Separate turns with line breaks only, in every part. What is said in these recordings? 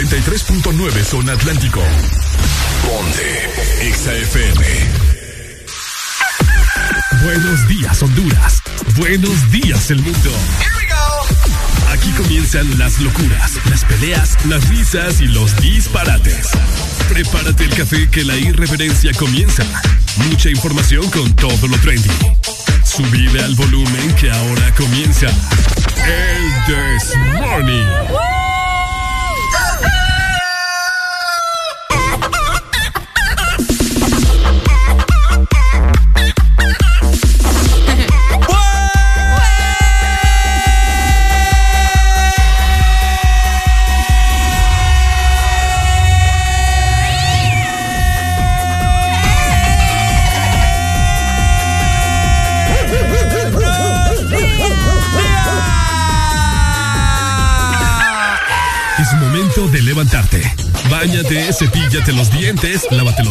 93.9 zona atlántico. Ponte XAFM. Buenos días Honduras, buenos días el mundo. Aquí comienzan las locuras, las peleas, las risas y los disparates. Prepárate el café que la irreverencia comienza. Mucha información con todo lo trendy Subide al volumen que ahora comienza el This Morning.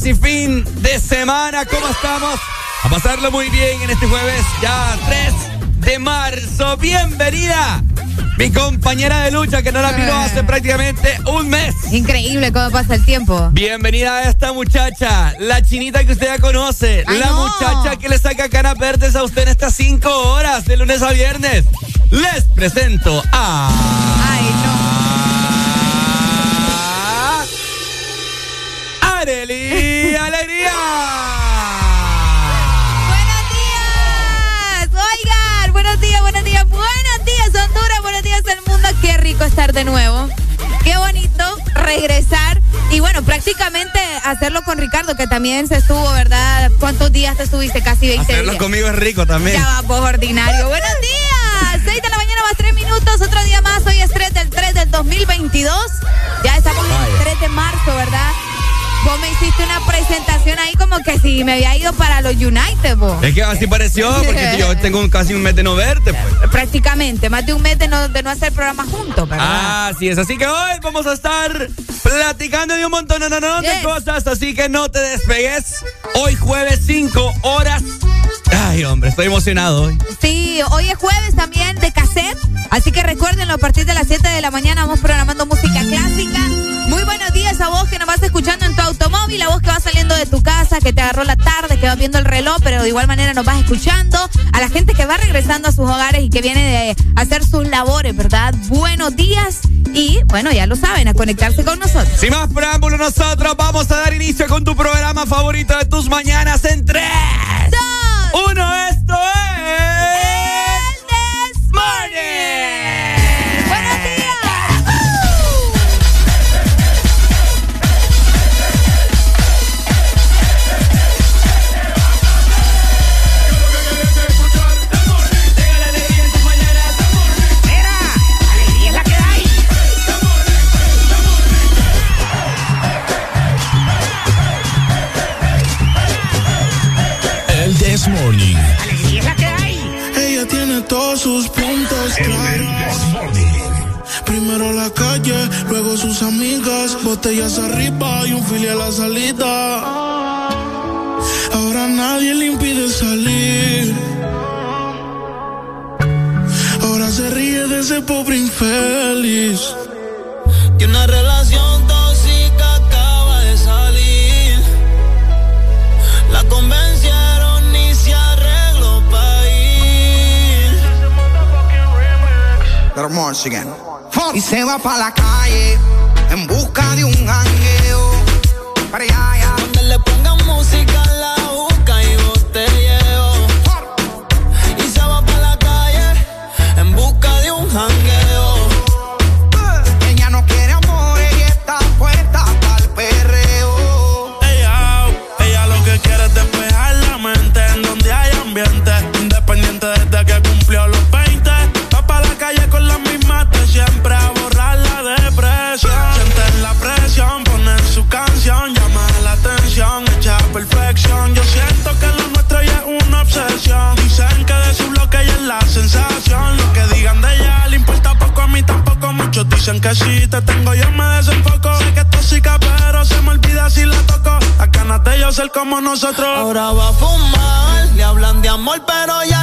Casi fin de semana. ¿Cómo estamos? A pasarlo muy bien en este jueves, ya 3 de marzo. Bienvenida. Mi compañera de lucha que no la miró hace prácticamente un mes.
Increíble cómo pasa el tiempo.
Bienvenida a esta muchacha, la chinita que usted ya conoce. la muchacha que le saca caras verdes a usted en estas 5 horas, de lunes a viernes. Les presento a...
estar de nuevo. Qué bonito regresar y bueno, prácticamente hacerlo con Ricardo, que también se estuvo, ¿verdad? ¿Cuántos días te estuviste? Casi 20
Hacerlo conmigo es rico también.
Ya va, pues ordinario. Buenos días. 6 de la mañana más 3 minutos, otro día más. Hoy es 3 del 3 del 2022. Ya estamos en el 3 de marzo, ¿verdad? Vos me hiciste una presentación ahí como que si me había ido para los United, vos.
Es que así pareció, porque yo tengo casi un mes de no verte, pues.
Prácticamente, más de un mes de no, de no hacer programa juntos, ¿verdad?
Ah, así es. Así que hoy vamos a estar platicando de un montón no, no, de cosas, así que no te despegues. Hoy jueves 5 horas. Ay, hombre, estoy emocionado hoy.
Sí, hoy es jueves también de cassette. Así que recuérdenlo, a partir de las 7 de la mañana vamos programando música clásica. Vas escuchando en tu automóvil, la voz que va saliendo de tu casa, que te agarró la tarde, que va viendo el reloj, pero de igual manera nos vas escuchando. A la gente que va regresando a sus hogares y que viene de hacer sus labores, ¿verdad? Buenos días. Y bueno, ya lo saben, a conectarse con nosotros.
Sin más preámbulo, nosotros vamos a dar inicio con tu programa favorito de tus mañanas en 3,
botellas arriba y un filial a la salida. Ahora nadie le impide salir. Ahora se ríe de ese pobre infeliz.
Que una relación tóxica acaba de salir. La convencieron y se arregló para ir.
Y se va para la calle busca de un jangueo. Para
le pongan música
nosotros.
Ahora va a fumar, le hablan de amor, pero ya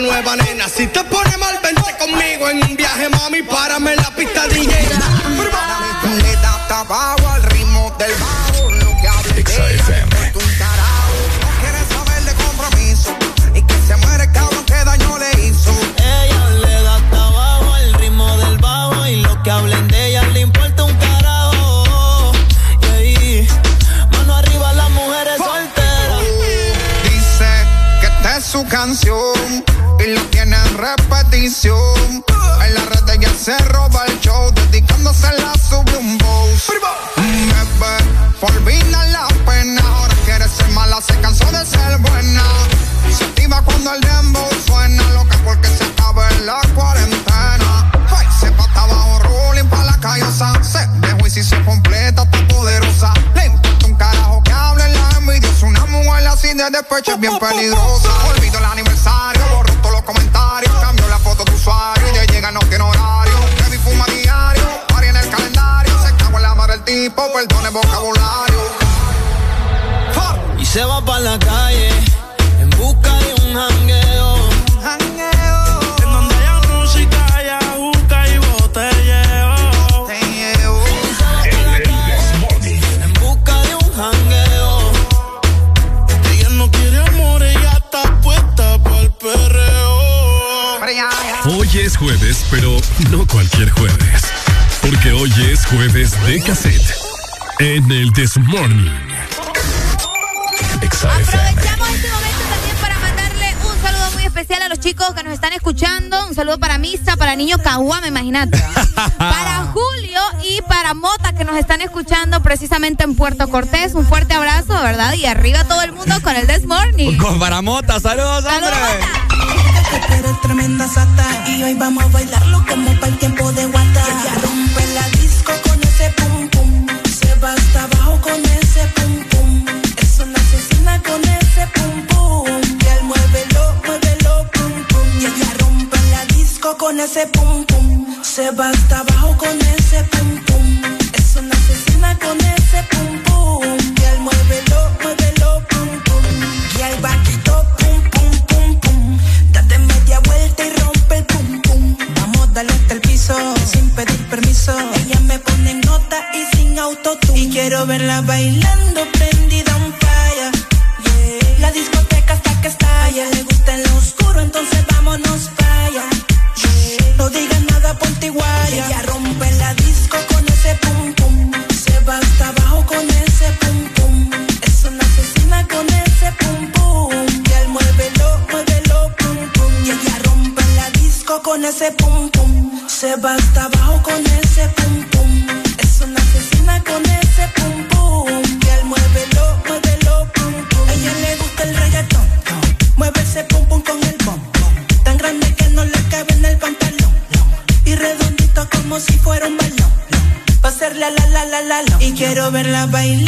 nueva, nena. Si te pone mal, vente conmigo en un viaje, mami. Párame la pista DJ. se roba el show, dedicándose la sube un boss. Bebé, olvida la pena, ahora quiere ser mala, se cansó de ser buena. Se activa cuando el dembow suena, loca porque se acaba en la cuarentena. Se pata abajo, rolling pa' la callosa, se dejó
y si se
completa, está poderosa. Le importa un
carajo que hable la envidia, es una
mujer así de
despecho, es bien
oh, oh, oh, peligrosa. no cualquier jueves, porque hoy es jueves de cassette en el This Morning.
Aprovechamos este momento también para mandarle un saludo muy especial a los chicos que nos están escuchando. Un saludo para Misa, para Niño Cahuá, Caguama, imagínate. para Julio y para Mota que nos están escuchando precisamente en Puerto Cortés. Un fuerte abrazo, ¿verdad? Y arriba todo el mundo con el This Morning.
Con para Mota, saludos, hombre.
¡Saludos, Mota! eres tremenda sata. Y hoy vamos a bailarlo como para el tiempo de guata. Ella rompe la disco con ese pum pum. Se va hasta abajo con ese pum pum. Es una asesina con ese pum pum. Y él muévelo, muévelo, pum pum. Y ella rompe la disco con ese pum pum. Se va hasta abajo con ese bailando la
baila.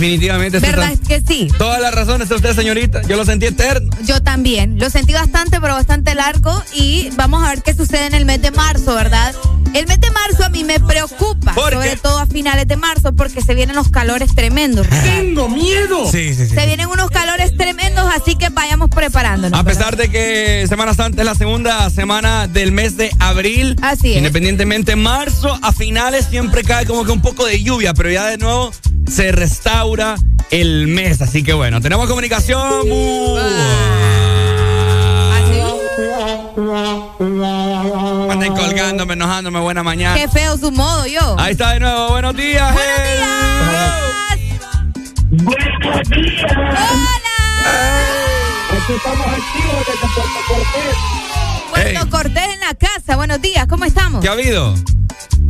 Definitivamente.
¿Verdad
está,
que sí?
Todas las razones de usted, señorita. Yo lo sentí eterno.
Yo también. Lo sentí bastante, pero bastante largo. Y vamos a ver qué sucede en el mes de marzo, ¿verdad? El mes de marzo a mí me preocupa, sobre todo a finales de marzo, porque se vienen los calores tremendos.
¡Tengo miedo! Sí, sí, sí.
Se vienen unos calores tremendos, así que vayamos preparándonos.
A pesar de que Semana Santa es la segunda semana del mes de abril.
Así es.
Independientemente, marzo a finales siempre cae como que un poco de lluvia, pero ya de nuevo se restaura el mes. Así que bueno, tenemos comunicación. Anden colgándome, enojándome, buena mañana.
Qué feo su modo, yo.
Ahí está de nuevo, buenos días.
Buenos días.
Buenos días.
Hola.
Aquí estamos activos desde Puerto Cortés.
Puerto
Hey.
Cortés en la casa. Buenos días, ¿cómo estamos?
¿Qué ha habido?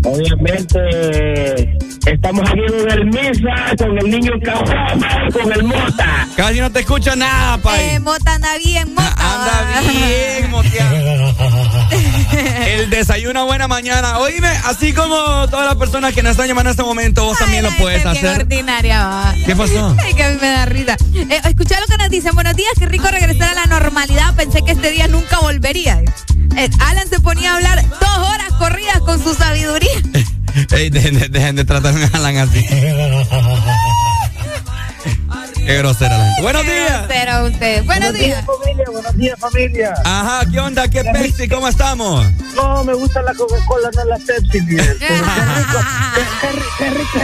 Obviamente, estamos aquí con el Misa, con el niño Caguama, con el Mota.
Casi no te escucho nada,
Eh,
pay.
Mota anda bien, Mota.
Anda bien, moteado. El desayuno buena mañana. Oíme, así como todas las personas que nos están llamando en este momento, vos también lo puedes hacer.
ordinaria, va.
¿Qué pasó?
Ay, que a mí me da risa. Eh, escuchá lo que nos dicen. Buenos días, qué rico regresar a la normalidad. Pensé que este día nunca volvería. Eh, Alan se ponía a hablar dos horas corridas con su sabiduría.
Ey, dejen, de- dejen de tratarme a Alan así. Qué grosera la gente. Buenos días.
grosero usted. Buenos días.
familia, buenos días, familia.
Ajá, ¿qué onda? ¿Qué Pepsi? ¿Cómo estamos?
No, me gusta la Coca-Cola, no la Pepsi, Qué rico, qué, qué ri- qué rico.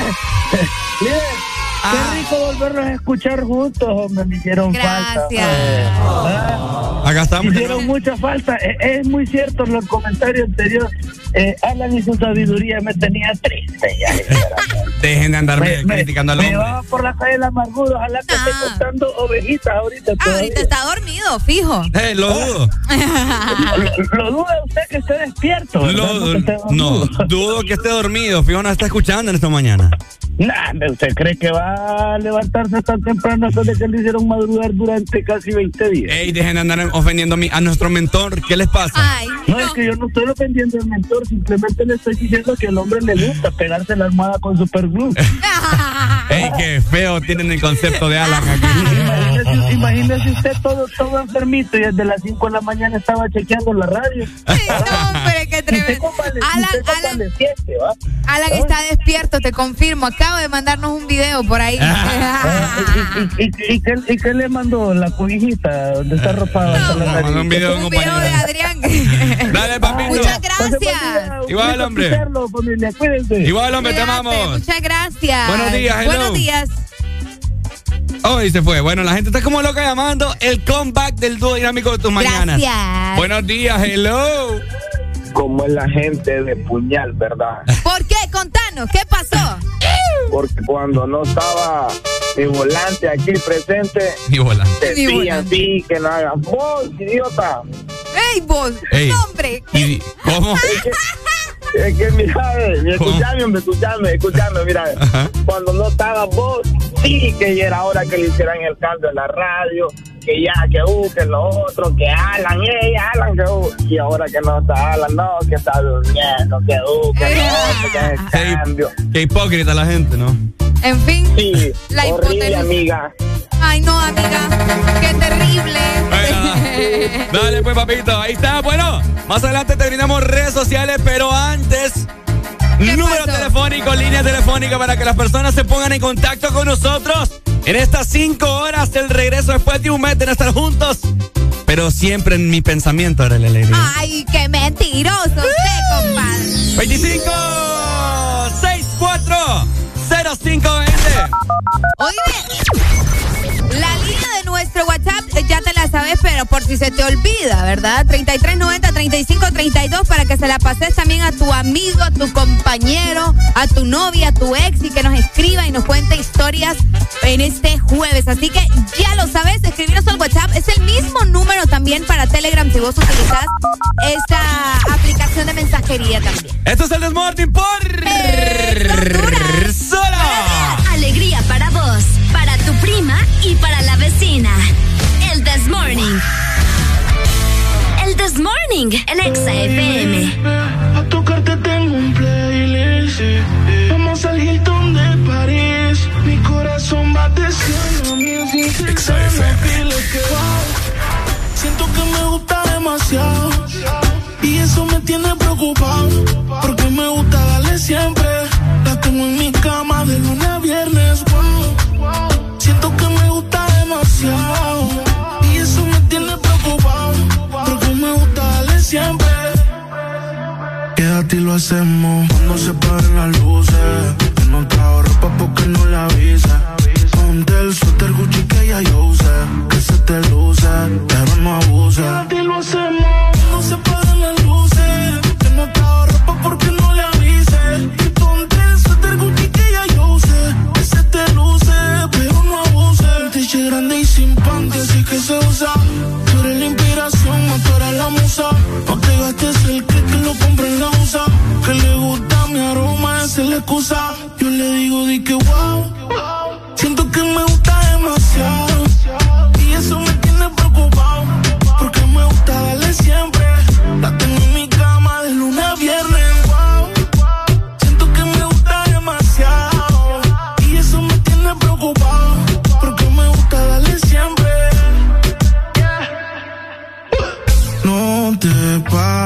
Ah.
qué rico volverlos a escuchar juntos, hombre, me hicieron falta.
Gracias.
¿verdad?
Acá estamos.
Hicieron mucha falta. Eh, Es muy cierto en los comentarios anteriores. Eh, Alan y su sabiduría me tenía triste ya.
Dejen de andarme
me, me,
criticando al
me
hombre.
llevaba por la calle de la amargura. Ojalá que esté
Ah.
contando ovejitas ahorita.
Ah, ahorita está dormido, fijo.
Eh, lo dudo.
Lo, lo duda usted que esté despierto. No que esté
no,
dormido.
dudo que esté dormido. Fijo no está escuchando en esta mañana.
Nah, ¿usted cree que va a levantarse tan temprano después de que le hicieron madrugar durante casi 20 días?
Ey, dejen de andar ofendiendo a, mi- a nuestro mentor. ¿Qué les pasa?
Ay,
No, es que yo no estoy ofendiendo al mentor, simplemente le estoy diciendo que al hombre le gusta pegarse la almohada con superglue.
Ey, qué feo tienen el concepto de Alan aquí.
Imagínese, imagínese usted todo, todo enfermito y desde las 5 de la mañana estaba chequeando la radio.
Ay, no, pero qué
Usted
tremendo. Alan. Alan está despierto, te confirmo. Acaba de mandarnos un video por ahí.
Ah, ¿Y, y, qué, y qué le mandó la cobijita donde está la
no, mandó un video de un
video de. Adrián.
Dale, papito.
Muchas
buen
gracias.
Igual, hombre. Igual, hombre, te amamos.
Muchas gracias.
Buenos días, hello.
Buenos días.
Hoy se fue. Bueno, la gente está como loca llamando el comeback del dúo dinámico de tus mañanas.
Gracias.
Buenos días, hello.
Como es la gente de puñal, ¿verdad?
¿Por qué? Contanos, ¿qué pasó?
Porque cuando no estaba mi volante aquí presente,
volante.
Mi volante.
sí, que no hagas vos, idiota.
¡Ey, vos!
Ey.
¡Hombre!
¿Y cómo?
Es que, mira, eh, escuchame, hombre, escuchame, escuchame, mira.
Ajá.
Cuando no estaba vos, sí que ya era hora que le hicieran el cambio en la radio, que ya, que uh, que lo otro, que Alan, ey, Alan, que uh. Y ahora que no está Alan, no, que está durmiendo, que uh, que lo otro, que es el cambio.
qué hipócrita la gente, ¿no?
En fin.
Sí,
La
horrible,
hipotenusa.
amiga.
Ay, no, amiga. ¡Qué terrible!
Bueno, dale pues, papito. Ahí está. Bueno, más adelante terminamos redes sociales, pero antes.
¿Qué
Número
pasó?
telefónico, línea telefónica para que las personas se pongan en contacto con nosotros. En estas cinco horas del regreso después de un mes de no estar juntos. Pero siempre en mi pensamiento, era la alegría.
Ay, qué mentiroso usted, compadre.
25 64 0520.
Oye, sabes, pero por si se te olvida, ¿verdad? 3390-3532 para que se la pases también a tu amigo, a tu compañero, a tu novia, a tu ex y que nos escriba y nos cuente historias en este jueves. Así que ya lo sabes, escribirnos al WhatsApp. Es el mismo número también para Telegram si vos utilizas esta aplicación de mensajería también.
Esto es el Desmorning por. Sola.
Alegría para vos, para tu prima y para la vecina. El This Morning. El This Morning, el Exa FM.
A tocarte tengo un playlist. Vamos al Hilton de París. Mi corazón va deseando mil sin dile que wow. Siento que me gusta demasiado. Y eso me tiene preocupado. Porque me gusta darle siempre. La tengo en mi cama de lunes a viernes. Siento que me gusta demasiado. Siempre. Quédate y lo hacemos cuando se paren las luces. no trajo ropa porque no la avisa. Ponte el suéter Gucci que ya yo usé. Que se te luce, pero no abuse. Quédate y lo hacemos cuando se paren las luces. Que no trajo ropa porque no Que le gusta mi aroma, esa es la excusa. Yo le digo, di que wow. Siento que me gusta demasiado. Y eso me tiene preocupado. Porque me gusta darle siempre. La tengo en mi cama de lunes a viernes. Wow. Siento que me gusta demasiado. Y eso me tiene preocupado. Porque me gusta darle siempre. No te pares,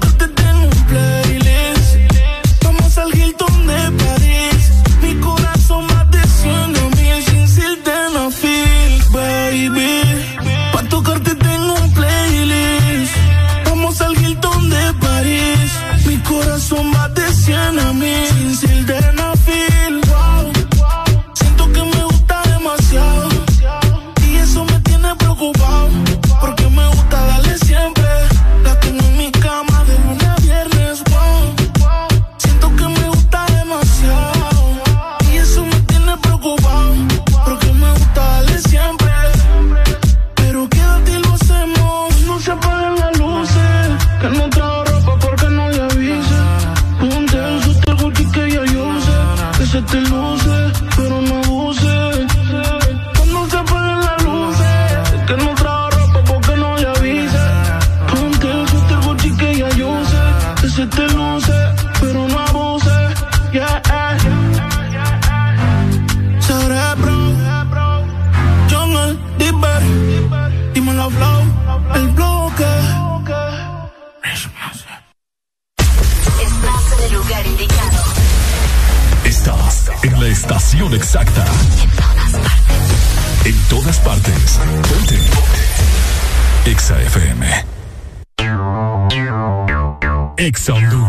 Exa Honduras.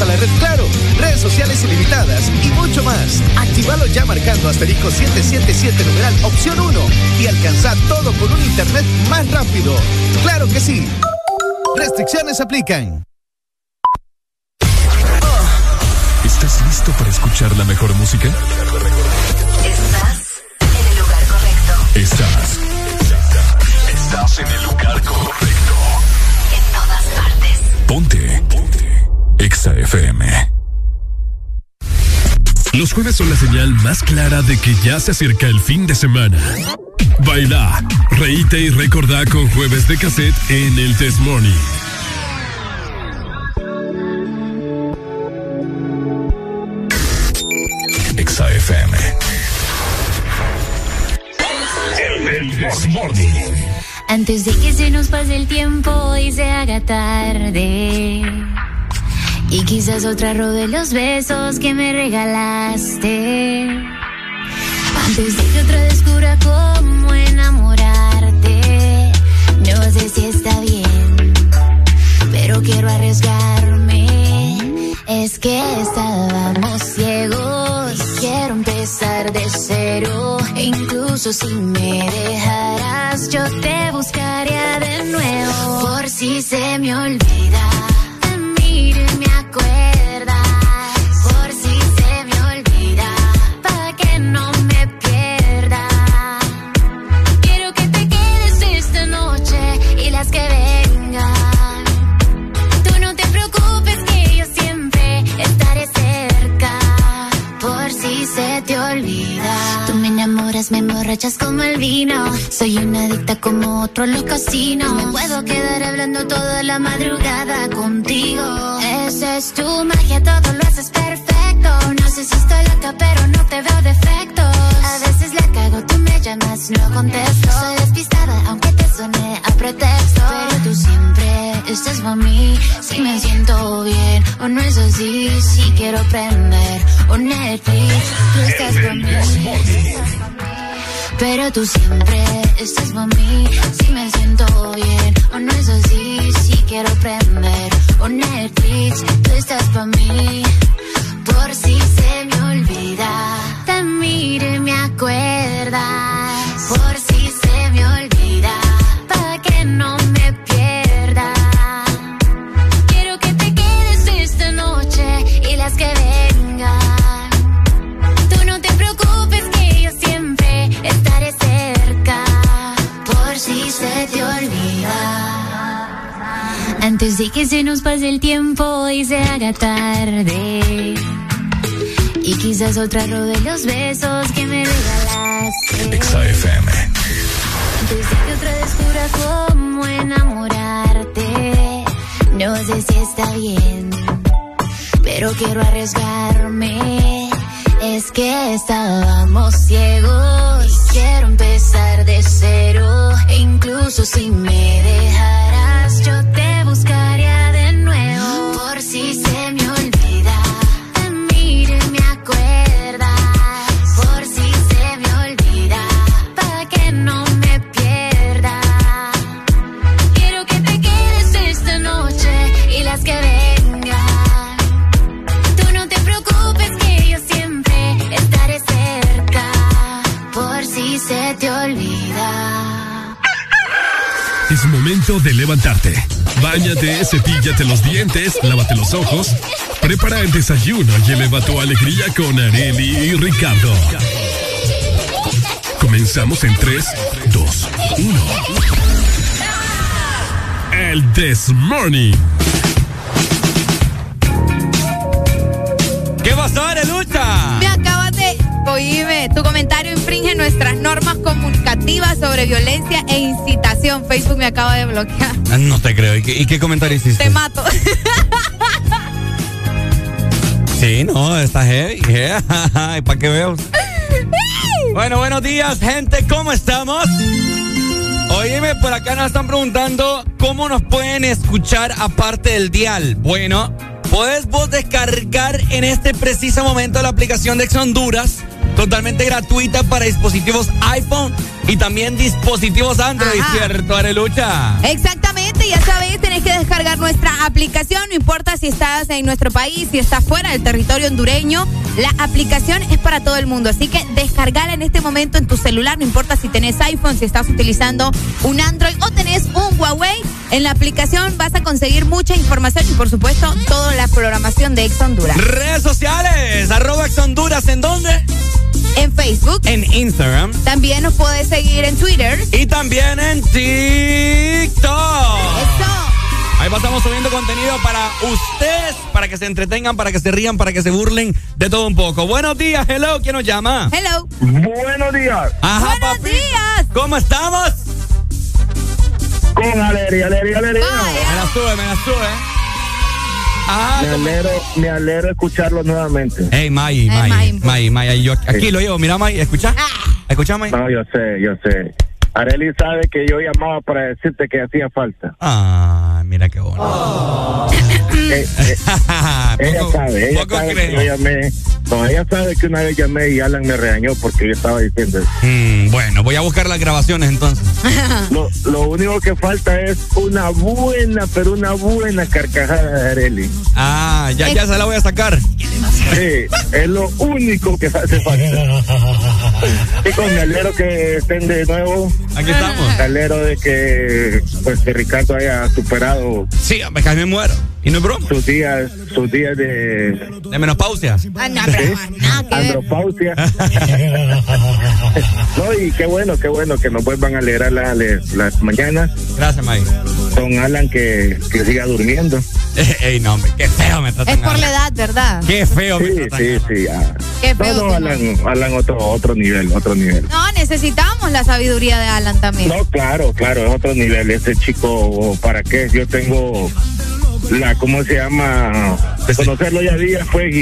A la red Claro, redes sociales ilimitadas y mucho más. Actívalo ya marcando asterisco 777 numeral opción 1 y alcanza todo con un internet más rápido. Claro que sí. Restricciones aplican.
¿Estás listo para escuchar la mejor música?
Estás en el lugar correcto.
Estás. Estás en el lugar correcto.
En todas partes.
Ponte. Ponte. Exa FM. Los jueves son la señal más clara de que ya se acerca el fin de semana. Baila, reíte y recordá con jueves de cassette en el Test Morning. Exa FM. El Test Morning.
Antes de que se nos pase el tiempo y se haga tarde. Y quizás otra robe los besos que me regalaste. Antes de que otra descubra cómo enamorarte. No sé si está bien quiero arriesgarme. Es que estábamos ciegos. Quiero empezar de cero. E incluso si me dejaras, yo te buscaría de nuevo. Por si se me olvida. Enamoras, me emborrachas como el vino. Soy una adicta como otro en los casinos. Me puedo quedar hablando toda la madrugada contigo. Esa es tu magia, todo lo haces perfecto. Si estoy loca, pero no te veo defectos. A veces la cago, tú me llamas, no contesto. Soy despistada, aunque te suene a pretexto. Pero tú siempre estás para mí. Si me siento bien, o no es así. Si quiero prender un Netflix, tú estás para mí. Pero tú siempre estás para mí. Si me siento bien, o no es así. Si quiero prender un Netflix, tú estás para mí. Por si se me olvida, te miro y me acuerdas. Por si se me olvida, para que no me Antes de que se nos pase el tiempo y se haga tarde. Y quizás otra de los besos que me regalaste.
XFM.
Antes de que otra descubra cómo enamorarte. No sé si está bien, pero quiero arriesgarme. Es que estábamos ciegos. Quiero empezar de cero. E incluso si me dejaras, yo te buscaría
momento de levantarte. Báñate, cepíllate los dientes, lávate los ojos. Prepara el desayuno y eleva tu alegría con Areli y Ricardo. Comenzamos en 3, 2, 1. El This Morning.
¿Qué pasó, Arelucha?
Me acabas de. Oíme, tu comentario infringe nuestras normas comunicativas sobre violencia e incitación. Facebook me acaba de bloquear.
Ah, No te creo. ¿Y qué, y qué comentario hiciste?
Te mato.
Sí, no, está heavy. ¿Para qué veo? Bueno, buenos días, gente. ¿Cómo estamos? Oíme, por acá nos están preguntando cómo nos pueden escuchar aparte del dial. Bueno, puedes vos descargar en este preciso momento la aplicación de Ex Honduras, totalmente gratuita para dispositivos iPhone y también dispositivos Android,
Ajá.
¿cierto, Arelucha?
Exactamente, ya sabéis, tenés que descargar nuestra aplicación, no importa si estás en nuestro país, si estás fuera del territorio hondureño, la aplicación es para todo el mundo, así que descargala en este momento en tu celular, no importa si tenés iPhone, si estás utilizando un Android o tenés un Huawei, en la aplicación vas a conseguir mucha información y por supuesto toda la programación de Ex Honduras.
Redes sociales, arroba Ex Honduras, ¿en dónde?
En Facebook.
En Instagram.
También nos puedes seguir en Twitter.
Y también en TikTok. Ahí estamos subiendo contenido para ustedes, para que se entretengan, para que se rían, para que se burlen de todo un poco. Buenos días, hello, ¿quién nos llama?
Hello.
Buenos días.
Ajá,
Buenos
papi.
días.
¿Cómo estamos?
Con alegría, alegría, alegría.
Me la sube, me la sube. Ajá.
Me alegro, me alegro escucharlo nuevamente.
Hey, May,
May,
May,
May.
May, May, yo aquí lo llevo, mira, May, escucha. Escucha, May.
No, yo sé, yo sé. Areli sabe que yo llamaba para decirte que hacía falta.
Ah, mira qué bonito.
Eh, eh, ella sabe, ella sabe que yo llamé. No, ella sabe que una vez llamé y Alan me regañó porque yo estaba diciendo.
Mm, bueno, voy a buscar las grabaciones entonces.
Lo, lo único que falta es una buena, pero una buena carcajada de Areli.
Ah, ya, ya se la voy a sacar.
Sí, es lo único que hace falta. Y con el alero que estén de nuevo.
Aquí estamos.
Me alero de que, pues, que Ricardo haya superado.
Sí, me cae me muero. Y no es broma.
Sus días, sus días de.
De menopausia.
Ah, no, pero que.
Andropausia. no, y qué bueno, qué bueno que nos vuelvan a alegrar la- le- las mañanas.
Gracias, Mike.
Con Alan que, que siga durmiendo.
Ey, no, hombre, qué feo me
Es
tratan.
por la edad, ¿verdad?
Qué feo me
Sí,
tratan.
sí, sí. ah.
Qué
No,
feo.
no, Alan, Alan otro, otro nivel, otro nivel.
No, necesitamos la sabiduría de Alan también.
No, claro, claro, es otro nivel. Ese chico, ¿para qué? Yo tengo la, ¿cómo se llama? De conocerlo ya días, pues, y,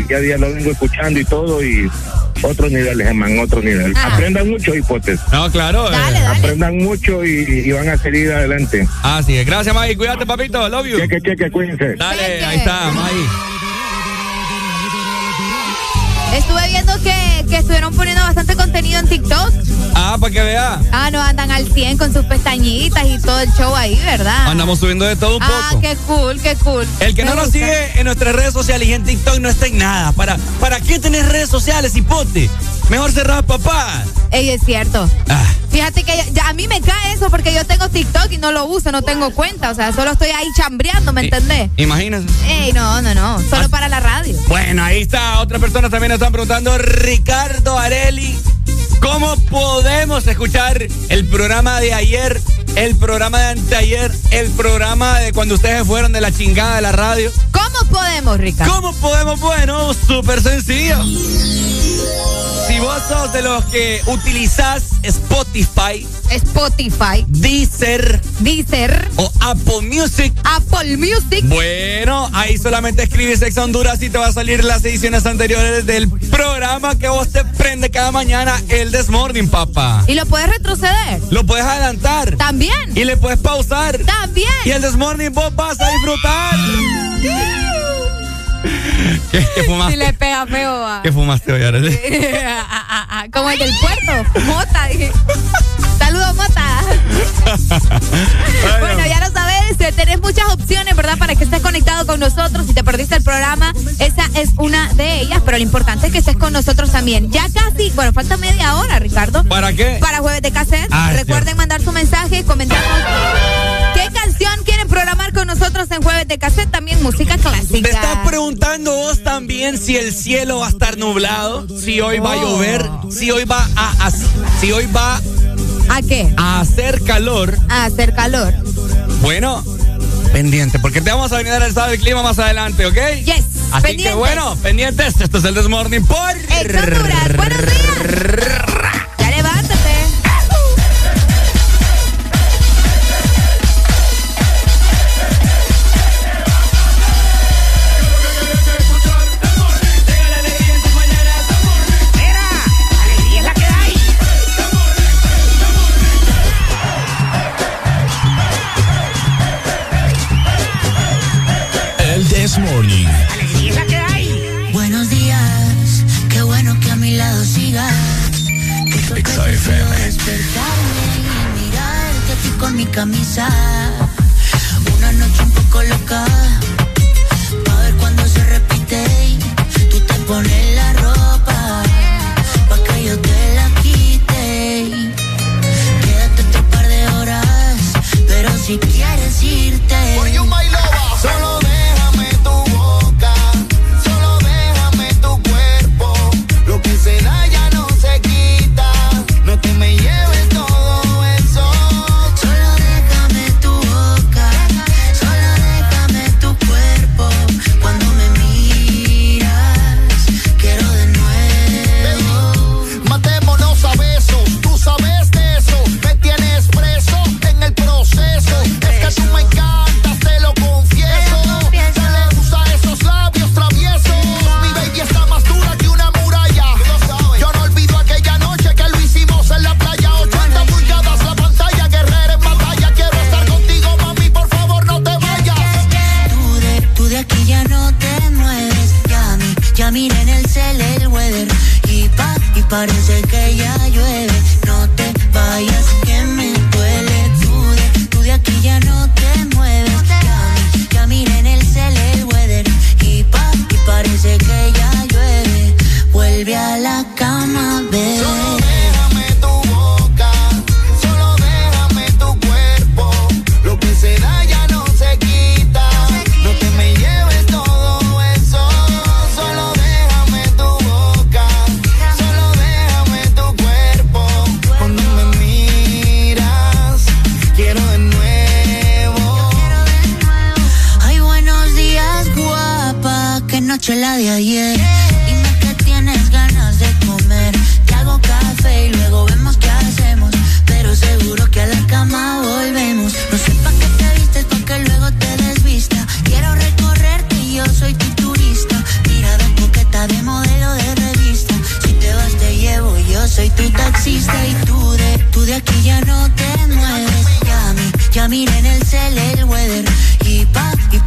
y ya día lo vengo escuchando y todo, y otro nivel, Germán, otro nivel. Aprendan mucho, hipótesis.
No, claro. eh.
Aprendan mucho y, y van a seguir adelante.
Así es. Gracias, Mike. Cuídate, papito. Love you.
Cheque, cheque, cuídense.
Dale, ahí está, Mike.
Estuve viendo que, que estuvieron poniendo bastante contenido en TikTok.
Ah, para que vea.
Ah, no, andan al 100 con sus pestañitas y todo el show ahí, ¿verdad?
Andamos subiendo de todo un
Ah,
poco.
qué cool, qué cool.
El que
Me
no nos
gusta.
sigue en nuestras redes sociales y en TikTok no está en nada. ¿Para, para qué tenés redes sociales, hipote? Mejor cerrar, papá.
Ey, es cierto.
Ah.
Fíjate que ya- ya a mí me cae eso porque yo tengo TikTok y no lo uso, no tengo cuenta. O sea, solo estoy ahí chambreando, ¿me entendés?
Imagínate.
Ey, no, no, no. Solo para la radio.
Bueno, ahí está. Otra persona también nos están preguntando, Ricardo Areli, ¿cómo podemos escuchar el programa de ayer, el programa de anteayer, el programa de cuando ustedes fueron de la chingada de la radio?
¿Cómo podemos, Ricardo?
¿Cómo podemos? Bueno, súper sencillo. Si vos sos de los que utilizás Spotify,
Spotify,
Deezer,
Deezer
o Apple Music,
Apple Music,
bueno, ahí solamente escribes Ex Honduras y te va a salir las ediciones anteriores del programa que vos te prende cada mañana, el This Morning, papá.
y lo puedes retroceder.
Lo puedes adelantar.
También.
Y le puedes pausar.
También.
Y el This Morning vos vas a disfrutar. ¿Qué, qué fumaste?
Si le pega feo, va.
¿Qué fumaste hoy, Arely?
Como el del puerto. Mota, dije. Saludos, Mota. Bueno, ya lo sabes, eh, tenés muchas opciones, ¿verdad? Para que estés conectado con nosotros. Si te perdiste el programa, esa es una de ellas, pero lo importante es que estés con nosotros también. Ya casi, bueno, falta media hora, Ricardo.
¿Para qué?
Para jueves de cassette.
Ah,
Recuerden mandar su mensaje, comentarnos qué canción quieren programar con nosotros en jueves de cassette. También música clásica.
Te estás preguntando vos también si el cielo va a estar nublado, si hoy va a llover, si hoy va a, a- si hoy va
¿A qué?
a hacer calor.
A hacer calor.
Bueno, pendiente, porque te vamos a venir a dar el estado del clima más adelante, ¿ok?
Yes.
Así
pendientes.
que bueno, pendientes. Esto es el Desmorning por.
Buenos días.
Despertarme y mirarte a ti con mi camisa. Una noche un poco loca, pa' ver cuando se repite. Tú te pones la ropa, pa' que yo te la quite. Quédate otro par de horas, pero si quieres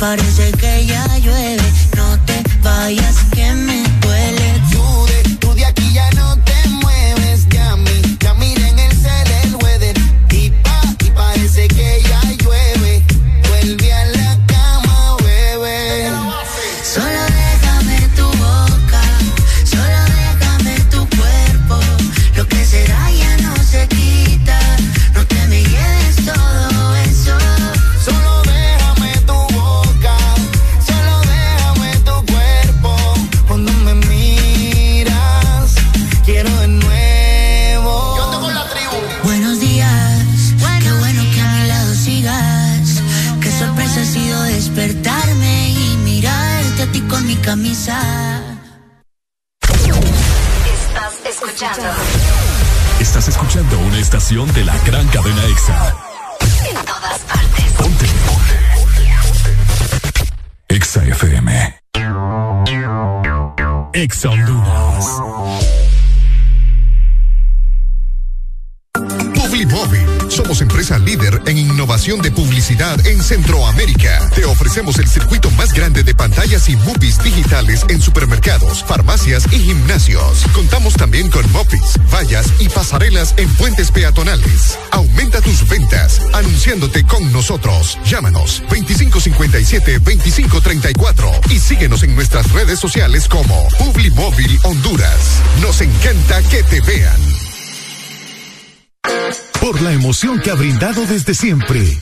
parece
Centroamérica. Te ofrecemos el circuito más grande de pantallas y movies digitales en supermercados, farmacias y gimnasios. Contamos también con mopis, vallas y pasarelas en puentes peatonales. Aumenta tus ventas anunciándote con nosotros. Llámanos 2557-2534 y síguenos en nuestras redes sociales como Publimóvil Honduras. Nos encanta que te vean.
Por la emoción que ha brindado desde siempre.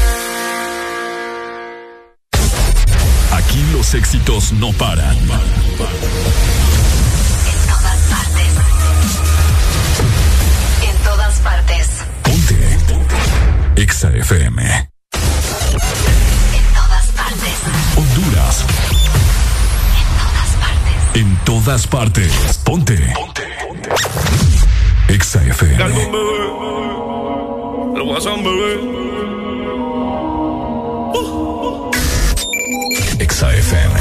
Los éxitos no paran.
En todas partes. En todas partes.
Ponte. EXA FM.
En todas partes.
Honduras.
En todas partes.
En todas partes. Ponte. EXA FM.
Bebé. El guasón, bebé.
EXA FM.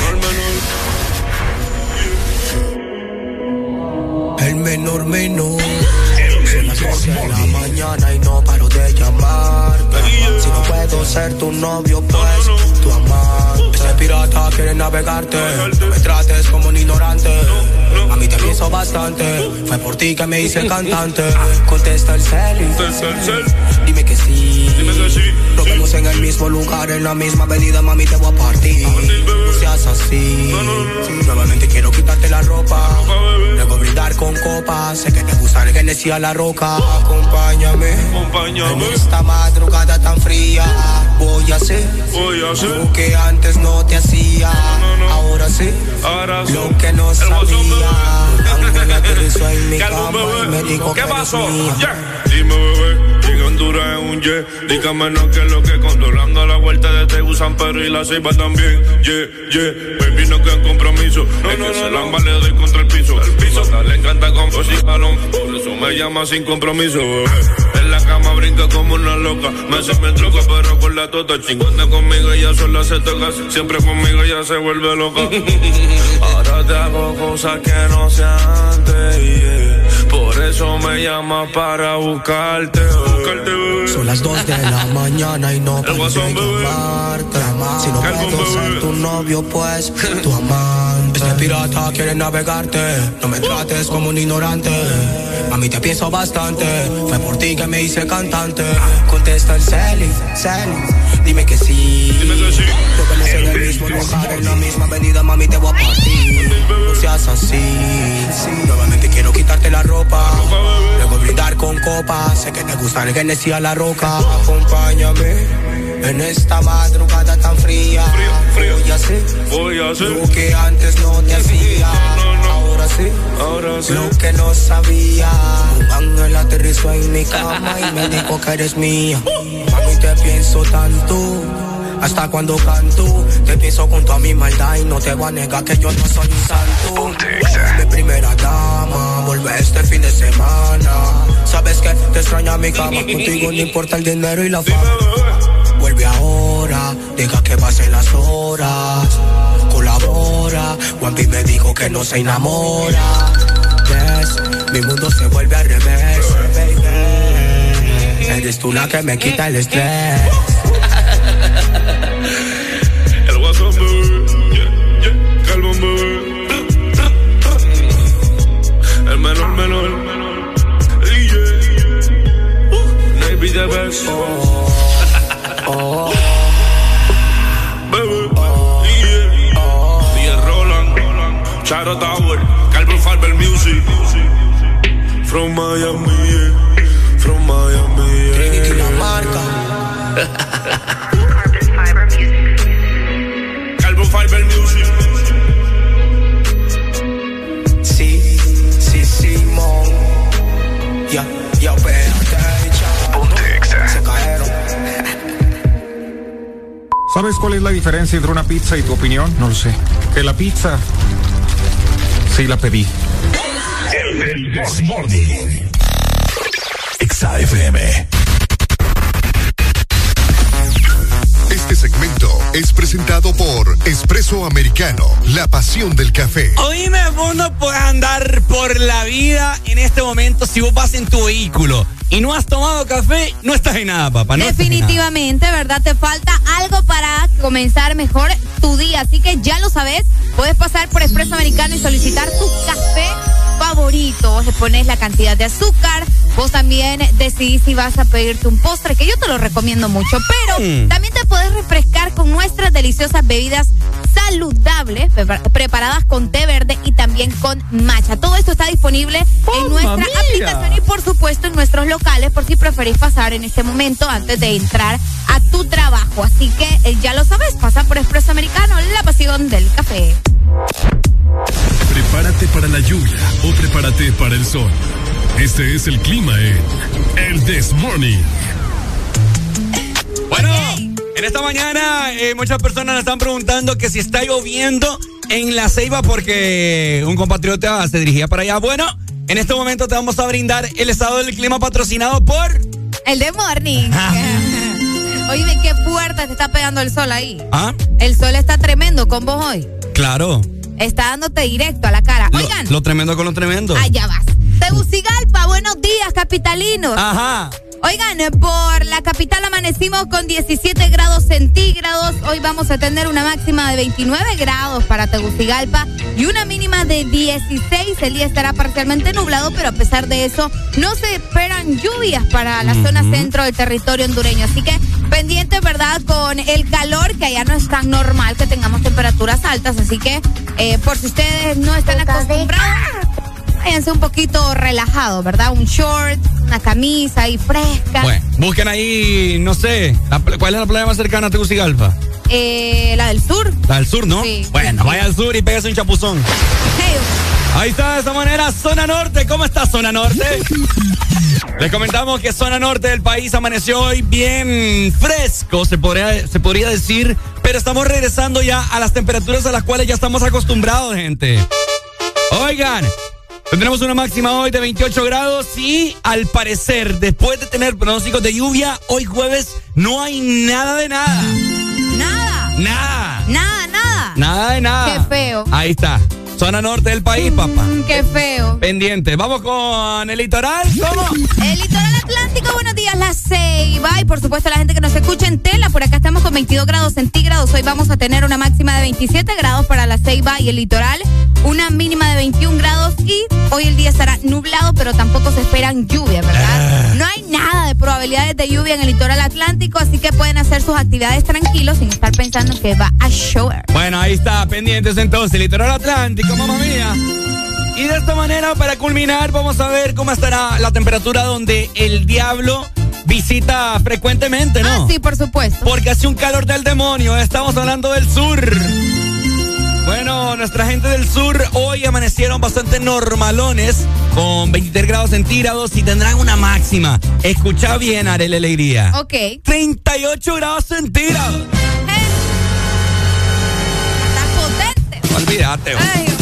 El menor menor. 12 de la mañana y no paro de llamarte. Si no puedo ser tu novio, pues tu amante. Ese pirata quiere navegarte. No me trates como un ignorante. A mí te pienso bastante. Fue por ti que me hice cantante. Contesta el cel. Dime que sí. Nos vemos en el mismo lugar, en la misma avenida, mami, te voy a partir. No seas así. Nuevamente quiero quitarte la ropa. Luego brindar con copas. Sé que te gusta el Genesis a la roca. Acompáñame. En esta madrugada tan fría. Voy a hacer. Lo que antes no te hacía. Ahora sí. Lo que no sabía. Aterrizó en mi cama y me dijo que
¿Qué
eres
pasó?
mía.
Yeah. Dime, bebé. Honduras en un jet. Dígame no que es lo que controlando la vuelta de Tegu, San Pedro y la Ceiba también. Yeah, yeah. Baby, no queda compromiso. es que se la le doy contra el piso. El piso. le encanta con y balón. Por eso me llama sin compromiso, bebé. La cama brinca como una loca. Me hace me troca, pero con la tota. Chingando conmigo, ella sola se toca. Siempre conmigo ella se vuelve loca. Ahora te hago cosas que no se antes. yeah. Por eso me llama para buscarte. buscarte bebé.
Son las 2 de la mañana y no puedo llamarte. Si no puedo ser tu novio, pues tu amante. Este pirata quiere navegarte. No me trates como un ignorante. Mami, te pienso bastante. Fue por ti que me hice cantante. Contesta el celi, celi. Dime que sí. Dime que sí. En el mismo lugar, en la misma avenida, mami, te voy a partir. No seas así. Nuevamente quiero quitarte la ropa. Luego brindar con copas. Sé que te gusta el Genesis a la roca. Acompáñame en esta madrugada tan fría. Voy a hacer,
Voy a hacer
lo que antes no te hacía. Ahora sí,
ahora sí.
lo que no sabía. Un ángel aterrizó en mi cama y me dijo que eres mía. Mami, te pienso tanto. Hasta cuando canto, te pienso con toda mi maldad y no te voy a negar que yo no soy un santo. Mi primera dama, vuelve este fin de semana. Sabes que te extraña mi cama, contigo no importa el dinero y la fama. Vuelve ahora, deja que pasen las horas. Colabora, Juanpi me dijo que no se enamora. Yes, mi mundo se vuelve al revés. Eres tú la que me quita el estrés.
El WhatsApp. Yeah, yeah. Calma, bebé. El menor, menor. Yeah. Uh, Charo Tower. Calvin Farber Music. From Miami. From Miami.
Trinity la marca.
Calvin Farber Music.
Sí, sí, Simón. Ya, ya. Se cayeron.
¿Sabes cuál es la diferencia entre una pizza y tu opinión? No lo sé. Que la pizza sí la pedí.
El This Morning. Exa FM.
Este es presentado por Espresso Americano, la pasión del café.
Oíme, vos no puedes andar por la vida en este momento si vos vas en tu vehículo y no has tomado café, no estás en nada, papá. No nada.
Definitivamente, ¿verdad? Te falta algo para comenzar mejor tu día. Así que ya lo sabes, puedes pasar por Expreso Americano y solicitar tu café favorito. Vos le pones la cantidad de azúcar. Vos también decidís si vas a pedirte un postre, que yo te lo recomiendo mucho. Pero
Mm.
también te puedes refrescar con nuestras deliciosas bebidas saludables, prepar- preparadas con té verde y también con matcha. Todo esto está disponible en nuestra
mía!
aplicación y por supuesto en nuestros locales por si preferís pasar en este momento antes de entrar a tu trabajo. Así que eh, ya lo sabes, pasa por Expreso Americano, la pasión del café.
Prepárate para la lluvia o prepárate para el sol. Este es el clima en El This Morning.
Bueno, en esta mañana eh, muchas personas nos están preguntando que si está lloviendo en la ceiba porque un compatriota se dirigía para allá. Bueno, en este momento te vamos a brindar el estado del clima patrocinado por...
El de Morning. Oye, qué fuerte te está pegando el sol ahí.
¿Ah?
El sol está tremendo con vos hoy.
Claro.
Está dándote directo a la cara.
Lo-
Oigan,
Lo, tremendo con lo tremendo.
allá vas. Tegucigalpa, buenos días, capitalinos.
Ajá.
Oigan, por la capital amanecimos con 17 grados centígrados. Hoy vamos a tener una máxima de 29 grados para Tegucigalpa y una mínima de 16. El día estará parcialmente nublado, pero a pesar de eso, no se esperan lluvias para la zona centro del territorio hondureño. Así que pendiente, ¿verdad? Con el calor, que allá no es tan normal que tengamos temperaturas altas. Así que, eh, por si ustedes no están acostumbrados, váyanse un poquito relajados, ¿verdad? Un short, una camisa ahí fresca.
Bueno, busquen ahí, no sé, la ¿cuál es la playa más cercana a Tegucigalpa?
Eh, la del sur.
La del sur, ¿no?
Sí.
Bueno, vaya al sur y pégase un chapuzón. Ahí está, de esa manera, Zona Norte. ¿Cómo está Zona Norte? Les comentamos que Zona Norte del país amaneció hoy bien fresco, se podría, se podría decir, pero estamos regresando ya a las temperaturas a las cuales ya estamos acostumbrados, gente. Oigan, tendremos una máxima hoy de 28 grados y al parecer, después de tener pronósticos de lluvia, hoy jueves no hay nada de nada.
Nada.
Nada.
Nada, nada.
Nada de nada.
Qué feo.
Ahí está. Zona norte del país, papá.
Mm, Qué feo.
Pendiente. Vamos con el litoral. ¿Cómo?
El litoral atlántico, buenos días, la Ceiba. Y por supuesto, la gente que nos escucha en tela. Por acá estamos con 22 grados centígrados. Hoy vamos a tener una máxima de 27 grados para la Ceiba y el litoral. Una mínima de 21 grados. Y hoy el día estará nublado, pero tampoco se esperan lluvias, ¿verdad? No hay nada de probabilidades de lluvia en el litoral atlántico. Así que pueden hacer sus actividades tranquilos sin estar pensando que va a llover.
Bueno, ahí está. Pendientes entonces. Litoral atlántico, mamá mía. Y de esta manera, para culminar, vamos a ver cómo estará la temperatura donde el diablo visita frecuentemente, ¿no?
Ah, sí, por supuesto.
Porque hace un calor del demonio. Estamos hablando del sur. Bueno, nuestra gente del sur hoy amanecieron bastante normalones con 23 grados centígrados y tendrán una máxima. Escucha bien, Arele Alegría.
Ok.
38 grados centígrados. Eh. Hey. Estás potente. Olvídate.
Ay,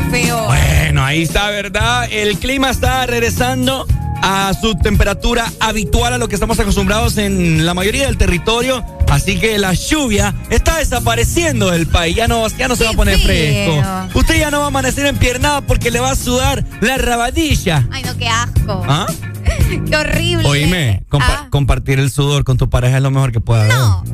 qué feo.
Bueno, ahí está, ¿verdad? El clima está regresando a su temperatura habitual a lo que estamos acostumbrados en la mayoría del territorio. Así que la lluvia está desapareciendo del país. Ya no, ya no se va a poner fresco. Usted ya no va a amanecer empiernado porque le va a sudar la rabadilla.
Ay, no, qué asco.
¿Ah?
Qué horrible.
Oíme, compa-
Ah.
compartir el sudor con tu pareja es lo mejor que pueda haber.
No.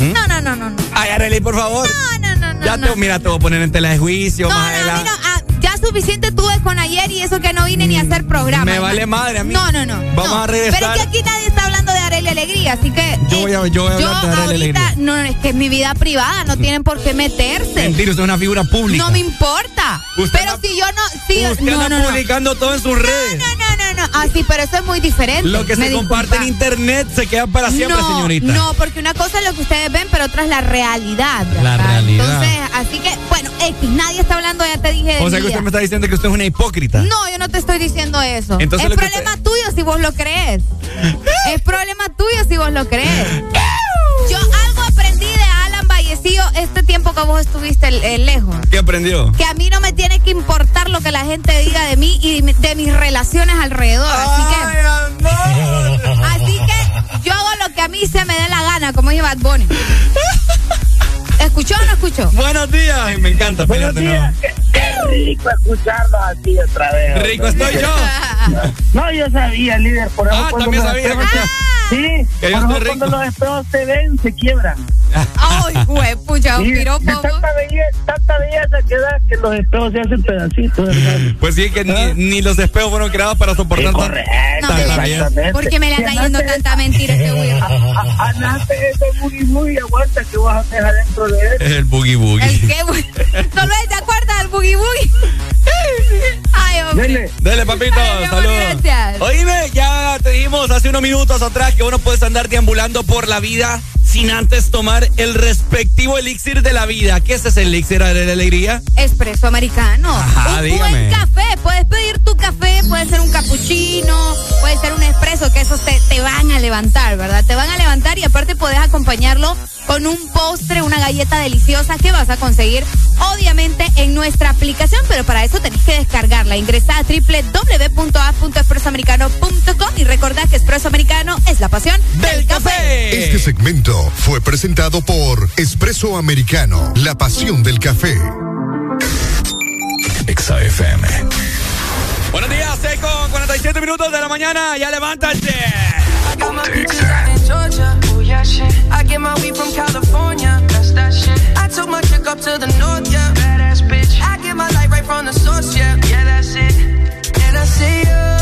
¿Mm?
No, no, no, no, no.
Ay, Arely, por favor.
No, no, no, no.
ya te, mira, te voy a poner en tela de juicio
No,
más
no,
adelante.
no, suficiente tuve con ayer y eso que no vine ni a hacer programa.
Me vale madre a mí.
No, no, no.
Vamos
no.
a regresar.
Pero es que aquí nadie está hablando de Arely Alegría, así que.
Yo voy a, yo voy a
Yo
hablar de Arely Alegría.
no, es que es mi vida privada, no tienen por qué meterse.
Mentira, usted es una figura pública.
No me importa.
Usted
pero si yo no. Si,
Usted
no,
anda
no, no.
publicando todo en sus redes.
No, no, no, no. Ah, sí, pero eso es muy diferente.
Lo que se comparte en internet se queda para siempre,
no,
señorita.
No, porque una cosa es lo que ustedes ven, pero otra es la realidad.
La realidad.
Entonces, así que, bueno, X, nadie está hablando, ya te dije. de
O sea que usted me está diciendo que usted es una hipócrita.
No, yo no te estoy diciendo eso.
Entonces
es problema tuyo si vos lo crees. es problema tuyo si vos lo crees. Yo algo aprendí de Alan Vallecillo este tiempo que vos estuviste eh, lejos.
¿Qué aprendió?
Que a mí no me tiene que importar lo que la gente diga de mí y de mis relaciones alrededor. Así que. Así que yo hago lo que a mí se me dé la gana, como dice Bad Bunny. ¿Escuchó o no escuchó?
Buenos días. Ay, me encanta.
Buenos días.
no.
Qué, qué rico escucharlos así otra vez.
Rico
hombre.
estoy yo.
No, yo sabía, líder. Por eso
Ah, también sabía.
Sí,
Que
por cuando los espejos se ven, se quiebran.
Ay, güey, pucha, un piropo.
tanta belleza, tanta belleza que da que los espejos se hacen pedacitos, hermano.
Pues sí, que ni, ni los espejos fueron creados para soportar tanta belleza.
exactamente.
¿Por qué me le
Si
anda yendo tanta mentira este güey?
Anaste ese boogie boogie, aguanta que vas a hacer adentro de él.
Es el boogie boogie.
¿El qué, güey? Solo él se acuerda del boogie boogie. Hombre.
Dele.
Dele, papito,
amor,
saludos.
gracias.
Oíme, ya te dijimos hace unos minutos atrás que uno puedes andar deambulando por la vida sin antes tomar el respectivo elixir de la vida. ¿Qué es ese elixir de la alegría?
Espresso americano.
Ajá,
un
dígame.
buen café. Puedes pedir tu café, puede ser un cappuccino, puede ser un espresso, que esos te, te van a levantar, ¿verdad? Te van a levantar y aparte puedes acompañarlo con un postre, una galleta deliciosa que vas a conseguir, obviamente, en nuestra aplicación, pero para eso tenés que descargarla. Ingresa a www.a.expresoamericano.com y recordá que Espresso Americano es la pasión del café.
Este segmento fue presentado por Espresso Americano, la pasión del café.
Exa FM.
Buenos días, 6 con 47 minutos de la mañana. Ya levántate.
I got my peaches out in Georgia. Oh yeah, shit. I get my weed from California. That's that shit. I took my chick up to the north, yeah. Badass bitch. I get my light right from the source, yeah. Yeah, that's it. And I see you.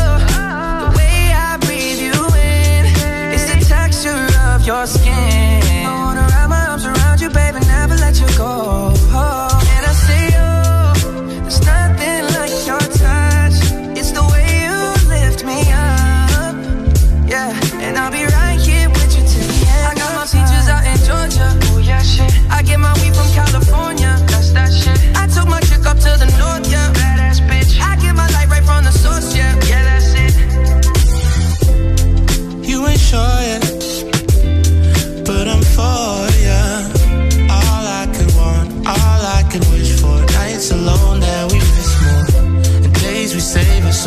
Your skin. I wanna wrap my arms around you, baby, never let you go. And I see you. There's nothing like your touch. It's the way you lift me up. Yeah, and I'll be right here with you till the end. I got my peaches out in Georgia. Oh yeah, shit. I get my weed from California.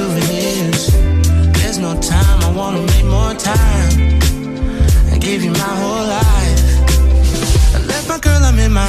souvenirs. There's no time, I wanna make more time. I gave you my whole life. I left my girl, I'm in my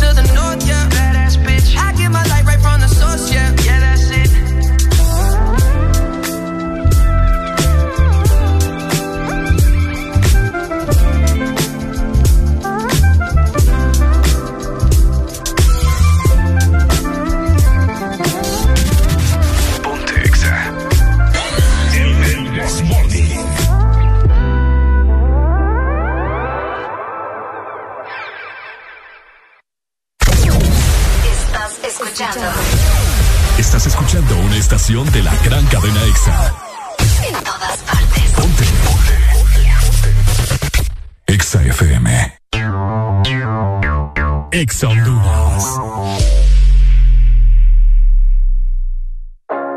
To the escuchando una estación de la gran cadena Exa.
en todas partes.
Ponte. Ponte. Exa FM. Exa Honduras.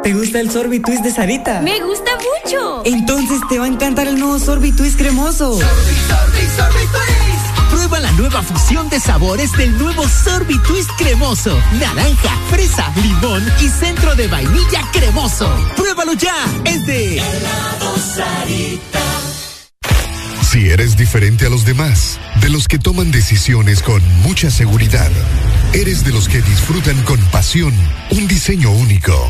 ¿Te gusta el sorbitwist de Sarita?
Me gusta mucho.
Entonces te va a encantar el nuevo sorbitwist cremoso.
Prueba la nueva fusión de sabores del nuevo Sorbitwist cremoso. Naranja, fresa, limón y centro de vainilla cremoso. Pruébalo ya. Es de
Si eres diferente a los demás, de los que toman decisiones con mucha seguridad, eres de los que disfrutan con pasión un diseño único,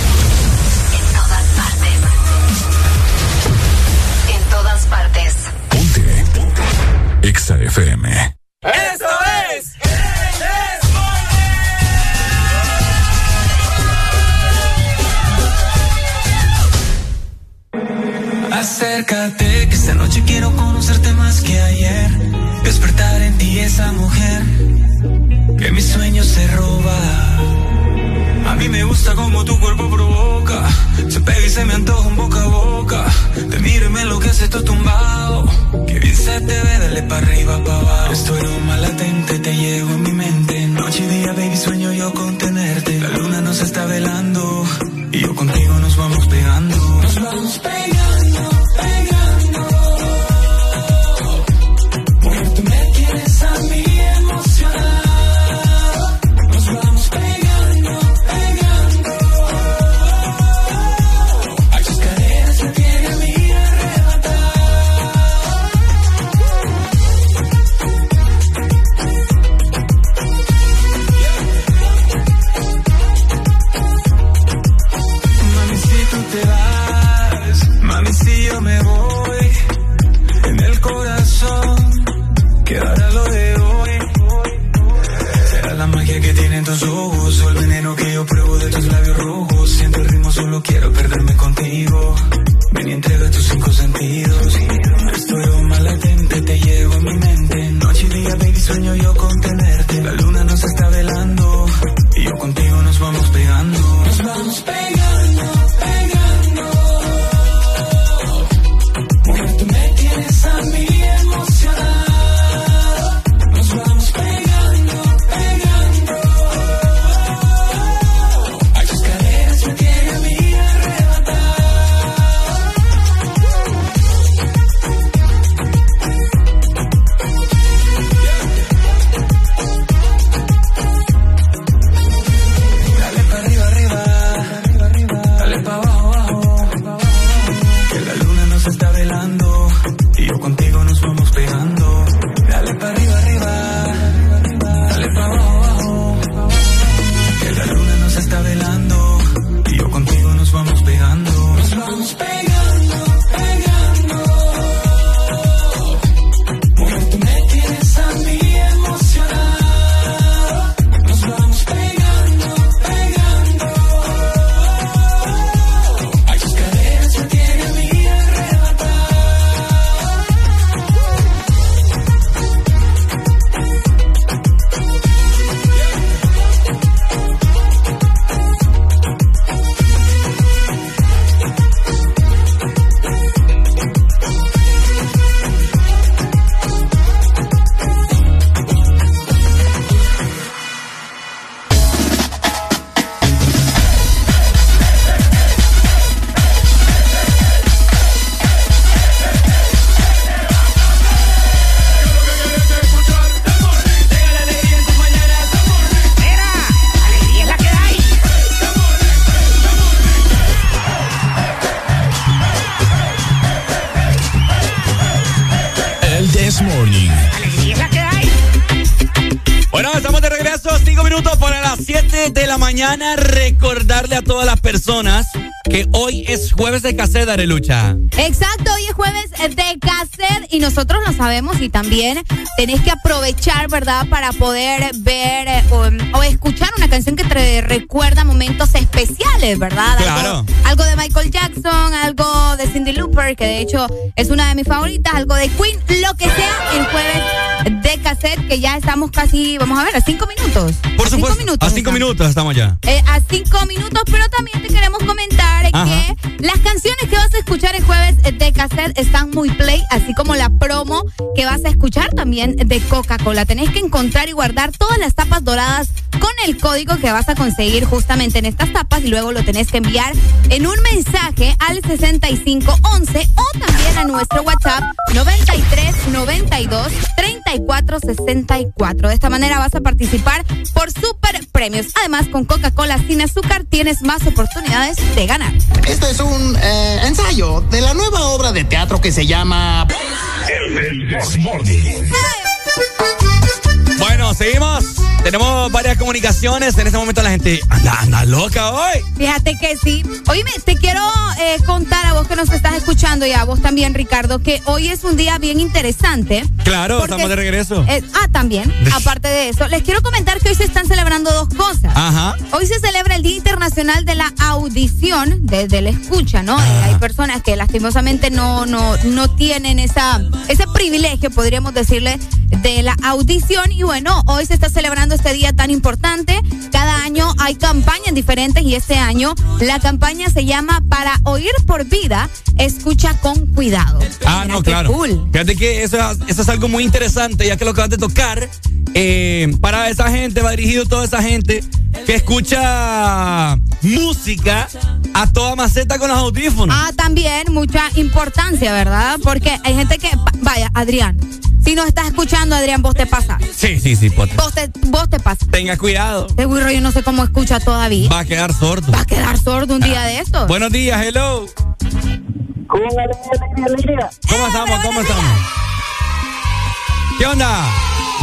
Exa FM.
¡Eso
Acércate, que esta noche quiero conocerte más que ayer. Despertar en ti esa mujer que mis sueños se roba. A mí me gusta como tu cuerpo provoca. Se pega y se me antoja un boca a boca. Te miro y me enloquece todo tumbado. Que bien se te ve, dale para arriba, para abajo. Estoy más latente, te llevo en mi mente. Noche y día, baby, sueño yo con tenerte. La luna nos está velando. Y yo contigo nos vamos pegando. Nos vamos pegando. La
mañana recordarle a todas las personas que hoy es jueves de cassette, Arelucha.
Exacto, hoy es jueves de cassette y nosotros lo sabemos y también tenés que aprovechar, ¿verdad? Para poder ver eh, o, escuchar una canción que te recuerda momentos especiales, ¿verdad?
Claro.
Algo, de Michael Jackson, algo de Cindy Looper, que de hecho es una de mis favoritas, algo de Queen, lo que sea, el jueves de cassette, que ya estamos casi, vamos a ver, a cinco minutos.
Por supuesto. Cinco minutos, a cinco minutos estamos ya.
Eh, a cinco minutos, pero también te queremos comentar que las canciones que vas a escuchar el jueves de cassette están muy play, así como la promo que vas a escuchar también de Coca-Cola. Tenés que encontrar y guardar todas las tapas doradas con el código que vas a conseguir justamente en estas tapas y luego lo tenés que enviar en un mensaje al 6511 o también a nuestro WhatsApp 93 92 34 64. De esta manera vas a participar por super premios. Además, con Coca-Cola sin azúcar tienes más oportunidades de ganar.
Este es un eh, ensayo de la nueva obra de teatro que se llama El
bueno, seguimos. Tenemos varias comunicaciones. En este momento la gente anda, anda loca hoy.
Fíjate que sí. Oye, te quiero eh, contar a vos que nos estás escuchando y a vos también, Ricardo, que hoy es un día bien interesante.
Claro, estamos de regreso.
ah, también. aparte de eso, les quiero comentar que hoy se están celebrando dos cosas.
Ajá.
Hoy se celebra el Día Internacional de la Audición, desde la escucha, ¿no? Eh, hay personas que lastimosamente no, no, no tienen esa, ese privilegio, podríamos decirle, de la audición. Y bueno, hoy se está celebrando este día tan importante. Cada año hay campañas diferentes y este año la campaña se llama Para oír por vida, escucha con cuidado.
Ah, no, claro. Fíjate que eso, eso, es algo muy interesante, ya que lo acabas de tocar. Eh, para esa gente, va dirigido toda esa gente que escucha música a toda maceta con los audífonos.
Ah, también mucha importancia, ¿verdad? Porque hay gente que, vaya, Adrián, si nos estás escuchando, Adrián, vos te pasas.
Sí, sí, sí,
Vos te, vos te pasas.
Tenga cuidado.
Este güiro yo no sé cómo escucha todavía.
Va a quedar sordo.
Va a quedar sordo un día de estos.
Buenos días, hello.
¿Cómo
¿Cómo estamos? ¿Cómo estamos? ¿Qué onda?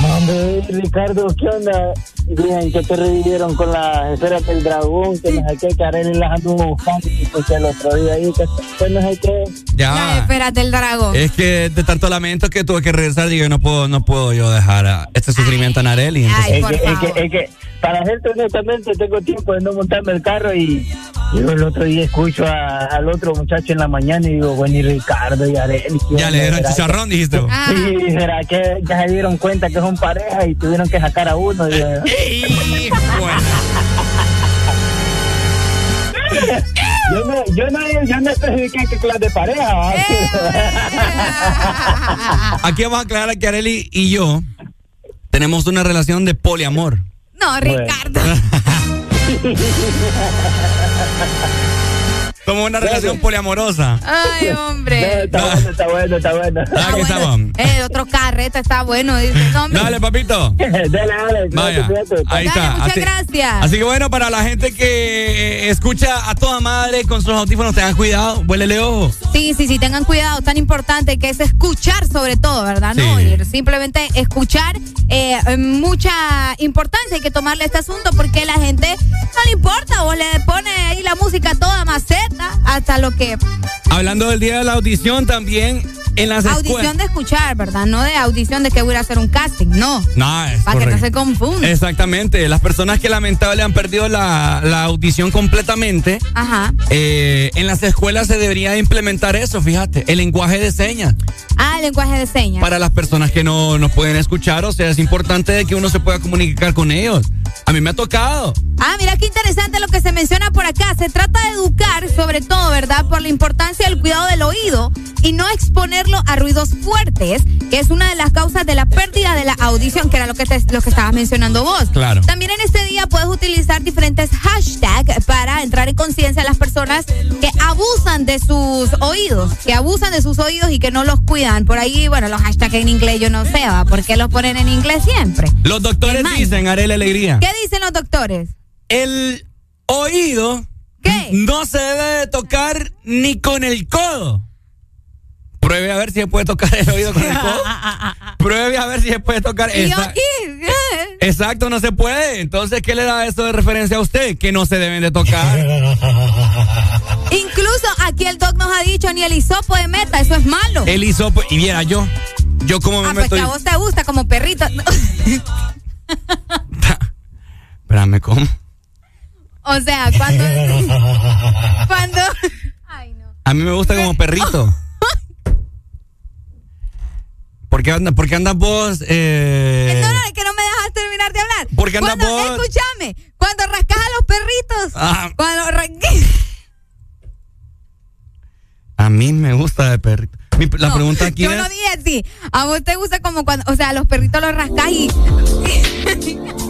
Hombre, Ricardo, ¿qué onda? Bien, que te revivieron con la esfera del dragón, que no sé qué, que Arely las anduvo buscando y escuché el otro día ahí, que pues no sé qué.
Ya.
La esfera del dragón.
Es que de tanto lamento que tuve que regresar, digo, no puedo, no puedo yo dejar a este sufrimiento a Nareli.
Ay, es, que, es, que, es, que, para gente honestamente tengo tiempo de no montarme el carro y yo el otro día escucho a, al otro muchacho en la mañana y digo, bueno, y Ricardo y Arely.
Ya le dieron chicharrón, dijiste.
Sí, será que ya se dieron cuenta que son pareja y tuvieron que sacar a uno. Y, yo no, yo no, yo no especifiqué qué clase de pareja.
Aquí vamos a aclarar que Areli y yo tenemos una relación de poliamor.
No, Ricardo.
Como una relación poliamorosa.
Ay, hombre.
está, bueno, está bueno, está bueno.
Ah, aquí estamos.
Eh, otro carreta está bueno. Dice,
Dale, papito.
dale, dale.
Vaya, ahí está.
Muchas gracias.
Así que bueno, para la gente que escucha a toda madre con sus audífonos, tengan cuidado, huélele ojo.
Sí, sí, sí, tengan cuidado. Tan importante que es escuchar sobre todo, ¿verdad? No oír. Simplemente escuchar. Eh, mucha importancia hay que tomarle este asunto porque la gente no le importa o le pone ahí la música toda maceta hasta lo que...
Hablando del día de la audición también, en las
Audición de escuchar, ¿verdad? No de audición de que voy a hacer un casting, no.
No, es
Para que no se confunda.
Exactamente. Las personas que lamentablemente han perdido la, audición completamente,
Ajá.
Eh, en las escuelas se debería implementar eso, fíjate, el lenguaje de señas.
Ah, el lenguaje de señas.
Para las personas que no, no pueden escuchar, o sea, es importante de que uno se pueda comunicar con ellos. A mí me ha tocado.
Ah, mira qué interesante lo que se menciona por acá. Se trata de educar, sobre todo, ¿verdad? Por la importancia del cuidado del oído y no exponerlo a ruidos fuertes, que es una de las causas de la pérdida de la audición, que era lo que, te, lo que estabas mencionando vos.
Claro.
También en este día puedes utilizar diferentes hashtags para entrar en conciencia a las personas que abusan de sus oídos, que abusan de sus oídos y que no los cuidan. Por ahí, bueno, los hashtags en inglés yo no sé, ¿va? ¿Por qué los ponen en inglés siempre?
Los doctores dicen, haré la alegría.
¿Qué dicen los doctores?
El oído no se debe de tocar ni con el codo. Pruebe a ver si se puede tocar el oído con el codo. Pruebe a ver si se puede tocar
¿Y aquí?
Exacto, no se puede. Entonces, ¿qué le da eso de referencia a usted? Que no se deben de tocar.
Incluso aquí el doc nos ha dicho ni el hisopo de meta, eso es malo.
El hisopo, y viera yo, yo como me
ah, pues
meto...
que a vos te gusta como perrito.
Espérame, ¿cómo?
O sea, cuando... cuando... Ay, no.
A mí me gusta como perrito. ¿Por qué, anda, por qué andas vos? Eh...
No, no, es que no me dejas terminar de hablar.
¿Por qué andas
cuando,
vos?
Escúchame, cuando rascas a los perritos.
Ah.
Cuando ra-
A mí me gusta de perrito. Mi- la
No,
pregunta aquí
Yo
es...
no dije así. A vos te gusta como cuando, o sea, los perritos los rascas y.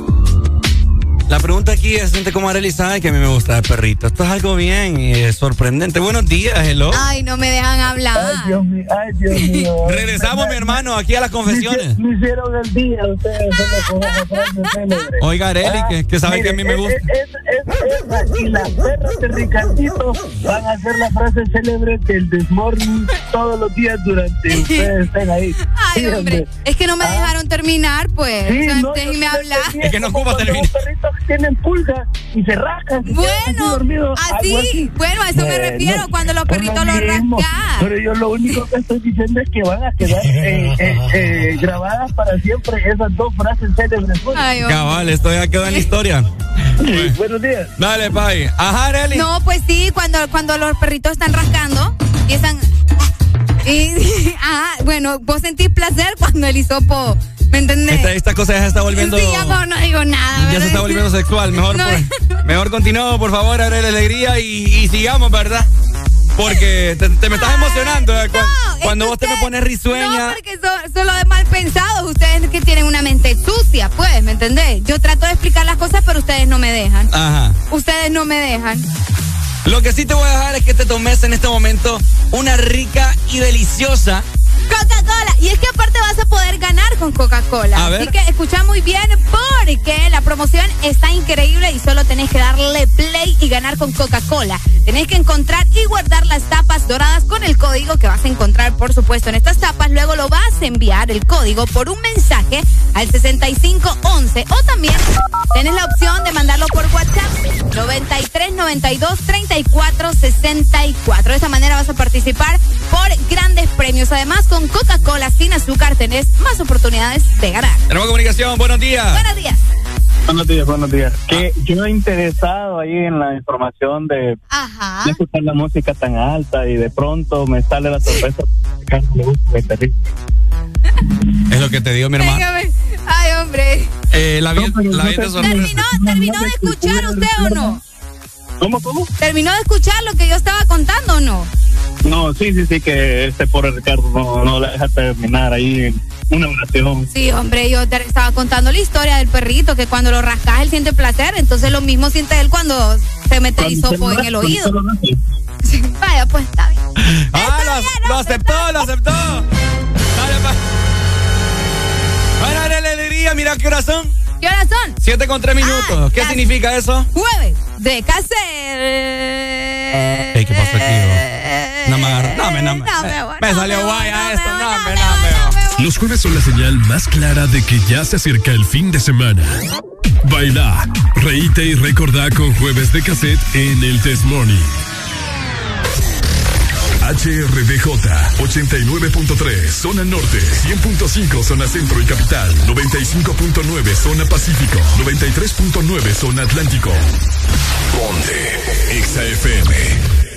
La pregunta aquí es, gente como Arely sabe que a mí me gusta de perrito. Esto es algo bien eh, sorprendente. Buenos días, hello.
Ay, no me dejan hablar.
Ay, Dios mío, ay, Dios mío.
Regresamos, mi hermano, aquí a las confesiones.
Me hicieron el día ustedes.
Oiga, Arely, que, que sabe que a mí me
Mire,
gusta.
es- es- es- esa y las perras de Ricardito van a hacer la frase célebre del desmorning todos los días durante ustedes estén ahí.
Ay, hombre. Es que no me dejaron terminar, pues.
Sí,
O sea,
no,
déjeme
yo-
hablar.
Es que no ocupa terminar.
Tienen pulgas y se rascan.
Bueno,
dormidos,
así, bueno, a eso me refiero, cuando los perritos
lo
rascan.
Pero yo lo único que estoy diciendo es que van a quedar eh, eh, eh, grabadas para siempre esas dos frases célebres.
Cabal, esto ya quedó en la historia.
Buenos días.
Dale, Pai. Ajá, Arely.
No, pues sí, cuando, cuando los perritos están rascando y están. Y, ajá, bueno, vos sentís placer cuando el hisopo. ¿Me entendés?
Esta, esta cosa ya se está volviendo...
Sí, ya mejor no digo nada.
Ya se está volviendo sexual. Mejor,
No.
por- mejor continuamos, por favor, Arely Alegría y, y sigamos, ¿verdad? Porque te, te me estás emocionando. Cuando, vos te me pones risueña.
No, porque son, son los de mal pensados. Ustedes que tienen una mente sucia, pues, ¿me entendés? Yo trato de explicar las cosas, pero ustedes no me dejan.
Ajá.
Ustedes no me dejan.
Lo que sí te voy a dejar es que te tomes en este momento una rica y deliciosa.
Coca-Cola. Y es que aparte vas a poder ganar con Coca-Cola.
Ver.
Así que escucha muy bien porque la promoción está increíble y solo tenés que darle play y ganar con Coca-Cola. Tenés que encontrar y guardar las tapas doradas con el código que vas a encontrar, por supuesto, en estas tapas. Luego lo vas a enviar el código por un mensaje al 6511 o también tenés la opción de mandarlo por WhatsApp 93 92 34 64. De esta manera vas a participar por grandes premios. Además, con Coca-Cola sin azúcar tenés más oportunidades de ganar.
Tenemos comunicación, buenos días.
Buenos días.
Buenos días, buenos días. Que yo he interesado ahí en la información de
Ajá.
no escuchar la música tan alta y de pronto me sale la sorpresa.
Es lo que te digo, mi hermano.
Véngame. Ay, hombre.
Eh, la vi- la de sorpresa.
¿Terminó, ¿Terminó de escuchar usted o no?
¿Cómo, cómo?
¿Terminó de escuchar lo que yo estaba contando o no?
No, sí, sí, sí, que este pobre Ricardo no, no la deja terminar ahí una oración.
Sí, hombre, yo te estaba contando la historia del perrito, que cuando lo rascas él siente placer, entonces lo mismo siente él cuando se mete el hisopo en el oído. Sí, Vaya, pues está bien.
Ah, lo, lo aceptó, lo aceptó. Dale, pa. Bueno, Arely Alegría, mira qué hora son.
¿Qué horas son?
Siete con tres minutos. ¿Qué significa eso?
Jueves de caser.
Ey, ¿Qué pasó aquí? No me agarró. No, me, no, me, salió guaya
no me
esto.
voy,
No,
no
me,
me
no,
voy,
me.
no me voy.
Los jueves son la señal más clara de que ya se acerca el fin de semana. Baila, reíte y recordá con jueves de cassette en el Test Morning. HRDJ 89.3 Zona Norte 100.5 Zona Centro y Capital 95.9 Zona Pacífico 93.9 Zona Atlántico Ponte XAFM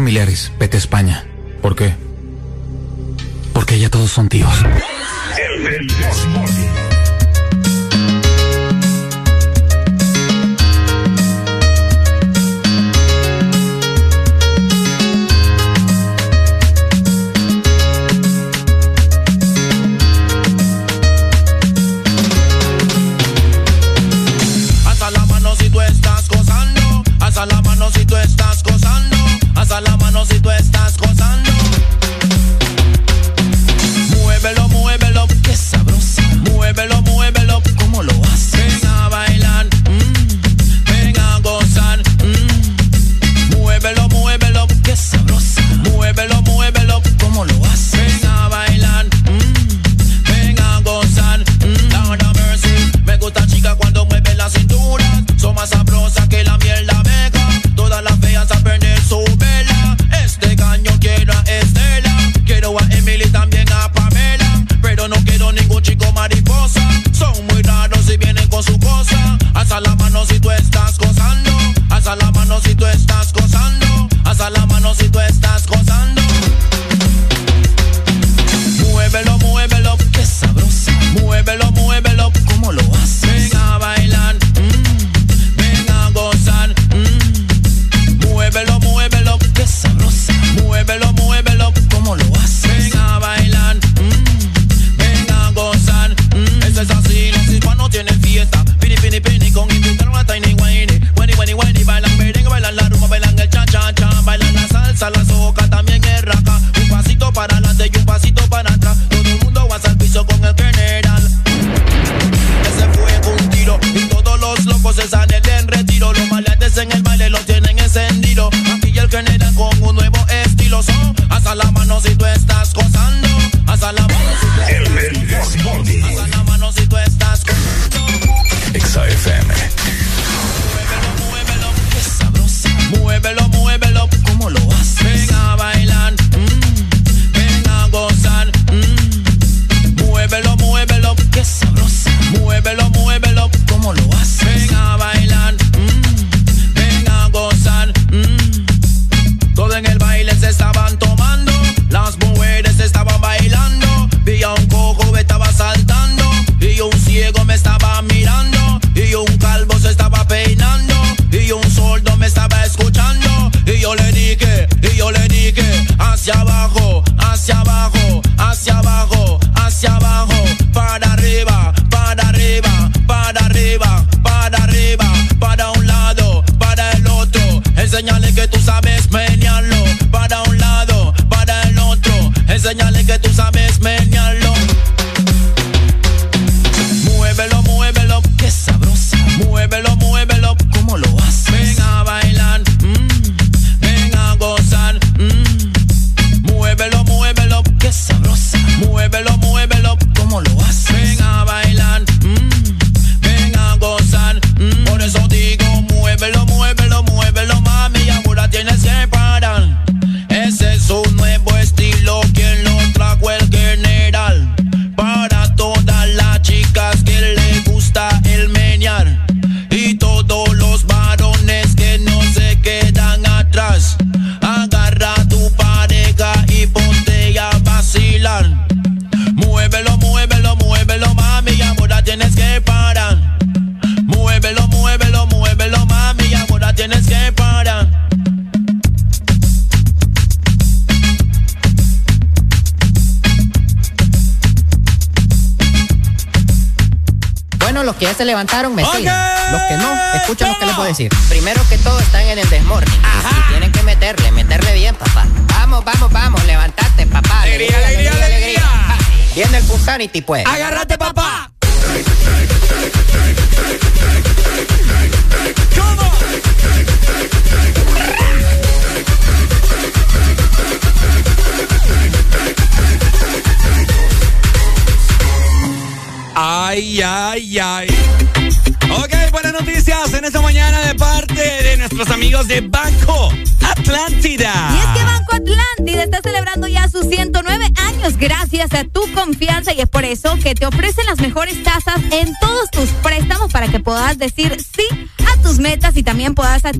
familiares,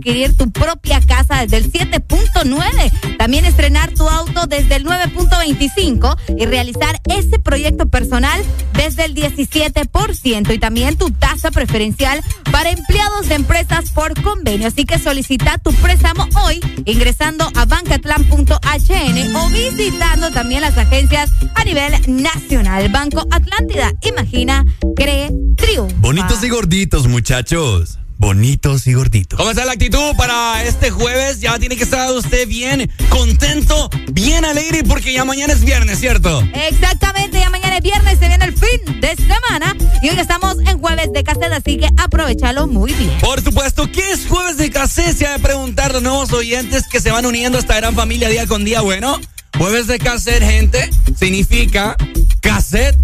adquirir tu propia casa desde el 7.9. También estrenar tu auto desde el 9.25 y realizar ese proyecto personal desde el 17% y también tu tasa preferencial para empleados de empresas por convenio. Así que solicita tu préstamo hoy ingresando a bancatlan.hn o visitando también las agencias a nivel nacional. Banco Atlántida, imagina, cree, triunfa.
Bonitos y gorditos, muchachos. Bonitos y gorditos. ¿Cómo está la actitud para este jueves? Ya tiene que estar usted bien contento, bien alegre, porque ya mañana es viernes, ¿cierto?
Exactamente, ya mañana es viernes, se viene el fin de semana y hoy estamos en jueves de cassette, así que aprovechalo muy bien.
Por supuesto, ¿qué es jueves de cassette? Se ha de preguntar los nuevos oyentes que se van uniendo a esta gran familia día con día. Bueno, jueves de cassette, gente, significa cassette,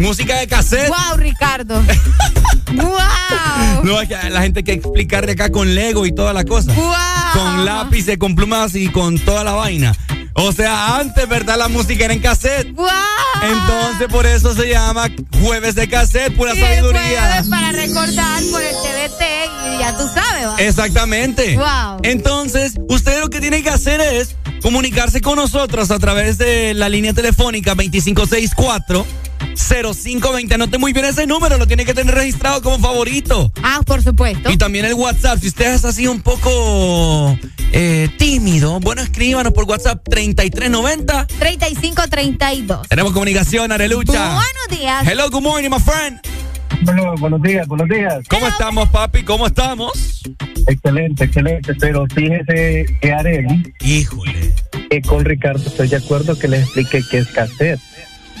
música de cassette.
¡Wow, Ricardo! ¡Wow!
No, es que la gente hay que explicarle acá con Lego y toda la cosa.
¡Wow!
Con lápices, con plumas y con toda la vaina. O sea, antes, ¿verdad? La música era en cassette.
¡Wow!
Entonces, por eso se llama Jueves de Cassette, pura
Y
sabiduría.
jueves para recordar por el TVT y ya tú sabes, ¿va?
Exactamente.
Wow.
Entonces, usted lo que tiene que hacer es comunicarse con nosotros a través de la línea telefónica 2564 0520. Anote muy bien ese número, lo tiene que tener registrado como favorito.
Ah, por supuesto.
Y también el WhatsApp. Si usted es así un poco eh, tímido, bueno, escríbanos por WhatsApp 3390.
3532.
Tenemos comunicación, Arelucha.
Buenos días.
Hello, good morning, my friend.
Bueno, buenos días, buenos días.
¿Cómo estamos, papi? ¿Cómo estamos?
Excelente, excelente. Pero fíjese que Arely.
Híjole.
Que con Ricardo estoy de acuerdo que le explique qué es cassette.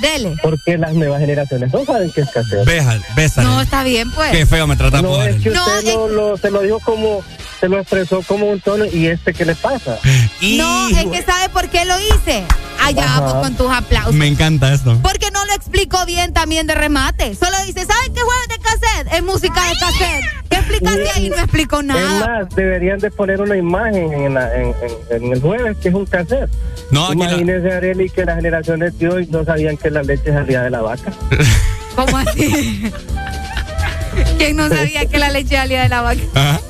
Dele.
Porque las nuevas generaciones no saben qué es cassette.
Béjale, bésale.
No, está bien, pues.
Qué feo me trata
No, es que
No,
usted
es-
lo, se lo dijo como, se lo expresó como un tono y este qué le pasa.
No, es que sabe por qué lo hice. Allá
Ajá.
vamos con tus aplausos.
Me encanta esto.
Porque no lo explico bien también de remate. Solo dice, ¿sabes qué jueves de cassette? Es música de cassette. ¿Qué explicaste ahí? No explico
Es
nada.
más, deberían de poner una imagen en, la- en- en- en el jueves que es un cassette.
No, aquí la-
Imagínese, Arely, que las generaciones de hoy no sabían la leche salía de la vaca.
¿Cómo así? ¿Quién no sabía que la leche salía de la vaca?
Ajá.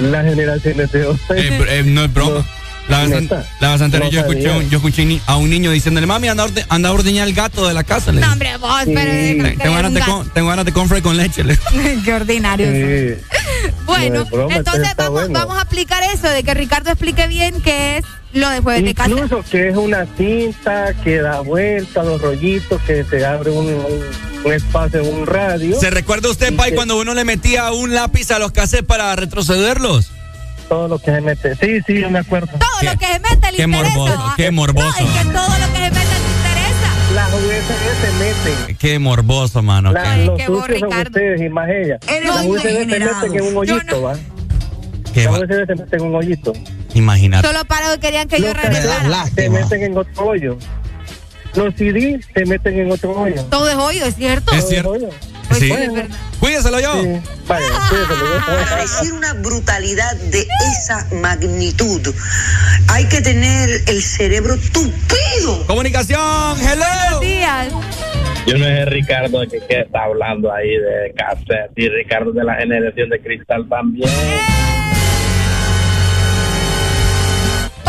Las generaciones de hoy.
Eh, eh, no es broma. La vez, la vez anterior
No
yo escuché, un- yo escuché ni- a un niño diciéndole, mami, anda, a orde- anda a ordeñar el gato de la casa. Le
No, hombre, vos,
Sí.
pero
tengo, ganas de con, tengo ganas de cornflakes con leche. le.
Qué ordinario.
Sí.
Bueno,
No es broma,
entonces vamos,
bueno.
vamos a aplicar eso de que Ricardo explique bien qué es lo de jueves de casa.
Incluso que es una cinta que da vuelta, los rollitos, que se abre un, un- un espacio en un radio.
¿Se recuerda usted, Pai,
que-
cuando uno le metía un lápiz a los cassettes para retrocederlos?
Todo lo que se mete. Sí, sí, yo me acuerdo.
Todo
Qué-
lo que se mete le
qué
interesa.
morboso, qué morboso.
No, es que todo lo que se mete le interesa.
Las USB se meten.
Qué morboso, mano.
La-
qué-
los
qué vos, Ricardo.
ustedes y más ella. Las USB se meten en un hoyito,
no-
¿va? Las USB se meten en un hoyito.
Imagínate.
Solo para que querían que yo
Los
regresara.
se meten en otro hoyo. Los CD se meten en otro hoyo.
Todo es hoyo, ¿es cierto?
Es
Todo
cierto.
hoyo.
Pues
Sí.
sí, es verdad.
Cuídeselo yo.
Sí.
Para decir una brutalidad de esa magnitud, hay que tener el cerebro tupido.
Comunicación,
Buenos
hello.
días.
Yo no sé Ricardo de qué está hablando ahí de cassette y Ricardo de la generación de cristal también.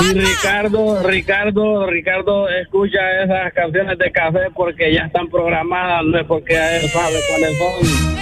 Y Ricardo, Ricardo, Ricardo escucha esas canciones de café porque ya están programadas, no es porque él sabe cuáles son.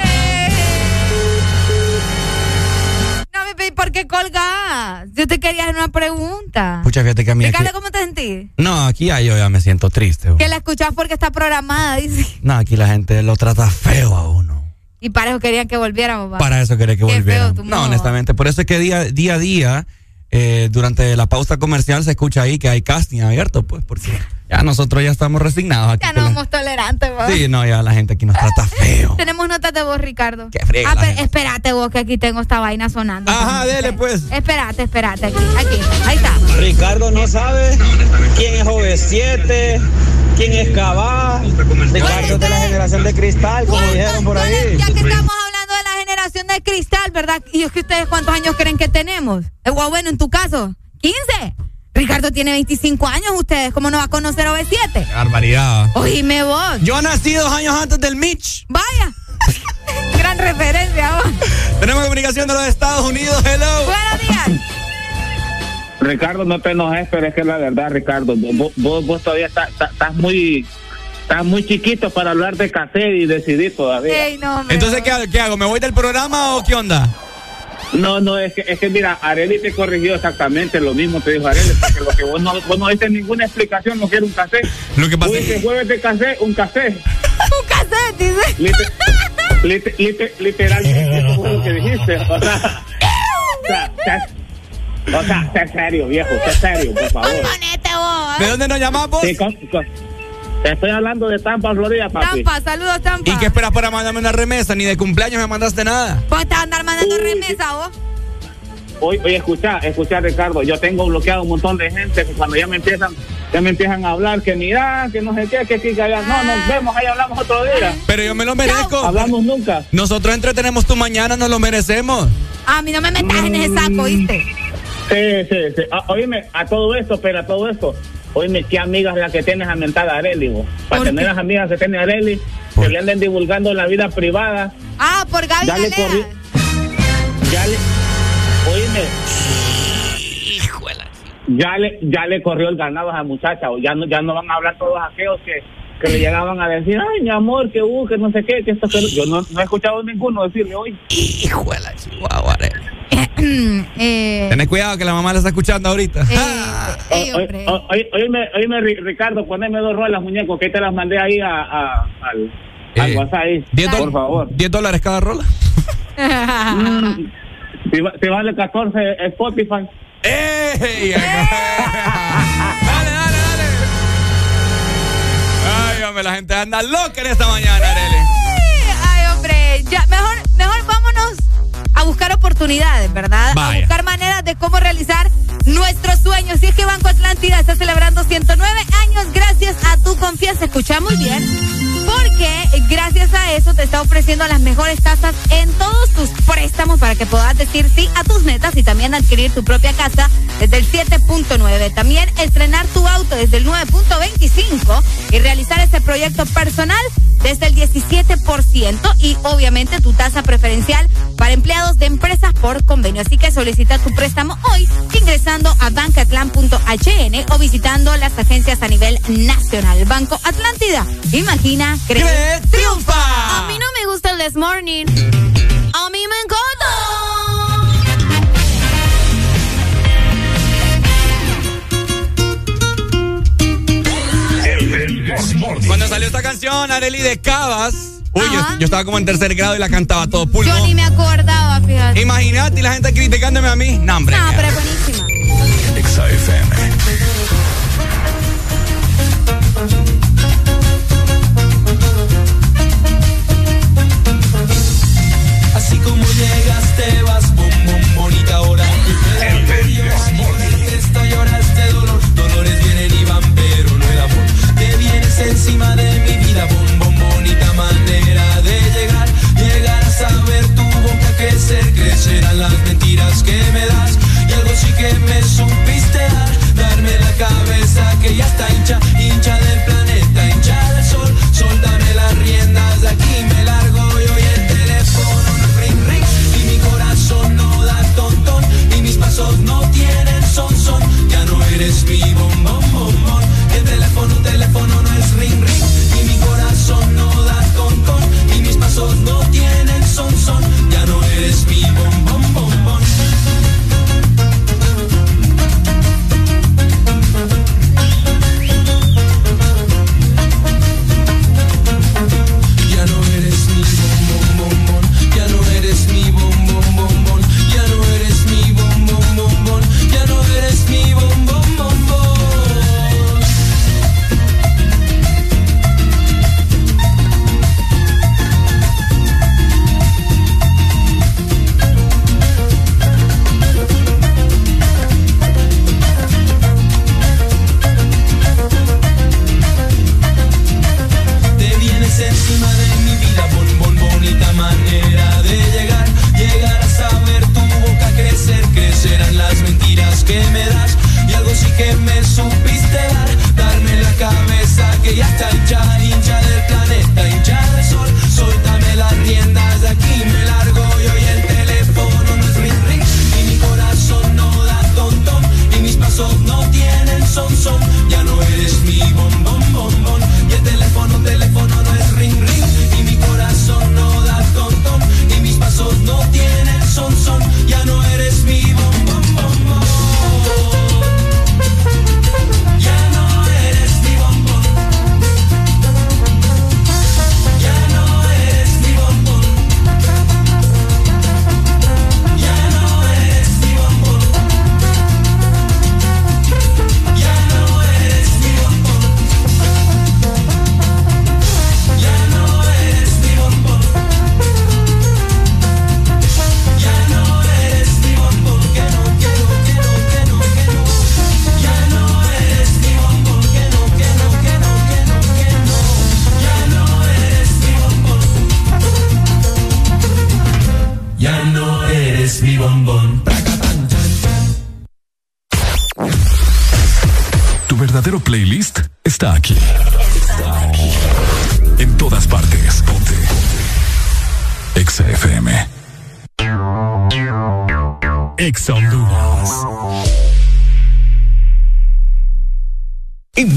No, me ¿por qué colgas? Yo te quería hacer una pregunta.
Pucha, fíjate que a mí aquí...
Ricardo, ¿cómo te sentís?
No, aquí ya yo ya me siento triste.
Que la escuchás porque está programada, dice.
No, aquí la gente lo trata feo a uno.
Y para eso querían que volviéramos.
Para eso quería que
tu
No, honestamente. Por eso es que día, día a día, eh, durante la pausa comercial, se escucha ahí que hay casting abierto, pues, porque ya nosotros ya estamos resignados aquí.
Ya no
la-
somos tolerantes, vos.
Sí, no, ya la gente aquí nos trata feo.
Tenemos notas de voz, Ricardo.
Qué friega
Ah, pero espérate vos, que aquí tengo esta vaina sonando.
Ajá, dele, pues.
Espérate, espérate, aquí, aquí, ahí está.
Ricardo no sabe quién es OV7, quién es Cabá. Ricardo de la generación de cristal, como dijeron por ahí.
Ya que estamos hablando de la generación de cristal, ¿verdad? Y es que ustedes cuántos años creen que tenemos. Eh, bueno, en tu caso, 15. Ricardo tiene 25 años, ustedes, ¿cómo no va a conocer a OV7?
Barbaridad.
Oíme vos.
Yo nací dos años antes del Mitch.
Vaya. Gran referencia, vos.
Tenemos comunicación de los Estados Unidos, hello.
Buenos días.
Ricardo, no te enojes, pero es que la verdad, Ricardo, vos, vos, vos todavía estás muy estás muy chiquito para hablar de cassette y decidir todavía.
Ey, no, hombre.
Entonces, ¿qué, hago? ¿qué hago? ¿Me voy del programa o qué onda?
No, no, es que, es que mira, Areli te corrigió exactamente lo mismo, te dijo Areli, porque lo que vos no, vos no diste ninguna explicación, no quiero un cassette.
Lo que pasa es
dices jueves de cassette, un cassette.
Un cassette, dice.
Liter- liter- liter- literalmente, eso fue lo que dijiste. O sea, o sea, sea- o sea, sé serio, viejo, sé serio, por favor.
Vos.
¿De
¿eh?
dónde nos llamamos?
Sí, con- con- te estoy hablando de Tampa, Florida, papi.
Tampa, saludos, Tampa.
¿Y qué esperas para mandarme una remesa? Ni de cumpleaños me mandaste nada.
Vos te vas a andar mandando remesa, vos.
Oye, oye, escucha, escucha, Ricardo, yo tengo bloqueado un montón de gente que cuando ya me empiezan, ya me empiezan a hablar que mira, que no sé qué, que aquí, que allá. No, nos vemos, ahí hablamos otro día.
Pero yo me lo merezco.
Hablamos nunca.
Nosotros entretenemos tu mañana, nos lo merecemos.
A mí no me metas en ese saco, ¿viste?
Sí, sí, sí. Ah, oíme, a todo esto, pero a todo esto. Oíme, ¿qué amigas es la que tienes mentada a Areli, vos? Para
¿Por
tener
qué?
las amigas que tiene Areli, que le anden divulgando la vida privada.
Ah, por Gaby
Ya le
Galea.
corrí. Ya le. Oíme. Ya le, ya le corrió el ganado a esa muchacha, o ya no, ya no van a hablar todos aquellos que, que le llegaban a decir, ay, mi amor, que uh, que no sé qué, que esto, que... Yo no, no he escuchado ninguno decirle hoy.
Hijo de la chihuahua.
eh,
Tenés cuidado que la mamá la está escuchando ahorita.
o- oí- Oíme, oíme, Ri- Ricardo, poneme dos rolas, muñeco, que te las mandé ahí a, a- al, al
Eh,
WhatsApp ahí.
10
por favor.
10 dólares cada rola.
Mm, si, va- si vale 14 Spotify.
¡Ey! dale, dale, dale. Ay, hombre, la gente anda loca en esta mañana, Arely.
Ay, hombre, ya, mejor, mejor vámonos a buscar oportunidades, ¿verdad? A buscar maneras de cómo realizar nuestros sueños. Si es que Banco Atlántida está celebrando 109 años gracias a tu confianza. Escucha muy bien. Porque gracias a eso te está ofreciendo las mejores tasas en todos tus préstamos para que puedas decir sí a tus metas y también adquirir tu propia casa desde el 7.9. También estrenar tu auto desde el 9.25 y realizar ese proyecto personal desde el 17% y obviamente tu tasa preferencial para empleados de empresas por convenio. Así que solicita tu préstamo hoy ingresando a bancatlan.hn o visitando las agencias a nivel nacional. Banco Atlántida. Imagina, cree,
¡Cree, triunfa!
A mí no me gusta el this morning. A mí me encanta.
Cuando salió esta canción, Arely de Cabas, uy, yo, estaba como en tercer grado y la cantaba todo pulmón.
Yo ni me acordaba, fíjate.
Imagínate y la gente criticándome a mí. No, hombre.
No, pero es buenísima.
Exa
encima de mi vida. Bombón, bonita manera de llegar. Llegar a saber tu boca crecer. Crecerán las mentiras que me das. Y algo sí que me supiste dar. Darme la cabeza
que ya está
hincha. Hincha del planeta, hincha del sol. Soltame las riendas de
aquí. Me largo y hoy el teléfono
no ring ring. Y mi corazón no da tontón. Y mis pasos no tienen. no que me supiste dar, darme la cabeza que ya está
Exa
En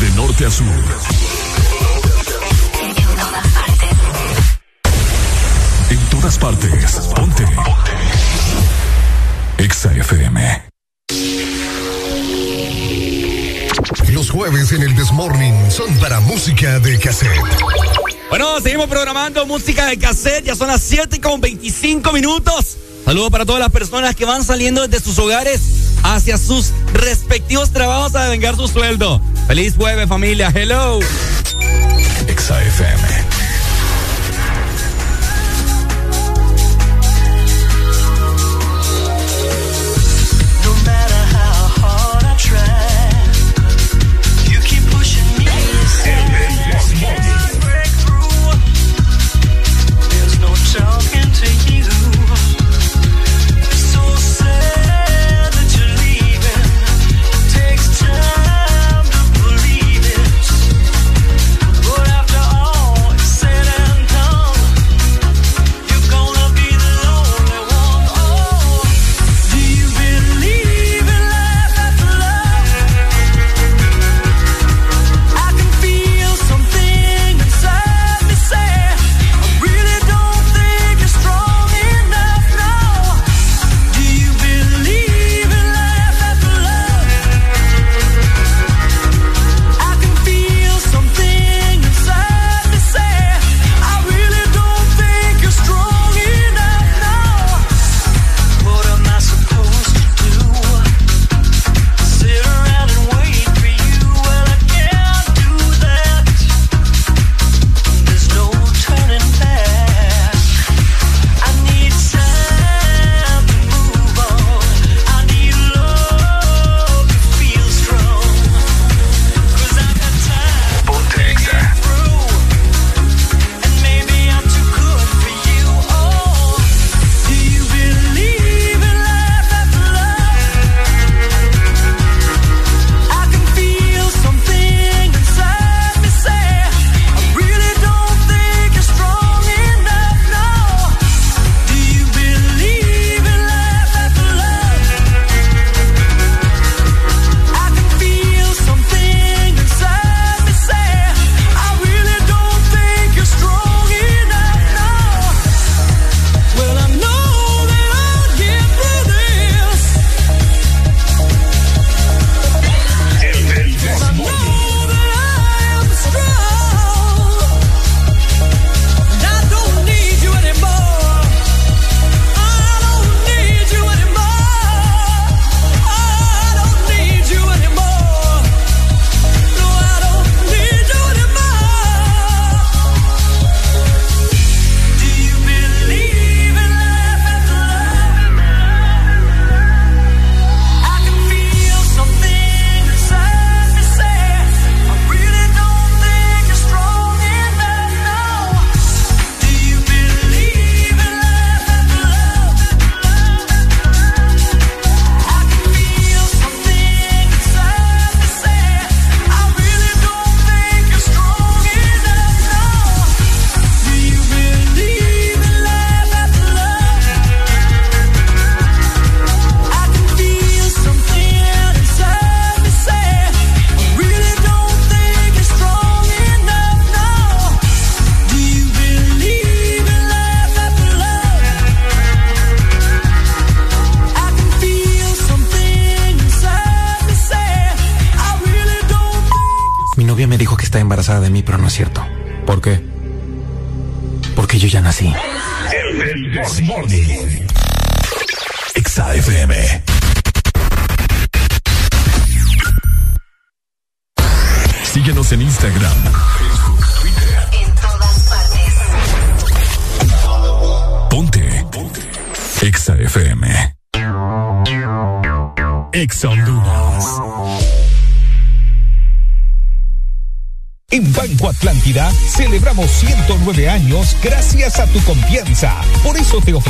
De norte a sur. En todas partes. Ponte. Exa FM.
Los jueves en el Desmorning son para música de cassette.
Bueno, seguimos programando música de cassette. Ya son las 7 con 25 minutos. Saludos para todas las personas que van saliendo desde sus hogares hacia sus respectivos trabajos a vengar su sueldo. Feliz jueves, familia. Hello.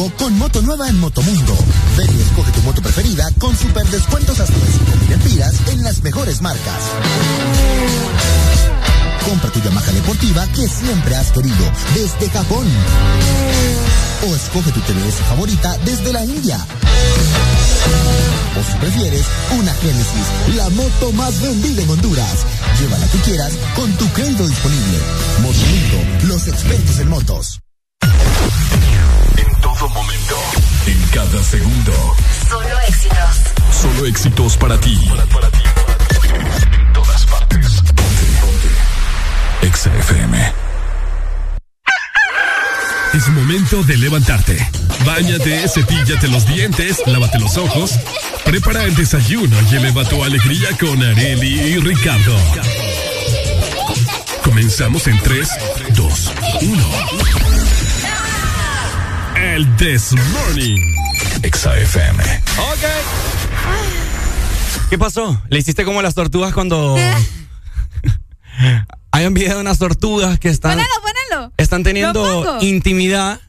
Con moto nueva en Motomundo. Ven y escoge tu moto preferida con super descuentos hasta de 5.000 empiras en las mejores marcas. Compra tu Yamaha deportiva que siempre has querido desde Japón. O escoge tu TVS favorita desde la India. O si prefieres, una Genesis, la moto más vendida en Honduras. Llévala que quieras con tu crédito disponible. Motomundo, los expertos en motos.
Cada segundo.
Solo éxitos.
Solo éxitos para ti. En todas partes. Ponte. Ponte. Exa FM. Es momento de levantarte. Báñate, cepíllate los dientes, lávate los ojos. Prepara el desayuno y eleva tu alegría con Areli y Ricardo. Comenzamos en 3, 2, 1. El This Morning. Exa FM.
Ok. ¿Qué pasó? ¿Le hiciste como las tortugas cuando... Hay un video de unas tortugas que están...
Ponelo, ponelo.
Están teniendo intimidad.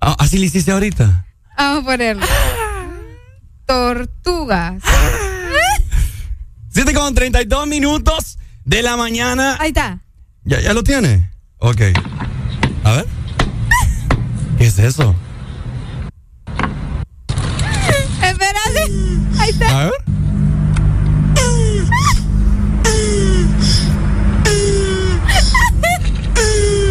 Ah, ¿Así le hiciste ahorita?
Vamos a ponerlo. Tortugas.
7 con 32 minutos de la mañana.
Ahí está.
¿Ya, ya lo tiene? Ok. A ver. ¿Qué es eso?
Espérate. Ahí está.
A ver.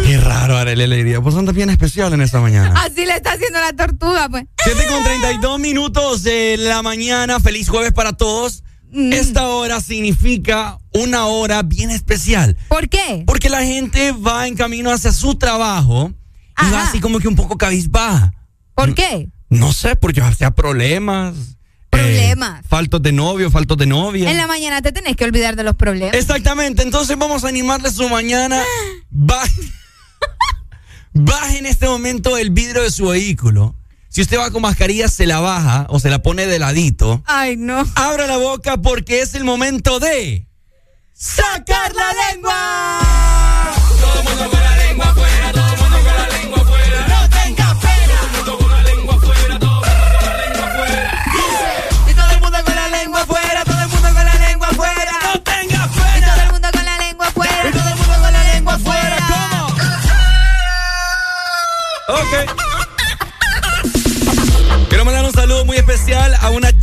Qué raro, Arely le diría. Pues anda bien especial en esta mañana.
Así le está haciendo la tortuga, pues.
7 con 32 minutos de la mañana. Feliz jueves para todos.
Mm.
Esta hora significa una hora bien especial.
¿Por qué?
Porque la gente va en camino hacia su trabajo y va así como que un poco cabizbaja.
¿Por qué?
No sé, porque sea problemas.
Problemas.
eh, faltos de novio, faltos de novia.
En la mañana te tenés que olvidar de los problemas.
Exactamente, entonces vamos a animarle su mañana. Baje, baje en este momento el vidrio de su vehículo. Si usted va con mascarilla, se la baja o se la pone de ladito.
Ay, no.
Abra la boca porque es el momento de. ¡Sacar la lengua!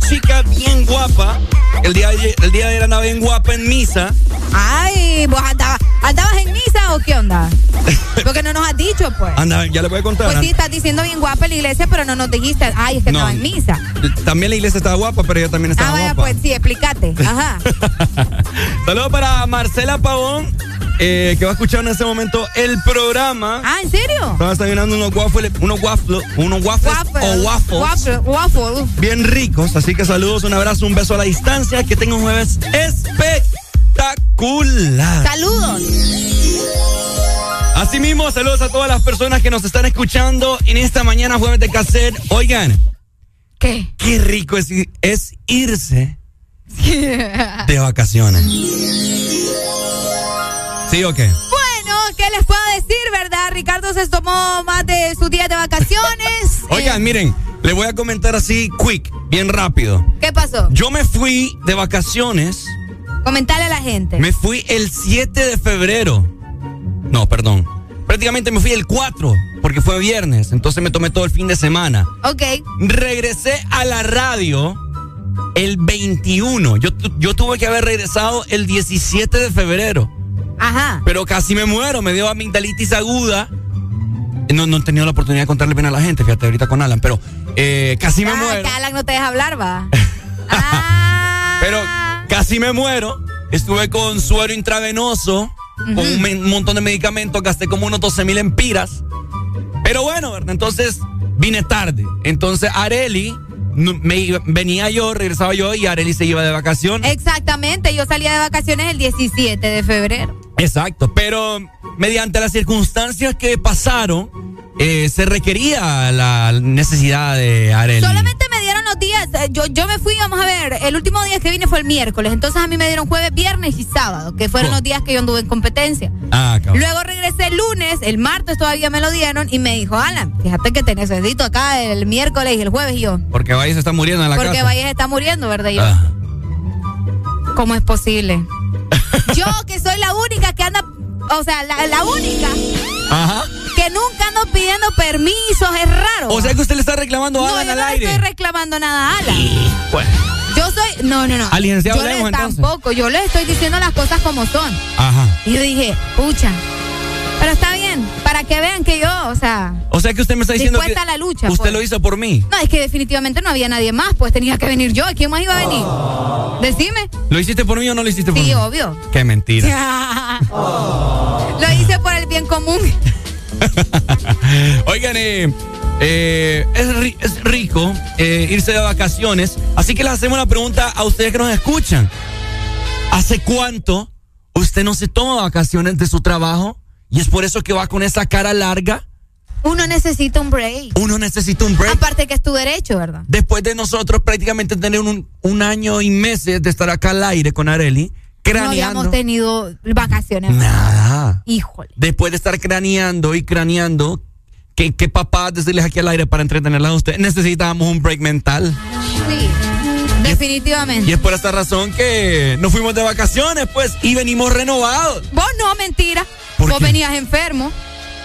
Chica bien guapa. El día, de- el día de ayer andaba bien guapa en misa.
Ay, ¿vos andabas, andabas en misa o qué onda? Porque no nos has dicho, pues.
Anda, ya le voy a contar.
Pues sí, estás diciendo bien guapa en la iglesia, pero no nos dijiste, ay, es que
No.
estaba en misa.
También la iglesia estaba guapa, pero ella también estaba
Ah, vaya,
guapa.
pues sí, explícate. Ajá.
Saludos para Marcela Pavón, eh, que va a escuchar en este momento el programa.
Ah, ¿en serio?
Estaba desayunando unos waffles, unos waffles, unos waffles o waffles.
Waffle, waffle.
bien ricos. Así que saludos, un abrazo, un beso a la distancia. Que tenga un jueves espectacular.
Saludos.
Asimismo, saludos a todas las personas que nos están escuchando en esta mañana jueves de cassette. Oigan,
¿Qué?
qué rico es, es irse de vacaciones. ¿Sí o qué?
Bueno, ¿qué les puedo decir, verdad? Ricardo se tomó más de sus días de vacaciones.
Oigan, miren, les voy a comentar así, quick, bien rápido.
¿Qué pasó?
Yo me fui de vacaciones,
Comentale a la gente.
me fui el 7 de febrero. No, perdón. prácticamente me fui el 4, porque fue viernes, entonces me tomé todo el fin de semana.
Ok.
Regresé a la radio el 21. Yo, yo tuve que haber regresado el 17 de febrero.
Ajá.
Pero casi me muero, me dio amigdalitis aguda. No, no he tenido la oportunidad de contarle bien a la gente, fíjate, ahorita con Alan, pero eh, casi me
Ah,
muero.
que Alan no te deja hablar, va.
Pero casi me muero. Estuve con suero intravenoso, con un, montón de medicamentos, gasté como unos 12 mil empiras. Pero bueno, ¿verdad? Entonces vine tarde. Entonces Areli, me venía yo, regresaba yo y Areli se iba de vacaciones.
Exactamente, yo salía de vacaciones el 17 de febrero.
Exacto, pero mediante las circunstancias que pasaron, eh, se requería la necesidad de Areli.
Solamente me dieron los días, eh, yo, yo me fui, vamos a ver, el último día que vine fue el miércoles, entonces a mí me dieron jueves, viernes y sábado, que fueron
Oh.
los días que yo anduve en competencia.
Ah, cabrón.
Luego regresé el lunes, el martes todavía me lo dieron y me dijo, Alan, fíjate que te necesito acá el miércoles y el jueves y yo.
Porque Valle se está muriendo en la
Porque
casa.
Valles está muriendo, ¿verdad? Y yo,
Ah.
¿cómo es posible? yo que soy la única que anda, o sea, la, la única
Ajá.
que nunca ando pidiendo permisos, es raro.
O sea que usted le está reclamando a
no,
Alan
yo
al
no le
aire.
estoy reclamando nada a Alan. Yo soy, no, no, no.
Al licenciado
yo le-
entonces.
tampoco, yo le estoy diciendo las cosas como son.
Ajá.
Y yo dije, pucha, pero está bien, para que vean que yo, o sea,
O sea que usted me está diciendo que
la lucha.
usted
pues.
lo hizo por mí.
No, es que definitivamente no había nadie más, pues tenía que venir yo. ¿Quién más iba a venir? Decime.
¿Lo hiciste por mí o no lo hiciste por
Sí,
mí?
obvio.
Qué mentira.
Lo hice por el bien común.
Oigan, eh, eh, es, ri- es rico eh, irse de vacaciones. Así que les hacemos una pregunta a ustedes que nos escuchan. ¿Hace cuánto usted no se toma vacaciones de su trabajo? Y es por eso que va con esa cara larga.
Uno necesita un break.
Uno necesita un break.
Aparte que es tu derecho, ¿verdad?
Después de nosotros prácticamente tener un, un año y meses de estar acá al aire con Areli,
No
craneando.
habíamos tenido vacaciones.
Nada.
Híjole.
Después de estar craneando y craneando, que, que papá decirles aquí al aire para entretenerlas a ustedes, necesitábamos un break mental.
Sí. Definitivamente.
Y es por esta razón que nos fuimos de vacaciones, pues, y venimos renovados.
Vos no, mentira.
¿Por
Vos
qué?
venías enfermo.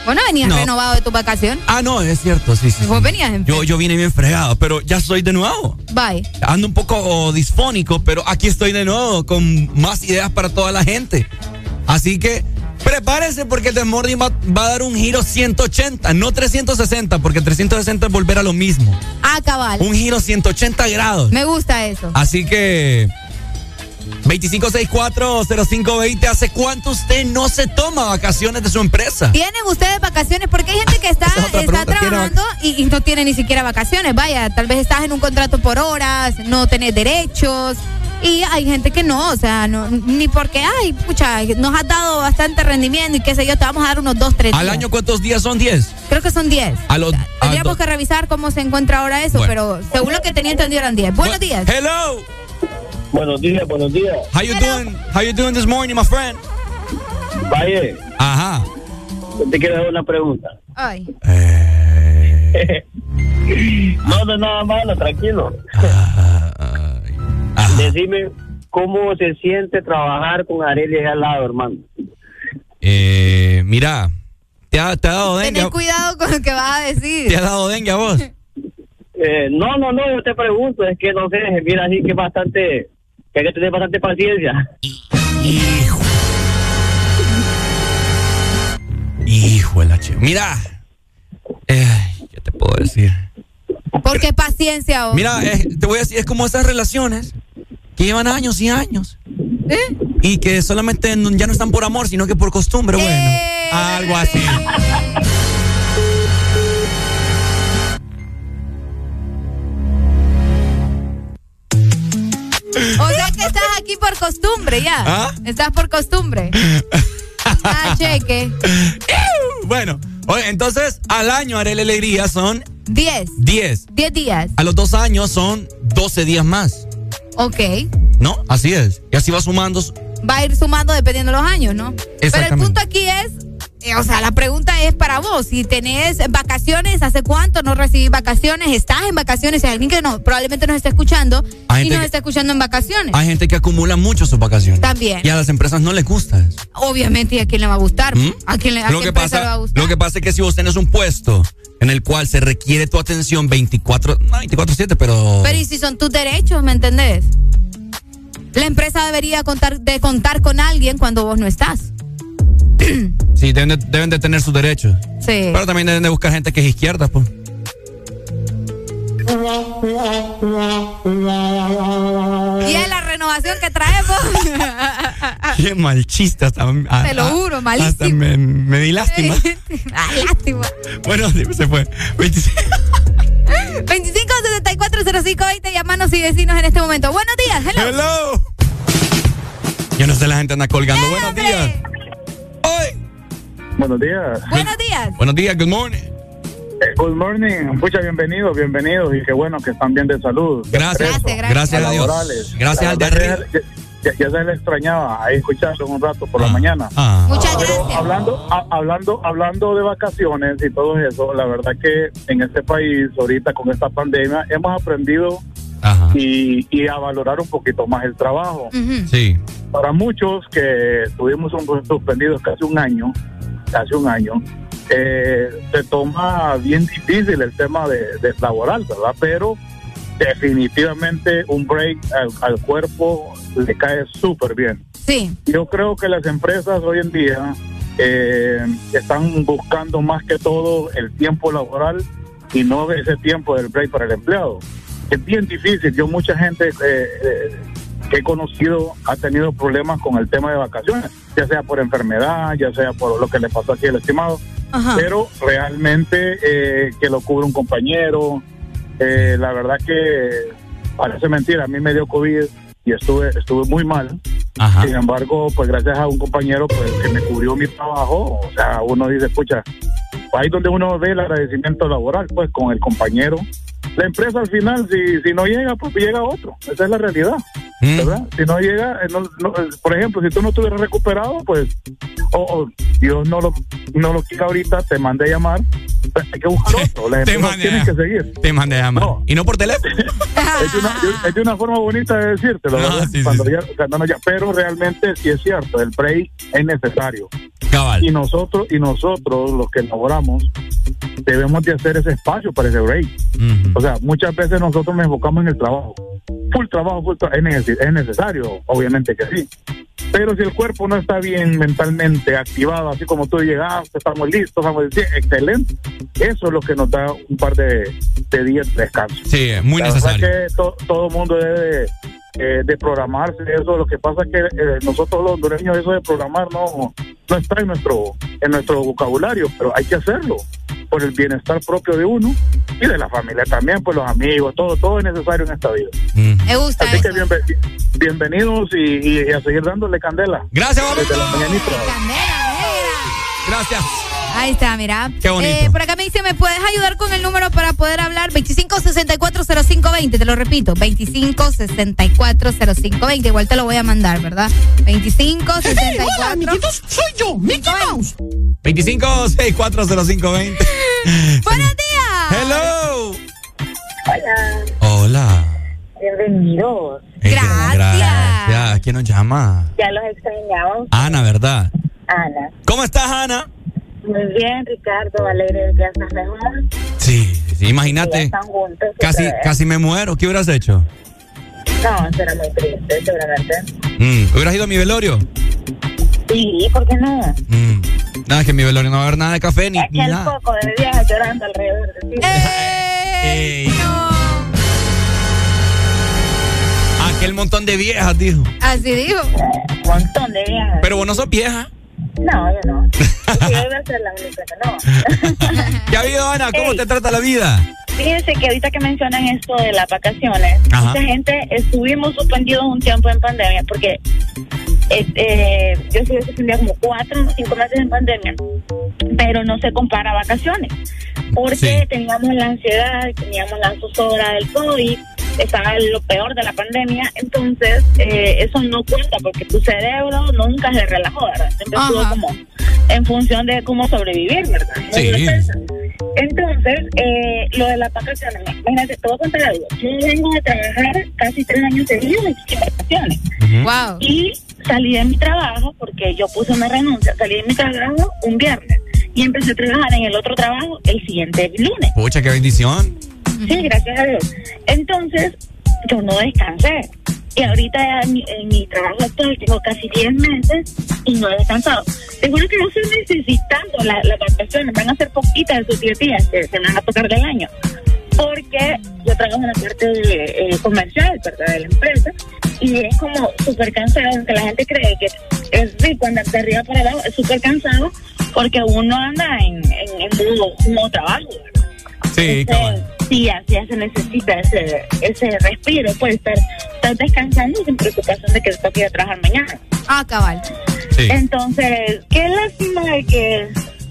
Vos no venías
No.
renovado de tu vacación.
Ah, no, es cierto, sí, sí.
Vos
sí.
venías enfermo.
Yo, yo vine bien fregado, pero ya soy de nuevo.
Bye.
Ando un poco disfónico, pero aquí estoy de nuevo con más ideas para toda la gente. Así que prepárense porque el Desmorning va, va a dar un giro 180, no 360, porque 360 es volver a lo mismo.
Ah, cabal.
Un giro 180 grados.
Me gusta eso.
Así que 25640520, ¿hace cuánto usted no se toma vacaciones de su empresa?
¿Tienen ustedes vacaciones? Porque hay gente que está,
Esa es otra
está
pregunta. ¿Tiene
trabajando y, y no tiene ni siquiera vacaciones. Vaya, tal vez estás en un contrato por horas, no tenés derechos. Y hay gente que no, o sea, no, ni porque, ay, pucha, nos has dado bastante rendimiento y qué sé yo, te vamos a dar unos dos, tres
¿Al
días.
año cuántos días son 10?
Creo que son 10.
A los, a
Tendríamos
do-
que revisar cómo se encuentra ahora eso,
Bueno.
pero según lo que tenía entendido eran 10. Buenos días.
Hello.
Buenos días, buenos días.
How you doing? How you doing this morning, my friend?
Valle,
Ajá.
te quiero hacer una pregunta.
Ay.
no, no, nada malo, tranquilo. Decime, ¿cómo se siente trabajar con Arely al lado, hermano?
Eh, mira, ¿te ha, te ha dado dengue?
Ten cuidado con lo que vas a decir.
¿Te ha dado dengue a vos?
Eh, no, no, no, yo te pregunto, es que no sé, mira, así que es bastante, que hay que tener bastante paciencia.
Hijo. Hijo de la chica. Mira. Eh, ¿Qué te puedo decir?
Porque paciencia. vos.
Mira, eh, te voy a decir, es como esas relaciones que llevan años y años.
¿Eh?
Y que solamente ya no están por amor, sino que por costumbre, bueno.
Eh.
Algo así.
O sea que estás aquí por costumbre ya.
¿Ah?
Estás por costumbre. Ah, cheque.
Bueno, entonces al año haré la alegría son
10.
10.
10 días.
A los dos años son 12 días más.
Ok.
¿No? Así es. Y así va sumando.
Va a ir sumando dependiendo de los años, ¿no? Pero el punto aquí es eh, o sea, la pregunta es para vos. Si tenés vacaciones, ¿hace cuánto no recibís vacaciones? ¿Estás en vacaciones? Hay alguien que no, probablemente nos está escuchando y nos está escuchando en vacaciones.
Hay gente que acumula mucho sus vacaciones.
También.
Y a las empresas no les gusta eso.
Obviamente, ¿y a quién le va a gustar?
¿Mm?
¿A quién, le, a
lo
qué
que pasa,
le va a gustar?
Lo que pasa es que si vos tenés un puesto en el cual se requiere tu atención 24, no 24/7, pero
Pero ¿y si son tus derechos, me entendés? La empresa debería contar, de contar con alguien cuando vos no estás.
sí deben de, deben de tener sus derechos.
Sí.
Pero también deben de buscar gente que es izquierda, pues.
Y es la renovación que traemos.
Qué mal chiste hasta.
Te lo juro,
Hasta
malísimo.
me, me di lástima.
ah, lástima.
bueno, se fue. 25.
25 74 05 20, llamanos y decinos en este momento. Buenos días, hello.
Hello. Yo no sé, la gente anda colgando. Buenos días.
Buenos días.
Buenos días.
Buenos días, good morning.
Eh, good morning. Muchas bienvenidos, bienvenidos y qué bueno que están bien de salud.
Gracias.
Gracias,
Gracias a Dios. Gracias al de arriba.
Ya, ya se le extrañaba ahí escucharlo un rato por la mañana.
Ah.
Muchas
Pero hablando, a- hablando, hablando de vacaciones y todo eso, la verdad que en este país ahorita con esta pandemia hemos aprendido y, y a valorar un poquito más el trabajo.
Sí.
Para muchos que tuvimos un suspendidos casi un año, casi un año, eh, se toma bien difícil el tema de, de laboral, ¿verdad? Pero definitivamente un break al, al cuerpo le cae súper bien.
Sí.
Yo creo que las empresas hoy en día eh, están buscando más que todo el tiempo laboral y no ese tiempo del break para el empleado. Es bien difícil. Yo mucha gente eh, eh, que he conocido ha tenido problemas con el tema de vacaciones, ya sea por enfermedad, ya sea por lo que le pasó aquí al estimado,
Ajá.
pero realmente eh, que lo cubre un compañero, eh, la verdad que parece mentira, a mí me dio COVID y estuve estuve muy mal. Sin embargo, pues gracias a un compañero pues, que me cubrió mi trabajo, o sea, uno dice, escucha, ahí donde uno ve el agradecimiento laboral, pues con el compañero. La empresa al final, si, si no llega, pues llega otro. Esa es la realidad. ¿verdad? Si no llega, eh, no- no, eh, por ejemplo, si tú no estuvieras recuperado, pues, o Dios no lo, no lo quiera ahorita, te mandé a llamar, pues, hay que buscar otro. Las
Te
empresas
mandé
tienen
a-
que seguir.
Te mandé a llamar. Y no por teléfono.
es, de una, es una forma bonita de decírtelo, ¿verdad?
sí,
Cuando
sí.
ya- cuando no ya- pero realmente sí es cierto, el break es necesario.
Cabal.
Y nosotros, y nosotros, los que laboramos, debemos de hacer ese espacio para ese break. O sea, muchas veces nosotros nos enfocamos en el trabajo. Full trabajo, full tra- es, necesi- es necesario, obviamente que sí. Pero si el cuerpo no está bien mentalmente activado, así como tú llegaste, estamos listos, estamos excelente. Eso es lo que nos da un par de, de días de descanso.
Sí, muy
La
necesario.
que to- todo el mundo debe de, eh, de programarse eso. Lo que pasa es que eh, nosotros los hondureños eso de programar no, no está en nuestro, en nuestro vocabulario, pero hay que hacerlo por el bienestar propio de uno y de la familia también, pues los amigos, todo, todo es necesario en esta vida.
Me gusta
Así
eso.
que bienve- bienvenidos y, y- y a seguir dándole candela.
Gracias,
Desde la mañanita.
Gracias.
Ahí está, mira.
Qué bonito.
Eh, por acá me dice, ¿me puedes ayudar con el número para poder hablar? 25640520, te lo repito, 25640520. Igual te lo voy a mandar, ¿verdad? 2564.
soy yo, Mickey Mouse.
25 640520.
Buenos días.
Hello.
Hola,
Hola.
bienvenidos.
Gracias. Gracias. ¿Quién nos llama?
Ya los extrañamos.
Ana, ¿verdad?
Ana.
¿Cómo estás, Ana?
Muy bien, Ricardo, alegre de que ya estás mejor.
Sí, sí, imagínate.
están juntos.
Casi, casi me muero. ¿Qué hubieras hecho?
No, será muy triste, seguramente.
Mm, ¿Hubieras ido a mi velorio?
Sí, ¿por qué no?
Mm. Nada, es que en mi velorio no va a haber nada de café ni, ni
el
nada.
poco de viejas llorando alrededor de ti.
Ey. Aquel montón de viejas, dijo.
Así dijo.
Un montón de viejas.
Pero vos no sos vieja.
No, yo no. Yo iba a ser la única que no.
¿Qué ha habido, Ana? ¿Cómo
Ey.
te trata la vida?
Fíjense que ahorita que mencionan esto de las vacaciones,
Ajá.
mucha gente estuvimos suspendidos un tiempo en pandemia porque eh, eh, yo estuve suspendida como cuatro o cinco meses en pandemia, pero no se compara a vacaciones porque teníamos la ansiedad, teníamos la zozobra del COVID, estaba lo peor de la pandemia, entonces eh, eso no cuenta porque tu cerebro nunca se relajó, ¿verdad? Siempre estuvo como en función de cómo sobrevivir, ¿verdad?
Sí.
Entonces, eh, lo de las vacaciones, imagínate, te voy a contar algo. Yo vengo de trabajar casi tres años seguidos en vacaciones.
Wow.
Y salí de mi trabajo, porque yo puse una renuncia, salí de mi trabajo un viernes y empecé a trabajar en el otro trabajo el siguiente lunes.
Pucha, qué bendición.
Sí, gracias a Dios. Entonces, yo no descansé. Y ahorita en mi, en mi trabajo actual tengo casi 10 meses y no he descansado. Te juro que no estoy necesitando la- las vacaciones, van a ser poquitas de sus 10 días que se van a tocar del año. Porque yo trabajo en la parte eh, comercial, ¿verdad? De la empresa. Y es como súper cansado, aunque la gente cree que es rico andar de arriba para abajo, es súper cansado porque uno anda en, en, en modo, modo trabajo, ¿verdad?
Sí,
Entonces, sí, así se necesita ese, ese respiro, puede estar, estar descansando sin preocupación de que te toque ir a trabajar mañana.
Ah, cabal.
Entonces, qué lástima de que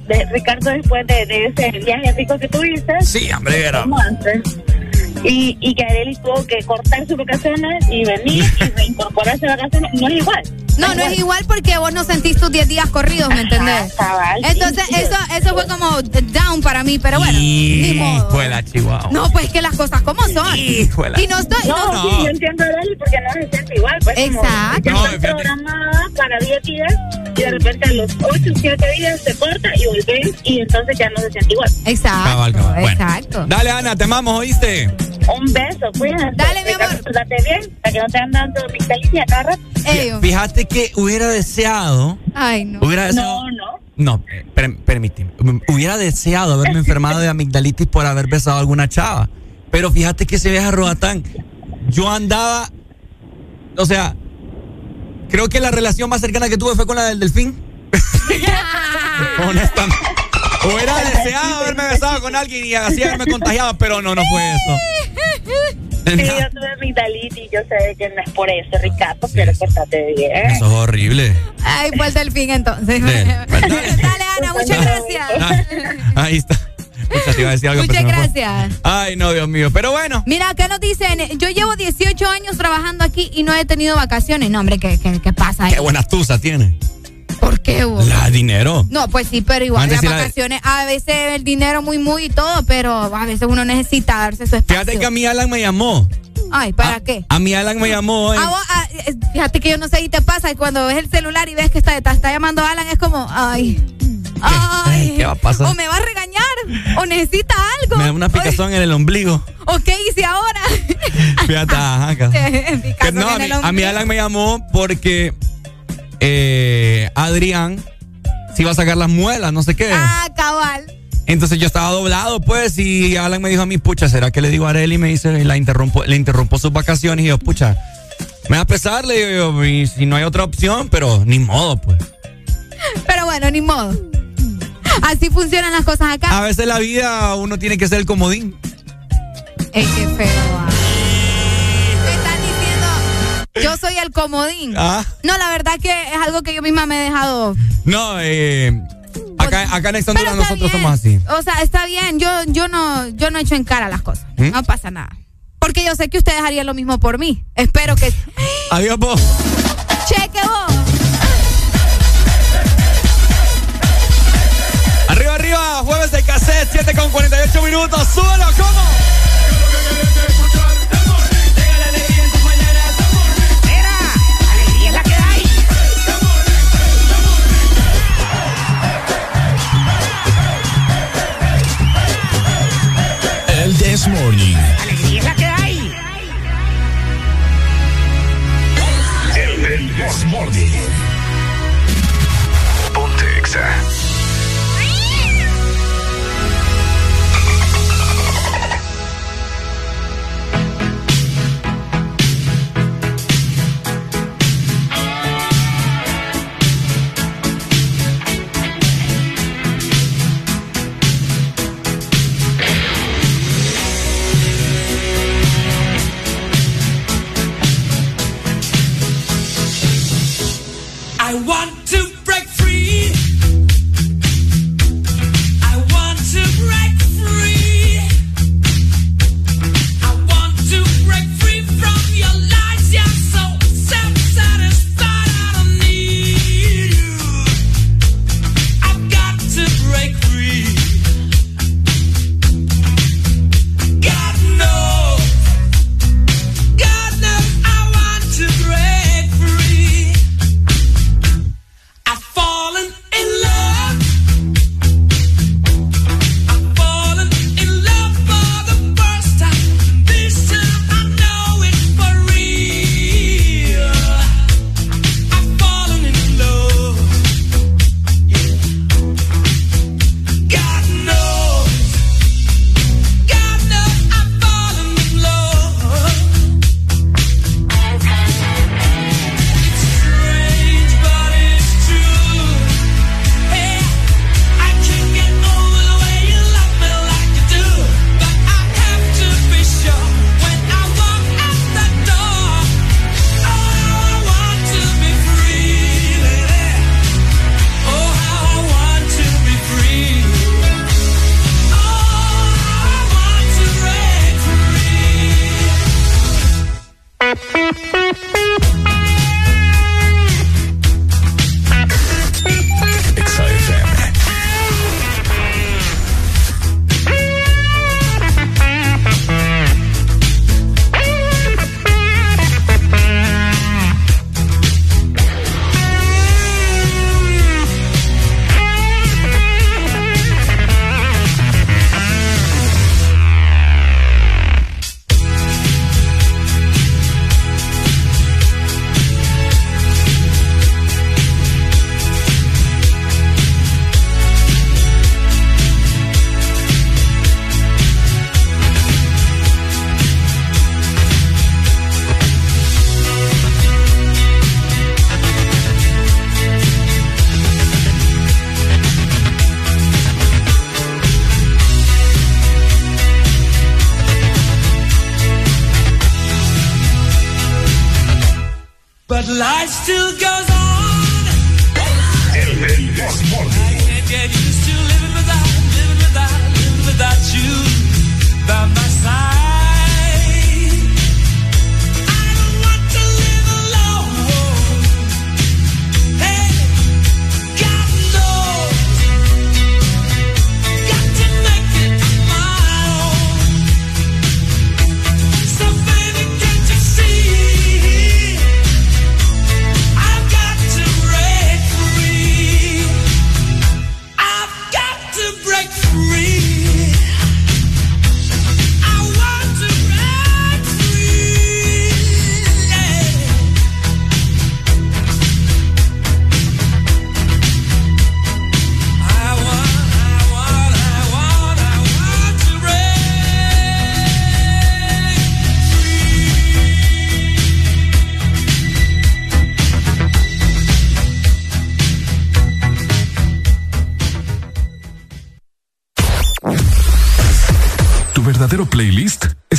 de, Ricardo después de, de ese viaje rico que tuviste,
Sí, hombre.
Y, y que Arely tuvo que cortar sus vacaciones y venir y reincorporarse a vacaciones, no es igual.
No, no es igual porque vos no sentís tus 10 días corridos, ¿me entendés? Entonces,
sí.
eso eso fue como down para mí, pero bueno.
Hijuela, Chihuahua.
No, pues que las cosas como son.
Híjola.
Y no estoy.
No,
no-
sí, yo entiendo a Arely porque no se siente igual. Pues, como
Exacto.
ya
No, fíjate.
programada para 10 días y de repente a los 8 o 7 días se corta y volvés y entonces ya no se siente igual.
Exacto.
Cabal, cabal. Bueno.
Exacto.
Dale, Ana, te amamos, ¿oíste?
Un beso, cuídate.
Dale, mi amor.
Date bien, para que no te andan dando migdalicia cada rato.
Ellos.
Fíjate que hubiera deseado.
Ay, no.
Hubiera deseado.
No, no.
No, eh, per- permíteme. Hubiera deseado haberme enfermado de amigdalitis por haber besado a alguna chava. Pero fíjate que ese viaje a Roatán, yo andaba. O sea, creo que la relación más cercana que tuve fue con la del delfín. Honestamente. Hubiera deseado haberme besado con alguien y así haberme contagiado, pero no, no fue eso.
Sí, yo tuve amigdalitis, yo sé que no es por eso, Ricardo, pero portate bien.
Eso es horrible.
Ay, fue el delfín entonces.
Dale.
Dale, Ana, muchas gracias.
Ahí está. Pucha, te iba a decir algo,
Muchas gracias.
Ay, no, Dios mío. Pero bueno.
Mira, acá nos dicen, yo llevo 18 años trabajando aquí y no he tenido vacaciones. No, hombre, ¿qué, qué, qué pasa ahí?
Qué buena tusa tiene.
¿Por qué vos?
La dinero.
No, pues sí, pero igual
Antes
las
la-
vacaciones, a veces el dinero muy, muy y todo, pero a veces uno necesita darse su espacio.
Fíjate que a mí Alan me llamó.
Ay, ¿para qué?
A mí Alan me llamó. eh.
A vos, ah, fíjate que yo no sé si te pasa y cuando ves el celular y ves que está, está, está llamando Alan es como, ay, ay,
¿Qué va a pasar?
o me va a regañar o necesita algo.
Me da una picazón en el ombligo.
¿O qué hice ahora?
Fíjate, ajá, no, a mí, a mí. Alan me llamó porque eh, Adrián se iba a sacar las muelas, no sé qué.
Ah, cabal.
Entonces yo estaba doblado, pues, y Alan me dijo a mí, pucha, ¿será que le digo a Arely? Y me dice, y la interrumpo, le interrumpo sus vacaciones. Y yo, pucha, me va a pesar, le digo yo, y si no hay otra opción, pero ni modo, pues.
Pero bueno, ni modo. Así funcionan las cosas acá.
A veces la vida uno tiene que ser el comodín.
Ey, qué feo. ah. Yo soy el comodín.
Ah.
No, la verdad que es algo que yo misma me he dejado.
No, eh, acá, acá en Honduras
está
nosotros
bien.
somos así.
O sea, está bien. Yo, yo no, yo no echo en cara las cosas.
¿Mm?
No pasa nada. Porque yo sé que ustedes harían lo mismo por mí. Espero que.
Adiós, vos.
Cheque vos.
Arriba, arriba, jueves de cassette, 7 con 48 minutos. Súbelo, ¿cómo?
This Morning.
Alegría es la que hay.
El This Morning. Ponte Exa.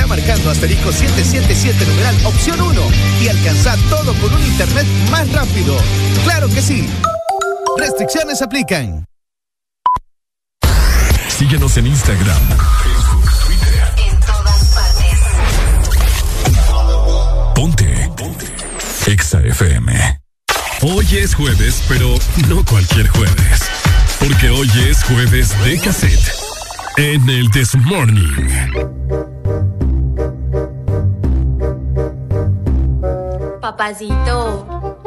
ya marcando asterisco 777 numeral opción 1 y alcanza todo con un internet más rápido. Claro que sí. Restricciones aplican.
Síguenos en Instagram, Facebook, Twitter.
En todas
partes. Ponte. Ponte. Exa FM. Hoy es jueves, pero no cualquier jueves. Porque hoy es jueves de cassette. En el This Morning.
Papacito.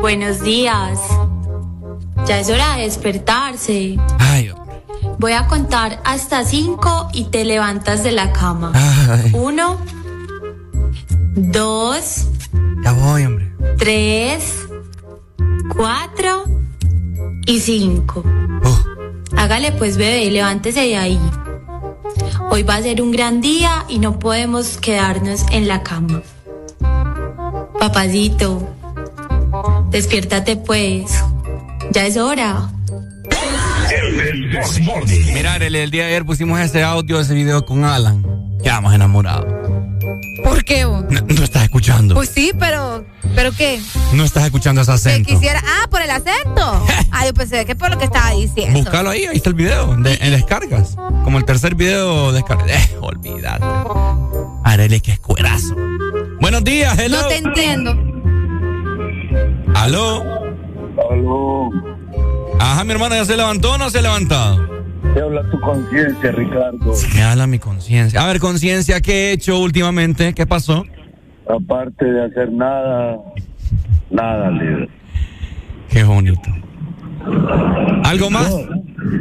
Buenos días. Ya es hora de despertarse.
Ay,
Voy a contar hasta cinco y te levantas de la cama. Uno, dos.
Ya voy, hombre.
Tres, cuatro y cinco.
Oh.
Hágale pues, bebé, levántese de ahí. Hoy va a ser un gran día y no podemos quedarnos en la cama. Papacito, despiértate pues. Ya es hora.
Mira, el, el, día de ayer pusimos ese audio, ese video con Alan. Quedamos enamorados.
¿Por qué vos?
No, estás escuchando.
Pues sí, pero. ¿Pero qué?
No estás escuchando ese acento.
Que quisiera. Ah, por el acento. ah, yo pensé que por lo que estaba diciendo.
Búscalo ahí, ahí está el video. De, en descargas. Como el tercer video descargas. Eh, olvídate. Arele, que escuerazo. Buenos días, hello.
No te entiendo.
¿Aló?
Aló.
Ajá, mi hermano, ¿ya se levantó o no se ha levantado?
Te habla tu conciencia, Ricardo.
Me habla mi conciencia. A ver, conciencia, ¿qué he hecho últimamente? ¿Qué pasó?
Aparte de hacer nada, nada, líder.
Qué bonito. ¿Algo más?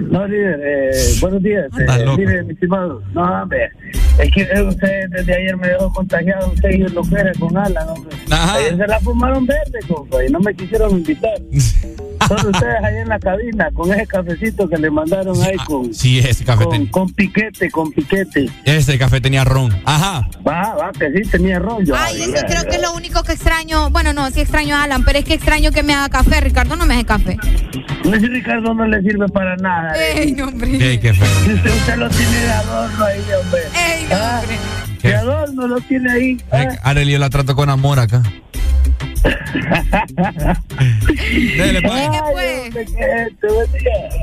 No, líder, eh, buenos días. Eh, mire, mi estimado, no, hombre, es que usted desde ayer me dejó contagiado, usted y lo que con Alan, hombre. Ayer se la fumaron verde, compa, y no me quisieron invitar. Son ustedes ahí en la cabina con ese cafecito que le mandaron ahí con.
Sí, ese café.
Con, con, piquete, con piquete.
Ese café tenía ron. Ajá.
Va, va, que sí tenía ron. Yo,
Ay, eso creo que es lo único que extraño. Bueno, no, sí extraño a Alan, pero es que extraño que me haga café. Ricardo no me hace café.
No, si Ricardo no le sirve para nada.
Ey, hombre.
Ey, qué feo.
Usted, usted, lo tiene de adorno ahí, hombre.
Ey, hombre.
¿Ah? De adorno lo tiene ahí.
¿Ah? Arely, yo la trato con amor acá. Dale, pues.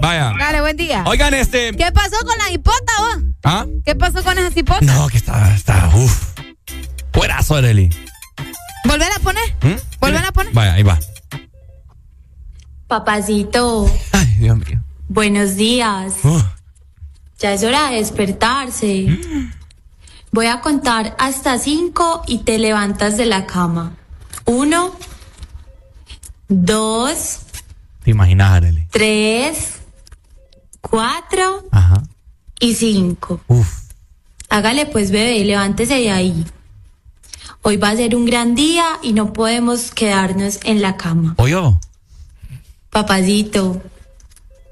Vaya.
Dale, buen día.
Oigan, este.
¿Qué pasó con la hipota, vos?
¿Ah?
¿Qué pasó con esa hipota?
No, que está, está, uff. Fuerazo, Areli.
¿Volver a poner?
¿Mm?
¿Volver a poner?
Vaya, ahí va.
Papacito,
Ay, Dios mío.
buenos días.
Uh.
Ya es hora de despertarse. Voy a contar hasta cinco y te levantas de la cama. Uno, dos,
¿Te imaginas,
tres, cuatro
Ajá.
y cinco. Hágale pues, bebé, levántese de ahí. Hoy va a ser un gran día y no podemos quedarnos en la cama.
¿O yo?
Papacito.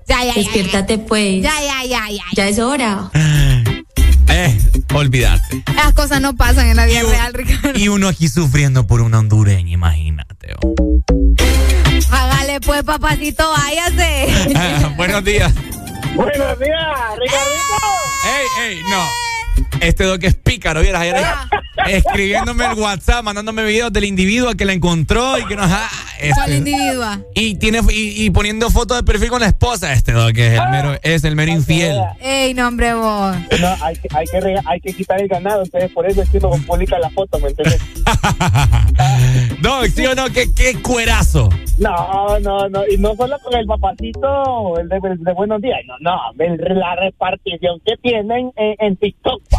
Ya, ya, ya,
Despiértate pues.
Ya, ya, ya, ya.
Ya es hora.
Eh, olvidarte.
Las cosas no pasan en la vida real, Ricardo.
Y uno aquí sufriendo por una hondureña, imagínate. oh.
Hágale pues, papacito, váyase.
Buenos días.
Buenos días, Ricardito.
¡Ey, ey! No. Este doc es pícaro, vieras ayer escribiéndome el WhatsApp, mandándome videos del individuo que la encontró y que nos ha.
¿Cuál individua?
Y tiene y, y poniendo fotos de perfil con la esposa este doc, que es el mero, es el mero infiel.
Ey, no, hombre, vos.
No, hay, que- hay, que hay que quitar el ganado, entonces por eso es que no publica la foto, ¿me entiendes?
Doc, ¿sí o no? ¿Qué, qué cuerazo?
No, no, no, y no solo con el papacito, el de, el de buenos días, no, no, el- la repartición que tienen en, en TikTok. pa.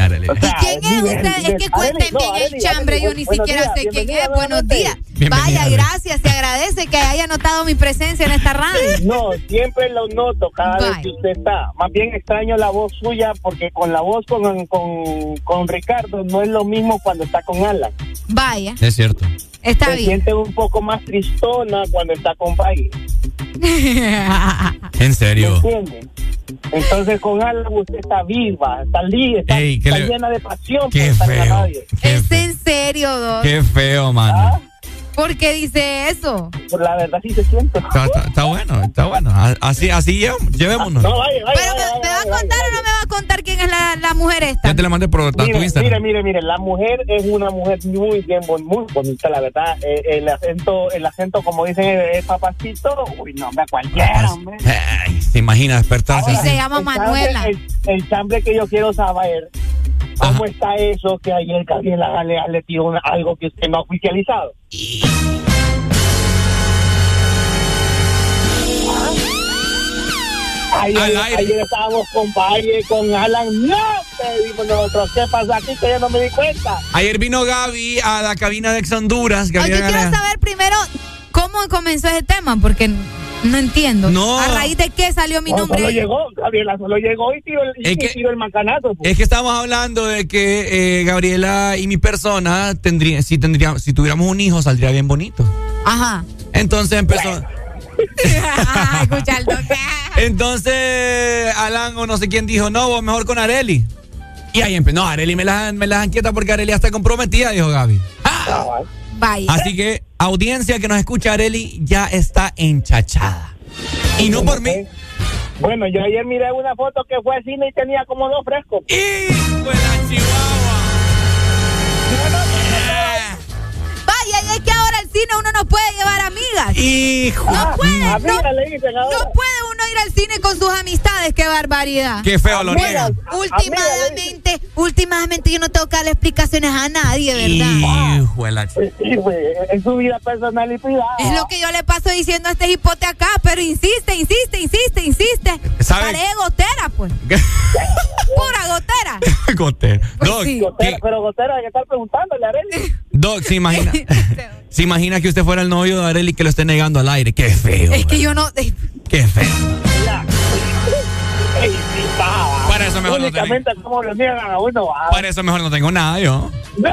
Arely.
Sea,
¿Quién es usted? Es que cuenten bien el chambre, yo ni siquiera sé quién es. Buenos días. Vaya, gracias, se agradece que haya notado mi presencia en esta radio.
No, siempre lo noto cada vez que usted está. Más bien extraño la voz suya porque con la voz con, con, con Ricardo no es lo mismo cuando está con Alan.
Vaya,
Es cierto.
está
Se
bien.
siente un poco más tristona cuando está con Baile.
En
¿Me
serio.
entiende? Entonces con Alan usted está viva, está, li- está,
Ey, ¿qué
está
le-
llena de pasión
Qué
por estar en la
feo.
radio.
Qué,
¿Es
fe-
en serio, Doc?
qué feo, mano.
¿Ah?
¿Por qué dice eso?
Por la verdad sí se siente.
Está, está- está bueno, está bueno. Así, así llev- llevémonos.
No, vaya, vaya,
¿Pero me,
vaya,
me va a contar
vaya.
o no me va a contar quién es la, la mujer esta?
Ya te la mandé por a tu
Mire,
Instagram.
mire, mire, mire, la mujer es una mujer muy bien, muy bonita, la verdad. Eh, el acento, el acento, como dicen, es papacito. Uy, no, hombre, cualquiera, hombre.
Ay, se imagina despertarse.
Así? se llama
El chambre-
Manuela.
El, el chambre que yo quiero saber, ¿cómo
Ajá.
está eso que ayer Gabriela le, le tiró algo que usted no ha oficializado? Ayer,
Al aire.
ayer estábamos con Valle, con Alan. No, te dimos nosotros. ¿Qué pasa aquí? Que yo no me di cuenta.
Ayer vino Gaby a la cabina de Ex Honduras. Gabriela
quiero saber primero cómo comenzó ese tema, porque no entiendo.
No.
¿A raíz de qué salió mi
No,
nombre?
solo llegó, Gabriela solo llegó y tiró el, y
Es que-
tiró el macanazo. pues.
Es que estamos hablando de que eh, Gabriela y mi persona tendría, si tendríamos, si tuviéramos un hijo, saldría bien bonito.
Ajá.
Entonces empezó.
Ajá, escucha el toque.
Entonces, Alan o no sé quién dijo, no, vos mejor con Areli. Y ahí empezó, no, Areli me la, me la inquieta porque Areli ya está comprometida, dijo Gaby.
Ah,
Vaya.
Así que, audiencia que nos escucha, Areli ya está enchachada. Y no por mí.
Bueno, yo ayer miré una foto que fue al cine y tenía como dos frescos.
¡Hijo de la chihuahua!
Vaya, y es que ahora al cine uno no puede llevar amigas.
¡Hijo!
No puede, no,
Amiga, le dicen ahora.
no puede uno ir al cine con sus amistades, qué barbaridad.
¡Qué feo lo niegan!
Últimamente, últimamente yo no tengo que darle explicaciones a nadie, ¿verdad?
¡Hijo de la chihuahua!
Sí, güey, es su vida personal y privada.
Es lo que yo le paso diciendo a este hipote acá, pero insiste, insiste, insiste, insiste.
¿Sabe?
Parece gotera, pues. Pura gotera.
Gote.
Pues
Doc,
sí.
Gotera,
¿qué-
pero Gotera hay que estar preguntándole a.
Doc, se imagina. se imagina que usted fuera el novio de Areli y que lo esté negando al aire. ¡Qué feo!
Es que yo no. eh,
¡Qué feo!
Ey, sí.
Para eso mejor no
Únicamente como lo niegan a uno.
Para eso mejor no tengo nada yo.
No.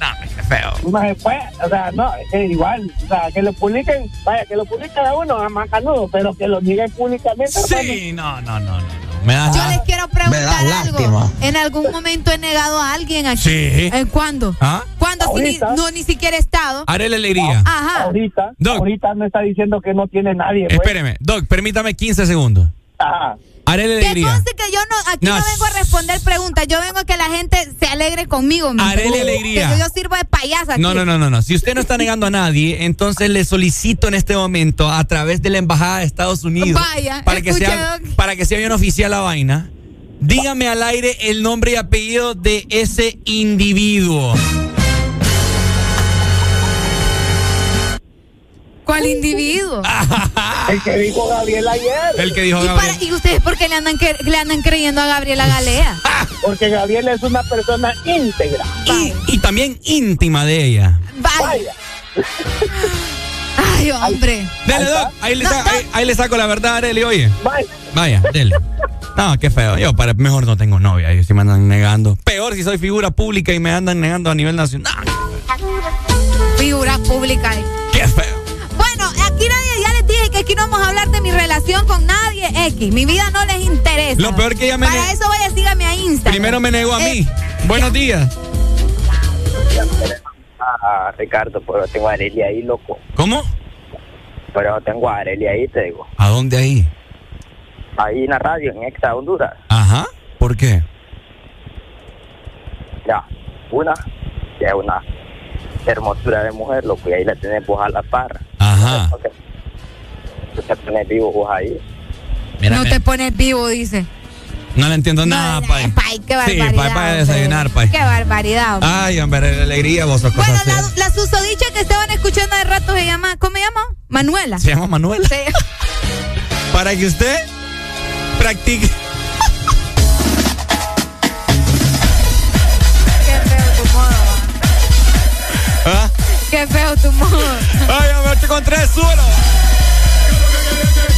No, qué feo.
Fue, o sea, no, es igual, o sea, que lo publiquen, vaya, que lo publiquen a uno, a macanudo, pero que lo nieguen públicamente.
Sí, no, no, no, no. Me da
Yo les quiero preguntar
Me da
algo.
lástima.
¿En algún momento he negado a alguien aquí?
Sí.
¿En cuándo?
¿Ah?
¿Cuándo? Si ni- no, ni siquiera he estado.
Arele le iría.
Ajá.
Ahorita,
Doc.
ahorita me está diciendo que no tiene nadie, güey.
Espéreme. Doc, permítame 15 segundos.
Ajá.
Haré la alegría.
Que conste que yo no, aquí no, vengo a responder preguntas, yo vengo a que la gente se alegre conmigo.
Haré la alegría.
Que yo, sirvo de payasa aquí.
No, no, no, no, no. Si usted no está negando a nadie, entonces le solicito en este momento a través de la embajada de Estados Unidos
Vaya,
para que sea para que sea bien oficial la vaina. Dígame al aire el nombre y apellido de ese individuo.
¿Cuál individuo?
El que dijo Gabriel ayer.
El que dijo
¿Y,
Gabriel.
para- ¿Y ustedes por qué le andan, que- le andan creyendo a Gabriela Galea?
Porque Gabriel es una persona íntegra.
Y, y también íntima de ella.
Vaya. Ay, hombre.
Dele, Doc. Ahí le, sa- ahí- ahí le saco la verdad, Areli, oye.
Vaya.
Vaya, dele. No, qué feo. Yo para, mejor no tengo novia. Ellos sí me andan negando. Peor si soy figura pública y me andan negando a nivel nacional.
Figura pública.
Qué feo.
Aquí no vamos a hablar de mi relación con nadie, X. Mi vida no les interesa.
Lo peor que ella me
Para
ne-
eso vaya, sígame a Instagram.
Primero me negó a
Eh,
mí. Buenos días.
Ah, Ricardo, pero tengo a Arely ahí, loco.
¿Cómo?
Pero tengo a Arely ahí, te digo.
¿A dónde ahí?
Ahí en la radio, en Exa Honduras.
Ajá. ¿Por qué?
Ya, una, ya es una hermosura de mujer, loco, y ahí la tenemos a la par.
Ajá.
Tú te pones vivo vos ahí.
No te pones vivo, dice.
No le entiendo nada, Pai.
Pai, qué
Sí,
barbaridad.
Pai, para desayunar, Pai.
Qué barbaridad. hombre.
Ay, hombre, la alegría, vos sos cosas
Bueno,
serias.
la, la susodicha que estaban escuchando de rato se llama, ¿cómo se llama? Manuela.
Se llama Manuela.
Se-
Para que usted practique.
Qué feo tu modo.
¿Ah?
Qué feo tu modo.
Ay, hombre, estoy con tres suelos.
El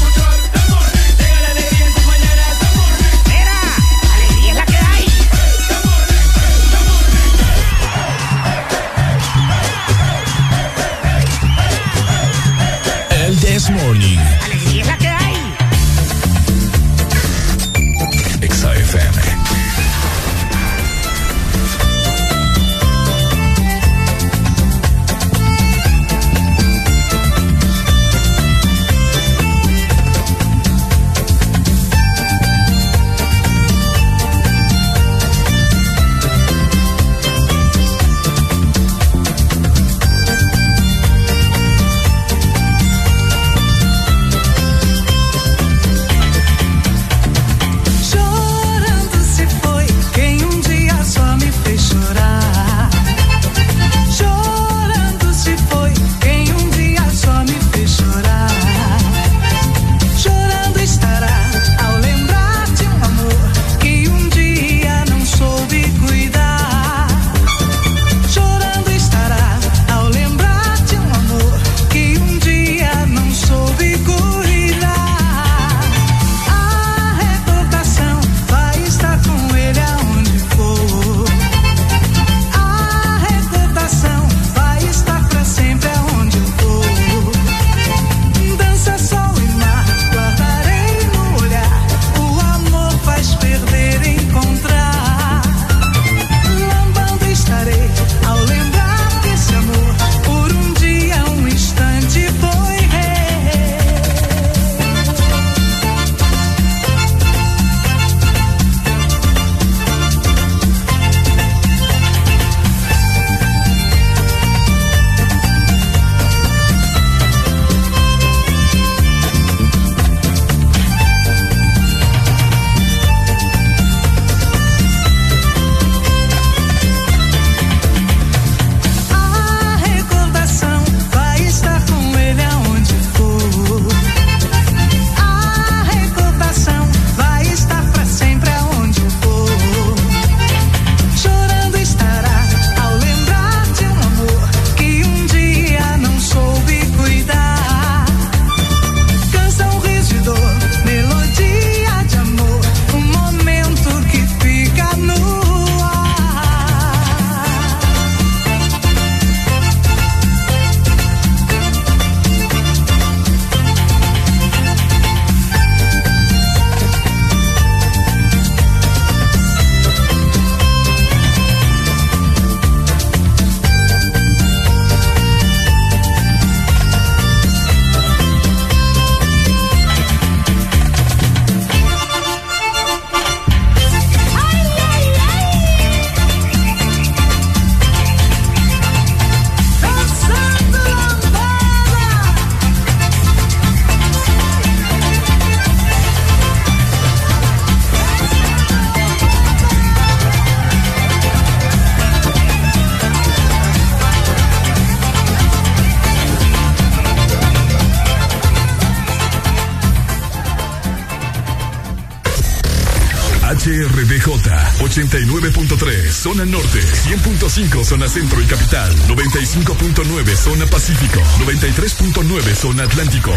zona norte, 100.5 zona centro y capital, 95.9 zona pacífico, 93.9 zona atlántico.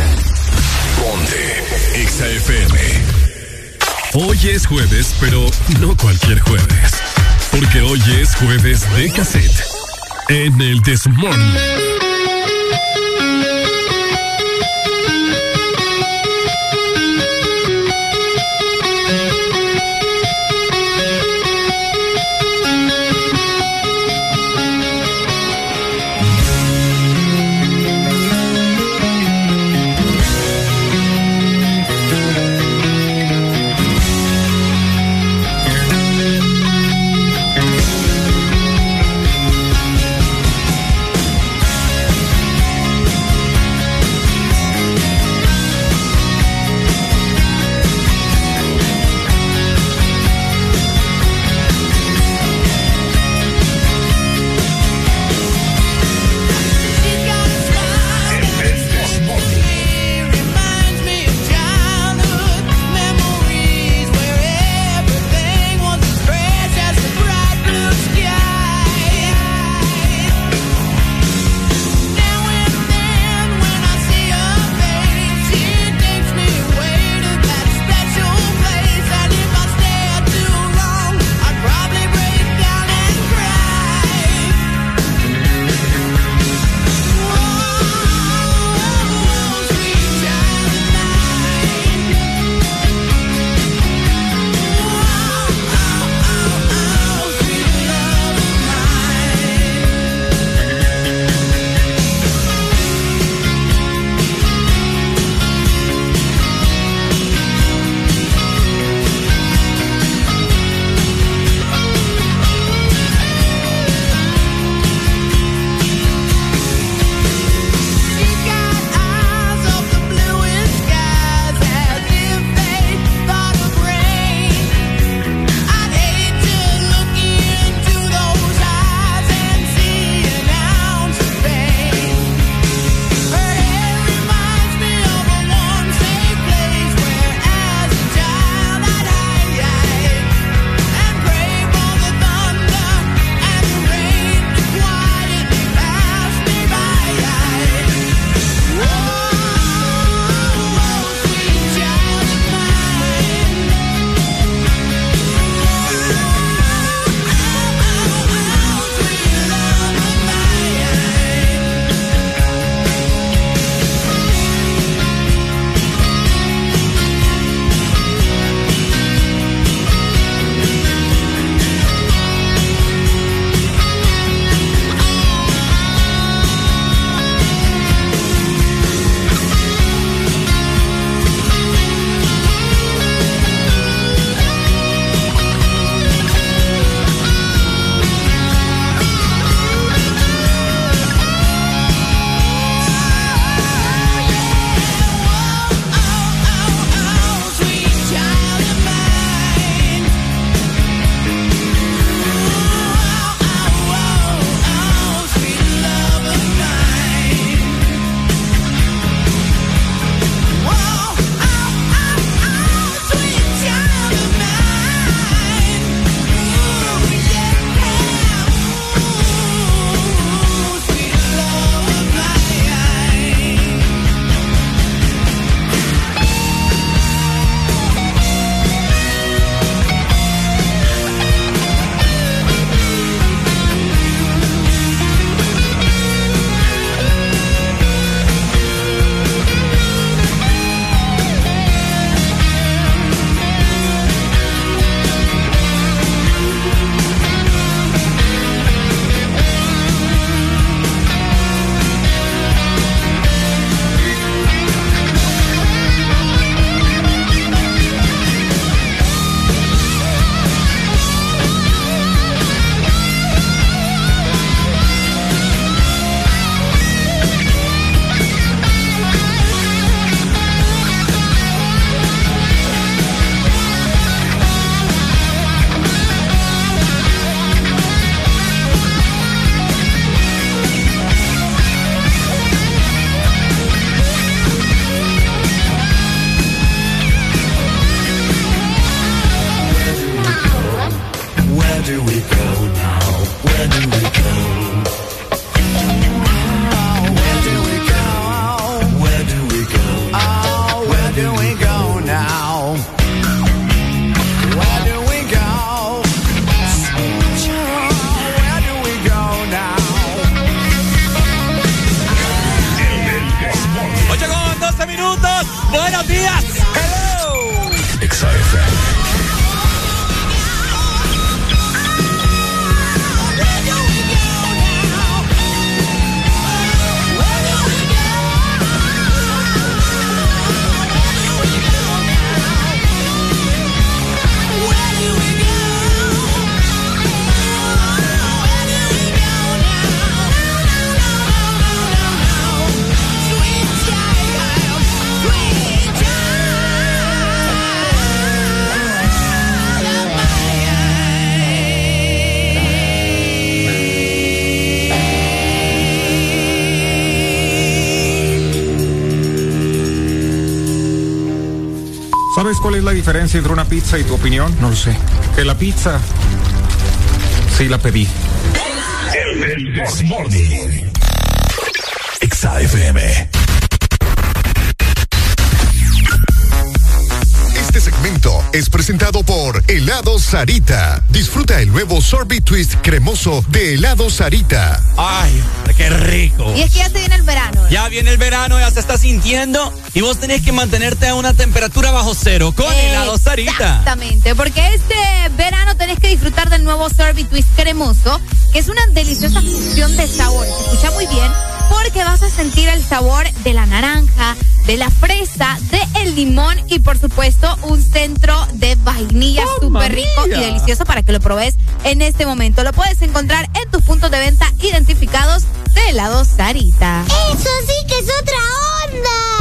Ponte XAFM. Hoy es jueves, pero no cualquier jueves. Porque hoy es jueves de cassette. En el Desmorning.
Diferencia entre una pizza y tu opinión? No lo sé. Que la pizza sí la pedí.
El, el, XAFM. Este segmento es presentado por Helado Sarita. Disfruta el nuevo sorbet twist cremoso de Helado Sarita.
Ay, qué rico.
Y es que ya se viene el verano.
Ya viene el verano, ya se está sintiendo y vos tenés que mantenerte a una temperatura bajo cero con helado Sarita.
Exactamente, porque este verano tenés que disfrutar del nuevo Sorbet Twist cremoso, que es una deliciosa fusión de sabores. Escucha muy bien, porque vas a sentir el sabor de la naranja, de la fresa, de el limón y por supuesto un centro de vainilla súper rico y delicioso para que lo probes en este momento. Lo puedes encontrar en tus puntos de venta identificados de helado Sarita.
Eso sí que es otra onda.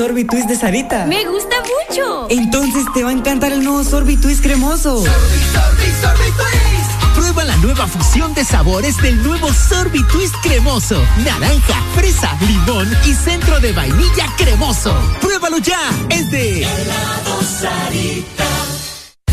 sorbitwist de Sarita?
Me gusta mucho.
Entonces te va a encantar el nuevo sorbitwist cremoso.
Prueba la nueva fusión de sabores del nuevo Sorbitwist cremoso. Naranja, fresa, limón y centro de vainilla cremoso. Pruébalo ya. Es de Sarita.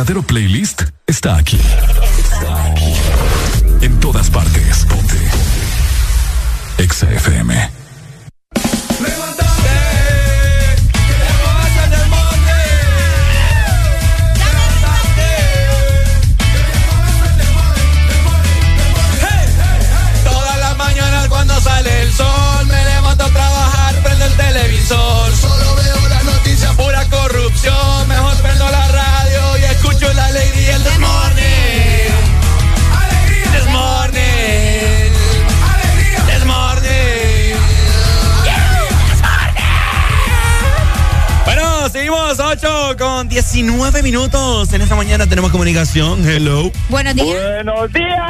Verdadero playlist está aquí. Está aquí. En todas partes. Ponte. Exa FM.
Minutos. En esta mañana tenemos comunicación. Hello.
Buenos días.
Buenos días.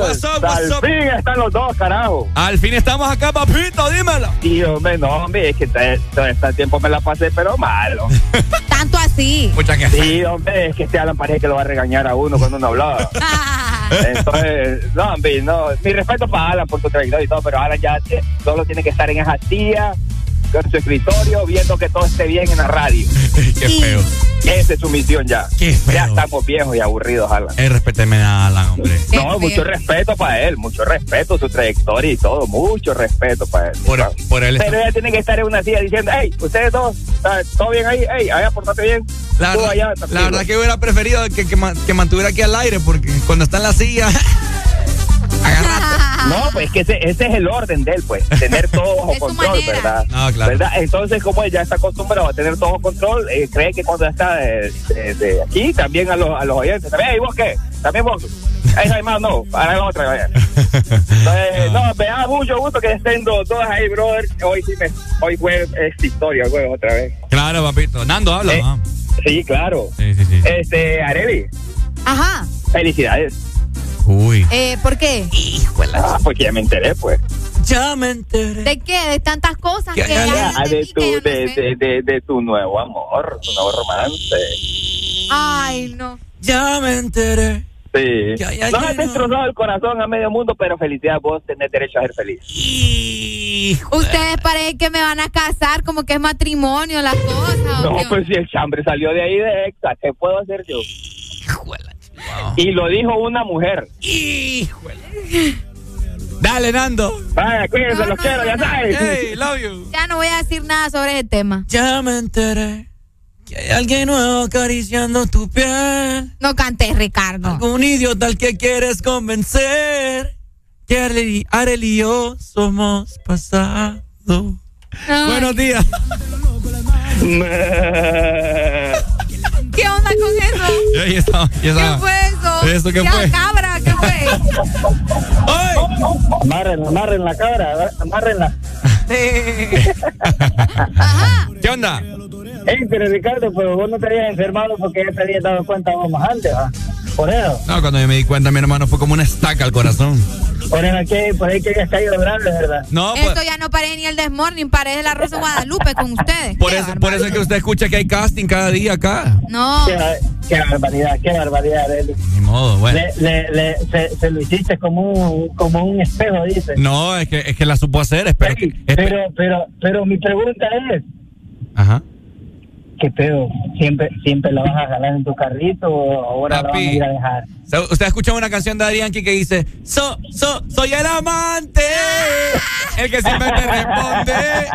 What's up, what's
Al
up?
fin están los dos, carajo.
Al fin estamos acá, papito, dímelo.
Y hombre, no, hombre, es que todo este tiempo me la pasé, pero malo.
Tanto así.
Muchas
Sí, hombre, es que este Alan parece que lo va a regañar a uno cuando uno hablaba. Entonces, no, hombre, no. Mi respeto para Alan por su trayectoria y todo, pero Alan ya te- solo tiene que estar en esa tía, con su escritorio, viendo que todo esté bien en la radio.
Qué feo.
Esa es su misión ya.
Qué feo.
Ya estamos viejos y aburridos, Alan.
Eh, respéteme a Alan, hombre.
No, mucho respeto para él, mucho respeto, su trayectoria y todo, mucho respeto para él.
Por, por él
Pero ella tiene que estar en una silla diciendo, hey, ustedes dos, ¿está todo bien ahí? Hey, allá, portate bien.
La,
Tú
verdad,
allá,
la
tranquilo".
verdad que hubiera preferido que, que mantuviera aquí al aire, porque cuando está en la silla.
No, pues que ese, ese es el orden de él, pues, tener todo bajo control, ¿verdad?
No, claro.
¿verdad? Entonces, como él ya está acostumbrado a tener todo bajo control, eh, cree que cuando está de, de- de aquí, también a los, a los oyentes, también, hey, ¿vos qué? También vos. Ay, ay, más, no, ahora la otra, vaya. Entonces, no, me da mucho gusto que estén dos, dos ahí, brother. Hoy sí me, hoy fue esta historia, güey, otra vez.
Claro, papito. Nando, habla.
Eh,
ah.
Sí, claro.
Sí, sí, sí.
Este, Areli,
Ajá.
felicidades.
Uy.
Eh, ¿Por qué?
Ah, porque ya me enteré, pues.
Ya me enteré.
¿De qué? De tantas cosas que
Ya,
ya
de, tu, de, de, de, de tu nuevo amor, tu nuevo romance.
Ay, no.
Ya me enteré.
Sí.
Ya, ya,
no
ya,
has destrozado el corazón a medio mundo, pero felicidad, vos tenés derecho a ser feliz.
Ustedes parecen que me van a casar, como que es matrimonio, las cosas. ¿o
No, pues si el chambre salió de ahí de Exa, ¿qué puedo hacer yo? Y lo dijo una mujer.
Dale, Nando.
Vaya, cuídense, los quiero, ya sabes.
Hey, love you.
Ya no voy a decir nada sobre ese tema.
Ya me enteré que hay alguien nuevo acariciando tu piel.
No cantes, Ricardo.
Algún idiota al que quieres convencer. Que Arely, Arely y yo somos pasado. Buenos días.
¿Qué onda con eso?
Ahí está, ahí está.
¿Qué fue ¿Eso
qué
Ya,
fue?
cabra, ¿qué fue?
Amarren, amarren la cabra, amarrenla.
¿Qué onda?
Ey, pero Ricardo, pero vos no te habías enfermado porque ya te habías dado cuenta vos más antes, ¿va? Por eso.
No, cuando yo me di cuenta, mi hermano, fue como una estaca al corazón.
Por eso que, por ahí que habías caído grande, ¿verdad?
No, pues,
Esto ya no paré ni el desmorning, paré de la Rosa Guadalupe con ustedes.
por eso, por eso es que usted escucha que hay casting cada día acá.
No.
Qué, qué barbaridad, qué barbaridad, Arely.
Ni modo, bueno.
Le, le, le- se, se lo hiciste como un, como un espejo, dice.
No, es que, es que la supo hacer, espero que.
Pero, pero, pero mi pregunta es,
Ajá.
¿Qué pedo? ¿Siempre, siempre la vas a jalar en tu carrito o ahora la vas a ir a dejar?
Usted ha escuchado una canción de Adrián que dice: so, so, Soy el amante. El que siempre te responde.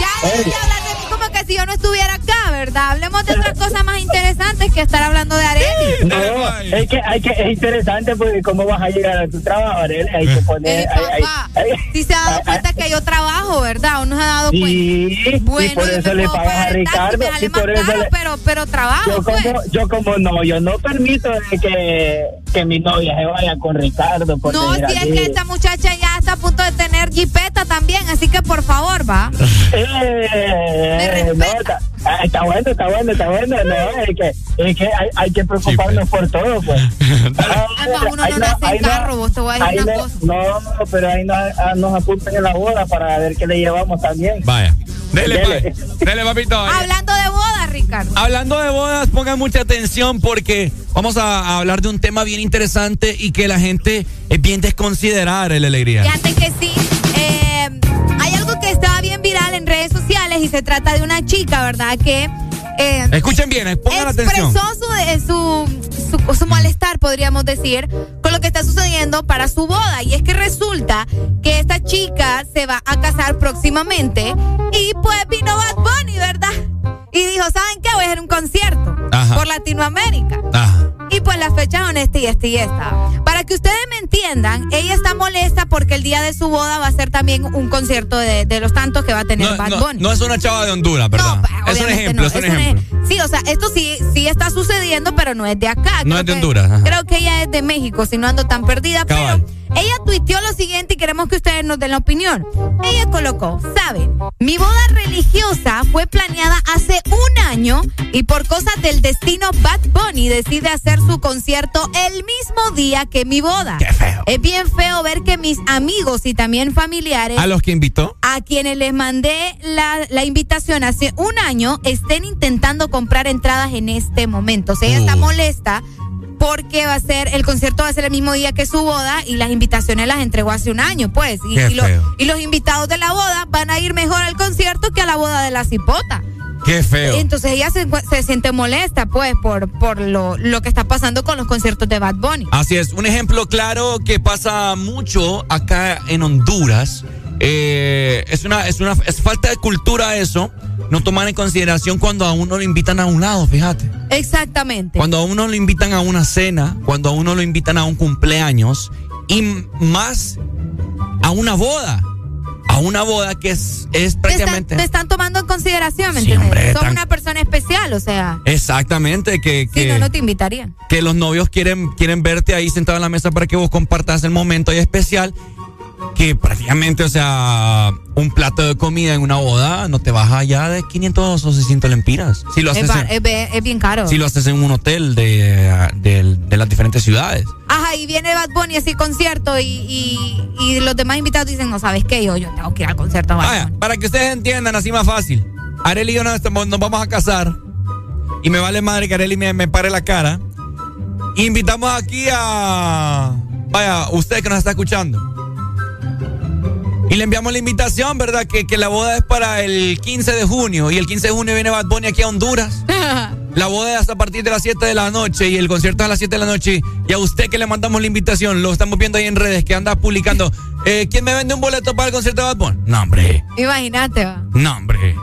Ya, si yo no estuviera acá, ¿verdad? Hablemos de otras cosas más interesantes que estar hablando de Arely.
No, es que, hay que es interesante porque cómo vas a llegar a tu trabajo, Arely. Hay que poner.
Eh,
hay- hay-
papá,
hay-
si se ha dado cuenta que yo trabajo, ¿verdad? ¿O no se ha dado cuenta?
Sí,
Bueno,
y por eso le pagas a Ricardo. y por
más
eso
caro,
le-
pero, pero trabajo,
yo
pues.
como, yo como no, yo no permito de que, que mi novia se vaya con Ricardo. Por
No, si es que esta muchacha ya está a punto de tener jipeta también, así que por favor, va.
Eh, no, está, ah, está bueno, está bueno, está bueno. No, es que, es que hay, hay que preocuparnos por todo, pues. Ah,
uno
ahí
no nace
ahí
en carro, vos te voy a
ahí
decir una
no,
cosa.
No, pero ahí nos, ah, nos apuntan en la boda para ver qué le llevamos también.
Vaya. Dele,
Dele.
pa- dele, papito.
Hablando de boda, Ricardo.
Hablando de bodas, pongan mucha atención porque vamos a, a hablar de un tema bien interesante y que la gente es bien desconsiderada, la alegría.
Fíjate que sí. Eh, hay algo que estaba bien viral en redes sociales y se trata de una chica, ¿verdad? Que eh,
Escuchen bien, eh, pongan atención.
expresó su, su, su, su malestar, podríamos decir, con lo que está sucediendo para su boda. Y es que resulta que esta chica se va a casar próximamente y pues vino Bad Bunny, ¿verdad? Y dijo, ¿saben qué? Voy a hacer un concierto
Ajá.
por Latinoamérica.
Ajá.
Y pues la fecha son esta y esta y esta. Para que ustedes me entiendan, ella está molesta porque el día de su boda va a ser también un concierto de, de los tantos que va a tener
No,
Bad
no,
Bunny.
no es una chava de Honduras, ¿verdad? es un
Obviamente
ejemplo,
no,
es un
es
ejemplo.
ej- Sí, o sea, esto sí, sí está sucediendo, pero no es de acá.
No
Creo
es de
que-
Honduras, ajá.
Creo que ella es de México, si no ando tan perdida.
Cabal.
Pero ella tuiteó lo siguiente y queremos que ustedes nos den la opinión. Ella colocó, ¿saben? Mi boda religiosa fue planeada hace un año y por cosas del destino Bad Bunny decide hacer su concierto el mismo día que mi boda.
Qué feo.
Es bien feo ver que mis amigos y también familiares
¿A los que invitó?
a quienes les mandé la, la invitación hace un año estén intentando comprar entradas en este momento. O sea, ella está molesta porque va a ser, el concierto va a ser el mismo día que su boda y las invitaciones las entregó hace un año, pues. Y,
Qué
y lo-
feo.
y los invitados de la boda van a ir mejor al concierto que a la boda de la cipota.
Qué feo.
Entonces ella se, se siente molesta, pues, por, por lo, lo que está pasando con los conciertos de Bad Bunny.
Así es, un ejemplo claro que pasa mucho acá en Honduras. eh, es una, es una, es falta de cultura eso. No tomar en consideración cuando a uno lo invitan a un lado, fíjate.
Exactamente.
Cuando a uno lo invitan a una cena, cuando a uno lo invitan a un cumpleaños y más a una boda. A una boda que es, es
te, están,
prácticamente.
te están tomando en consideración, ¿me entiendes?
tan-
una persona especial, o sea,
Exactamente, que,
si
que,
no, no te invitarían.
que los novios quieren, quieren verte ahí sentado en la mesa para que vos compartas el momento ahí especial. Que prácticamente, o sea, un plato de comida en una boda no te baja allá de 500 o 600 lempiras. Si lo
Es,
haces, en,
es es bien caro.
si lo haces en un hotel de, de, de las diferentes ciudades.
Ajá, y viene Bad Bunny así concierto y, y, y los demás invitados dicen, no, ¿sabes qué? Yo, yo tengo que ir al concierto
Vaya, para que ustedes entiendan así más fácil. Arely y yo nos, vamos a casar y me vale madre que Arely me, me pare la cara. Invitamos aquí a... Vaya, usted que nos está escuchando. Y le enviamos la invitación, ¿verdad? Que, que la boda es para el 15 de junio y el 15 de junio viene Bad Bunny aquí a Honduras. La boda es a partir de las 7 de la noche y el concierto es a las 7 de la noche. Y a usted que le mandamos la invitación, lo estamos viendo ahí en redes, que anda publicando. Eh, ¿Quién me vende un boleto para el concierto de Bad Bunny? No, hombre.
Imagínate, va.
No, hombre.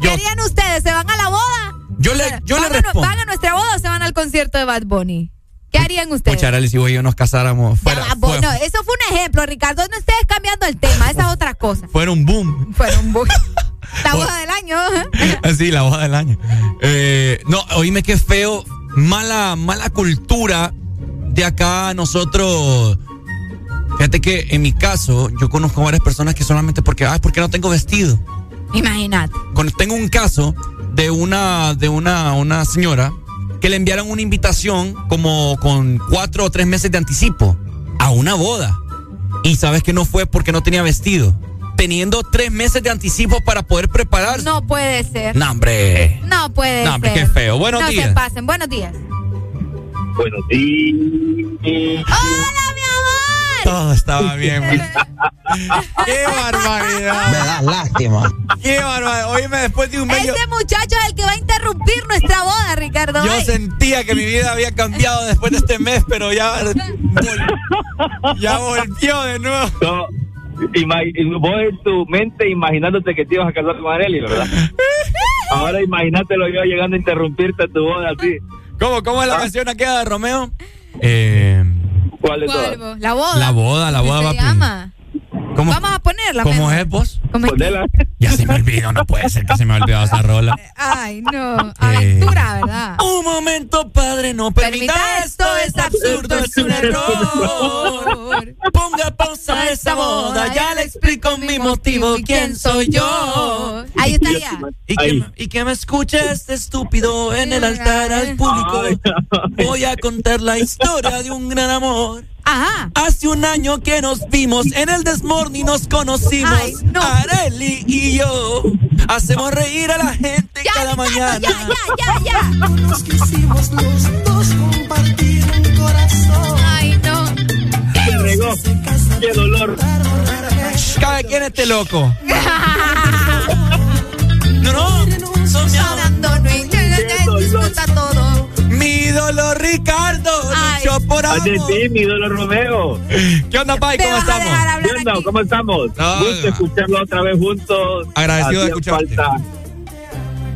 ¿Qué harían ustedes? ¿Se van a la boda?
yo le, yo le
¿Van, a,
respondo.
van a nuestra boda o se van al concierto de Bad Bunny? ¿Qué harían ustedes?
Pucha, Arely, si vos y yo nos casáramos, fuera,
Ya no, eso fue un ejemplo, Ricardo. No estés cambiando el tema, esa es otra cosa.
fuera un boom.
Fueron bu- la boda del año.
Así, la boda del año. Eh, no, oíme qué feo. Mala, mala cultura de acá nosotros. Fíjate que en mi caso, yo conozco varias personas que solamente porque, ay, porque no tengo vestido.
Imagínate.
Tengo un caso de una, de una, una señora que le enviaron una invitación como con cuatro o tres meses de anticipo a una boda. Y sabes que no fue porque no tenía vestido. Teniendo tres meses de anticipo para poder prepararse.
No puede ser.
No, hombre.
No puede
No, hombre,
ser.
qué feo. Buenos
no
días.
se pasen. Buenos días.
Buenos días.
¡Hola!
Todo estaba bien. ¡Qué barbaridad!
Me das lástima.
¡Qué barbaridad! Oíme, después de un mes.
Este muchacho es el que va a interrumpir nuestra boda, Ricardo.
Yo sentía que mi vida había cambiado después de este mes, pero ya. ya volvió de nuevo.
No, vos en tu mente imaginándote que te ibas a casar con Arely, ¿verdad? Ahora imagínatelo yo llegando a interrumpirte a tu boda así.
¿Cómo, cómo es la canción aquella de Romeo? Eh,
¿Cuál es
todas? La boda.
La boda, la boda
¿Qué
va
se llama?
¿Cómo,
Vamos a ponerla.
¿Cómo
mejor.
es vos?
¿Cómo es?
Ponela.
Ya se me olvidó, no puede ser que se me ha olvidado esa rola.
Ay, no. Aventura, ¿verdad?
Un momento, padre, no permita,
Permita
esto, es absurdo, es un error. Ponga pausa a esa boda, ya le explico mi motivo, quién soy yo.
Ahí está ya.
Y que, me- y que me escuche este estúpido en el altar al público. Voy a contar la historia de un gran amor.
Ajá.
Hace un año que nos vimos en el Desmorning nos conocimos.
Ay, no.
Areli y yo hacemos reír a la gente cada mañana.
Ya, ya, ya, ya.
Nos quisimos los dos compartir un corazón.
Ay, no.
Se regó. Qué dolor.
Cada quien esté loco. No, no, son mi amor.
Sonando, no, y- disfruta todo.
Mi dolor, Ricardo,
Ay.
luchó por
Ay, de
amor.
ti, mi dolor Romeo.
¿Qué onda, Pai? ¿Cómo estamos?
¿Qué onda?
aquí.
¿Cómo estamos?
No,
Gusto
no.
escucharlo otra vez juntos.
Agradecido de
Hacía
escucharte.
falta.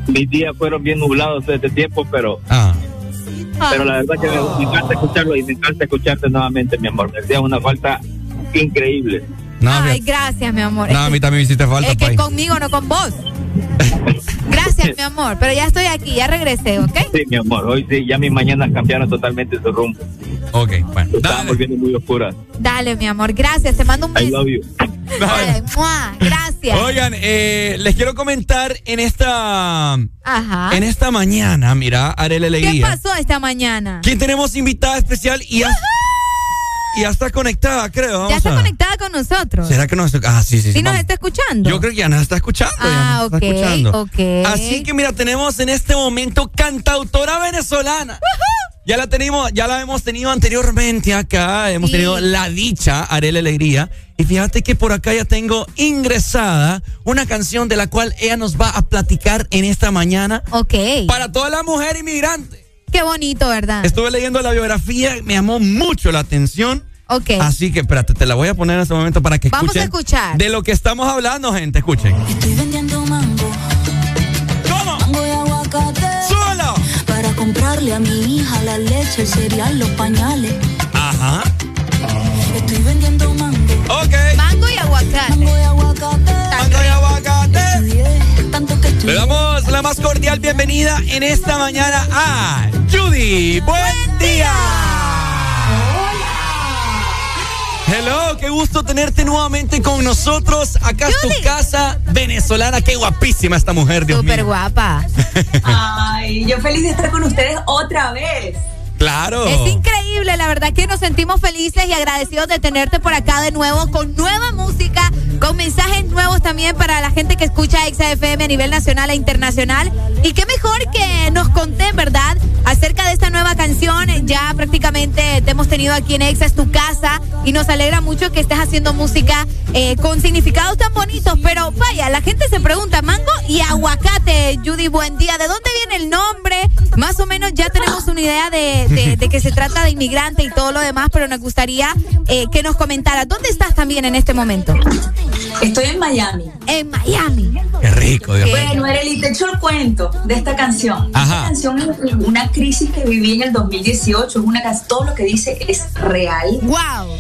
Mis días fueron bien nublados desde tiempo, pero,
Ah.
pero la verdad que me, me encanta escucharlo y me encanta escucharte nuevamente, mi amor. Me hacía una falta increíble.
No,
Ay, gracias, mi amor.
no, a mí también me hiciste falta,
Es que
Pai.
conmigo, no con vos. Gracias, mi amor. Pero ya estoy aquí, ya regresé, ¿ok?
Sí, mi amor. Hoy sí, ya mis mañanas cambiaron totalmente su rumbo.
Ok, bueno.
Estaban
Dale.
volviendo muy oscuras.
Dale, mi amor. Gracias. Te mando un
I
beso.
love you.
Ay, ¡mua! Gracias.
Oigan, eh, les quiero comentar en esta
Ajá.
en esta mañana, mira, Arele
¿Qué
Alegría.
pasó esta mañana?
¿Quién tenemos invitada especial y y ya está conectada, creo. Vamos
Ya está
a-
conectada con nosotros.
¿Será que nos Ah, sí, sí, sí.
¿Sí nos está escuchando?
Yo creo que ya nos está escuchando.
Ah, ok,
escuchando.
ok.
Así que mira, tenemos en este momento cantautora venezolana. Ya la tenemos, ya la hemos tenido anteriormente acá, hemos
Sí.
tenido la dicha, Arela Alegría. Y fíjate que por acá ya tengo ingresada una canción de la cual ella nos va a platicar en esta mañana.
Ok.
Para toda la mujer inmigrante.
Qué bonito, ¿verdad?
Estuve leyendo la biografía, me llamó mucho la atención.
Ok.
Así que espérate, te la voy a poner en este momento para que
Vamos a
escuchen
escuchar.
de lo que estamos hablando, gente. Escuchen.
Estoy vendiendo mango.
¿Cómo?
Mango y aguacate.
¡Solo!
Para comprarle a mi hija la leche, el cereal, los pañales.
Ajá.
Estoy vendiendo mango.
Ok.
Mango y aguacate.
Mango y aguacate.
Mango y aguacate.
Estudié tanto que
Le damos la más cordial bienvenida en esta mañana a Judy. Buen día. Hello, qué gusto tenerte nuevamente con nosotros. Acá es tu casa venezolana. Qué guapísima esta mujer, Dios
Súper
mío.
guapa.
Ay, yo feliz de estar con ustedes otra vez.
Claro.
Es increíble, la verdad que nos sentimos felices y agradecidos de tenerte por acá de nuevo con nueva música, con mensajes nuevos también para la gente que escucha Exa FM a nivel nacional e internacional. Y qué mejor que nos conté, ¿verdad? Acerca de esta nueva canción. Ya prácticamente te hemos tenido aquí en Exa, es tu casa, y nos alegra mucho que estés haciendo música eh, con significados tan bonitos. Pero vaya, la gente se pregunta, mango y aguacate, Judy, buen día. ¿De dónde viene el nombre? Más o menos ya tenemos una idea de, de- de que se trata de inmigrante y todo lo demás, pero nos gustaría eh, que nos comentaras, ¿dónde estás también en este momento?
Estoy en Miami.
En Miami.
Qué rico, Dios mío.
Bueno, Ereli, te echo el cuento de esta canción.
Ajá.
Esta canción es una crisis que viví en el 2018. Es una canción, todo lo que dice es real.
¡Wow!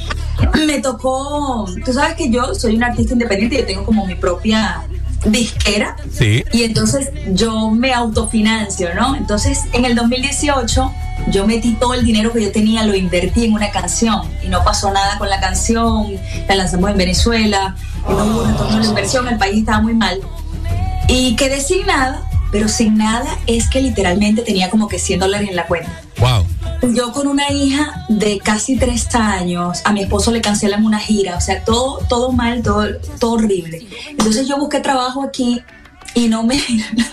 Me tocó, tú sabes que yo soy una artista independiente, yo tengo como mi propia disquera.
Sí.
Y entonces yo me autofinancio, ¿no? Entonces en el 2018 yo metí todo el dinero que yo tenía, lo invertí en una canción y no pasó nada con la canción, la lanzamos en Venezuela, y no hubo retorno la inversión, el país estaba muy mal. Y quedé sin nada, pero sin nada es que literalmente tenía como que 100 dólares en la cuenta.
Wow.
Yo con una hija de casi tres años, a mi esposo le cancelan una gira, o sea, todo, todo mal, todo, todo horrible. Entonces yo busqué trabajo aquí y no me,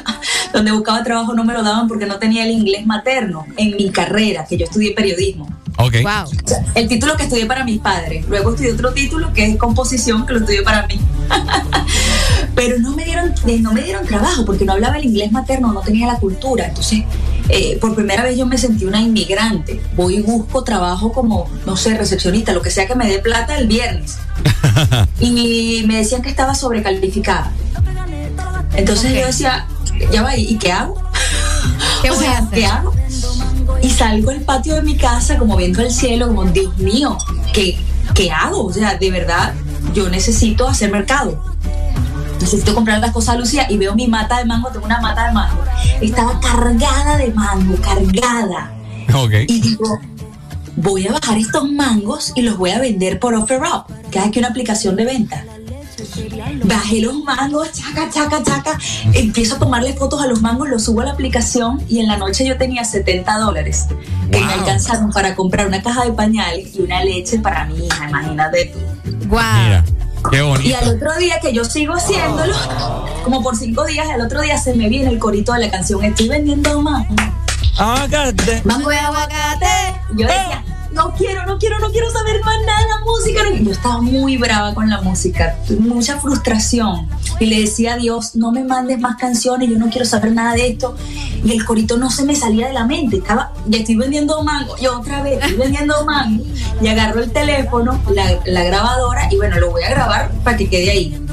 donde buscaba trabajo no me lo daban porque no tenía el inglés materno en mi carrera, que yo estudié periodismo.
Ok.
Wow.
El título que estudié para mis padres. Luego estudié otro título que es composición, que lo estudié para mí. Pero no me dieron, eh, no me dieron trabajo porque no hablaba el inglés materno, no tenía la cultura. Entonces, eh, por primera vez yo me sentí una inmigrante. Voy y busco trabajo como, no sé, recepcionista, lo que sea que me dé plata el viernes. y me decían que estaba sobrecalificada. Entonces yo decía, ya va, ¿y qué hago?
¿Qué
O
voy
sea,
a hacer?
¿Qué hago? Y salgo al patio de mi casa como viendo el cielo, como Dios mío, ¿qué, ¿qué hago? O sea, de verdad, yo necesito hacer mercado. Necesito comprar las cosas a Lucía y veo mi mata de mango, tengo una mata de mango. Estaba cargada de mango, cargada.
Ok.
Y digo, voy a bajar estos mangos y los voy a vender por OfferUp, que es aquí una aplicación de venta. Bajé los mangos, chaca, chaca, chaca. Empiezo a tomarle fotos a los mangos, los subo a la aplicación y en la noche yo tenía 70 dólares que me alcanzaron para comprar una caja de pañales y una leche para mi hija, imagínate tú.
Mira, qué
Y
bonito.
al otro día que yo sigo haciéndolo, como por cinco días, al otro día se me viene el corito de la canción Estoy vendiendo mango.
Aguacate.
Mango de aguacate. Yo decía, no quiero, no quiero, no quiero saber más nada música. Yo estaba muy brava con la música, mucha frustración. Y le decía a Dios, no me mandes más canciones, yo no quiero saber nada de esto. Y el corito no se me salía de la mente. Estaba, ya estoy vendiendo mango, y otra vez estoy vendiendo mango. Y agarro el teléfono, la, la grabadora, y bueno, lo voy a grabar para que quede ahí.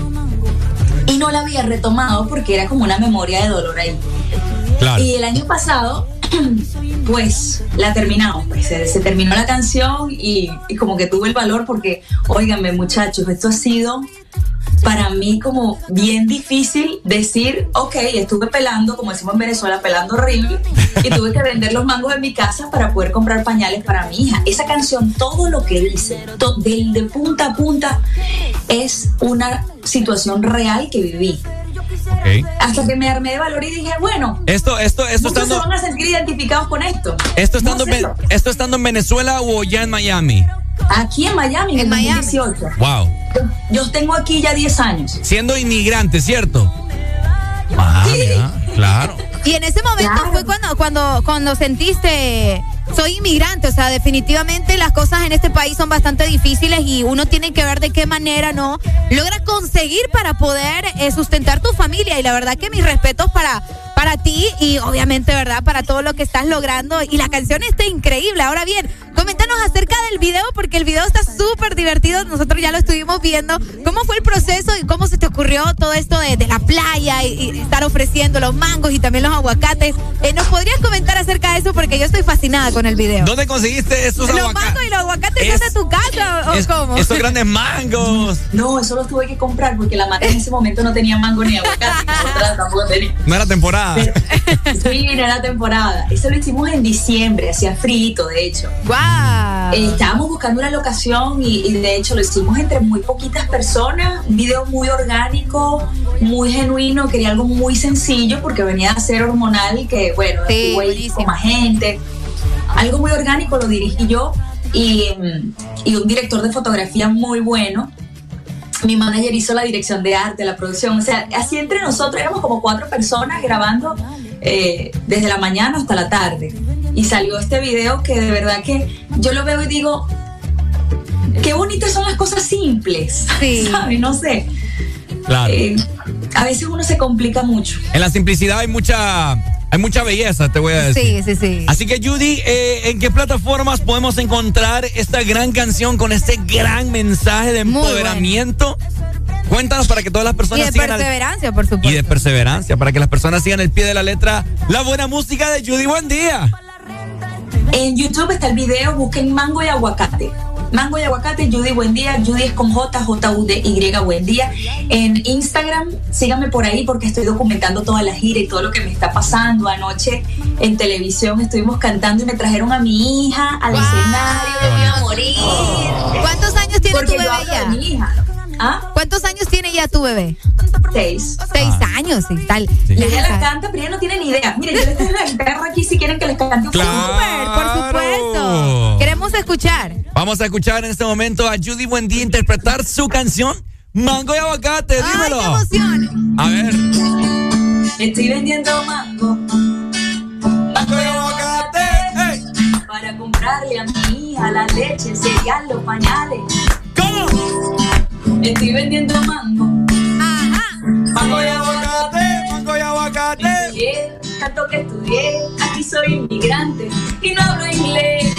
Y no la había retomado porque era como una memoria de dolor ahí.
Claro.
Y el año pasado, pues la terminamos, pues se, terminó la canción y, y como que tuve el valor porque, óiganme muchachos, esto ha sido para mí como bien difícil decir, ok, estuve pelando, como decimos en Venezuela, pelando horrible, y tuve que vender los mangos en mi casa para poder comprar pañales para mi hija. Esa canción, todo lo que dice, to- de punta a punta, es una situación real que viví. Hasta que me armé de valor y dije, bueno,
Esto, esto, esto estando,
se van a sentir identificados con esto.
esto estando,
No sé
esto estando en Venezuela o ya en Miami.
Aquí en Miami, en, el 2018.
Wow.
Yo tengo aquí ya 10 años.
Siendo inmigrante, ¿cierto? Ah, mira, claro.
Y en ese momento fue cuando, cuando, cuando sentiste, soy inmigrante, o sea, definitivamente las cosas en este país son bastante difíciles y uno tiene que ver de qué manera no logra conseguir para poder eh, sustentar tu familia. Y la verdad que mis respetos para, para ti y obviamente, ¿verdad? Para todo lo que estás logrando. Y la canción está increíble. Ahora bien, coméntanos acerca del video porque el video está súper divertido. Nosotros ya lo estuvimos viendo. ¿Cómo fue el proceso y cómo se te ocurrió todo esto de, de la playa y, y estar ofreciendo los mangos y también los aguacates? Eh, ¿Nos podrías comentar acerca de eso? Porque yo estoy fascinada con el video.
¿Dónde conseguiste esos
¿Los
aguacates?
mangos y los aguacates son de tu casa o
Es-
cómo?
Esos grandes mangos.
No, eso los tuve que comprar porque la mata en ese momento no tenía mango ni aguacate. tampoco tenía.
No era temporada.
Sí, no era temporada. Eso lo hicimos en diciembre, hacía frito, de hecho.
¡Guau!
Eh, estábamos buscando una locación y, y de hecho lo hicimos entre muy poquitas personas. Un video muy orgánico, muy genuino. Quería algo muy sencillo porque venía a ser hormonal, que bueno, estuvo ahí con más gente. Algo muy orgánico lo dirigí yo y, mm, y un director de fotografía muy bueno mi manager hizo la dirección de arte, la producción, o sea, así entre nosotros éramos como cuatro personas grabando eh, desde la mañana hasta la tarde. Y salió este video que de verdad que yo lo veo y digo, qué bonitas son las cosas simples, ¿sabes? No sé.
Claro.
Eh, a veces uno se complica mucho.
En la simplicidad hay mucha, hay mucha belleza, te voy a decir.
Sí, sí, sí.
Así que Judy, eh, ¿en qué plataformas podemos encontrar esta gran canción con este gran mensaje de empoderamiento? Cuéntanos para que todas las
Y
personas
de
sigan al-
perseverancia, por supuesto.
y de perseverancia, para que las personas sigan el pie de la letra la buena música de Judy. Buen día.
En YouTube está el video, busquen mango y aguacate. Mango y aguacate, Judy Buen Día, Judy es con J, J, U, D, Y, Buen Día. En Instagram, síganme por ahí porque estoy documentando toda la gira y todo lo que me está pasando. Anoche en televisión estuvimos cantando y me trajeron a mi hija al escenario, me iba a morir.
¿Cuántos años tiene
Porque
tu bebé
yo hablo de
ya?
mi hija. ¿Ah?
¿Cuántos años tiene ya tu bebé?
Seis.
Seis
Ah.
años y tal.
Ella la canta, pero ella no tiene ni idea. Miren, yo les tengo la guitarra aquí si quieren que les cante un poco.
Súper, por supuesto. Queremos escuchar.
Vamos a escuchar en este momento a Judy Buendía interpretar su canción Mango y Aguacate. Dímelo.
¡Ay, qué emoción!
A ver.
Estoy vendiendo mango. Mango y aguacate. Para comprarle a mi hija la leche, el cereal, los pañales.
¿Cómo?
Estoy vendiendo mango.
Mango y aguacate, mango y aguacate.
Estudié, tanto que estudié, aquí soy inmigrante y no hablo inglés.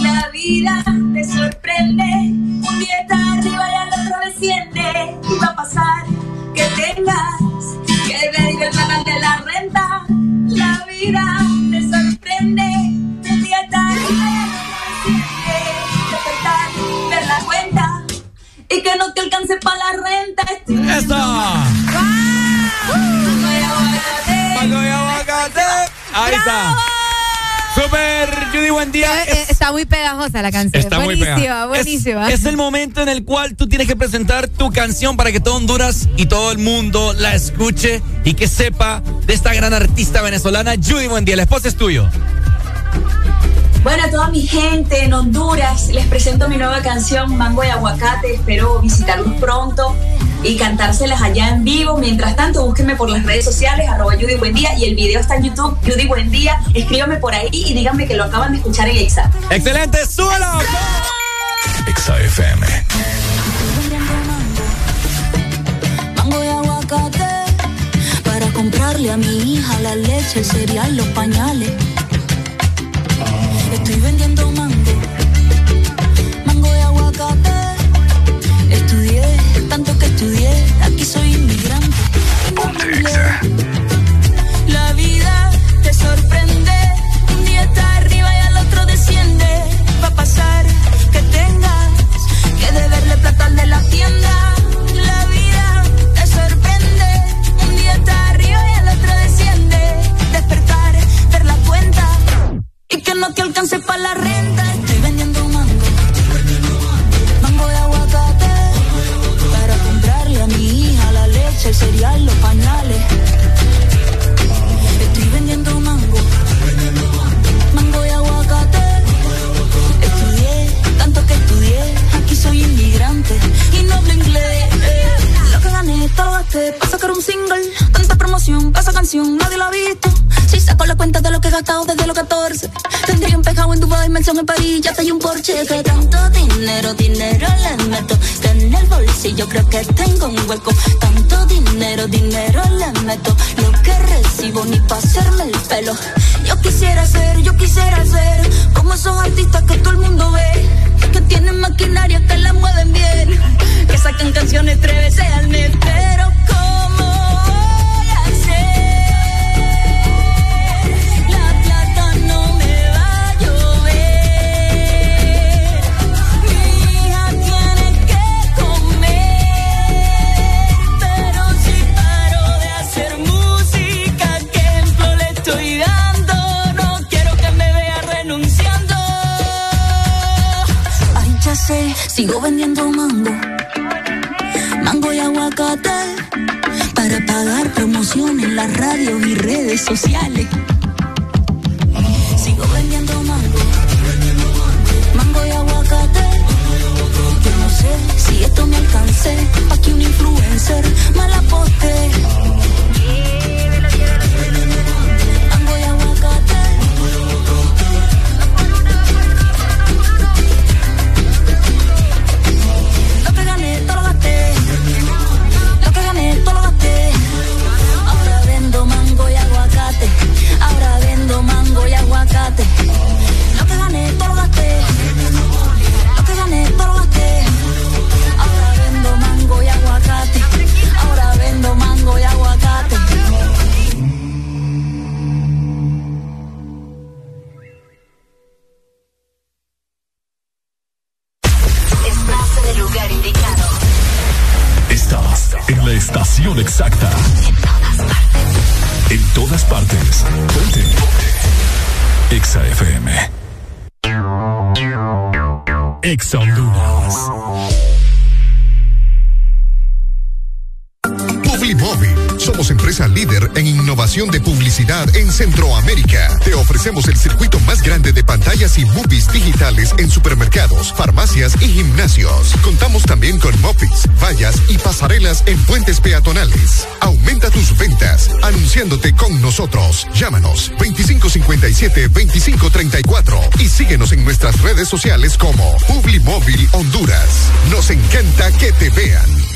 La vida te sorprende, un día está arriba y al otro desciende. Y va a pasar que tengas que ver el canal de la renta. La vida te sorprende, un día está arriba y al otro y que no te alcance para la renta.
¡Eso! Y aguacate. Ahí está. Super Judy, buen día.
Eh, eh, Está muy pegajosa la canción.
Está muy
buenísima,
pegada.
buenísima.
Es, es el momento en el cual tú tienes que presentar tu canción para que todo Honduras y todo el mundo la escuche y que sepa de esta gran artista venezolana, Judy Buen día. El esposo es tuyo.
Bueno, a toda mi gente en Honduras, les presento mi nueva canción Mango y Aguacate. Espero visitarlos pronto y cantárselas allá en vivo. Mientras tanto, búsquenme por las redes sociales, arroba Judy Buen Día, y el video está en YouTube, Judy Buen Día. Escríbanme por ahí y díganme que lo acaban de escuchar en Exa.
¡Excelente! ¡Súbelo!
Exa FM.
Mango y aguacate para comprarle a mi hija la leche, el cereal, los pañales. Estoy vendiendo mango, mango y aguacate. Estudié tanto que estudié, aquí soy inmigrante. La vida te sorprende, un día está arriba y al otro desciende. Va a pasar que tengas que deberle plata de la tienda. Gasté para sacar un single. Tanta promoción esa canción, nadie la ha visto. Si saco la cuenta de lo que he gastado desde los 14, tendría un pejado en Dubai, mención en París, ya hay un Porsche. Que tanto dinero, dinero le meto, que en el bolsillo creo que tengo un hueco. Tanto dinero, dinero le meto, lo que recibo ni para hacerme el pelo. Yo quisiera ser, yo quisiera ser como esos artistas que todo el mundo ve, que tienen maquinaria que la mueven bien, sacan canciones tres veces al mes, pero ¿cómo voy a hacer? La plata no me va a llover. Mi hija tiene que comer, pero si paro de hacer música, ¿qué ejemplo le estoy dando? No quiero que me vea renunciando. Ay, ya sé, sigo vendiendo mango en las radios y redes sociales. Sigo vendiendo mango, mango y aguacate. Yo no sé si esto me alcance pa' que un influencer me la poste. Mango
Exa Honduras.
Publi
De publicidad en Centroamérica. Te ofrecemos el circuito más grande de pantallas y movies digitales en supermercados, farmacias y gimnasios. Contamos también con mopeds, vallas y pasarelas en puentes peatonales. Aumenta tus ventas anunciándote con nosotros. Llámanos 2557-2534 y síguenos en nuestras redes sociales como Publimóvil Honduras. Nos encanta que te vean.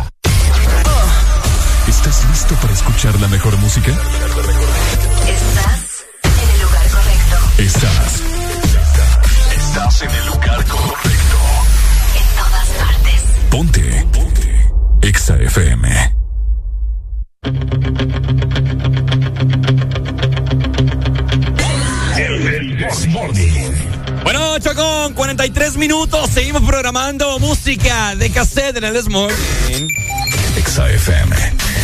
¿Estás listo para escuchar la mejor música?
Estás en el lugar correcto.
Estás. Estás en el lugar correcto.
En todas partes.
Ponte. Ponte. Exa FM.
Bueno, 8 con 43 minutos. Seguimos programando música de cassette en el This Morning.
Exa FM.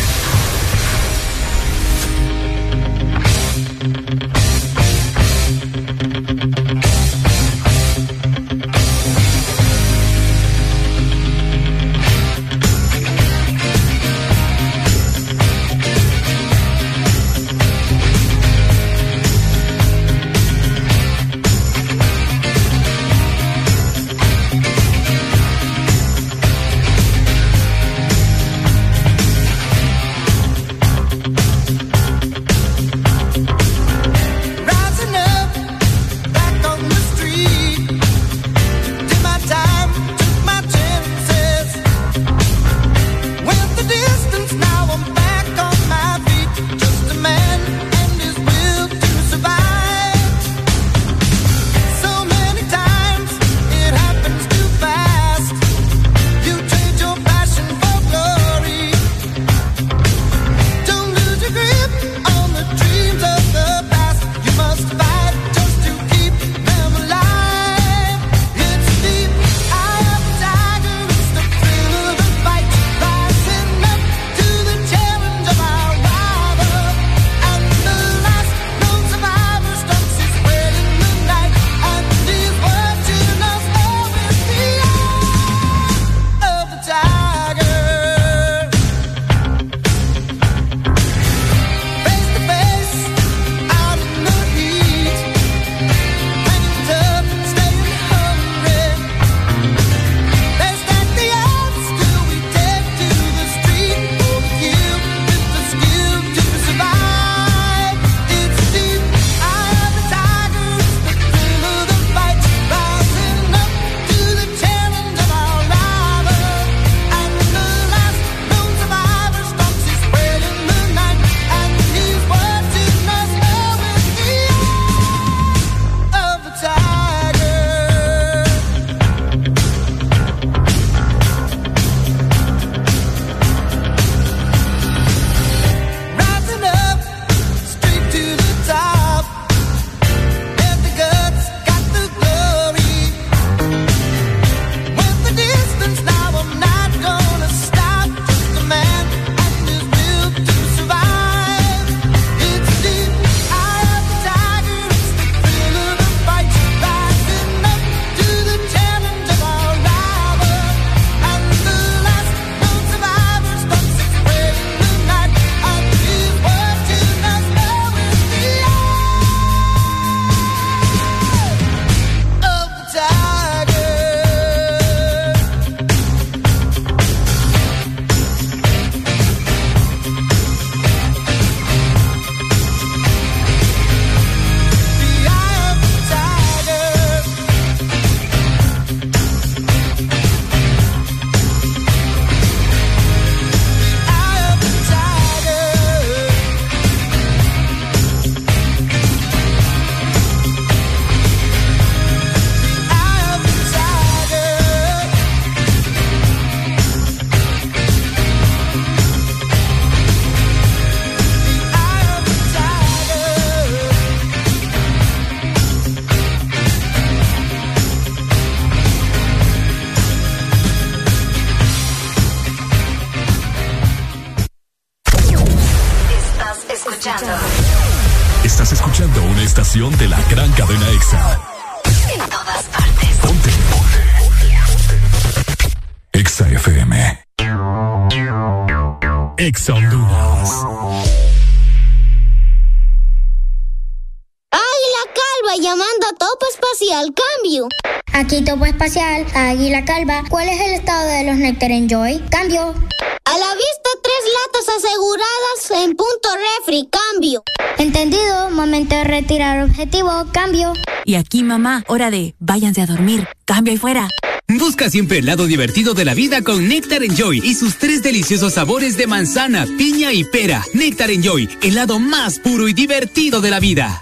Mamá, hora de váyanse a dormir. Cambio ahí fuera.
Busca siempre el lado divertido de la vida con Nectar Enjoy y sus tres deliciosos sabores de manzana, piña y pera. Nectar Enjoy, el lado más puro y divertido de la vida.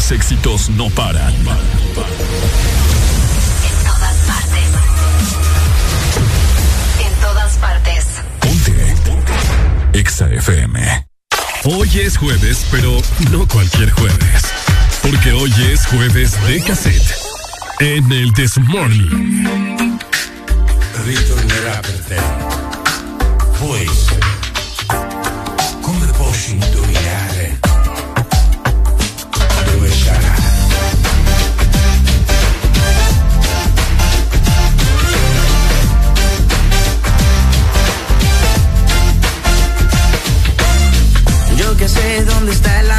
Los éxitos no paran.
En todas partes. En todas partes.
EXA FM. Hoy es jueves, pero no cualquier jueves. Porque hoy es jueves de cassette. En el This Morning.
ritornerà per te. Può essere. Come posso indovinare
dónde está el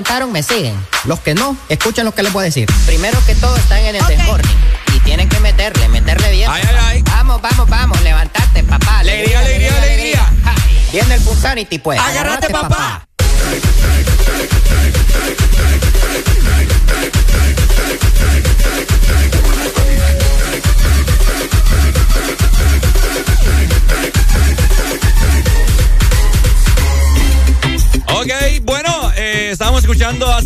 levantaron me siguen. Los que no, escuchen lo que les voy a decir. Primero que todo están en el desmorning. Y tienen que meterle, meterle bien.
Ay, ay, ay.
Vamos, vamos, vamos, levantate, papá.
Alegría, alegría, alegría.
Ja, Viene el Pulsanity, pues.
Agárrate, papá. Ok,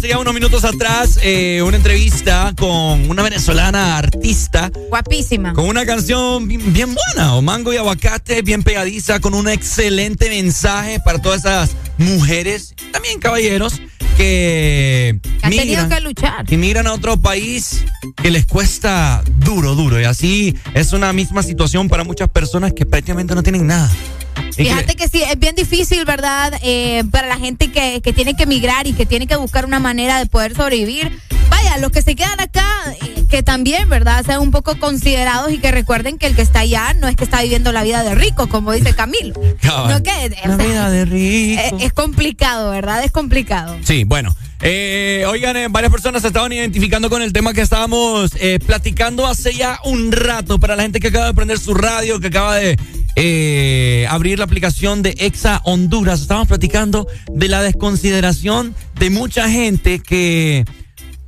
ya unos minutos atrás eh, una entrevista con una venezolana artista
Guapísima.
con una canción bien, bien buena, o mango y aguacate, bien pegadiza, con un excelente mensaje para todas esas mujeres, también caballeros, que
Han tenido que luchar.
que migran a otro país que les cuesta duro, duro. Y así es una misma situación para muchas personas que prácticamente no tienen nada.
Fíjate que sí, es bien difícil, ¿verdad? Eh, para la gente que, que tiene que emigrar y que tiene que buscar una manera de poder sobrevivir. Vaya, los que se quedan acá, eh, que también, ¿verdad? Sean un poco considerados y que recuerden que el que está allá no es que está viviendo la vida de rico, como dice Camilo. No que,
La vida de rico.
Es, es complicado, ¿verdad? Es complicado.
Sí, bueno. Eh, oigan, eh, varias personas se estaban identificando con el tema que estábamos eh, platicando hace ya un rato. Para la gente que acaba de prender su radio, que acaba de eh, abrir la aplicación de Exa Honduras, estábamos platicando de la desconsideración de mucha gente que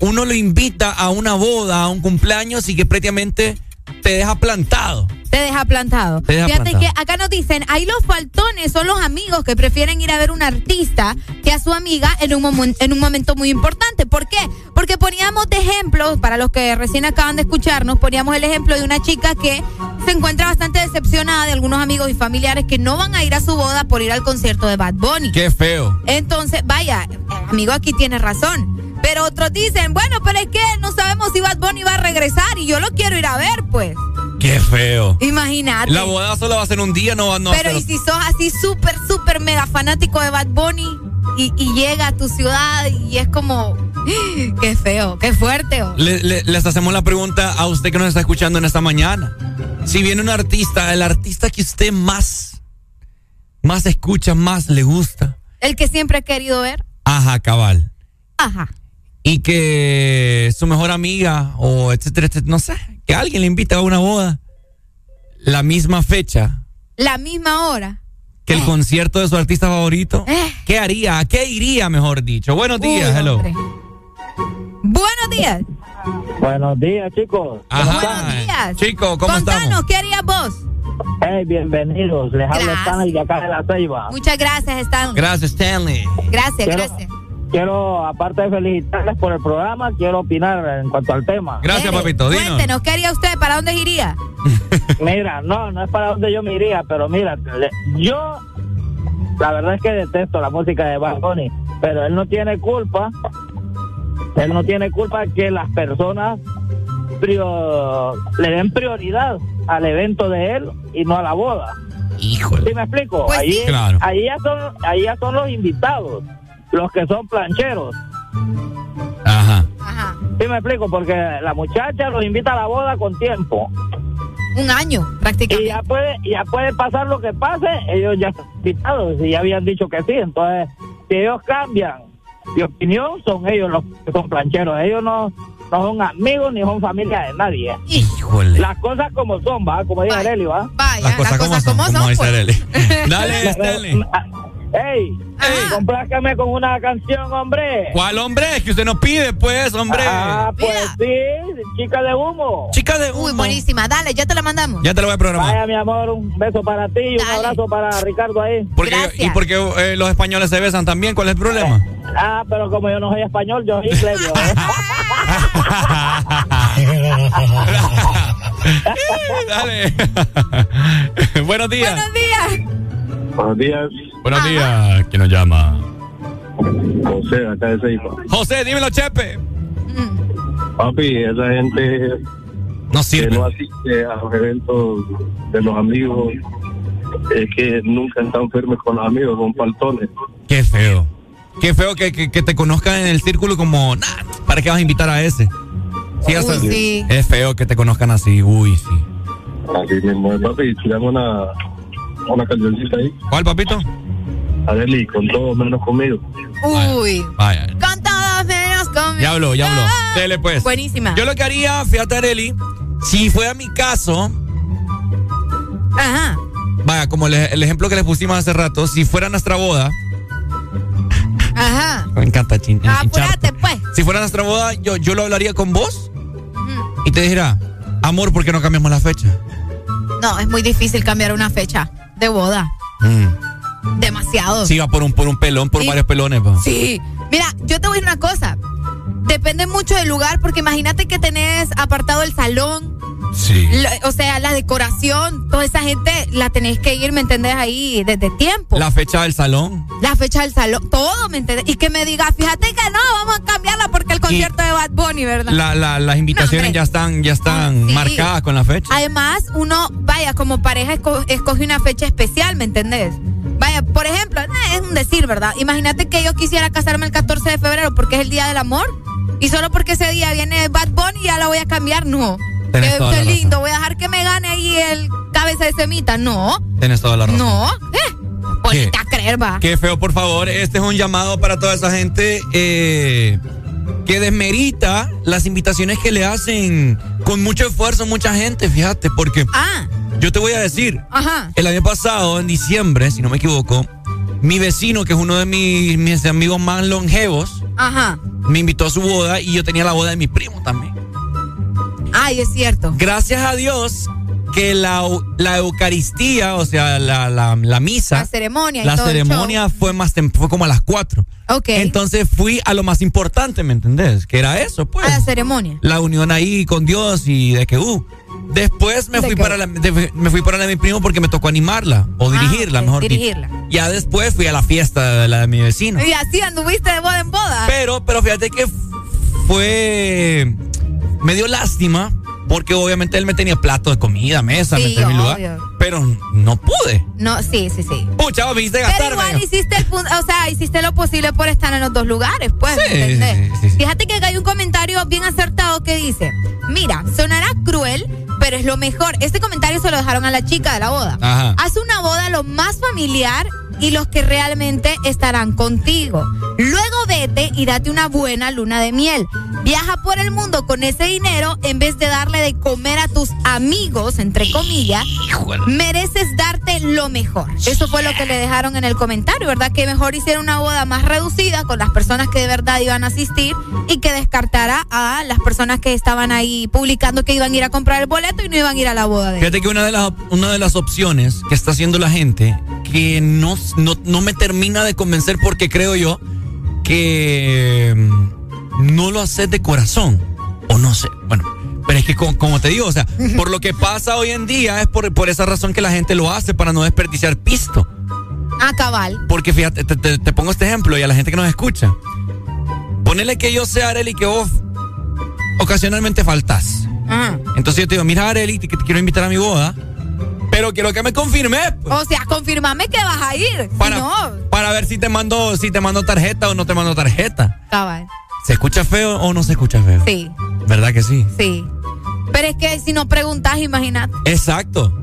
uno lo invita a una boda, a un cumpleaños y que prácticamente te deja plantado.
Te deja plantado.
Te deja
Fíjate
plantado.
que acá nos dicen, ahí los faltones son los amigos que prefieren ir a ver un artista que a su amiga en un, en un momento muy importante. ¿Por qué? Porque poníamos de ejemplo, para los que recién acaban de escucharnos, poníamos el ejemplo de una chica que se encuentra bastante decepcionada de algunos amigos y familiares que no van a ir a su boda por ir al concierto de Bad Bunny.
Qué feo.
Entonces, vaya, el amigo aquí tiene razón. Pero otros dicen, bueno, pero es que no sabemos si Bad Bunny va a regresar y yo lo quiero ir a ver, pues.
Qué feo.
Imagínate.
La boda solo va a ser un día, no no va a
Pero
ser-
y si sos así súper, súper mega fanático de Bad Bunny y, y llega a tu ciudad y es como, qué feo, qué fuerte. oh.
Le- le- les hacemos la pregunta a usted que nos está escuchando en esta mañana. Si viene un artista, el artista que usted más, más escucha, más le gusta.
El que siempre he querido ver.
Ajá, cabal.
Ajá.
Y que su mejor amiga o etcétera, etcétera, no sé, que alguien le invita a una boda. La misma fecha
La misma hora.
que el concierto de su artista favorito. ¿Qué haría? ¿A qué iría, mejor dicho? Buenos días,
Uy,
hello.
Buenos días.
Buenos días, chicos.
Ajá.
días.
Chico, ¿cómo
Contanos,
estamos?
¿qué harías vos?
Hey, bienvenidos. Les habla
Gracias.
Stanley de acá de La Ceiba.
Muchas gracias, Stanley.
Gracias, Stanley.
Gracias,
Quiero-
gracias.
Quiero, aparte de felicitarles por el programa, quiero opinar en cuanto al tema.
Gracias, papito. Dinos.
Cuéntenos, ¿qué haría usted? ¿Para dónde iría?
Mira, no, no es para donde yo me iría, pero mira, yo la verdad es que detesto la música de Bad Bunny, pero él no tiene culpa, él no tiene culpa que las personas prio- le den prioridad al evento de él y no a la boda.
Híjole.
¿Sí me explico?
Pues
ahí,
sí.
Claro.
ahí, ya son, ahí ya son los invitados, los que son plancheros.
Ajá.
Ajá.
¿Sí me explico? Porque la muchacha los invita a la boda con tiempo.
Un año,
Y
prácticamente.
ya puede, ya puede pasar lo que pase, ellos ya están invitados y ya habían dicho que sí. Entonces, si ellos cambian de opinión, son ellos los que son plancheros. Ellos no, no son amigos ni son familia de nadie.
Híjole.
Las cosas como son, va, como dice. Arely, va.
Vaya,
Las cosas como son, como dice
pues.
Dale, Stanley.
Ey,
Ajá.
complázcame con una canción, hombre.
¿Cuál hombre? Es que usted nos pide, pues, hombre.
Ah, pues sí, chica de humo.
Chica de humo.
Uy, buenísima. Dale, ya te la mandamos.
Ya te lo voy a programar.
Vaya, mi amor, un beso para ti y un abrazo para Ricardo ahí.
Porque,
Gracias.
¿Y porque eh, los españoles se besan también? ¿Cuál es el problema?
Ah, pero como yo no soy español, yo soy inglés. yo.
Dale. Buenos días.
Buenos días.
Buenos días,
Buenos días. ¿Quién nos llama?
José, acá de Ceiba.
José, dímelo, Chepe.
Mm.
Papi, esa gente
No
que
sirve.
no asiste a los eventos de los amigos es que nunca están firmes con los amigos, son faltones.
Qué feo. Qué feo que, que- que te conozcan en el círculo como, nah, ¿para qué vas a invitar a ese? Sí, hasta-
Uy, sí.
Es feo que te conozcan así, uy, sí.
Así mismo, es, papi, tiramos una, una cancioncita ahí.
¿Cuál, papito?
Areli, con todo menos conmigo.
Uy.
Vaya. Ya habló, ya habló. Dele pues.
Buenísima.
Yo lo que haría, fíjate, Areli, si fuera mi caso,
Ajá.
vaya, como le- el ejemplo que les pusimos hace rato, si fuera nuestra boda,
Ajá.
me encanta chin, hincharte.
Apúrate, pues.
Si fuera nuestra boda, yo, yo lo hablaría con vos y te dijera, amor, ¿por qué no cambiamos la fecha?
No, es muy difícil cambiar una fecha de boda.
Mm.
Demasiado.
Sí, va por un, por un pelón, por
Sí.
varios pelones. pa.
Sí. Mira, yo te voy a decir una cosa. Depende mucho del lugar, porque imagínate que tenés apartado el salón,
Sí.
lo- o sea, la decoración, toda esa gente la tenés que ir, ¿me entendés? Ahí desde tiempo.
La fecha del salón.
La fecha del salón, todo, ¿me entendés? Y que me diga, fíjate que no, vamos a cambiarla porque el concierto de Bad Bunny, ¿verdad?
La, la- las invitaciones ya están, ya están
Sí.
marcadas con la fecha.
Además, uno, vaya, como pareja esco- escoge una fecha especial, ¿me entendés? Vaya, por ejemplo, eh, es un decir, ¿verdad? Imagínate que yo quisiera casarme el 14 de febrero porque es el Día del Amor y solo porque ese día viene Bad Bunny ya la voy a cambiar, no.
Tenés toda
qué
la
lindo, voy a dejar que me gane ahí el cabeza de semita, no.
Tienes toda la razón.
No, eh, ponete a creer, va.
Qué feo, por favor. Este es un llamado para toda esa gente eh, que desmerita las invitaciones que le hacen con mucho esfuerzo mucha gente, fíjate, porque
Ah,
yo te voy a decir,
ajá.
el año pasado, en diciembre, si no me equivoco, mi vecino, que es uno de mis, mis amigos más longevos,
Ajá.
me invitó a su boda y yo tenía la boda de mi primo también.
Ay, es cierto.
Gracias a Dios que la, la Eucaristía, o sea, la, la, la misa,
La ceremonia y
la
todo
ceremonia fue más fue como a las 4.
Ok.
Entonces fui a lo más importante, ¿me entendés? Que era eso, pues.
A la ceremonia.
La unión ahí con Dios y de que, uh. Después me
¿De
fui,
qué?
para la, de- me fui para la de mi primo porque me tocó animarla o dirigirla,
Ah, ok,
mejor dicho.
dirigirla.
Ya después fui a la fiesta de la de mi vecino.
Y así anduviste de boda en boda.
Pero, pero fíjate que fue. Me dio lástima porque obviamente él me tenía plato de comida, mesa, me
Sí,
tenía mi lugar. Pero no pude.
No, sí, sí, sí.
Pucha, me hiciste
Pero
gastarme.
igual hiciste el punto, o sea, hiciste lo posible por estar en los dos lugares, pues,
Sí,
¿me entendés?
sí.
Fíjate que acá hay un comentario bien acertado que dice, mira, sonará cruel, pero es lo mejor. Este comentario se lo dejaron a la chica de la boda.
Ajá.
Haz una boda lo más familiar y los que realmente estarán contigo. Luego vete y date una buena luna de miel. Viaja por el mundo con ese dinero en vez de darle de comer a tus amigos, entre comillas. Mereces darte lo mejor. Eso fue lo que le dejaron en el comentario, ¿verdad? Que mejor hiciera una boda más reducida con las personas que de verdad iban a asistir y que descartara a las personas que estaban ahí publicando que iban a ir a comprar el boleto y no iban a ir a la boda de.
Fíjate que una de las, una de las opciones que está haciendo la gente que no, no, no me termina de convencer porque creo yo que mm, no lo haces de corazón. O no sé. Bueno, pero es que co- como te digo, o sea, por lo que pasa hoy en día es por, por esa razón que la gente lo hace para no desperdiciar pisto.
Ah, cabal.
Porque fíjate, te, te- te pongo este ejemplo y a la gente que nos escucha. Ponele que yo sea Areli que vos ocasionalmente faltas.
Ajá.
Entonces yo te digo, mira Areli, que te quiero invitar a mi boda, pero quiero que me confirme
O sea, confirmame que vas a ir.
Para,
no,
para ver si te mando, si te mando tarjeta o no te mando tarjeta.
cabal.
¿Se escucha feo o no se escucha feo?
Sí,
¿Verdad que sí?
sí. Pero es que si no preguntas, imagínate.
Exacto.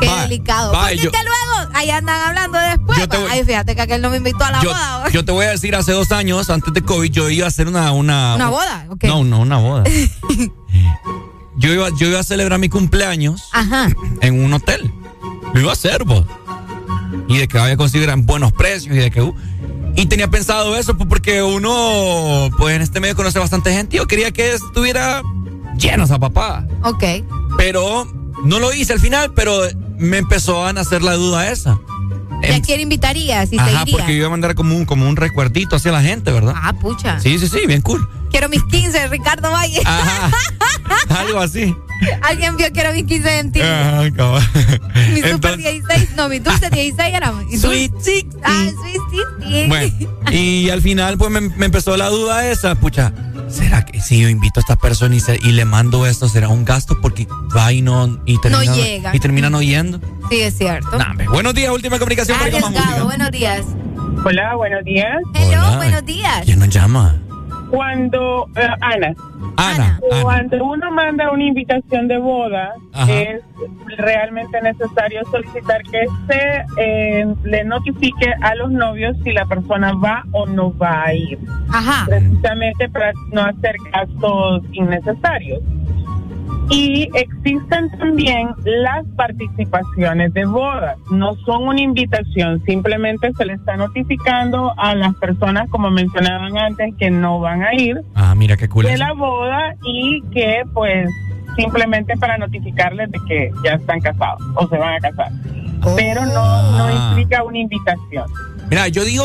Qué delicado.
va,
Porque
yo-
es que luego ahí andan hablando después.
Yo te
va.
voy-
Ay, fíjate que aquel no me invitó a la
Yo,
boda.
yo te voy a decir, hace dos años, antes de COVID, yo iba a hacer una... Una,
¿Una boda? Ok.
No, no, una boda. yo, iba, yo iba a celebrar mi cumpleaños
Ajá.
en un hotel. Lo iba a hacer, vos. Y de que vaya a conseguir buenos precios y de que... uh, y tenía pensado eso pues, porque uno, pues en este medio conoce bastante gente. y Yo quería que estuviera lleno esa papá.
Ok.
Pero no lo hice al final, pero me empezó a nacer la duda esa.
¿Y a quién invitarías? Si
Ajá, porque yo iba a mandar como un, como un recuerdito hacia la gente, ¿verdad?
Ah, pucha.
Sí, sí, sí, bien cool.
Quiero mis 15, Ricardo Valle.
Ajá. Algo así.
Alguien vio Quiero mis 15 en ti.
Cabal.
Mi super
Entonces,
16. No, mi dulce 16 era.
Sweet 16.
Ah, sweet 16.
Bueno, y al final pues me, me empezó la duda esa, pucha, ¿será que si yo invito a esta persona y, se- y le mando esto, será un gasto? Porque va y no, y termina,
llega.
Y terminan oyendo.
Sí, es cierto.
Nah, buenos días, última comunicación.
Arriesgado, buenos días.
Hola, buenos días.
Hello,
Hola.
buenos días.
¿Quién nos llama?
Cuando, eh, Ana,
Ana, Ana.
cuando uno manda una invitación de boda,
Ajá.
es realmente necesario solicitar que se eh, le notifique a los novios si la persona va o no va a ir.
Ajá.
Precisamente para no hacer gastos innecesarios. Y existen también las participaciones de boda. No son una invitación, simplemente se le está notificando a las personas, como mencionaban antes, que no van a ir
Ah, mira qué cool.
de
es.
la boda y que pues simplemente para notificarles de que ya están casados o se van a casar. Pero no, no
Ah.
implica una invitación.
Mira, yo digo,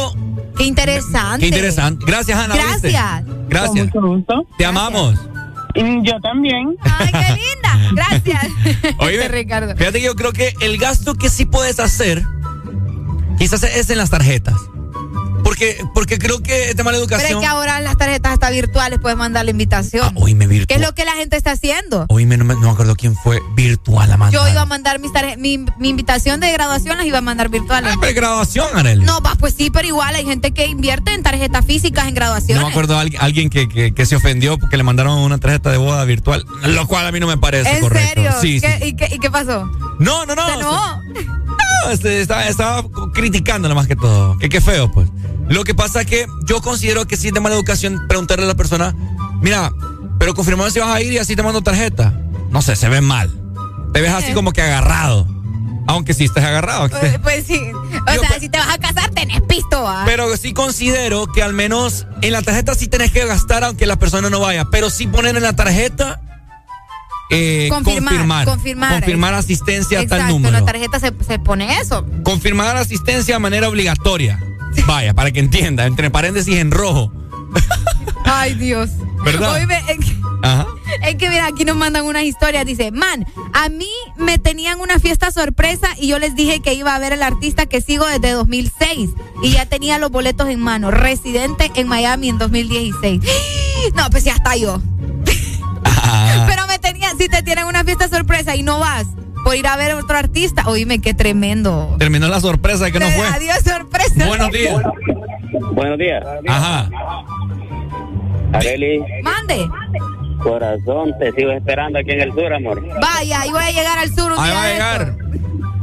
Qué interesante.
qué interesante. Gracias, Ana. ¿viste?
Gracias.
Gracias.
Con mucho gusto.
Te amamos.
Y yo también.
Ay, qué linda. Gracias.
Oye,
Este Ricardo.
fíjate que yo creo que el gasto que sí puedes hacer, quizás es en las tarjetas. Porque, porque creo que es de mala
Pero
educación.
es que ahora las tarjetas hasta virtuales puedes mandar la invitación.
Oíme,
¿Qué es
virtual.
lo que la gente está haciendo?
Oíme, no me, no me acuerdo quién fue virtual la mandar.
Yo iba a mandar mis mi, mi invitación de graduación las iba a mandar virtuales.
Ah, pero graduación, Arely.
No, pues sí, pero igual hay gente que invierte en tarjetas físicas en graduaciones.
No me acuerdo alguien, alguien que, que, que se ofendió porque le mandaron una tarjeta de boda virtual, lo cual a mí no me parece
¿En
correcto.
serio?
Sí,
¿Qué-
sí.
¿Y, qué, y qué pasó?
No, no, no.
Enojó.
No, este, estaba, estaba criticándolo más que todo. Que qué feo, pues. Lo que pasa es que yo considero que sí es de mala educación preguntarle a la persona, mira, pero confirmame si vas a ir y así te mando tarjeta. No sé, se ve mal. Te ves así
Eh.
como que agarrado. Aunque sí estés agarrado.
Pues, pues sí. O sea, si te vas a casar, tenés pisto. ¿va?
Pero sí considero que al menos en la tarjeta sí tenés que gastar aunque la persona no vaya. Pero sí poner en la tarjeta. eh,
Confirmar,
confirmar.
confirmar.
Confirmar asistencia a tal
Exacto, en
número.
la tarjeta se, se pone eso.
Confirmar asistencia de manera obligatoria. Vaya, para que entienda. Entre paréntesis en rojo.
Ay, Dios.
¿Verdad?
Oíme, es que-
Ajá.
Es que mira, aquí nos mandan unas historias. Dice, man, a mí me tenían una fiesta sorpresa y yo les dije que iba a ver al artista que sigo desde 2006 y ya tenía los boletos en mano. Residente en Miami en 2016. No, pues ya está yo.
Ah.
Pero me tenían, si te tienen una fiesta sorpresa y no vas por ir a ver otro artista, oíme, qué tremendo.
Terminó la sorpresa que no fue.
Adiós, sorpresa.
Buenos días.
Buenos días.
Ajá.
Areli,
Mande.
corazón, te sigo esperando aquí en el sur, amor.
Vaya, ahí voy a llegar al sur un
Ahí
día
va a llegar.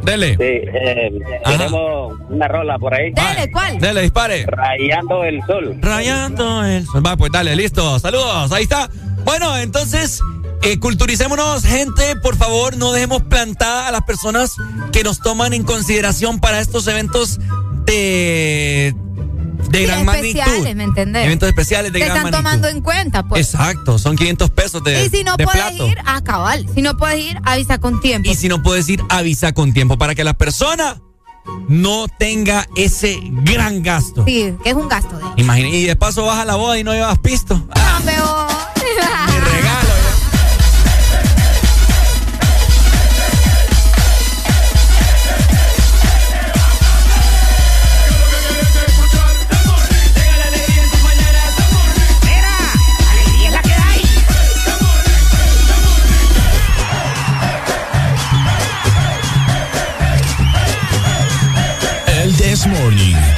Dele.
Sí, eh, tenemos una rola por ahí.
Dele, ¿cuál?
Dele, dispare.
Rayando el sol.
Rayando el sol. Va, pues dale, listo. Saludos. Ahí está. Bueno, entonces, eh, culturicémonos, gente. Por favor, no dejemos plantada a las personas que nos toman en consideración para estos eventos de, de
Sí,
gran
especiales,
magnitud.
¿me entendés?
Eventos especiales de
Te
gran
están
magnitud.
tomando en cuenta, pues.
Exacto, son 500 pesos de,
y si no
de
puedes
plato.
ir, a cabal. Si no puedes ir, avisa con tiempo.
Y si no puedes ir, avisa con tiempo para que la persona no tenga ese gran gasto.
Sí, que es un gasto de.
Imagina, y de paso vas a la boda y no llevas pisto. Ah,
No.
This Morning.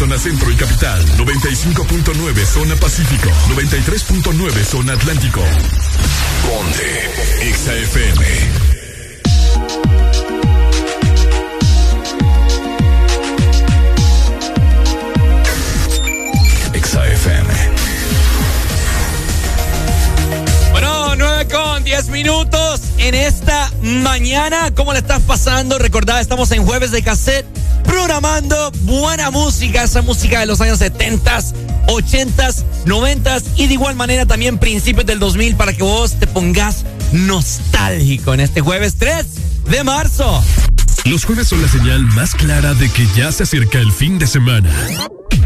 Zona centro y capital, 95.9 zona pacífico, 93.9 zona atlántico. Ponte XAFM.
Bueno, 9 con 10 minutos en esta mañana. ¿Cómo le estás pasando? Recordad, estamos en jueves de cassette programando buena música, esa música de los años 70, 80, 90 y de igual manera también principios del 2000 para que vos te pongas nostálgico en este jueves 3 de marzo.
Los jueves son la señal más clara de que ya se acerca el fin de semana.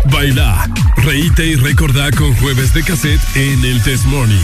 Baila, reíte y recordá con jueves de cassette en el Test Morning.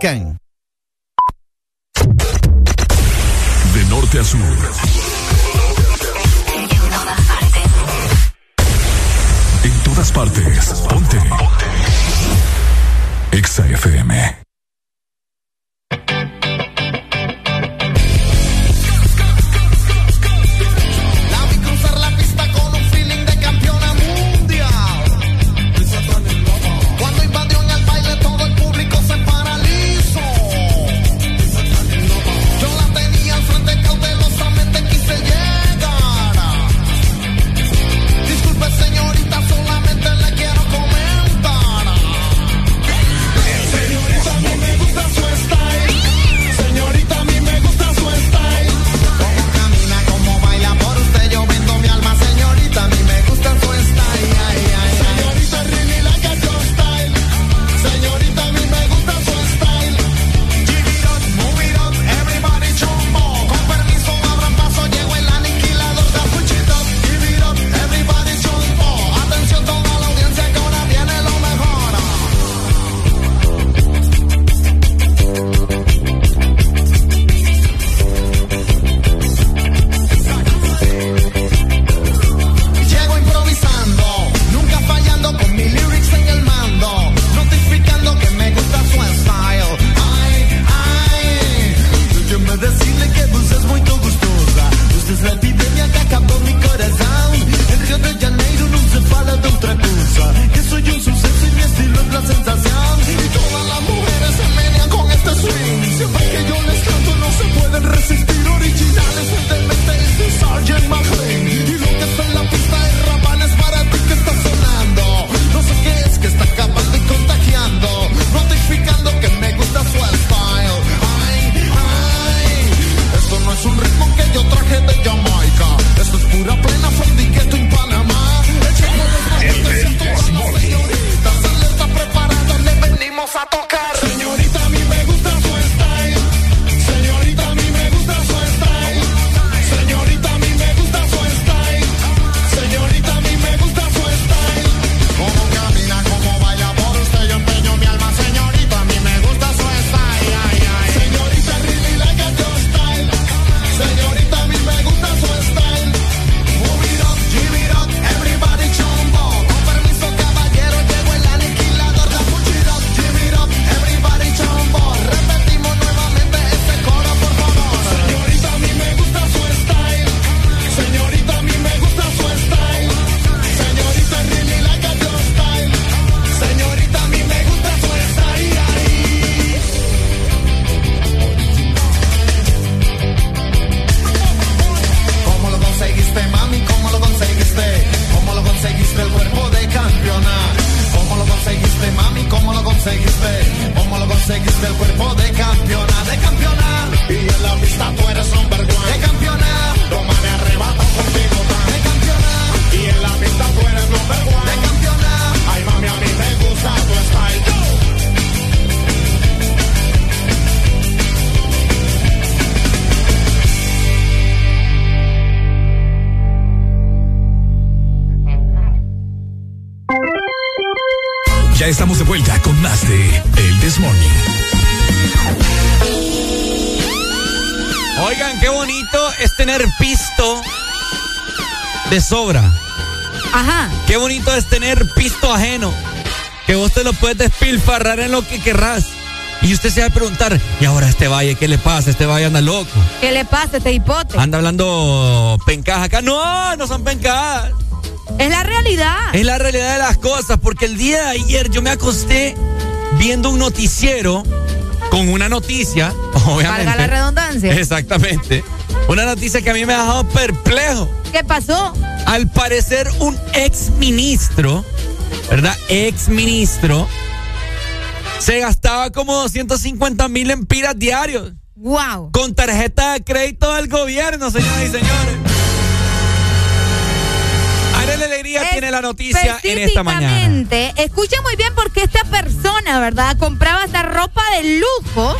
quem? compraré lo que
querrás. Y usted se va a preguntar, ¿y ahora este valle qué le pasa? Este valle anda loco.
¿Qué le pasa este hipote?
Anda hablando pencajas acá. No, no son pencajas.
Es la realidad.
Es la realidad de las cosas, porque el día de ayer yo me acosté viendo un noticiero con una noticia, obviamente.
Valga la redundancia.
Exactamente. Una noticia que a mí me ha dejado perplejo.
¿Qué pasó?
Al parecer un ex ministro, ¿verdad? Ex ministro se gastaba como 250 mil empiras diarios.
Wow.
Con tarjeta de crédito del gobierno, señoras y señores. Arely Alegría tiene la noticia en esta mañana.
Escucha muy bien porque esta persona, ¿verdad? Compraba hasta ropa de lujo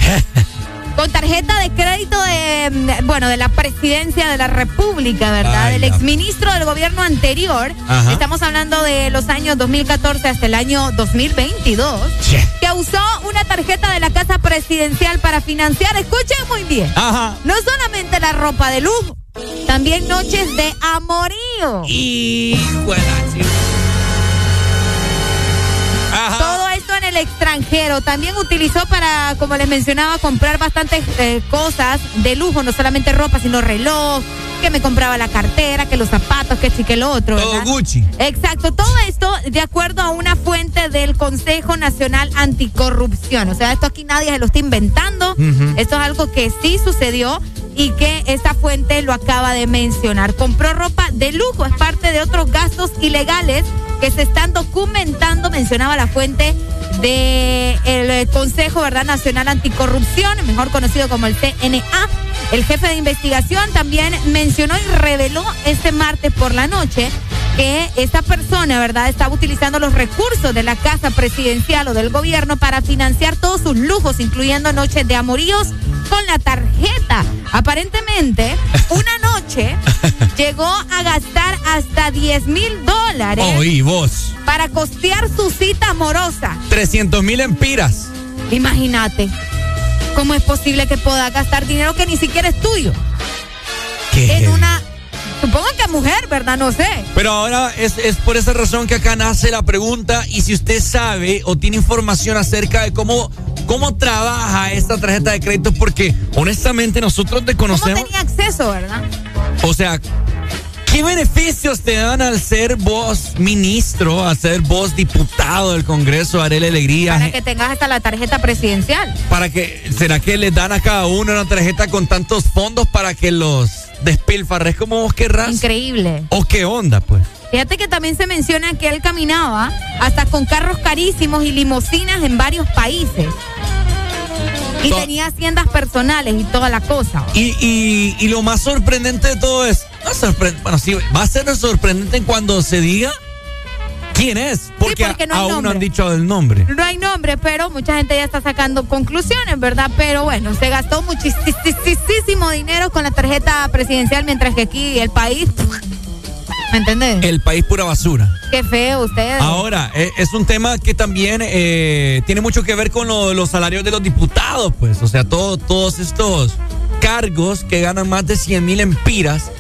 con tarjeta de crédito de, mm, bueno, de la presidencia de la República, ¿verdad?
Ay,
Del
la-
exministro del gobierno anterior.
Ajá.
Estamos hablando de los años 2014 hasta el año 2022. Que usó una tarjeta de la casa presidencial para financiar, escuchen muy bien.
Ajá.
No solamente la ropa de lujo, también noches de amorío.
Hijo la chiva.
Todo esto en el extranjero. También utilizó para, como les mencionaba, comprar bastantes eh, cosas de lujo, no solamente ropa, sino reloj, que me compraba la cartera, que los zapatos, que que lo otro.
Todo
¿verdad?
Gucci.
Exacto, todo esto de acuerdo a una fuente del Consejo Nacional Anticorrupción. O sea, esto aquí nadie se lo está inventando. Esto es algo que sí sucedió y que esta fuente lo acaba de mencionar. Compró ropa de lujo, es parte de otros gastos ilegales que se están documentando, mencionaba la fuente del Consejo ¿verdad? Nacional Anticorrupción, mejor conocido como el CNA. El jefe de investigación también mencionó y reveló este martes por la noche que esta persona, ¿verdad?, estaba utilizando los recursos de la casa presidencial o del gobierno para financiar todos sus lujos, incluyendo noches de amoríos con la tarjeta. Aparentemente, una noche llegó a gastar hasta 10 mil dólares
Oí, vos.
para costear su cita amorosa.
300 mil empiras.
Imagínate, ¿cómo es posible que pueda gastar dinero que ni siquiera es tuyo?
¿Qué?
En una, supongo que mujer, ¿verdad? No sé.
Pero ahora es, es por esa razón que acá nace la pregunta y si usted sabe o tiene información acerca de cómo, cómo trabaja esta tarjeta de crédito, porque honestamente nosotros te
¿Cómo tenía acceso, verdad?
o sea, ¿qué beneficios te dan al ser vos ministro, al ser vos diputado del Congreso, Arele Alegría?
Para que tengas hasta la tarjeta presidencial.
para que será que les dan a cada uno una tarjeta con tantos fondos para que los despilfarres como vos querrás
Increíble.
o qué onda pues
Fíjate que también se menciona que él caminaba hasta con carros carísimos y limusinas en varios países. Y
To-
tenía haciendas personales y toda la cosa.
y, y, y lo más sorprendente de todo es no sorpre- bueno sí va a ser sorprendente cuando se diga quién es porque,
porque no
aún no han dicho el nombre
No hay nombre, pero mucha gente ya está sacando conclusiones, ¿verdad? Pero bueno, se gastó muchísimo dinero con la tarjeta presidencial, mientras que aquí el país, ¿me entiendes?
el país pura basura
Qué feo ustedes.
Ahora, eh, es un tema que también eh, tiene mucho que ver con lo- los salarios de los diputados, pues. O sea, todo- todos estos cargos que ganan más de 100 mil empiras.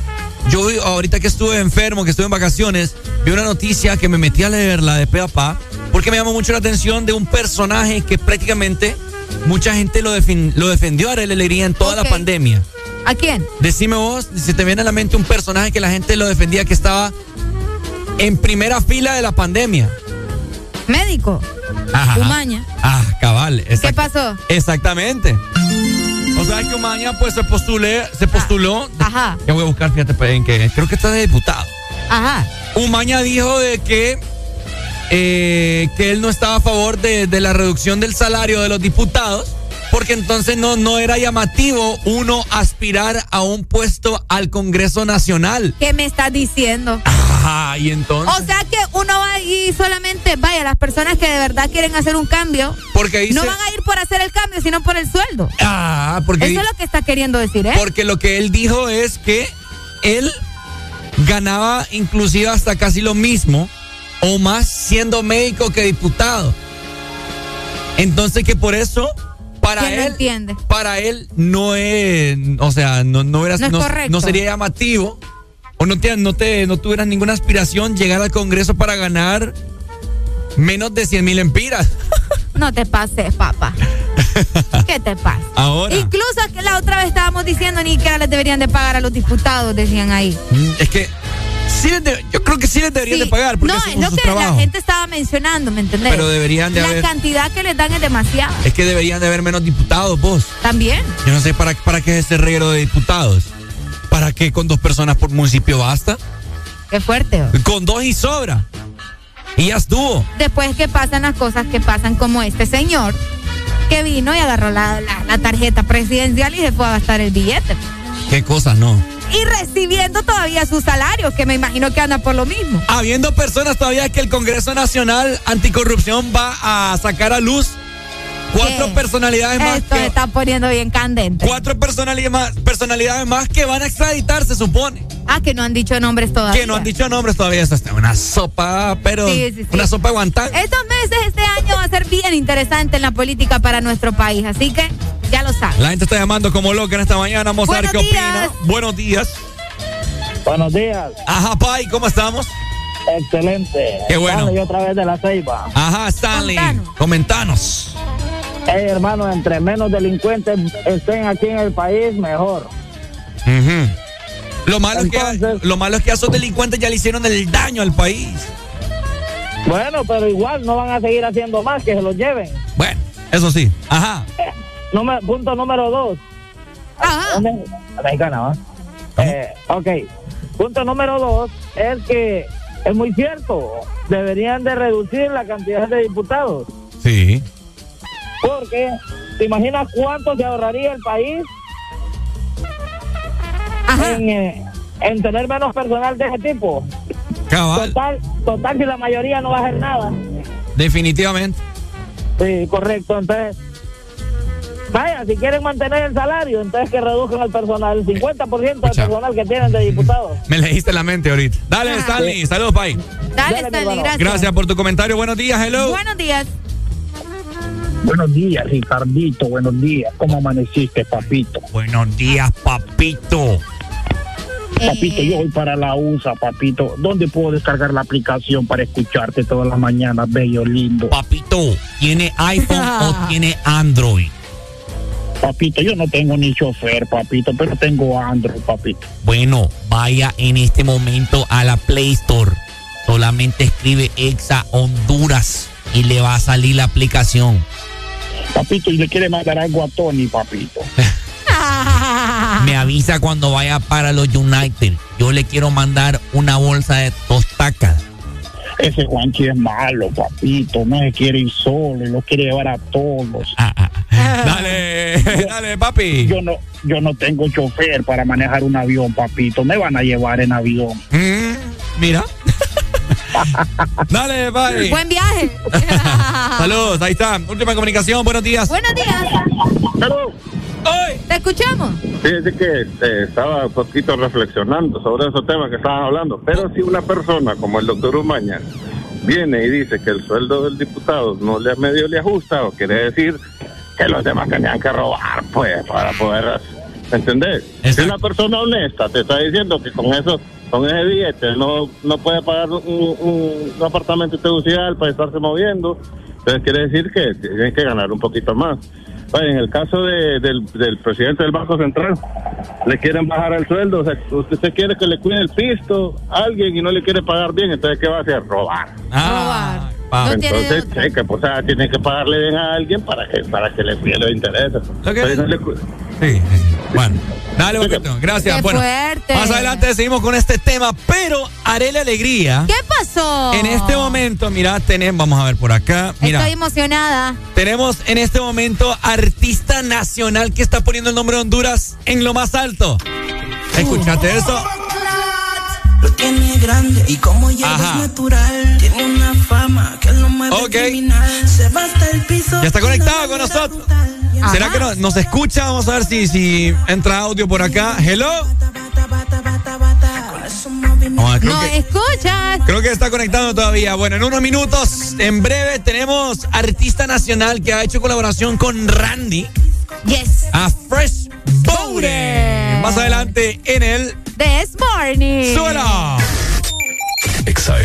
Yo ahorita que estuve enfermo, que estuve en vacaciones, vi una noticia que me metí a leerla de pe a pa, porque me llamó mucho la atención de un personaje que prácticamente mucha gente lo, lo defendió a Arely Alegría en toda la pandemia.
¿A quién?
Decime vos, si te viene a la mente un personaje que la gente lo defendía, que estaba en primera fila de la pandemia.
Médico.
Ajá.
Umaña.
Ah, cabal.
¿Qué pasó?
Exactamente. O sea que Umaña pues se postulé, se postuló.
Ajá.
Ya voy a buscar, fíjate, pues, en que creo que está de diputado.
Ajá.
Umaña dijo de que eh, que él no estaba a favor de, de la reducción del salario de los diputados, porque entonces no, no era llamativo uno aspirar a un puesto al Congreso Nacional.
¿Qué me estás diciendo?
Ajá, y entonces.
O sea que uno va ahí solamente, vaya, las personas que de verdad quieren hacer un cambio,
porque dice,
no van a ir por hacer el cambio, sino por el sueldo.
Ah, porque
Eso es lo que está queriendo decir, ¿eh?
Porque lo que él dijo es que él ganaba inclusive hasta casi lo mismo o más siendo médico que diputado. Entonces que por eso para
¿Quién lo
él
entiende?
para él no es, o sea, no no era
No
sería llamativo o no te no te no tuvieras ninguna aspiración llegar al Congreso para ganar menos de 100 mil empiras.
No te pases, papá. ¿Qué te pasa?
Ahora.
Incluso que la otra vez estábamos diciendo ni que les deberían de pagar a los diputados, decían ahí.
Mm, Es que sí les de- yo creo que sí les deberían
Sí.
de pagar porque
no, es
es
lo que
trabajo.
la gente estaba mencionando, ¿me entendés?
Pero deberían de
La
haber-
cantidad que les dan es demasiada.
Es que deberían de haber menos diputados, vos.
También.
Yo no sé para, para qué es ese reguero de diputados. ¿Para qué con dos personas por municipio basta?
Qué fuerte.
Con dos y sobra. Y ya estuvo.
Después que pasan las cosas que pasan como este señor que vino y agarró la, la- la tarjeta presidencial y se fue a gastar el billete.
¿Qué cosas no?
Y recibiendo todavía su salario, que me imagino que anda por lo mismo.
Habiendo personas todavía que el Congreso Nacional Anticorrupción va a sacar a luz cuatro
¿Qué?
personalidades más
Esto se está poniendo bien candente.
cuatro personalidades más, personalidades más que van a extraditar, se supone.
Ah, que no han dicho nombres todavía.
Que no han dicho nombres todavía. Esto está una sopa, pero
Sí, sí, sí.
una sopa guantán.
Estos meses, este año va a ser bien interesante en la política para nuestro país, así que ya lo saben.
La gente está llamando como loca en esta mañana. Vamos a ver qué opina. Buenos días.
Buenos días.
Ajá, Pai, ¿cómo estamos?
Excelente.
Qué bueno.
Stanley otra vez de la ceiba.
Ajá, Stanley. Comentanos.
Hey, hermano, entre menos delincuentes estén aquí en el país, mejor.
Ujú. Lo malo, es que, lo malo es que a esos delincuentes ya le hicieron el daño al país.
Bueno, pero igual no van a seguir haciendo más, que se los lleven.
Bueno, eso sí. Ajá.
Número- punto número dos. La mexicana, ¿va? Eh, ok. Punto número dos es que es muy cierto. Deberían de reducir la cantidad de diputados.
Sí.
Porque, ¿te imaginas cuánto se ahorraría el país en, eh, en tener menos personal de ese tipo?
Cabal.
Total, total, si la mayoría no va a hacer nada.
Definitivamente.
Sí, correcto. Entonces, vaya, si quieren mantener el salario, entonces que reduzcan el personal, el 50% del personal que tienen de diputados.
Me leíste la mente ahorita. Dale, Stanley. Saludos, Pai.
Dale, Stanley, gracias.
Gracias por tu comentario. Buenos días, hello.
Buenos días.
Buenos días, Ricardito. Buenos días. ¿Cómo amaneciste, papito?
Buenos días, papito.
Papito, yo voy para la USA, papito. ¿Dónde puedo descargar la aplicación para escucharte todas las mañanas, bello, lindo?
Papito, ¿tiene iPhone o tiene Android?
Papito, yo no tengo ni chofer, papito, pero tengo Android, papito.
Bueno, vaya en este momento a la Play Store. Solamente escribe Exa Honduras y le va a salir la aplicación.
Papito, y le quiere mandar algo a Tony, papito.
Me avisa cuando vaya para los United. Yo le quiero mandar una bolsa de tostacas.
Ese Juanchi es malo, papito. No se quiere ir solo lo quiere llevar a todos.
Dale, dale, papi.
Yo no, yo no tengo chofer para manejar un avión, papito. Me van a llevar en avión.
Mm, mira. Dale, bye.
Buen viaje.
Saludos, ahí está. Última comunicación, buenos días.
Buenos días. Te escuchamos.
Fíjese que eh, estaba un poquito reflexionando sobre esos temas que estaban hablando, pero si una persona como el doctor Umaña viene y dice que el sueldo del diputado no le medio le ajusta, o quiere decir que los demás tenían que robar, pues, para poder, ¿entendés? Si una persona honesta te está diciendo que con eso, con ese billete no, no puede pagar un, un- un apartamento teducial para estarse moviendo, entonces quiere decir que tienen que ganar un poquito más. Oye, en el caso de- del, del presidente del Banco Central, le quieren bajar el sueldo. O sea, usted, usted quiere que le cuide el pisto a alguien y no le quiere pagar bien, entonces ¿qué va a hacer? Robar.
Ah,
No tiene
entonces, sí, que, pues, tiene que pagarle bien a alguien para que para que le cuide los intereses. Entonces, no le cu-
Sí, sí. Bueno, dale, Boquetón. Gracias.
Qué
bueno,
fuerte.
más adelante seguimos con este tema, pero haré la alegría.
¿Qué pasó?
En este momento, mira, tenemos, vamos a ver por acá. Mira,
Estoy emocionada.
tenemos en este momento artista nacional que está poniendo el nombre de Honduras en lo más alto. ¿Escuchaste eso?
Lo tiene grande y como ya es natural. Tiene una fama que lo mueve
Ok.
criminal. Se va hasta el piso.
Ya está conectado con nosotros. ¿Será que no- nos escucha? Vamos a ver si, si entra audio por acá. Hello. Creo
No
que-
escuchas.
Creo que está conectado todavía. Bueno, en unos minutos, en breve, tenemos artista nacional que ha hecho colaboración con Randy
Yes.
a Fresh Booty. Más adelante en el
This morning.
Suela.
Exa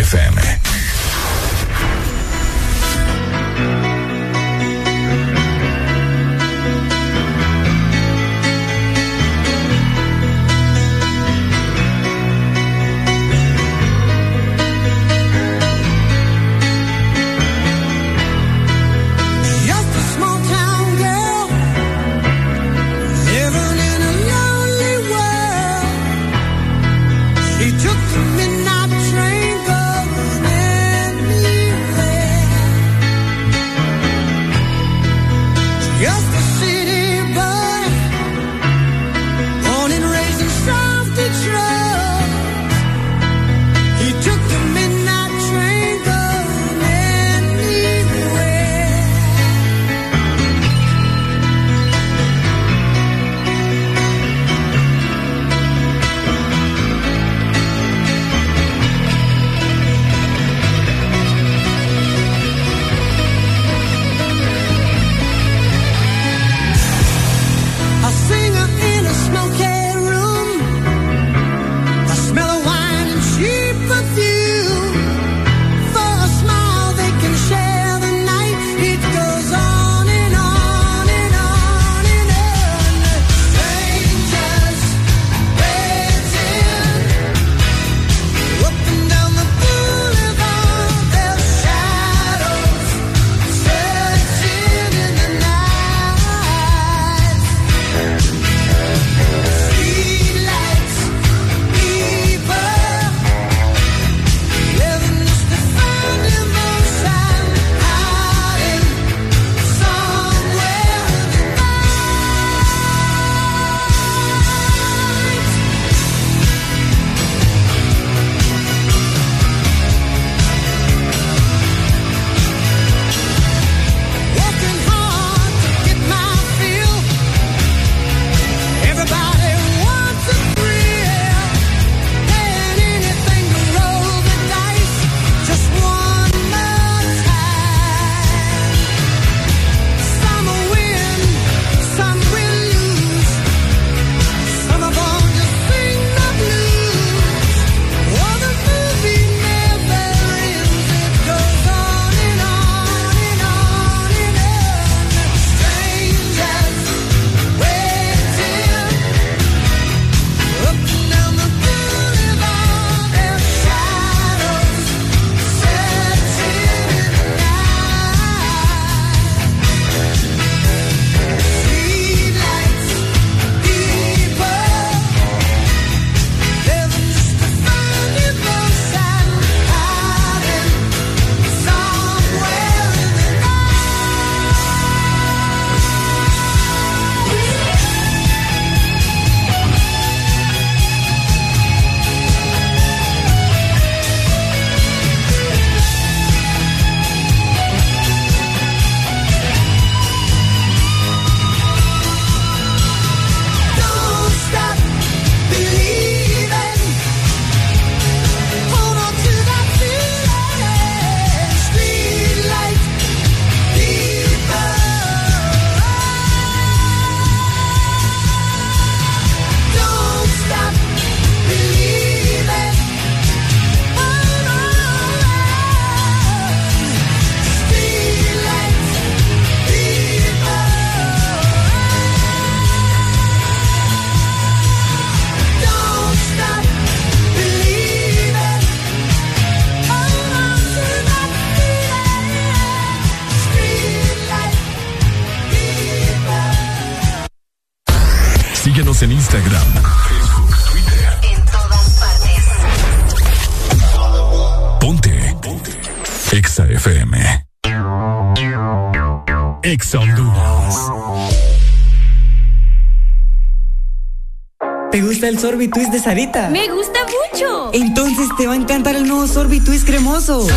el sorbitwist de Sarita?
Me gusta mucho.
Entonces te va a encantar el nuevo sorbitwist cremoso.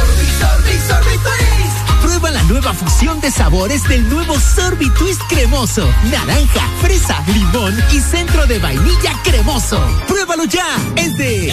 Prueba la nueva fusión de sabores del nuevo Sorbi Twist cremoso. Naranja, fresa, limón y centro de vainilla cremoso. Pruébalo ya. Es de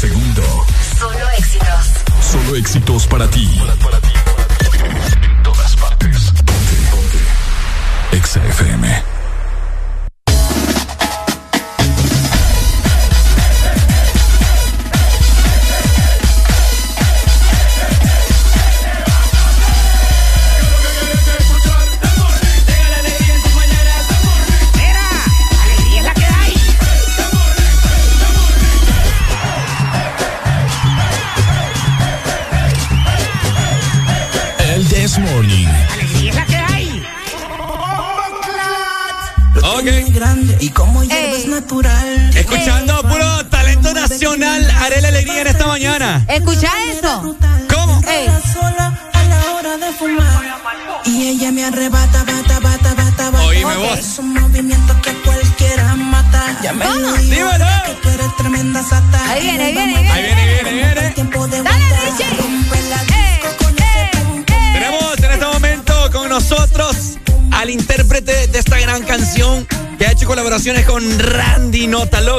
Segundo.
Solo éxitos.
Solo éxitos para ti.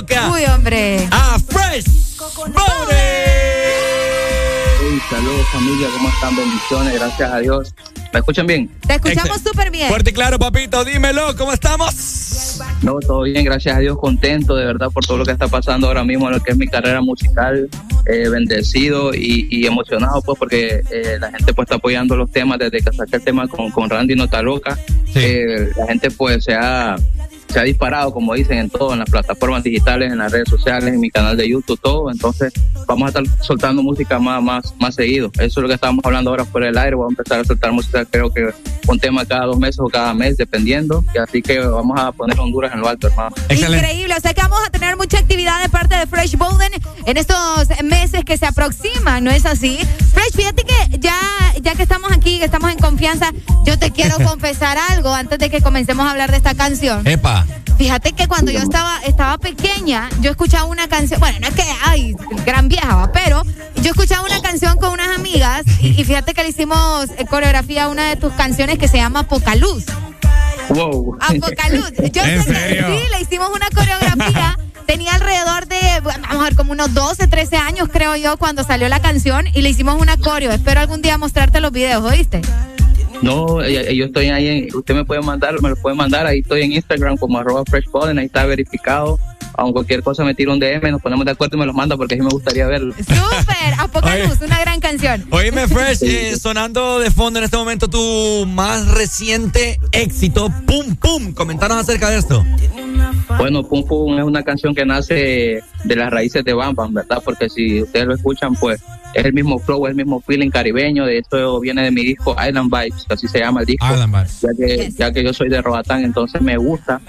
Loca.
Uy, hombre.
A Fresh.
Hey, saludos familia, ¿cómo están? Bendiciones, gracias a Dios. ¿Me escuchan bien?
Te escuchamos súper bien.
Fuerte y claro, papito, dímelo, ¿cómo estamos?
No, todo bien, gracias a Dios, contento de verdad por todo lo que está pasando ahora mismo en lo que es mi carrera musical, eh, bendecido y, y emocionado pues porque eh, la gente pues está apoyando los temas desde que saqué el tema con, con Randy Nota Loca. Eh, la gente pues se ha, se ha disparado, como dicen, en todo, en las plataformas digitales, en las redes sociales, en mi canal de YouTube, todo. Entonces vamos a estar soltando música más, más, más seguido. Eso es lo que estábamos hablando ahora por el aire. Voy a empezar a soltar música, creo que un tema cada dos meses o cada mes, dependiendo. Y así que vamos a poner Honduras en lo alto, hermano.
Increíble, o sea que vamos a tener mucha actividad de parte de Fresh Bowden en estos meses que se aproximan, ¿no es así? Fresh, fíjate que ya, ya que estamos aquí, que estamos en confianza, yo te quiero confesar algo antes de que comencemos a hablar de esta canción.
Epa.
Fíjate que cuando yo estaba, estaba pequeña, yo escuchaba una canción, bueno, no es que, ay, gran vieja, va, pero yo escuchaba una canción con unas amigas y, y fíjate que le hicimos eh, coreografía a una de tus canciones que se llama Pocaluz.
Wow.
Apocaluz. Yo
¿En
sé-
serio?
Sí, le hicimos una coreografía. Tenía alrededor de, vamos a ver, como unos 12, 13 años, creo yo, cuando salió la canción y le hicimos una coreo. Espero algún día mostrarte los videos, ¿oíste?
No, eh, yo estoy ahí, en- usted me puede mandar, me lo puede mandar, ahí estoy en Instagram como arroba freshpollen, ahí está verificado. Aunque cualquier cosa me tira un DM, nos ponemos de acuerdo y me los manda porque así me gustaría verlo.
Súper, Apocaluz, una gran canción.
Oíme, Fresh, eh, sonando de fondo en este momento tu más reciente éxito, Pum Pum. Comentanos acerca de esto.
Bueno, Pum Pum es una canción que nace de las raíces de Bam Bam, ¿verdad? Porque si ustedes lo escuchan, pues es el mismo flow, es el mismo feeling caribeño. De esto viene de mi disco Island Vibes, que así se llama el disco.
Island Vibes.
Ya que, ya que yo soy de Roatán, entonces me gusta.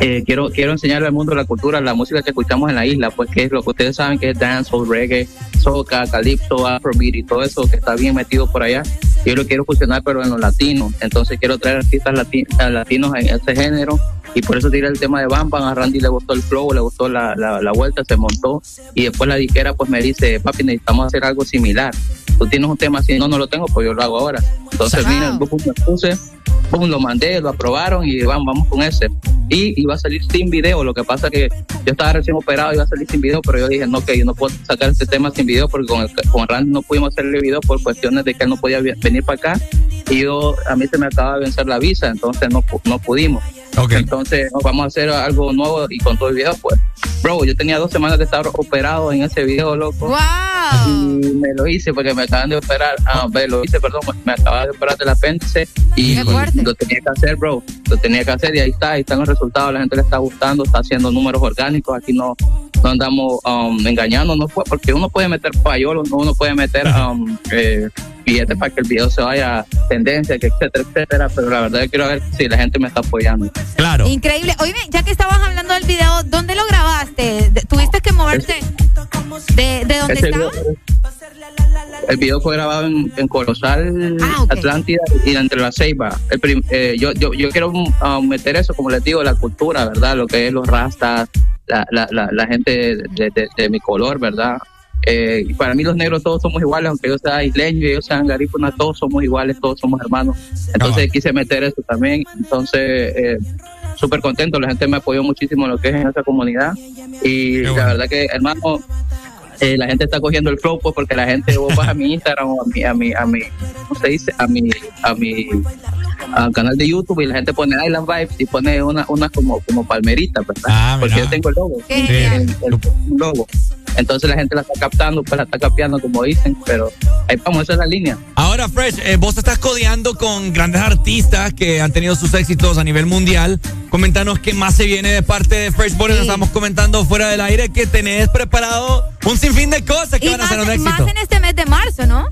Eh, quiero quiero enseñarle al mundo la cultura, la música que escuchamos en la isla, pues que es lo que ustedes saben que es dancehall, reggae, soca, calipso, afrobeat y todo eso que está bien metido por allá. Yo lo quiero fusionar pero en los latinos, entonces quiero traer artistas lati- latinos en ese género y por eso tiré el tema de Bam Bam, a Randy le gustó el flow, le gustó la, la, la vuelta, se montó y después la disquera pues me dice, papi necesitamos hacer algo similar. Tú tienes un tema así, no, no lo tengo, pues yo lo hago ahora. Entonces, mira, pum, pum, me puse, pum, lo mandé, lo aprobaron y vamos, vamos con ese. Y iba a salir sin video, lo que pasa que yo estaba recién operado, iba a salir sin video, pero yo dije, no, que yo no puedo sacar este tema sin video porque con, el, con Randy no pudimos hacerle video por cuestiones de que él no podía venir para acá y yo, a mí se me acaba de vencer la visa, entonces no, no pudimos. Entonces nos vamos a hacer algo nuevo y con todo el video, pues. Bro, yo tenía dos semanas de estar operado en ese video, loco. Y me lo hice porque me acaban de operar. Ah, me lo hice, perdón, me acaban de operar del apéndice y lo tenía que hacer, bro. Lo tenía que hacer y ahí está, ahí están los resultados. La gente le está gustando, está haciendo números orgánicos. Aquí no, no andamos um, engañando, no fue porque uno puede meter payolos, uno puede meter um, eh, billetes para que el video se vaya a tendencia, que etcétera, etcétera. Pero la verdad, yo quiero ver si la gente me está apoyando.
Claro.
Increíble. Oye, ya que estabas hablando del video, ¿dónde lo grabaste? ¿Tuviste que moverte de, de dónde estabas?
video- el video fue grabado en, en Corozal,
Ah,
Atlántida y entre la Ceiba. El prim- eh, yo, yo, yo quiero um, meter eso, como les digo, la cultura, ¿verdad? Lo que es los rastas, la, la, la, la gente de, de- de mi color, ¿verdad? Eh, y para mí los negros todos somos iguales, aunque yo sea isleño y ellos sean garífunas, todos somos iguales, todos somos hermanos. Entonces quise meter eso también. Entonces, eh, súper contento, la gente me apoyó muchísimo en lo que es en esa comunidad. Y la verdad que, hermano, eh, la gente está cogiendo el flow pues, porque la gente vos vas a mi Instagram o a mi, a mi, a mi, ¿cómo se dice? A mi, a mi a canal de YouTube y la gente pone Island Vibes y pone una, una como, como palmerita, ¿verdad? porque yo tengo el logo. El, el logo. Entonces la gente la está captando, pues la está capeando como dicen, pero ahí vamos, esa es la línea.
Ahora, Fresh, eh, vos estás codeando con grandes artistas que han tenido sus éxitos a nivel mundial. Coméntanos qué más se viene de parte de Fresh Boys. Nos estamos comentando fuera del aire que tenés preparado un sinfín de cosas que
Y
van a ser
más,
un
más
éxito.
en este mes de marzo, ¿no?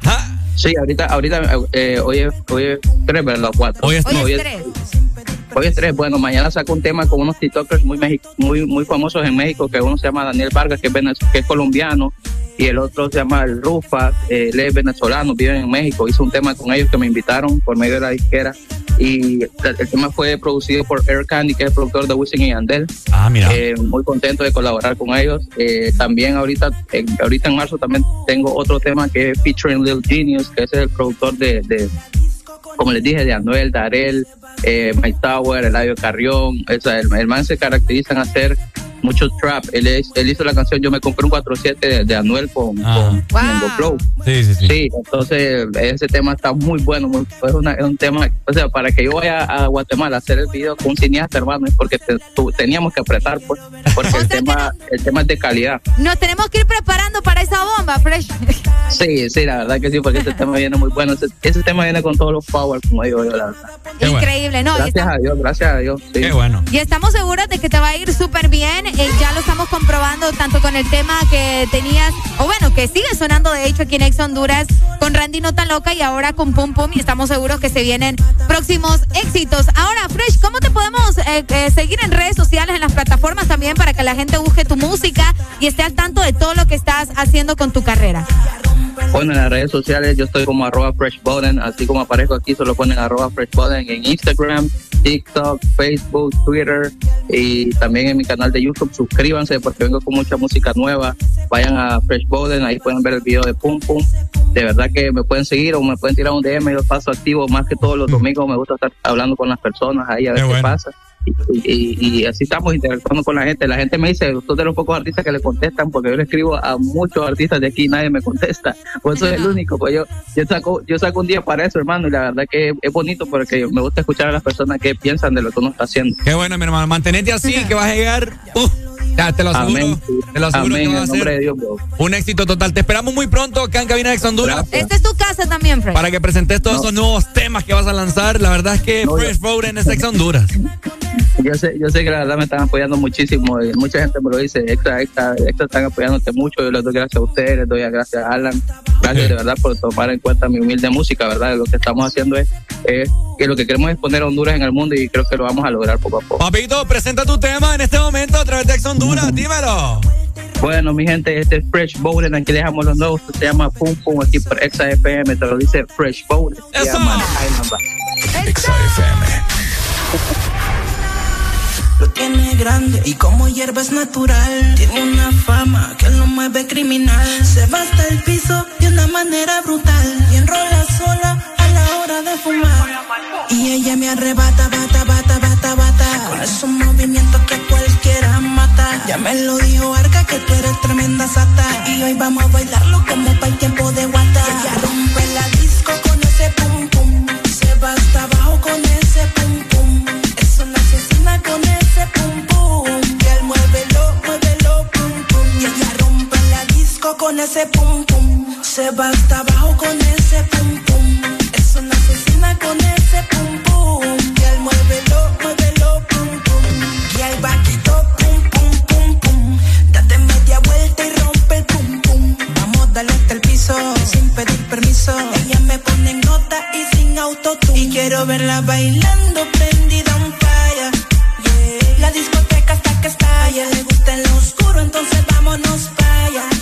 Sí, ahorita, ahorita, eh, hoy, es, hoy es tres, ¿verdad? Cuatro.
Hoy es
No,
Hoy es tres.
Hoy es tres. Bueno, mañana saco un tema con unos TikTokers muy, muy, muy famosos en México, que uno se llama Daniel Vargas, que es, que es colombiano, y el otro se llama el Rufa, eh, él es venezolano, vive en México. Hice un tema con ellos que me invitaron por medio de la disquera. Y el, tema fue producido por Air Candy, que es el productor de Wisin y Yandel.
Ah, mira.
Eh, muy contento de colaborar con ellos. Eh, también ahorita, en, ahorita en marzo también tengo otro tema que es featuring Lil Genius, que es el productor de, de como les dije, de Anuel, Darel, eh, Mike Tower, Eladio Carrión. O sea, el, el se caracteriza en hacer mucho trap. Él, es- él hizo la canción Yo me compré un 4-7 de, de Anuel con, con Ñengo Flow.
Sí, sí, sí.
Sí, entonces ese tema está muy bueno, muy- es, una- es un tema, o sea, para que yo vaya a Guatemala a hacer el video con un cineasta, hermano, es porque te- tu- teníamos que apretar, pues, porque el tema, el tema es de calidad.
Nos tenemos que ir preparando para esa bomba, Fresh.
Sí, sí, la verdad que sí, porque ese tema viene muy bueno, ese, ese tema viene con todos los power, como digo yo, la verdad.
Increíble, ¿no?
Gracias a Dios, gracias a Dios. Sí.
Qué bueno.
Y estamos seguros de que te va a ir súper bien. Eh, ya lo estamos comprobando tanto con el tema que tenías, o bueno, que sigue sonando de hecho aquí en Ex Honduras con Randy No Tan Loca y ahora con Pum Pum. Y estamos seguros que se vienen próximos éxitos. Ahora, Fresh, ¿cómo te podemos eh, eh, seguir en redes sociales, en las plataformas también para que la gente busque tu música y esté al tanto de todo lo que estás haciendo con tu carrera?
Bueno, en las redes sociales yo estoy como arroba freshboden, así como aparezco aquí, solo ponen arroba freshboden en Instagram, TikTok, Facebook, Twitter y también en mi canal de YouTube. Suscríbanse porque vengo con mucha música nueva. Vayan a Freshboden, ahí pueden ver el video de Pum Pum. De verdad que me pueden seguir o me pueden tirar un DM, yo paso activo más que todos los domingos. Me gusta estar hablando con las personas ahí a ver qué, pasa. Y, así estamos interactuando con la gente. La gente me dice, tú de los pocos artistas que le contestan, porque yo le escribo a muchos artistas de aquí y nadie me contesta. Pues soy el único, pues yo, yo saco, yo saco un día para eso, hermano, y la verdad que es, bonito porque me gusta escuchar a las personas que piensan de lo que uno está haciendo.
Qué bueno, mi hermano. Mantenete así, que vas a llegar. ya te lo aseguro.
Amén.
Te lo aseguro
Amén,
que va a
en
ser
Dios,
un éxito total. Te esperamos muy pronto acá en Cabina de Ex Honduras.
Esta es tu casa también, Fresh.
Para que presentes todos esos nuevos temas que vas a lanzar. La verdad es que Fresh Road es Ex Honduras.
Yo sé, yo sé que la verdad me están apoyando muchísimo y mucha gente me lo dice, extra, extra, extra están apoyándote mucho, yo les doy gracias a ustedes, les doy gracias a Alan, gracias de verdad por tomar en cuenta mi humilde música, ¿verdad? Lo que estamos haciendo es, es que lo que queremos es poner a Honduras en el mundo y creo que lo vamos a lograr poco a poco.
Papito, presenta tu tema en este momento a través de Ex Honduras. Dímelo.
Bueno, mi gente, este es Fresh Bowling, aquí dejamos los nuevos, se llama Pum Pum, aquí por Exa FM, te lo dice Fresh Bowling. Se llama Island
Lo tiene grande y como hierba es natural. Tiene una fama que lo mueve criminal. Se va hasta el piso de una manera brutal. Y enrola sola a la hora de fumar. Y ella me arrebata, bata, bata, bata, bata. Con esos movimientos que cualquiera mata. Ya me lo dijo Arca que tú eres tremenda sata. Y hoy vamos a bailarlo como para el tiempo de guata. Se va hasta abajo con ese pum pum. Es una asesina con ese pum pum. Y al muévelo, muévelo, pum pum. Y al vaquito, pum pum pum pum. Date media vuelta y rompe el pum pum. Vamos, dale hasta el piso, sin pedir permiso. Ella me pone en nota y sin autotune. Y quiero verla bailando prendida un. Yeah. La discoteca hasta que estalla. Le gusta en lo oscuro, entonces vámonos para allá.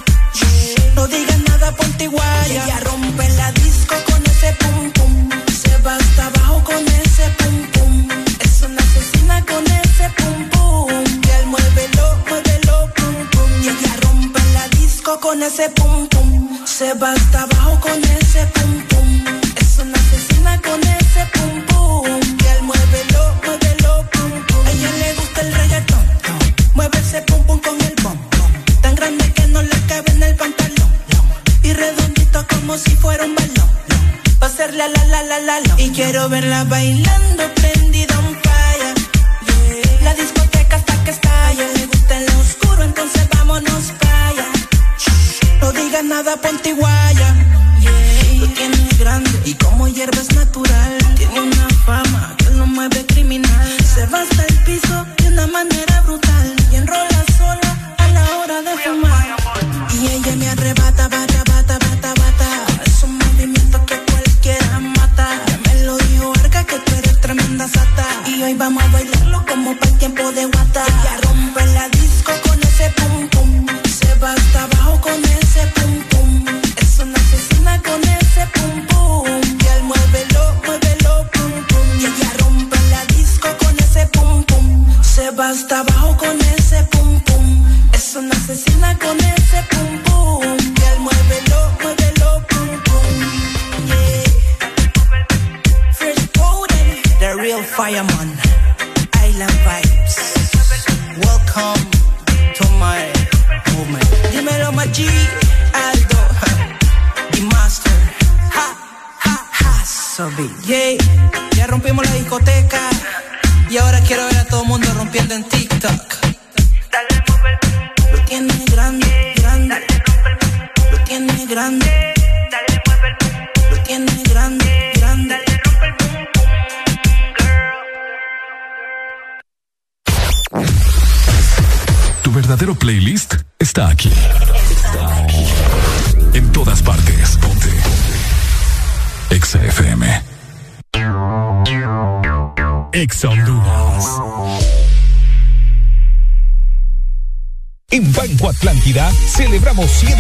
No digas nada, ponte guaya. Ella rompe la disco con ese pum pum. Se va hasta abajo con ese pum pum. Es una asesina con ese pum pum. Y al muévelo, muévelo, pum pum. Y ella rompe la disco con ese pum pum. Se va hasta abajo verla bailando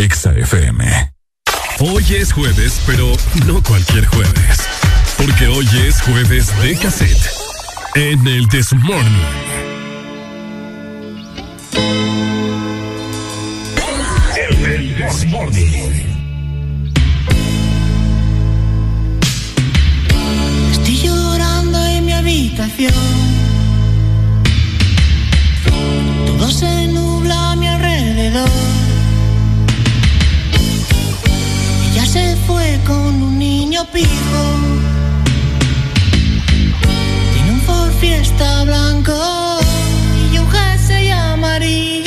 Exa FM. Hoy es jueves, pero no cualquier jueves. Porque hoy es jueves de cassette. En el This Morning.
El This.
Estoy llorando en mi habitación. Fue con un niño pijo. Tiene un Ford Fiesta blanco y un jersey amarillo.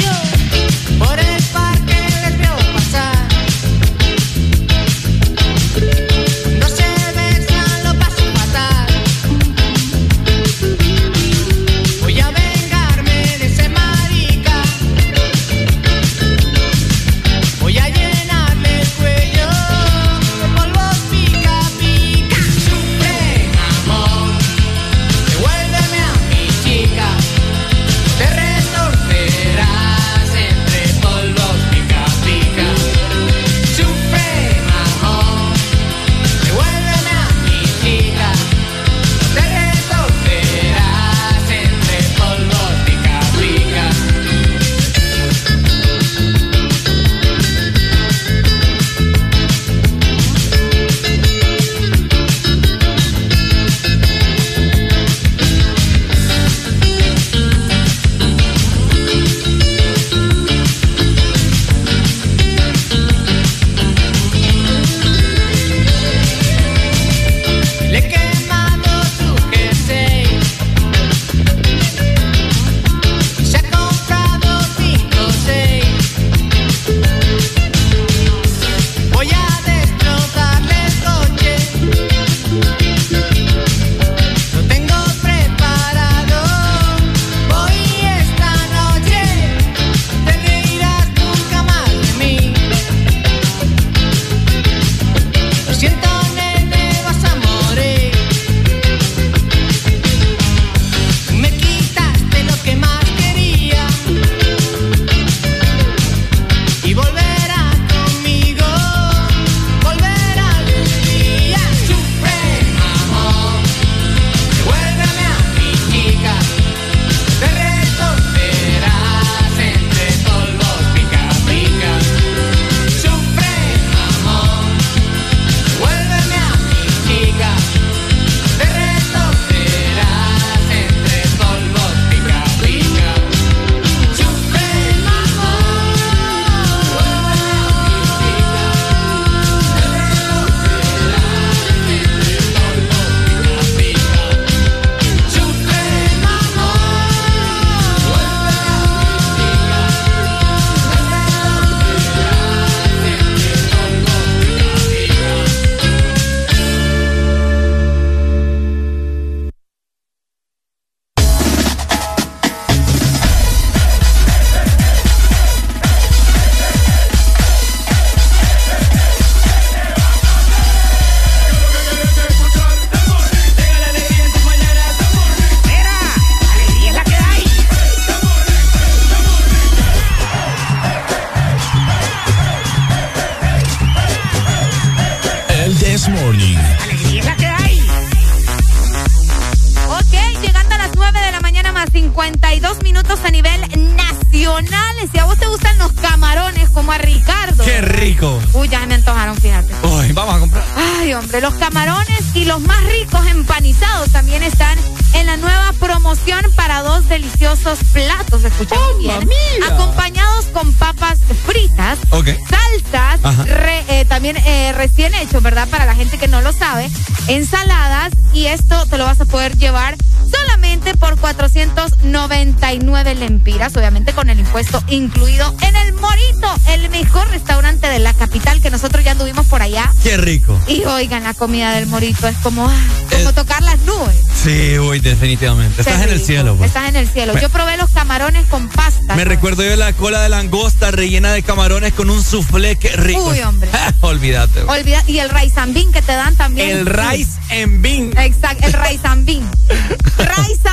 Incluido en el Morito, el mejor restaurante de la capital que nosotros ya anduvimos por allá.
Qué rico.
Y oigan, la comida del Morito es como, ah, como tocar las nubes.
Sí, uy, definitivamente. Estás en el cielo. Pues.
Estás en el cielo. Yo probé los camarones con pasta.
Me recuerdo yo la cola de langosta rellena de camarones con un soufflé, qué rico.
Uy, hombre.
Olvídate.
Olvida y el rice and bean que te dan también.
El rice and bean.
Exacto, el rice and bean. rice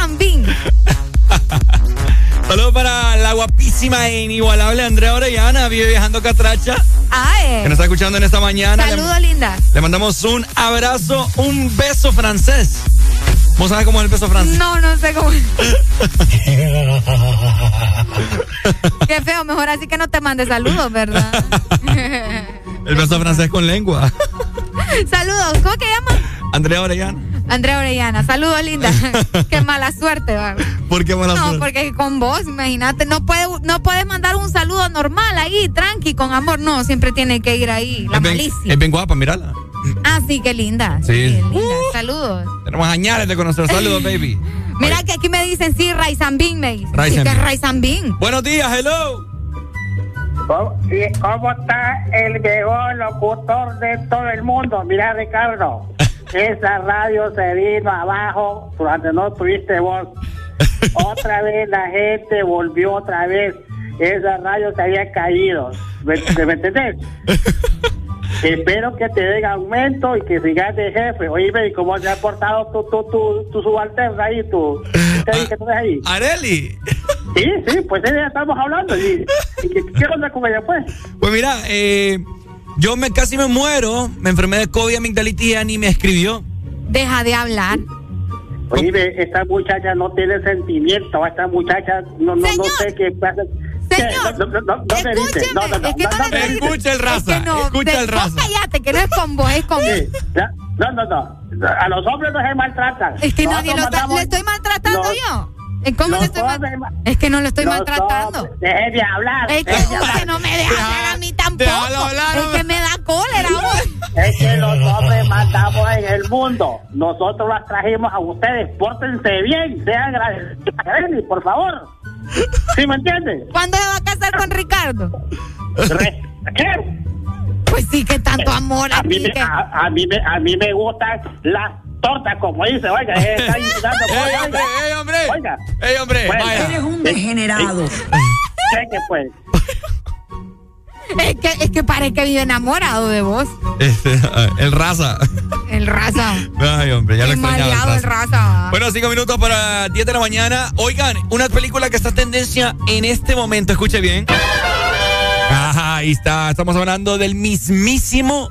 guapísima e inigualable Andrea Orellana, vive viajando catracha.
Ay.
Que nos está escuchando en esta mañana.
Saludos, linda.
Le mandamos un abrazo, un beso francés. ¿Vos sabés cómo es el beso francés?
No, no sé cómo es. Qué feo, mejor así que no te mande saludos, ¿verdad?
el beso francés con lengua.
saludos, ¿cómo que llama?
Andrea Orellana.
Andrea Orellana, saludos linda. qué mala suerte, ¿va?
¿Por qué mala suerte?
No, porque con vos, imagínate, no puedes no puedes mandar un saludo normal ahí, tranqui, con amor. No, siempre tiene que ir ahí, la
es bien,
malicia.
Es bien guapa, mírala.
Ah, sí, qué linda.
Sí.
linda. Saludos.
Tenemos añares de conocer. Saludos, baby.
Mira que aquí me dicen, sí, Raizambín me dicen.
Rice
sí, que es
bean.
Raizambín.
Buenos días, hello.
¿Cómo, está el mejor locutor de todo el mundo? Mira, Ricardo, esa radio se vino abajo durante no tuviste voz. Otra vez la gente volvió otra vez. Esa radio se había caído. ¿Me, me entendés? Espero que te den aumento y que sigas de jefe. Oíme, ¿y cómo se ha portado tu, tu, tu, tu subalterna ahí? Tu, ¿Qué dices tú ahí?
Areli.
Sí, sí, pues ella estamos hablando. ¿Y, y qué, qué onda con ella, pues?
Pues mira, eh, yo me casi me muero, me enfermé de COVID, amigdalitis y ya ni me escribió.
Deja de hablar.
Oye, esta muchacha no tiene sentimiento, esta muchacha no, no, no sé qué pasa.
Señor.
No, no, no, no me dice, no, no, no,
es que no
me.
Escucha el raza,
Es que no,
escucha el raza.
cállate, que no es con vos, es con
Sí, no, no, no, a los hombres no se maltratan.
Es que
Nosotros
nadie lo está, ¿le estoy maltratando
Los-
yo? ¿Eh, ¿Cómo le
los
estoy Es que no lo estoy maltratando.
hombres- Deje de hablar.
Es que usted no me deja hablar a mí tampoco.
hablar,
Es que me da cólera, vos.
Es que los hombres mandamos en el mundo. Nosotros las trajimos a ustedes. Pórtense bien, sean agradecidos, por favor. ¿Sí me entiendes?
¿Cuándo se va a casar con Ricardo?
¿Qué?
Pues sí, que tanto amor
A mí,
aquí.
me,
que-
a, a mí me, a mí me gustan las tortas, como dice, oiga, eh, está insultando,
¡Ey, hombre! ¡Ey, hombre!
Oiga.
¡Ey, hombre!
Bueno,
Vaya.
eres
un degenerado.
Cheque, pues.
Es que, es que parece que vive enamorado de vos.
Este, el raza.
El raza.
Ay, hombre, ya lo extrañaba.
el
raza.
raza.
Bueno, cinco minutos para 10 de la mañana. Oigan, una película que está en tendencia en este momento, escuche bien. Ajá, ahí está. Estamos hablando del mismísimo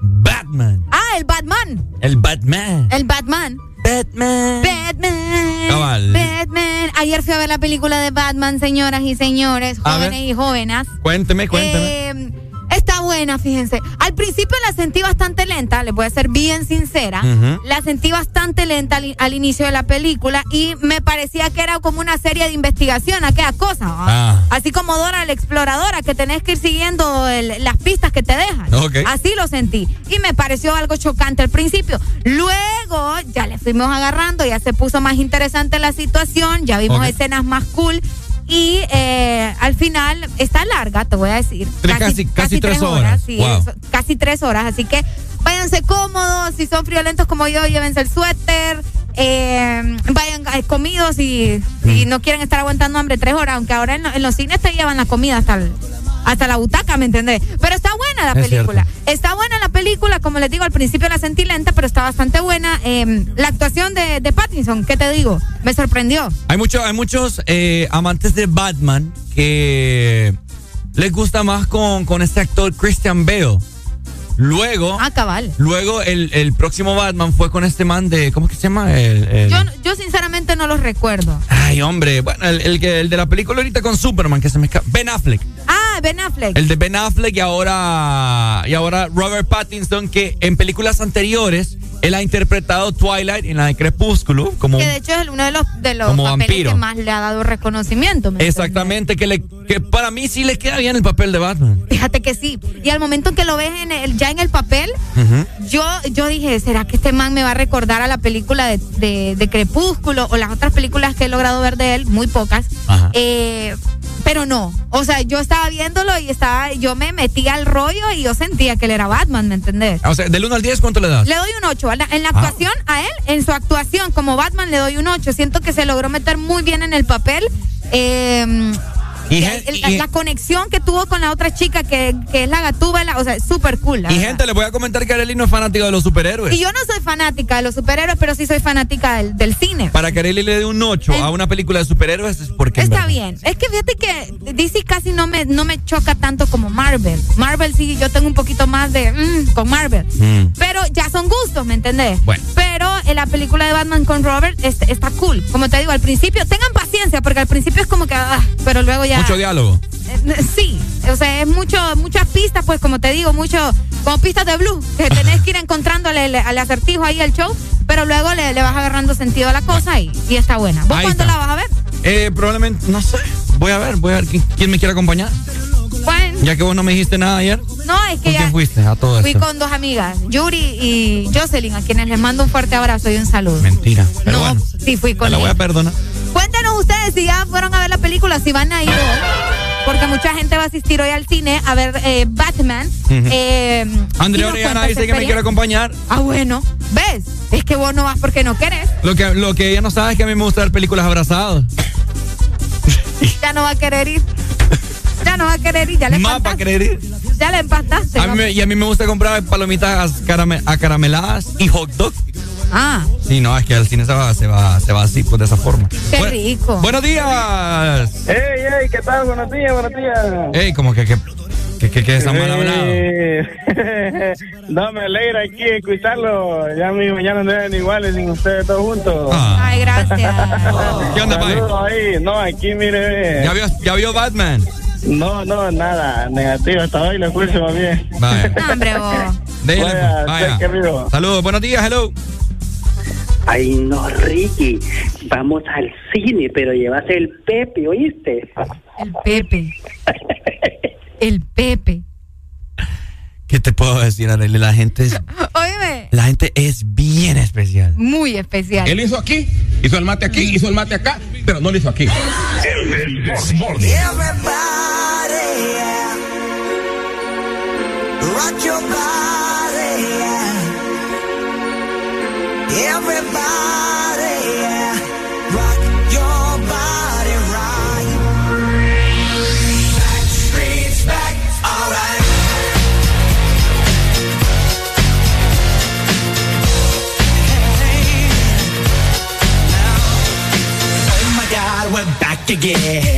Batman.
El Batman.
El Batman.
El Batman.
Batman.
Batman.
Cabal.
Batman. Ayer fui a ver la película de Batman, señoras y señores, jóvenes y jóvenes.
Cuénteme, cuénteme.
Eh, está buena, fíjense. Al principio la sentí bastante lenta, les voy a ser bien sincera. La sentí bastante lenta al, al inicio de la película y me parecía que era como una serie de investigación, aquella cosa. ¿va?
Ah.
Así como Dora la exploradora, que tenés que ir siguiendo el- las pistas que te dejan. Así lo sentí. Y me pareció algo chocante al principio. Luego ya le fuimos agarrando, ya se puso más interesante la situación, ya vimos escenas más cool. Y eh, al final está larga, te voy a decir.
Tres- casi- casi tres horas.
sí,
Wow.
eso, casi tres horas. Así que váyanse cómodos. Si son friolentos como yo, llévense el suéter. eh, vayan eh, comidos y si
Mm.
no quieren estar aguantando hambre tres horas, aunque ahora en, lo- en los cines te llevan la comida hasta el- hasta la butaca, ¿me entendés? Pero está buena la
Es
película.
cierto.
Está buena la película, como les digo, al principio la sentí lenta, pero está bastante buena. Eh, la actuación de, de Pattinson, ¿qué te digo? Me sorprendió.
Hay, mucho, hay muchos eh, amantes de Batman que les gusta más con, con este actor Christian Bale. Luego.
Ah, cabal.
Luego el, el próximo Batman fue con este man de. ¿Cómo es que se llama? El, el-
Yo, yo sinceramente no los recuerdo.
Ay, hombre. Bueno, el, el, de la película ahorita con Superman, que se me escapa. Ben Affleck.
Ah, Ben Affleck.
El de Ben Affleck y ahora. Y ahora Robert Pattinson, que en películas anteriores. Él ha interpretado Twilight en la de Crepúsculo como
que de hecho es uno de los, de los
Como
papeles
vampiro.
que más le ha dado reconocimiento. ¿me
Exactamente, que, le, que para mí sí le queda bien el papel de Batman.
Fíjate que sí. Y al momento en que lo ves en el- ya en el papel, yo, yo dije, ¿será que este man me va a recordar a la película de, de- de Crepúsculo o las otras películas que he logrado ver de él? Muy pocas.
Ajá.
Eh, pero no. O sea, yo estaba viéndolo y estaba, yo me metí al rollo y yo sentía que él era Batman, ¿me entendés?
O sea, del 1 al 10, ¿cuánto le das?
Le doy un 8. En la
Ah.
actuación a él, en su actuación como Batman, le doy un 8. Siento que se logró meter muy bien en el papel. Eh,
Y,
el- el- la, la conexión que tuvo con la otra chica que, que es la gatúbela, o sea, es súper cool. la
Y
verdad.
gente, les voy a comentar que Arely no es fanática de los superhéroes.
Y yo no soy fanática de los superhéroes, pero sí soy fanática del, del cine.
Para que Arely le dé un 8 a una película de superhéroes es porque...
Está bien. Es que fíjate que DC casi no me, no me choca tanto como Marvel. Marvel sí, yo tengo un poquito más de mm, con Marvel.
Mm.
Pero ya son gustos, ¿me entendés?
Bueno.
Pero en la película de Batman con Robert es- está cool. Como te digo, al principio, tengan paciencia, porque al principio es como que, ah, pero luego ya.
Mucho diálogo.
Eh, Sí, o sea, es mucho, muchas pistas, pues como te digo, mucho, como pistas de blues, que tenés que ir encontrándole le- al acertijo ahí al show, pero luego le, le vas agarrando sentido a la cosa y, y está buena. ¿Vos
Ahí
cuándo
está.
la vas a ver?
Eh, probablemente, no sé. Voy a ver, voy a ver quién, quién me quiere acompañar.
Bueno,
Ya que vos no me dijiste nada ayer.
no, es que
¿Con quién
ya
fuiste a todo
fui
esto?
con dos amigas, Yuri y Jocelyn, a quienes les mando un fuerte abrazo y un saludo.
Mentira. Pero
no,
bueno,
sí fui con
la voy a perdonar.
Cuéntanos ustedes si ya fueron a ver la película, si van a ir porque mucha gente va a asistir hoy al cine a ver eh, Batman.
Ujú.
eh, y
Andrea Orellana dice que me quiere acompañar.
Ah, bueno, ¿ves? Es que vos no vas porque no querés.
Lo que, lo que ella no sabe es que a mí me gusta ver películas abrazadas.
Ya no va a querer ir. No va a querer ir, ya le
Más para
empastaste.
querer ir.
Ya le empastaste.
A mí y a mí me gusta comprar palomitas carame- acarameladas y hot dog.
Ah,
Sí, no, es que al cine se va, se va, se va así, pues de esa forma.
qué rico.
Buenos días.
Hey, hey, ¿qué tal? Buenos días, buenos días.
Ey, como que, que, que, que, que está mal hablado.
No, me alegra aquí escucharlo. Ya mi mañana no eran iguales sin ustedes todos juntos.
Ay, gracias.
¿Qué onda, Pai?
No, aquí mire.
¿Ya vio, ya vio Batman?
No, no, nada. Negativo. Hasta hoy lo escucho más bien.
Vaya.
No, hombre, vos.
Dele,
Vaya,
pues. Saludos, buenos días, hello.
Ay, no, Ricky. Vamos al cine, pero llevas el Pepe, ¿oíste?
El Pepe. El Pepe.
¿Qué te puedo decir, Arely? La gente es,
Óyeme,
la gente es bien especial.
muy especial.
Él hizo aquí, hizo el mate aquí, hizo el mate acá, pero no lo hizo aquí.
Rock your body. Everybody, rock your body right. Back streets back, all right.
Oh my God, we're back again.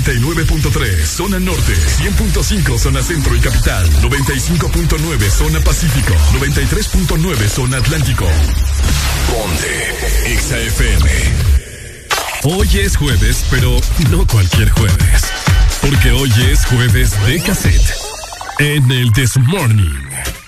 89.3 zona norte, 100.5 zona centro y capital, 95.9 zona pacífico, 93.9 zona atlántico. Ponte XAFM. Hoy es jueves, pero no cualquier jueves, porque hoy es jueves de cassette en el This Morning.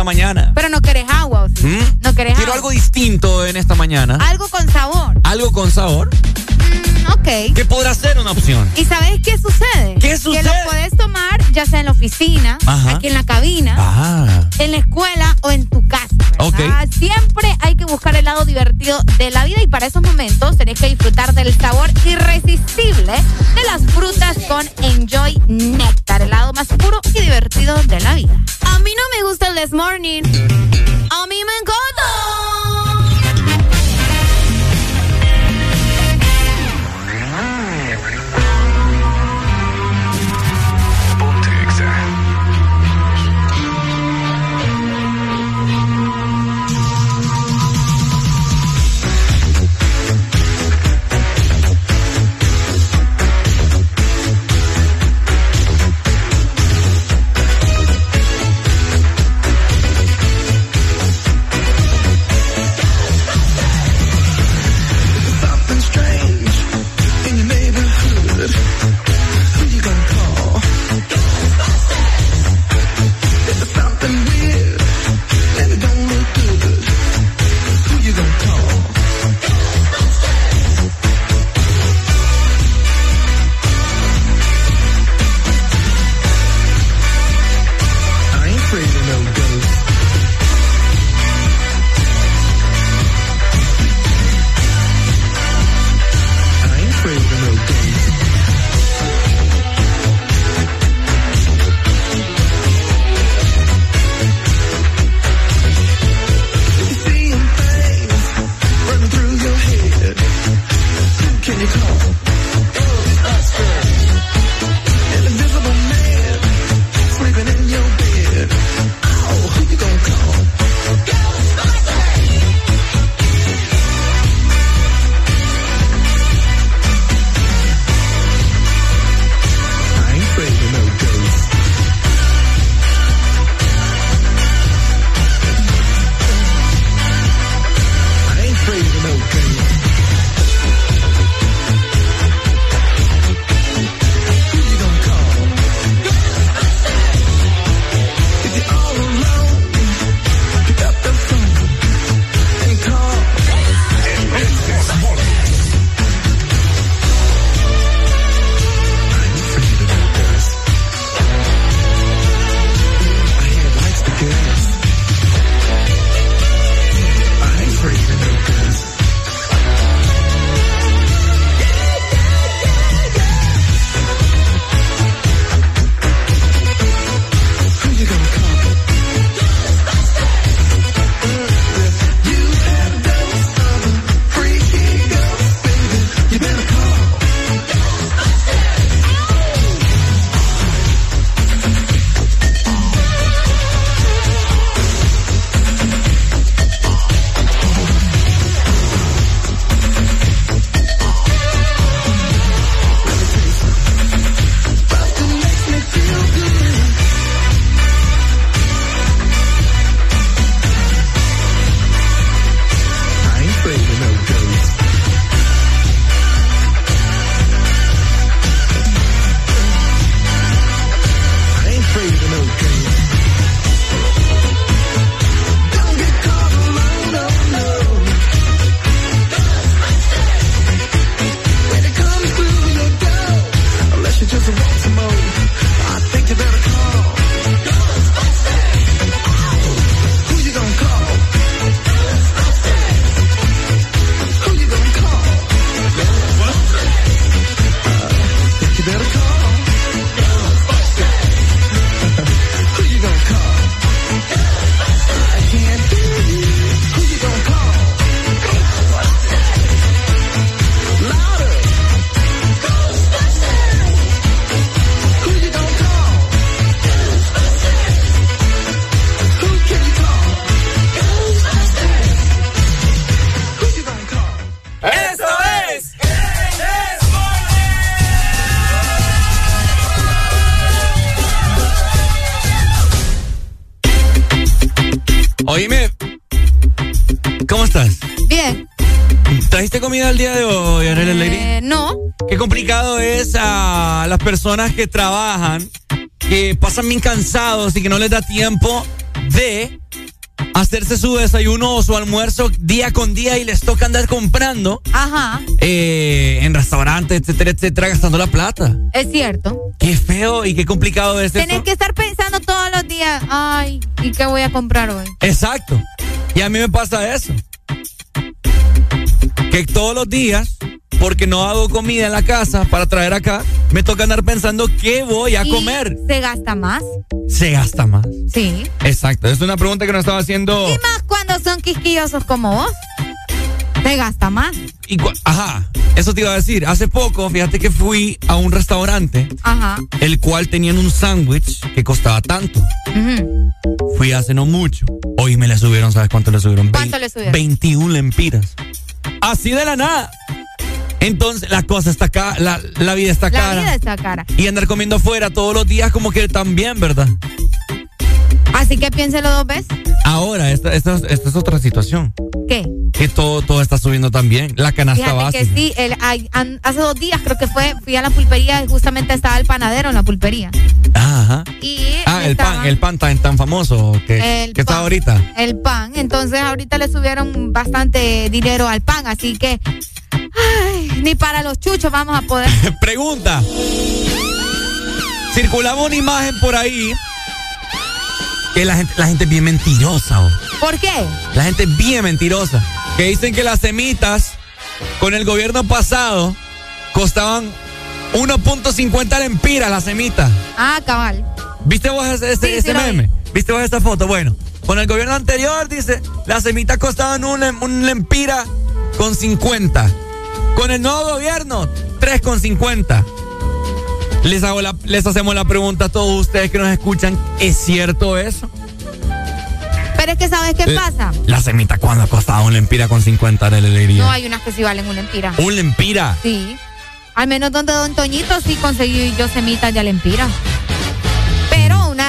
Esta mañana.
Pero no querés agua, ¿o sí?
¿Mm?
No querés
Quiero
agua.
algo distinto en esta mañana.
Algo con sabor.
Algo con sabor.
Mm, ok.
¿Qué podrá ser una opción?
¿Y sabes qué sucede?
¿Qué sucede?
Que lo puedes tomar ya sea en la oficina,
Ajá.
aquí en la cabina,
Ah.
en la escuela o en tu casa. ¿verdad?
Ok.
Siempre hay que buscar el lado divertido de la vida y para esos momentos tenés que disfrutar del sabor irresistible de las frutas con Enjoy Nectar, el lado más puro y divertido de la vida. A mí no me gusta el This Morning. A mí me encanta.
Día de hoy, Lady?
Eh, no.
Qué complicado es a las personas que trabajan, que pasan bien cansados y que no les da tiempo de hacerse su desayuno o su almuerzo día con día y les toca andar comprando
Ajá.
eh, en restaurantes, etcétera, etcétera, gastando la plata.
Es cierto.
Qué feo y qué complicado es
Tenés
eso.
que estar pensando todos los días, ay, ¿y qué voy a comprar hoy?
Exacto. Y a mí me pasa eso. Que todos los días, porque no hago comida en la casa para traer acá, me toca andar pensando qué voy a
Y
comer.
Se gasta más.
Se gasta más.
Sí.
Exacto. Es una pregunta que nos estaba haciendo.
Y más cuando son quisquillosos como vos. Se gasta más.
Y Ajá. Eso te iba a decir. Hace poco, fíjate que fui a un restaurante,
Ajá.
el cual tenían un sándwich que costaba tanto.
Ujú.
Fui hace no mucho. Hoy me le subieron, ¿sabes cuánto le subieron?
¿Cuánto le subieron?
21 lempiras. Así de la nada. Entonces, la cosa está acá, la, la vida está
La
cara.
vida está cara.
Y andar comiendo afuera todos los días como que también, ¿verdad?
Así que piénselo dos veces.
Ahora, esta, esta, esta es otra situación.
¿Qué?
Que todo, todo está subiendo también. La canasta
Fíjate
básica.
que sí, el- hace dos días creo que fue, fui a la pulpería y justamente estaba el panadero en la pulpería.
Ajá.
Y
Ah, el pan, el pan tan, tan famoso que, que está ahorita.
el pan. Entonces ahorita le subieron bastante dinero al pan, así que ay, ni para los chuchos vamos a poder.
Pregunta. Circulaba una imagen por ahí que la gente, la gente es bien mentirosa. oh.
¿Por qué?
La gente es bien mentirosa. Que dicen que las semitas con el gobierno pasado costaban 1.50 lempiras las semitas.
Ah, cabal.
¿Viste vos ese, ese-
Sí,
ese
sí lo vi.
meme? ¿Viste vos esta foto? Bueno, con el gobierno anterior, dice, las semitas costaban un, un lempira con 50. Con el nuevo gobierno, 3,50. Les, hago la, les hacemos la pregunta a todos ustedes que nos escuchan, ¿es cierto eso?
Pero es que ¿sabes qué
Eh,
pasa?
La semita, ¿cuándo costaba un lempira con 50 de alegría?
No hay unas que sí valen una empira.
Un lempira.
Sí. Al menos donde Don Toñito sí conseguí yo semitas de alempira.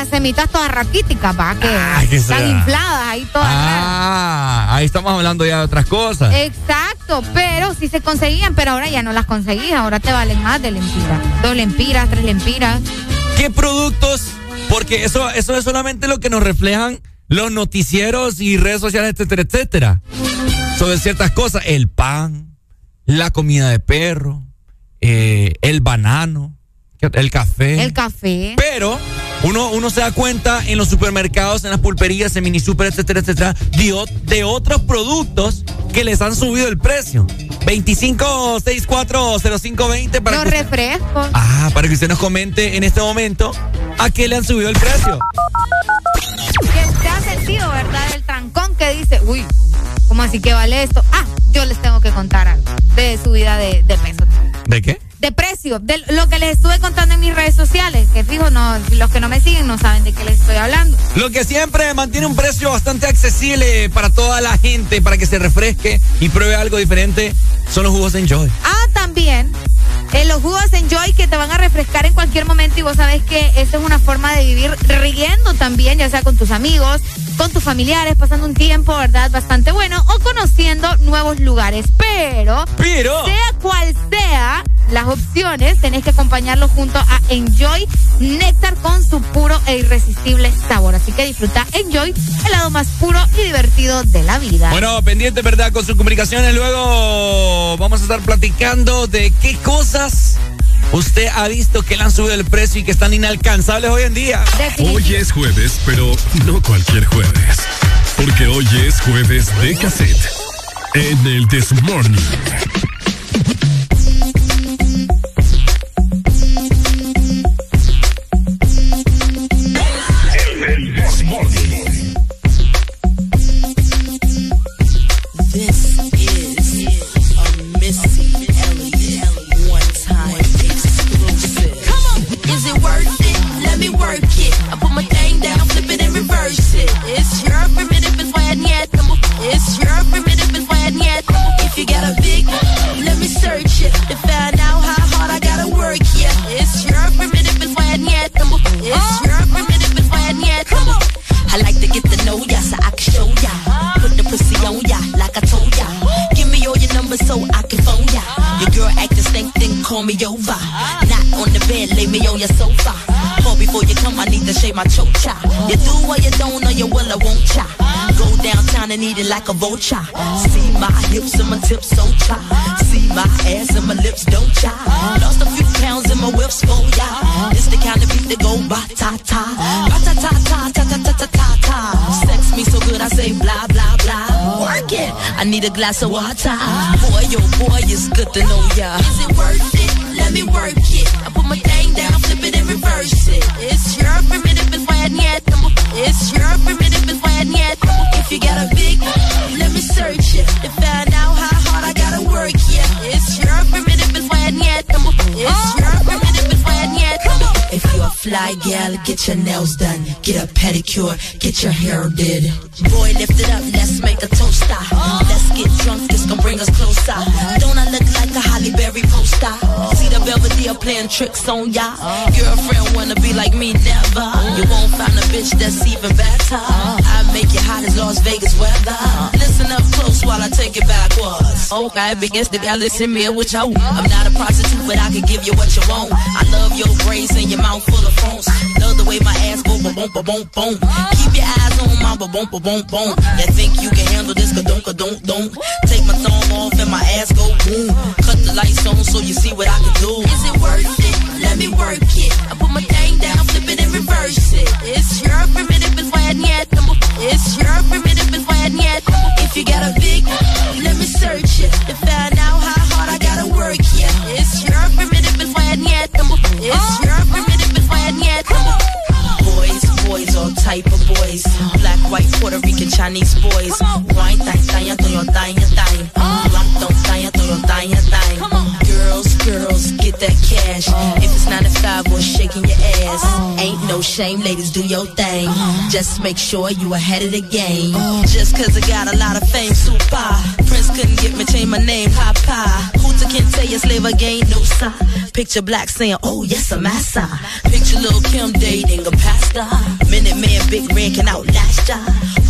Semitas todas raquíticas, va, que
que
están infladas ahí todas raras.
Ah, ahí estamos hablando ya de otras cosas.
Exacto, pero sí se conseguían, pero ahora ya no las conseguís, ahora te valen más de lempira. Dos lempiras, tres lempiras.
¿Qué productos? Porque eso, eso es solamente lo que nos reflejan los noticieros y redes sociales, etcétera, etcétera. Sobre ciertas cosas. El pan, la comida de perro, eh, el banano, el café.
El café.
Pero uno, uno se da cuenta en los supermercados, en las pulperías, en mini super, etcétera, etcétera, de, otros productos que les han subido el precio. 25640520 para
Los
que usted-
refrescos.
Ah, para que usted nos comente en este momento a qué le han subido el precio.
Que usted ha sentido, ¿verdad? El trancón que dice, uy, ¿cómo así que vale esto? Ah, yo les tengo que contar algo de subida de, de peso.
¿De qué?
De precio, de lo que les estuve contando en mis redes sociales, que fijo, no, los que no me siguen no saben de qué les estoy hablando.
Lo que siempre mantiene un precio bastante accesible para toda la gente, para que se refresque y pruebe algo diferente, son los jugos Enjoy.
Ah, también. eh, los jugos Enjoy que te van a refrescar en cualquier momento y vos sabés que esa es una forma de vivir riendo también, ya sea con tus amigos, con tus familiares, pasando un tiempo, ¿verdad? Bastante bueno o conociendo nuevos lugares. Pero,
Pero.
sea cual sea las opciones, tenés que acompañarlo junto a Enjoy Néctar con su puro e irresistible sabor. Así que disfruta Enjoy, el lado más puro y divertido de la vida.
Bueno, pendiente, ¿verdad? Con sus comunicaciones. Luego vamos a estar platicando de qué cosas usted ha visto que le han subido el precio y que están inalcanzables hoy en día.
Hoy es jueves, pero no cualquier jueves. Porque hoy es jueves de cassette. En el This Morning. yet. If
you got a big, let me search it to find out how hard I gotta work. Yeah, it's your primitive and when yet. It's your primitive and when yet. Come on. I like to get to know ya so I can show ya. Put the pussy
on ya like I told ya. Give me all your numbers so I can phone ya. Your girl act the same thing, call me over. Not on the bed, lay me on your sofa. Or before you come, I need to shave my chocha. You do or you don't, or you will, I won't cha. Go downtown and eat it like a vulture. See my hips and my tips so cha. See my ass and my lips don't cha. Lost a few pounds in my whips for ya. This the kind of beat that go ba ta ta. Ba ta ta ta ta ta ta ta ta ta. Sex me so good I say blah blah blah. Work it. I need a glass of water. Boy, oh boy, it's good to know ya. Is it worth it? Let me work it. I put my thing down, flip it and reverse it. It's your primitive It's your primitive is If you got a big, let me search it. How hard I gotta work. It's your primitive is It's your you're a fly gal, get your nails done. Get a pedicure, get your hair did. Boy, lift it up, let's make a toaster. Ah. Let's get drunk, this gon' bring us closer. Don't I look like a Holly Berry poster? See the Belvedere playing tricks on ya. Girlfriend wanna be like me, never. You won't find a bitch that's even better. I make you hot as Las Vegas weather. Listen up close while I take it backwards. Okay, begins to y'all listen me with you. I'm not a prostitute, but I can give you what you want. I love your braids and your mouth full of phones. Love the way my ass go boom boom boom boom. Keep your eyes on my boom boom boom boom. You think you can handle this? Ka don't ka don't don't. Take my thumb off and my ass go boom. Cut the lights on so you see what I can do. Is it worth it? Let me work it. I put my thing down, flip it and reverse it. It's your primitive, it's why I need It's your primitive, it's why I need If you got a big, let me search it. To find out how hard I gotta work, yeah. It's your primitive, it's why I need It's your primitive, I need Boys, boys, all type of boys. Black, white, Puerto Rican, Chinese boys. Wine, thang, thang, thang, thang, thang. Rock, don't, thang, thang, thang, thang. Girls, girls, get that cash. If it's 9 to 5 or shaking your ass. Ain't no shame, ladies, do your thing. Just make sure you ahead of the game. Just cause I got a lot of fame, super. Prince couldn't get me, change my name, Papa. Hooter can't tell you slave again, no sign. Picture black saying, oh yes, I'm massa. Picture little Kim dating a pastor. Minute man, big red can outlast ya.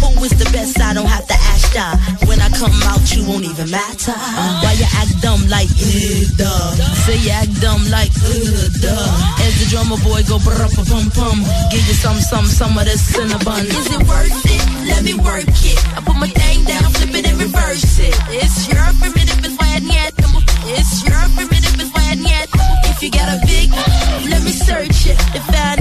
Who is the best? I don't have to ask ya. When I come out, you won't even matter. Why you act dumb like, uh, duh. Say you act dumb like, uh, duh. As the drummer boy go brr pum pum. Give you some, some, some of this cinnabon. Is it worth it? Let me work it. I put my thing down, flip it and reverse it. It's your primitive, it's why I need It's your primitive, I need If you got a big, let me search it. To find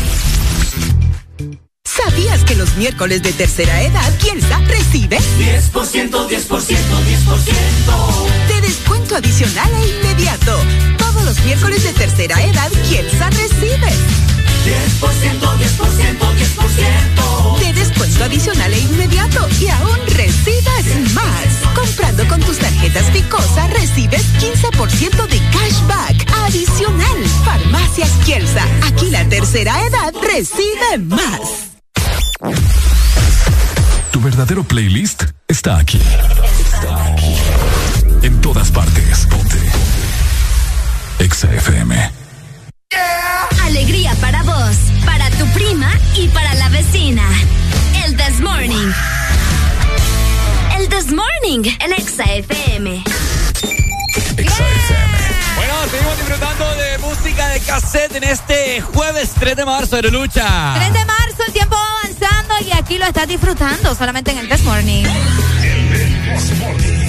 ¿Sabías que los miércoles de tercera edad Kielsa recibe
10%, 10%, 10%.
de descuento adicional e inmediato? Todos los miércoles de tercera edad Kielsa recibe
10%, 10%, 10%.
de descuento adicional e inmediato y aún recibes más. Comprando con tus tarjetas Picosa recibes 15% de cashback adicional. Farmacias Kielsa, aquí la tercera edad recibe más.
Tu verdadero playlist está aquí. Está aquí. En todas partes. Ponte.
Alegría para vos, para tu prima y para la vecina. El This Morning. El This Morning, el Exa FM.
Bueno, seguimos disfrutando de música de cassette en este jueves 3 de marzo de lucha.
3 de marzo, el tiempo va avanzando y aquí lo estás disfrutando solamente en el This Morning.
Una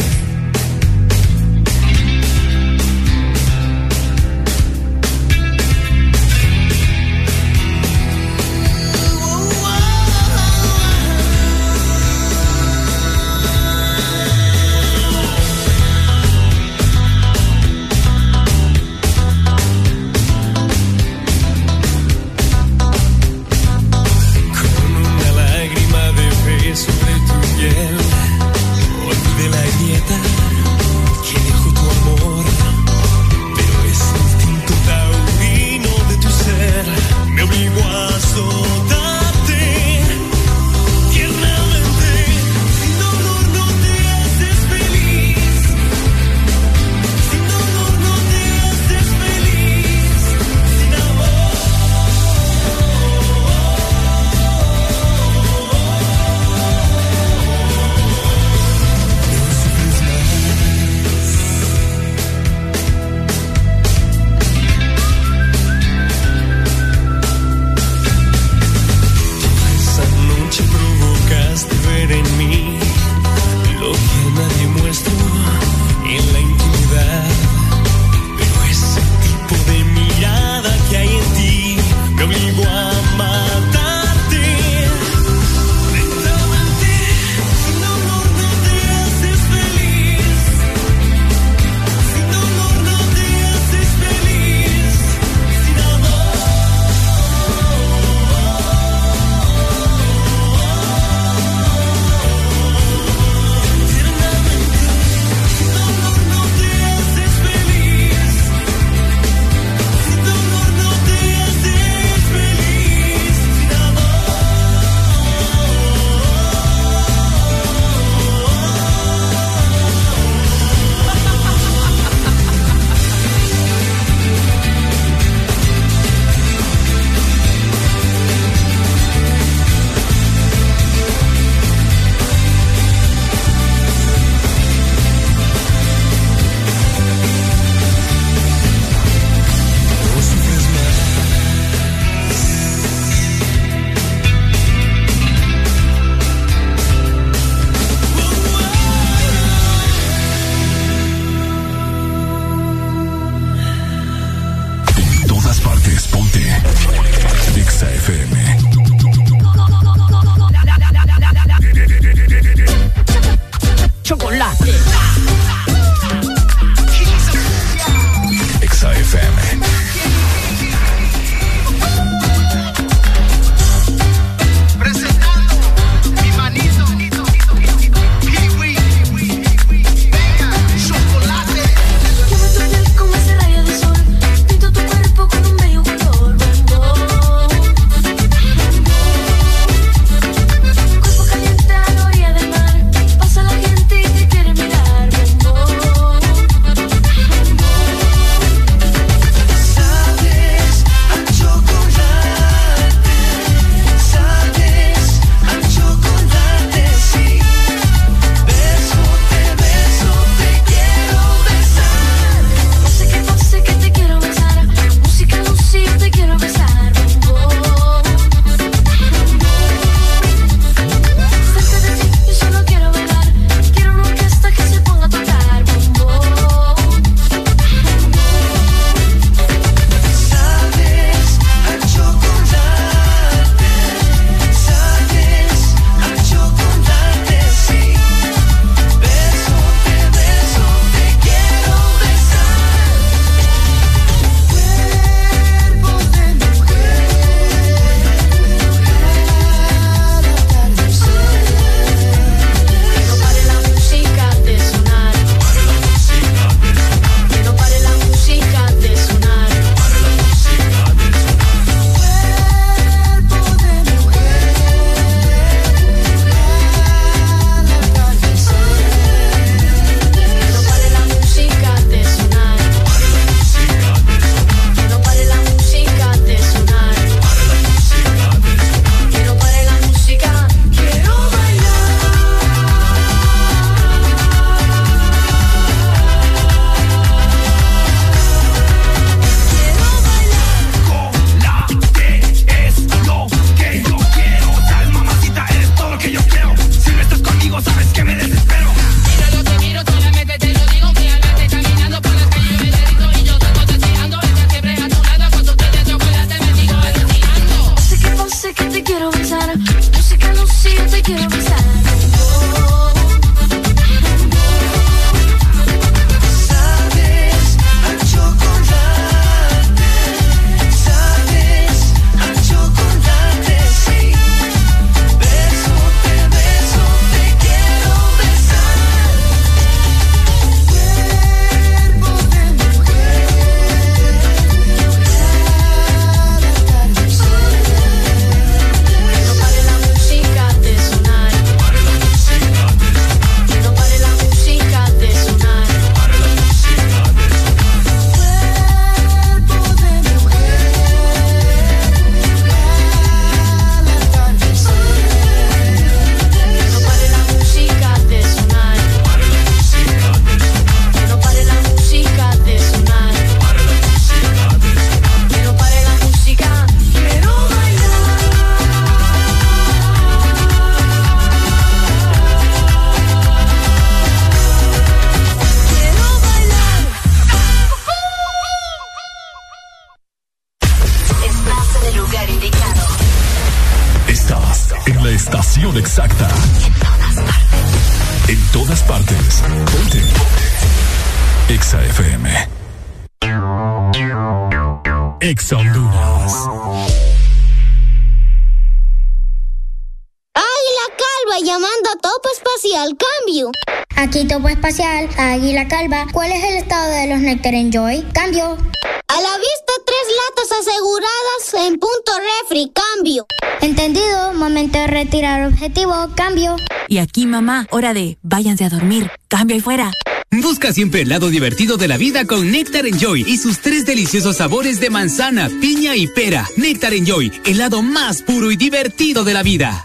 de váyanse a dormir. Cambio y fuera.
Busca siempre el lado divertido de la vida con Nectar Enjoy y sus tres deliciosos sabores de manzana, piña y pera. Nectar Enjoy, el lado más puro y divertido de la vida.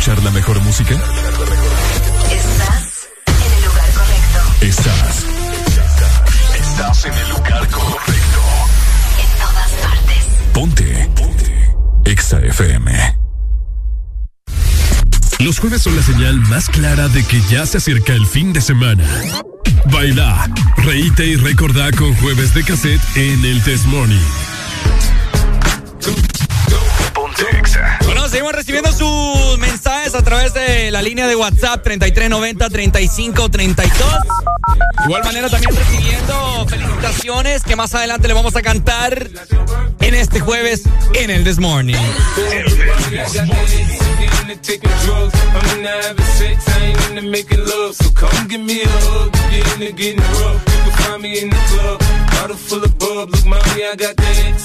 Escuchar la mejor música?
Estás en el lugar correcto.
Estás. Estás en el lugar correcto.
En todas partes.
Ponte. Ponte. Exa FM. Los jueves son la señal más clara de que ya se acerca el fin de semana. Baila, reíte y recordá con jueves de cassette en el Test Morning. Ponte Exa.
Bueno, seguimos recibiendo sus a través de la línea de WhatsApp 3390-3532. De igual manera también recibiendo felicitaciones que más adelante le vamos a cantar en este jueves en el This Morning.
Taking drugs. I'm into having sex, I ain't into making love. So come give me a hug, get into getting rough. You can find me in the club, bottle full of bub. Look, mommy, I got the X,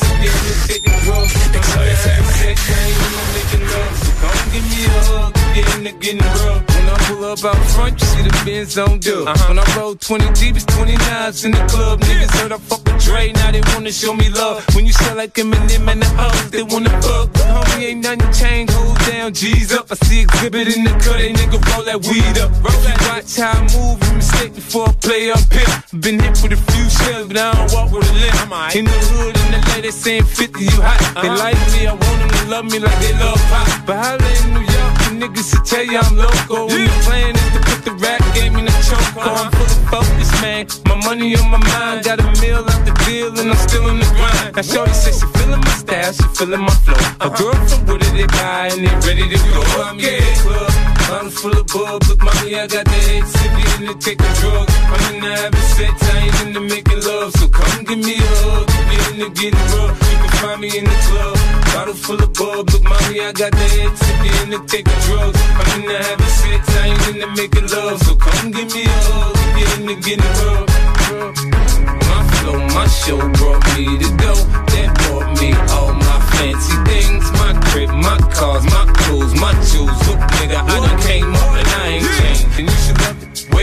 taking drugs. I'm into having sex, I ain't into making love. So come give me a hug, get into getting rough. When I pull up out front, you see the Benz on dub. Uh-huh. When I roll 20 deep, it's 29s in the club. Niggas heard I fuck with Dre, now they wanna show me love. When you sell like Eminem and the O's, they wanna fuck. Homie, ain't nothing changed, hold down, G's up. I see exhibit in the cut, they nigga roll that weed up. Roll that watch how I move, mistake before I play up here. Been hit with a few shells, but I don't walk with a limp. In the hood, in the lady saying 50, you hot. They uh-huh. like me, I want them to love me like they love pop. But holla in New York, the niggas will tell you I'm loco. And the plan is to put the rap game in the choke. I'm full of focus, man. My money on my mind, got a meal out the deal, and I'm still in the grind. Now, Shorty says she feeling my style, she feeling my flow. A girl from Wooded, they buy, and they ready to go. I'm in the club, bottle full of bub. Look, mommy, I got the head sippy in the taking drugs. I'm in the having sex, I ain't into making love. So come give me a hug, get in the getting rough. You can find me in the club, bottle full of bub. Look, mommy, I got the head sippy in the taking drugs. I'm in the having sex, I ain't into making love. So come give me a hug, get in the getting rough. My flow, my show brought me to go. That brought me fancy things. My crib, my cars, my clothes, my shoes. Look, nigga, I done came up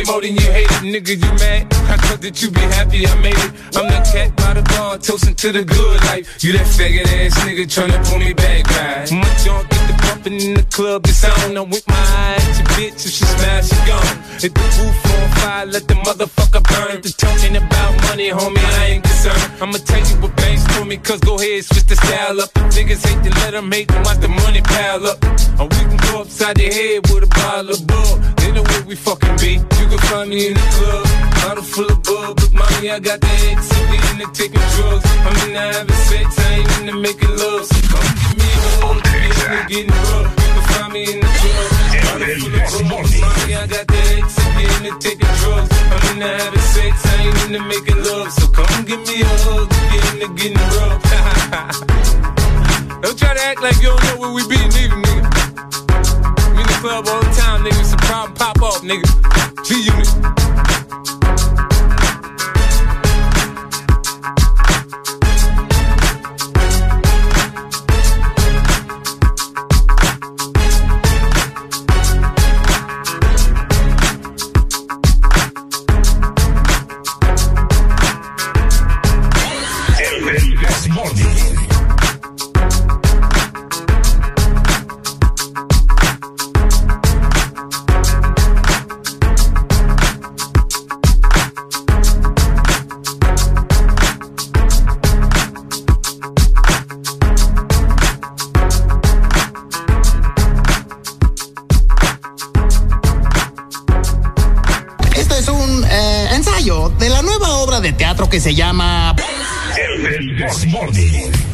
Way more than you hate it, nigga, you mad? I thought that you be happy I made it. I'm the cat by the bar, toasting to the good life. You that faggot ass nigga tryna pull me back, right? My junk get the bumping in the club, it's on. I'm with my eyes, your bitch, if she smash, she gone. Hit the roof on fire, let the motherfucker burn. The talking about money, homie, I ain't concerned. I'ma tell you what banks told me, cause go ahead, switch the style up. Niggas hate to let them hate them, watch the money pile up. Or we can go upside the head with a bottle of bull. Then the way we fucking be. You can find me in the club, bottle full of bub. Look, mommy, I got the X, we in the taking drugs. I'm in the having sex, I ain't in the making love. So come give me a hug, get in the getting rough. You can find me in the club, we. Don't try to act like you don't know where we be, neither, nigga. Club all the time, nigga. Some problem pop off, nigga. G Unit.
De teatro que se llama...
El.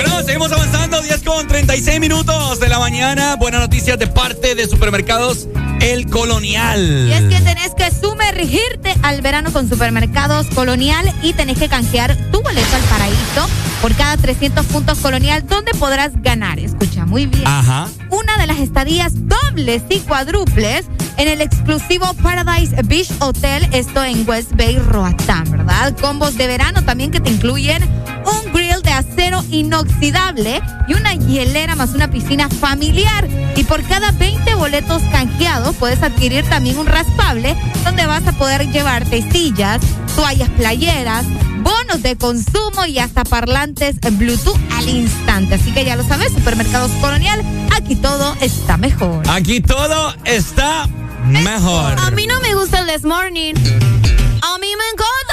Bueno, seguimos avanzando, 10 con 36 minutos de la mañana. Buenas noticias de parte de Supermercados El Colonial.
Y es que tenés que sumergirte al verano con Supermercados Colonial y tenés que canjear tu boleto al paraíso por cada 300 puntos Colonial, donde podrás ganar. Escucha muy bien.
Ajá.
Una de las estadías dobles y cuádruples en el exclusivo Paradise Beach Hotel, esto en West Bay, Roatán, ¿verdad? Combos de verano también que te incluyen un de acero inoxidable y una hielera más una piscina familiar. Y por cada 20 boletos canjeados puedes adquirir también un raspable donde vas a poder llevarte sillas, toallas playeras, bonos de consumo y hasta parlantes Bluetooth al instante. Así que ya lo sabes, Supermercados Colonial, aquí todo está mejor.
Aquí todo está mejor.
A mí no me gusta el This Morning. A mí me encanta.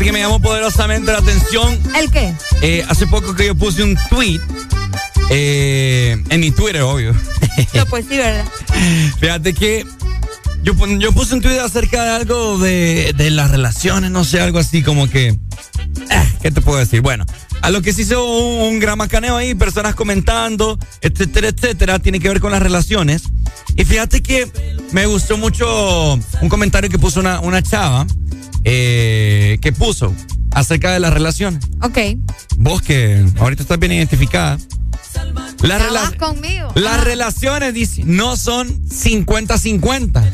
Fíjate que me llamó poderosamente la atención.
¿El qué?
Eh, hace poco que yo puse un tweet eh, en mi Twitter, obvio.
No, pues sí, ¿verdad?
Fíjate que yo, yo puse un tweet acerca de algo de, de las relaciones, no sé, algo así como que. eh, ¿Qué te puedo decir? Bueno, a lo que se hizo un, un gran macaneo ahí, personas comentando, etcétera, etcétera, tiene que ver con las relaciones. Y fíjate que me gustó mucho un comentario que puso una, una chava, eh, que puso acerca de las relaciones.
Ok.
Vos que ahorita estás bien identificada. Las, rela-
conmigo.
las
Ajá.
relaciones, dice, no son 50-50.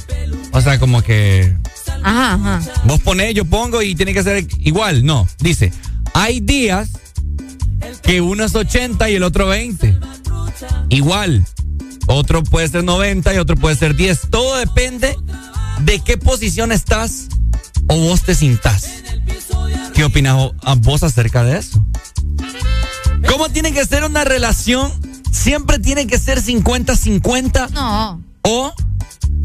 O sea, como que
Ajá, ajá.
vos ponés, yo pongo y tiene que ser igual. No, dice, hay días que uno es 80 y el otro 20. Igual. Otro puede ser 90 y otro puede ser 10. Todo depende de qué posición estás o vos te sintás. ¿Qué opinas vos acerca de eso? ¿Cómo tiene que ser una relación? ¿Siempre tiene que ser 50-50?
No.
O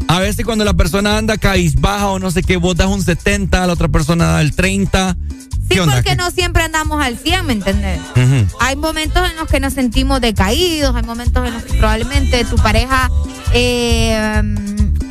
a veces cuando la persona anda cabizbaja o no sé qué, vos das un 70, la otra persona da el 30.
Sí, porque
¿Qué-
no siempre andamos al 100, ¿me entendés?
Ujú.
Hay momentos en los que nos sentimos decaídos, hay momentos en los que probablemente tu pareja eh,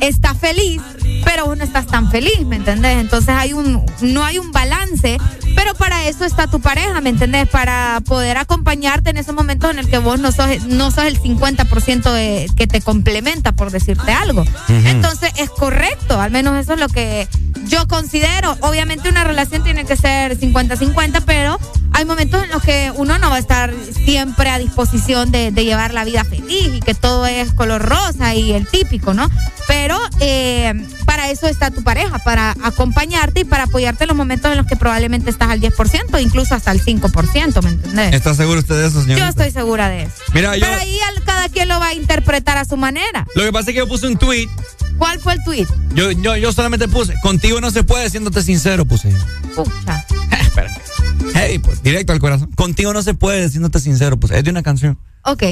está feliz, pero vos no estás tan feliz, ¿me entendés? Entonces hay un, no hay un balance, pero para eso está tu pareja, ¿me entendés? Para poder acompañarte en esos momentos en el que vos no sos, no sos el 50% de, que te complementa, por decirte algo. Entonces es correcto, al menos eso es lo que yo considero. Obviamente una relación tiene que ser 50-50, pero hay momentos en los que uno no va a estar siempre a disposición de, de llevar la vida feliz y que todo es color rosa y el típico, ¿no? Pero eh, para eso está tu pareja, para acompañarte y para apoyarte en los momentos en los que probablemente estás al 10%, incluso hasta el 5%, ¿me entendés?
¿Está seguro usted de eso, señor?
Yo estoy segura de eso.
Mira, yo.
Pero ahí cada quien lo va a interpretar a su manera.
Lo que pasa es que yo puse un tweet.
¿Cuál fue el tweet?
Yo, yo, yo solamente puse, contigo no se puede, siéndote sincero, puse.
Pucha.
Hey, pues, directo al corazón. Contigo no se puede, siéndote sincero, pues. Es de una canción.
Ok.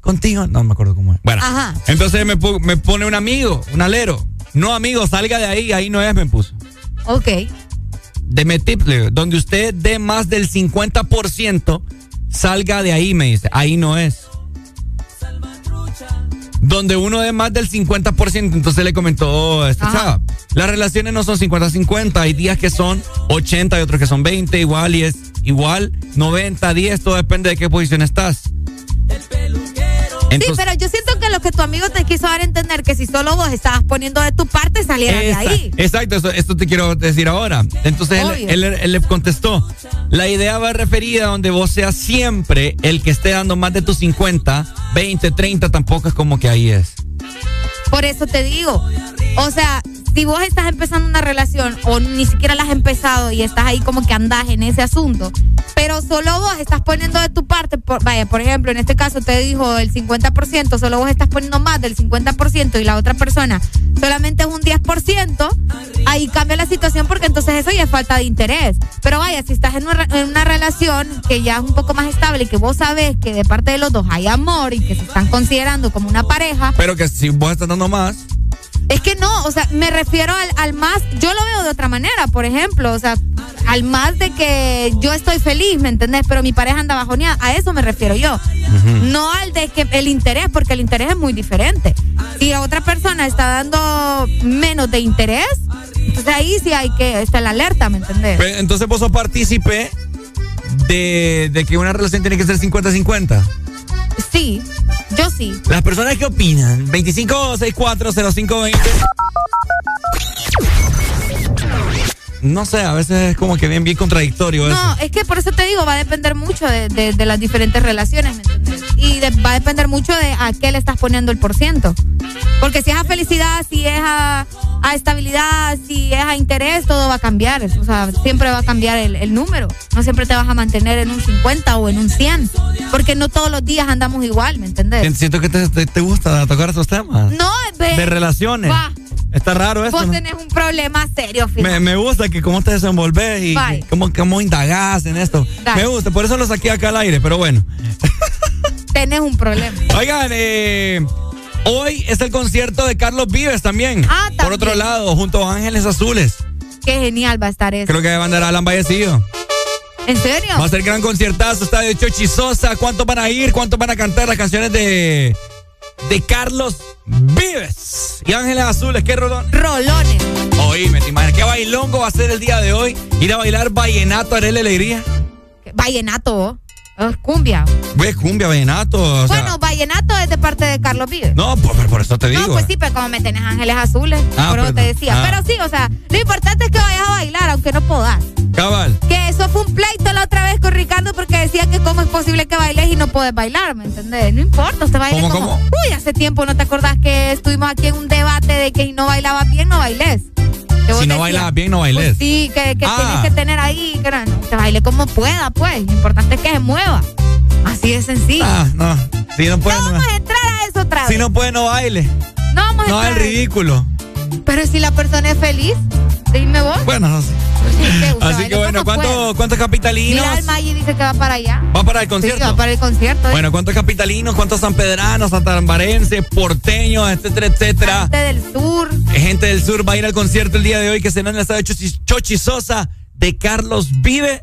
Contigo, no me acuerdo cómo es. Bueno,
Ajá.
entonces me, me pone un amigo, un alero. No, amigo, salga de ahí, ahí no es, me puso.
Ok.
Deme tip, donde usted dé más del 50%, salga de ahí, me dice. Ahí no es. Donde uno dé más del 50%, entonces le comentó oh, esta chava. Las relaciones no son 50-50, hay días que son 80 y otros que son 20, igual y es igual, 90, 10, todo depende de qué posición estás.
sí,
Entonces-
pero yo siento que lo que tu amigo te quiso dar a entender que si solo vos estabas poniendo de tu parte, salieras de ahí.
Exacto, eso- esto te quiero decir ahora. Entonces él- él le contestó, la idea va referida a donde vos seas siempre el que esté dando más de tus 50, 20, 30, tampoco es como que ahí es.
Por eso te digo. O sea, si vos estás empezando una relación o ni siquiera la has empezado y estás ahí como que andás en ese asunto, pero solo vos estás poniendo de tu parte, por- vaya, por ejemplo, en este caso te dijo el 50%, solo vos estás poniendo más del 50% y la otra persona solamente es un 10%, ahí cambia la situación porque entonces eso ya es falta de interés. Pero vaya, si estás en una, en una relación que ya es un poco más estable y que vos sabés que de parte de los dos hay amor y que se están considerando como una pareja,
Pero que si vos estás dando más,
es que no, o sea, me refiero al, al más, yo lo veo de otra manera, por ejemplo, o sea, al más de que yo estoy feliz, ¿me entendés? Pero mi pareja anda bajoneada, a eso me refiero yo. No al de que el interés, porque el interés es muy diferente. Si a otra persona está dando menos de interés, entonces ahí sí hay que estar la alerta, ¿me entendés?
Pues, entonces vos sos partícipe de, de que una relación tiene que ser 50-50.
Sí, yo sí.
Las personas que opinan, 25640520. No sé, a veces es como que bien, bien contradictorio eso.
No, es que por eso te digo, va a depender mucho de, de- de las diferentes relaciones, ¿me entiendes? Y de- va a depender mucho de a qué le estás poniendo el por ciento. Porque si es a felicidad, si es a, a estabilidad, si es a interés, todo va a cambiar. O sea, siempre va a cambiar el, el número. No siempre te vas a mantener en un 50 o en un 100. Porque no todos los días andamos igual, ¿me entendés?
Siento que te, te- te gusta tocar esos temas.
No, ve.
De relaciones.
Va.
Está raro eso.
Vos
¿no?
tenés un problema serio.
Me, me gusta que cómo te desenvolves y cómo, cómo indagás en esto.
Dale.
Me gusta, por eso lo saqué acá al aire, pero bueno.
Tenés un problema.
Oigan, eh, hoy es el concierto de Carlos Vives también.
Ah,
Por otro
también.
lado, junto a Ángeles Azules.
Qué genial va a estar eso.
Creo que va a andar Alan Vallecillo.
¿En serio?
Va a ser gran conciertazo, estadio Chochi Sosa. ¿Cuántos van a ir? ¿Cuántos van a cantar las canciones de, de Carlos Vives? Y Ángeles Azules, ¿qué rolón?
Rolones.
Oíme, ¿te imaginas qué bailongo va a ser el día de hoy? Ir a bailar vallenato, haré la alegría.
Vallenato, vos. Es cumbia.
Güey, cumbia, vallenato. O sea,
bueno, vallenato es de parte de Carlos Vives.
no, por, por eso te digo.
No, pues sí, pero como me tenés ángeles azules,
Ah,
por eso te
perdón.
decía.
Ah.
Pero sí, o sea, lo importante es que vayas a bailar, aunque no podás.
Cabal.
Que eso fue un pleito la otra vez con Ricardo porque decía que cómo es posible que bailes y no puedes bailar, ¿me entendés? No importa, usted
¿Cómo,
como...
cómo?
Uy, hace tiempo no te acordás que estuvimos aquí en un debate de que si no bailabas bien, no bailes. Que
Si no bailas bien, no bailes.
pues sí, que, que
Ah.
tienes que tener ahí, que no, no, que baile como pueda, pues. Lo importante es que se mueva. Así de sencillo.
Ah, no. Si no puede,
no
no,
vamos a entrar a eso otra vez.
si no puede, no baile.
no vamos a
No
entrar
es
a eso.
ridículo.
Pero si la persona es feliz, dime vos.
Bueno, no sé.
Sí, que usted
Así que bueno,
como
¿cuánto-
pueda.
¿cuántos capitalinos?
Mira, el Maggi dice que va para allá.
¿Va para el
Sí,
concierto?
va para el concierto. ¿eh?
Bueno, ¿cuántos capitalinos, cuántos sanpedranos, santarambarenses, porteños, etcétera, etcétera?
Gente del sur.
Gente del sur va a ir al concierto el día de hoy que será en el estadio Chochi, Chochi Sosa de Carlos Vive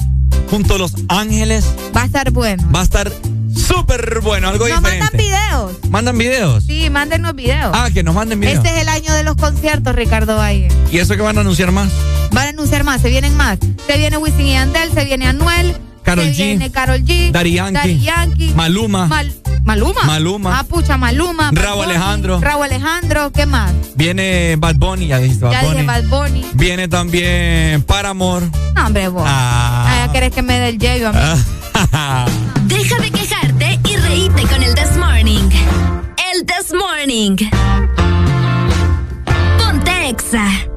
junto a Los Ángeles.
Va a estar bueno.
Va a estar súper bueno, algo
Nos
diferente.
mandan videos.
¿Mandan videos?
Sí, mándenos videos.
Ah, que nos manden videos.
Este es el año de los conciertos, Ricardo Valle.
¿Y eso que van a anunciar más?
Van a anunciar más, se vienen más. Se viene Wisin y Andel, se viene Anuel.
Karol
se
G.
viene Karol G.
Daddy Yankee.
Daddy Yankee.
Maluma.
Mal- Maluma.
Maluma.
Ah, pucha, Maluma.
Raúl Alejandro.
Raúl Alejandro, ¿qué más?
Viene Bad Bunny, ya dijiste Bad
ya
Bunny.
dije Bad Bunny.
Viene también Paramore.
No, hombre, vos.
Ah.
Ah, ya querés que me dé el yello a mí.
Deja de quejarte y reíte con el This Morning. El This Morning. Ponte Exa.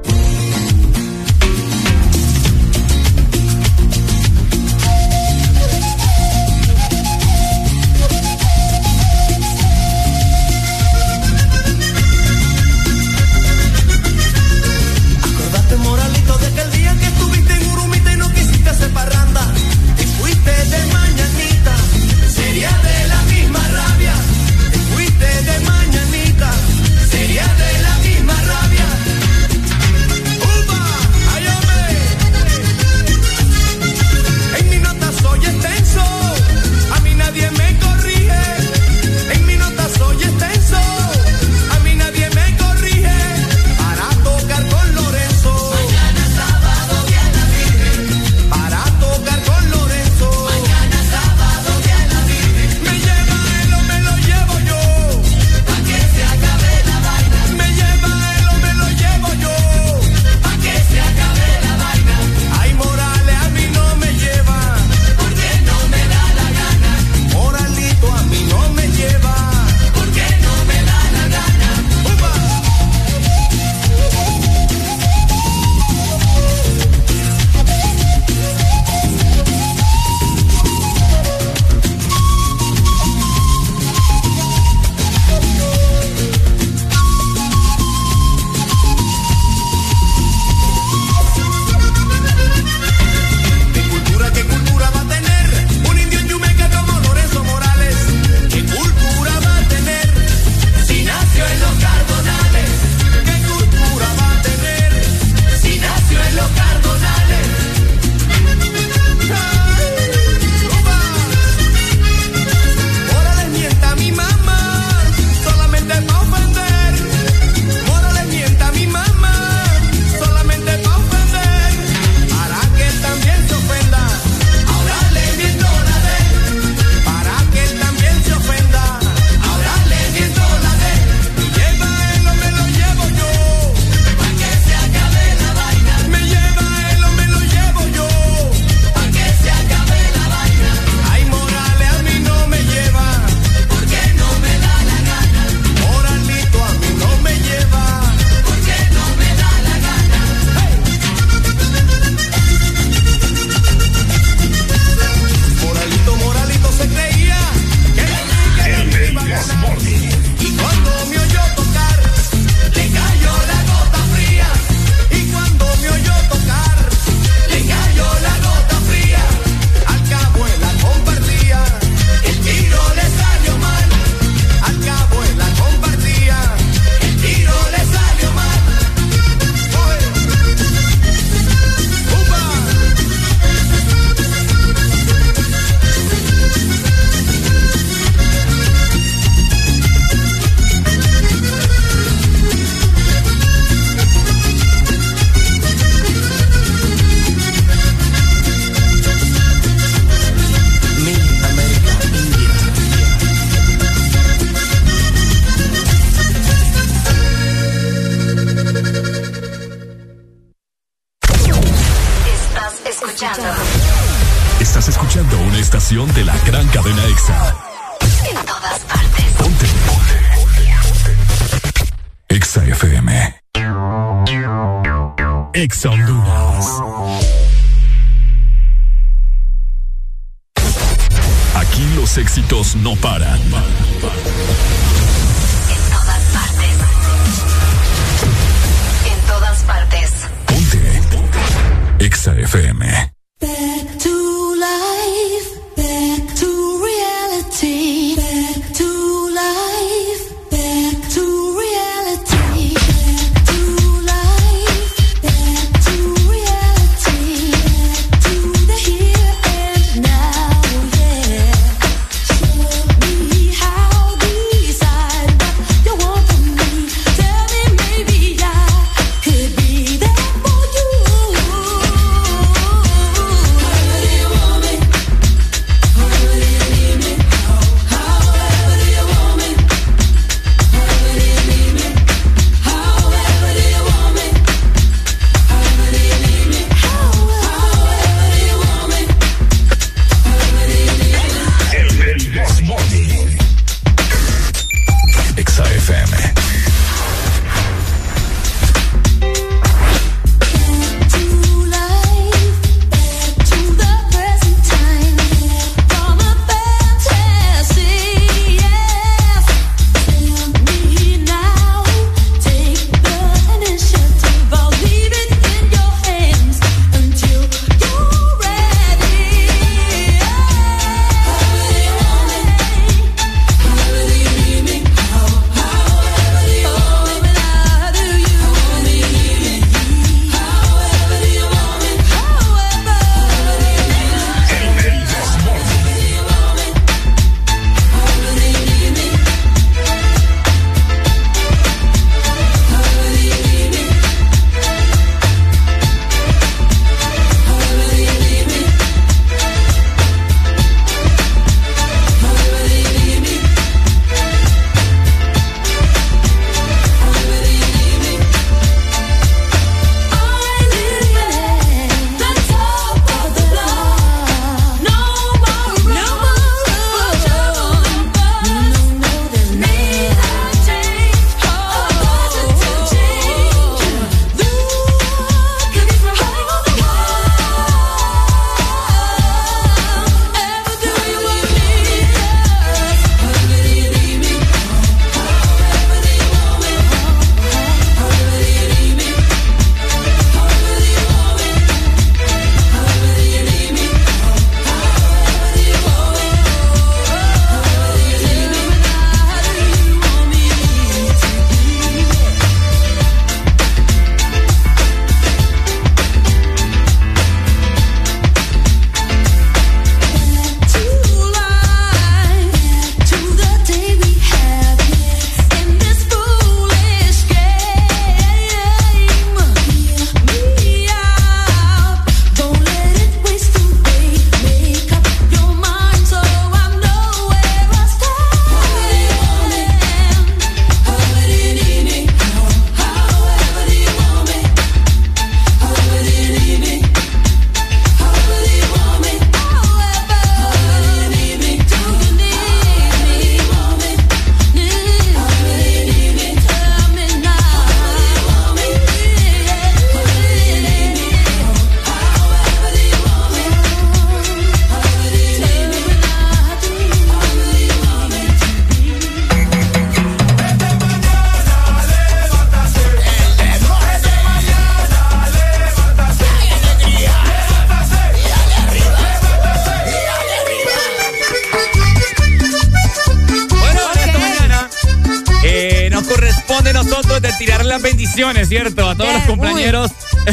¿Cierto? A todos los compañeros.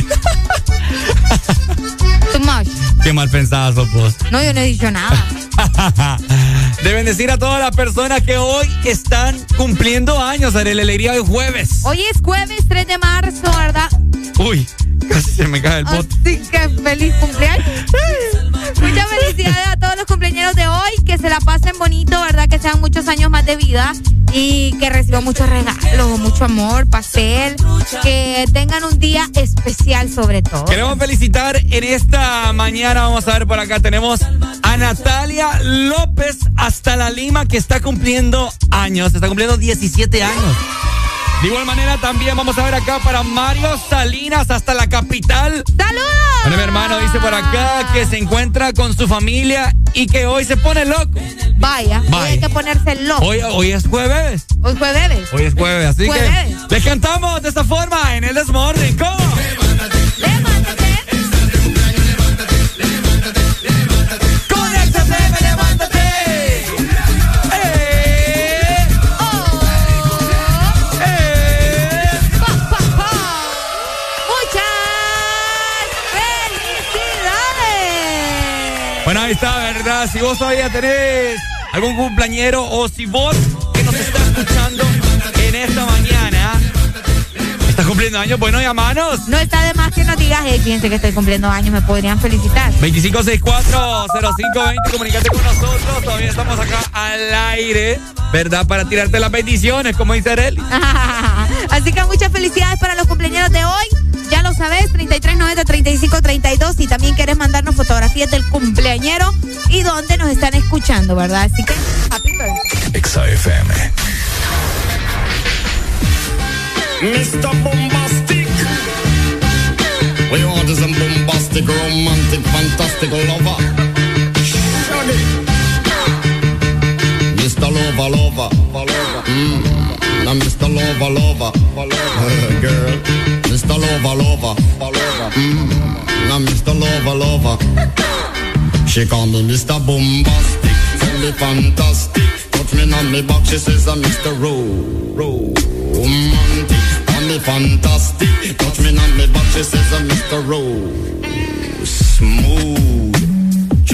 Too much.
Qué mal pensada sos vos.
No, yo no he dicho nada.
De bendecir a todas las personas que hoy están cumpliendo años en la alegría de jueves.
Hoy es jueves 3 de marzo, ¿verdad?
Uy, casi se me cae el bot.
Así que feliz cumpleaños. Muchas felicidades a todos los cumpleaños de hoy. Que se la pasen bonito, ¿verdad? Que sean muchos años más de vida. Y que reciban muchos regalos, mucho amor, pastel. Que tengan un día especial sobre todo.
Queremos felicitar en esta mañana, vamos a ver por acá, tenemos a Natalia López hasta la Lima que está cumpliendo años, está cumpliendo 17 años. De igual manera también vamos a ver acá para Mario Salinas hasta la capital.
¡Saludos!
Bueno, mi hermano dice por acá que se encuentra con su familia y que hoy se pone loco.
Vaya, hoy
Vaya.
hay que ponerse loco.
Hoy, hoy es jueves.
Hoy bebé.
Hoy es jueves, así
Jueves.
que les cantamos de esta forma en el Desmorning. ¿Cómo? Conéctate, bebé, levántate. ¡Eh! ¡Eh!
¡Muchas felicidades!
Bueno, ahí está, ¿verdad? Si vos todavía tenés algún cumpleañero o si vos que nos estás escuchando en esta mañana estás cumpliendo años, bueno, llamanos.
No está de más que nos digas, hey, fíjense que estoy cumpliendo años, me podrían felicitar.
2564-0520, comunícate con nosotros. Todavía estamos acá al aire, ¿verdad? Para tirarte las bendiciones, como dice Arely.
Así que muchas felicidades para los cumpleaños de hoy. Ya lo sabes, 3390-3532. Si también quieres mandarnos fotografías del cumpleañero y dónde nos están escuchando, ¿verdad? Así que, happy birthday.
Exa FM.
Mr. Bombastic. We want is a bombastic, romantic, fantastic lover. Shaggy. Mr. Lover, lover, lover. Mm. Now Mr. Lover, lover. Girl. Mr. Lover, lover. Mm. Now Mr. Lover, lover. She call me Mr. Bombastic, tell me fantastic. Touch me on me back, she says I'm Mr. Ro, romantic. Call me fantastic, touch me on me back, she says I'm Mr. Ro, smooth.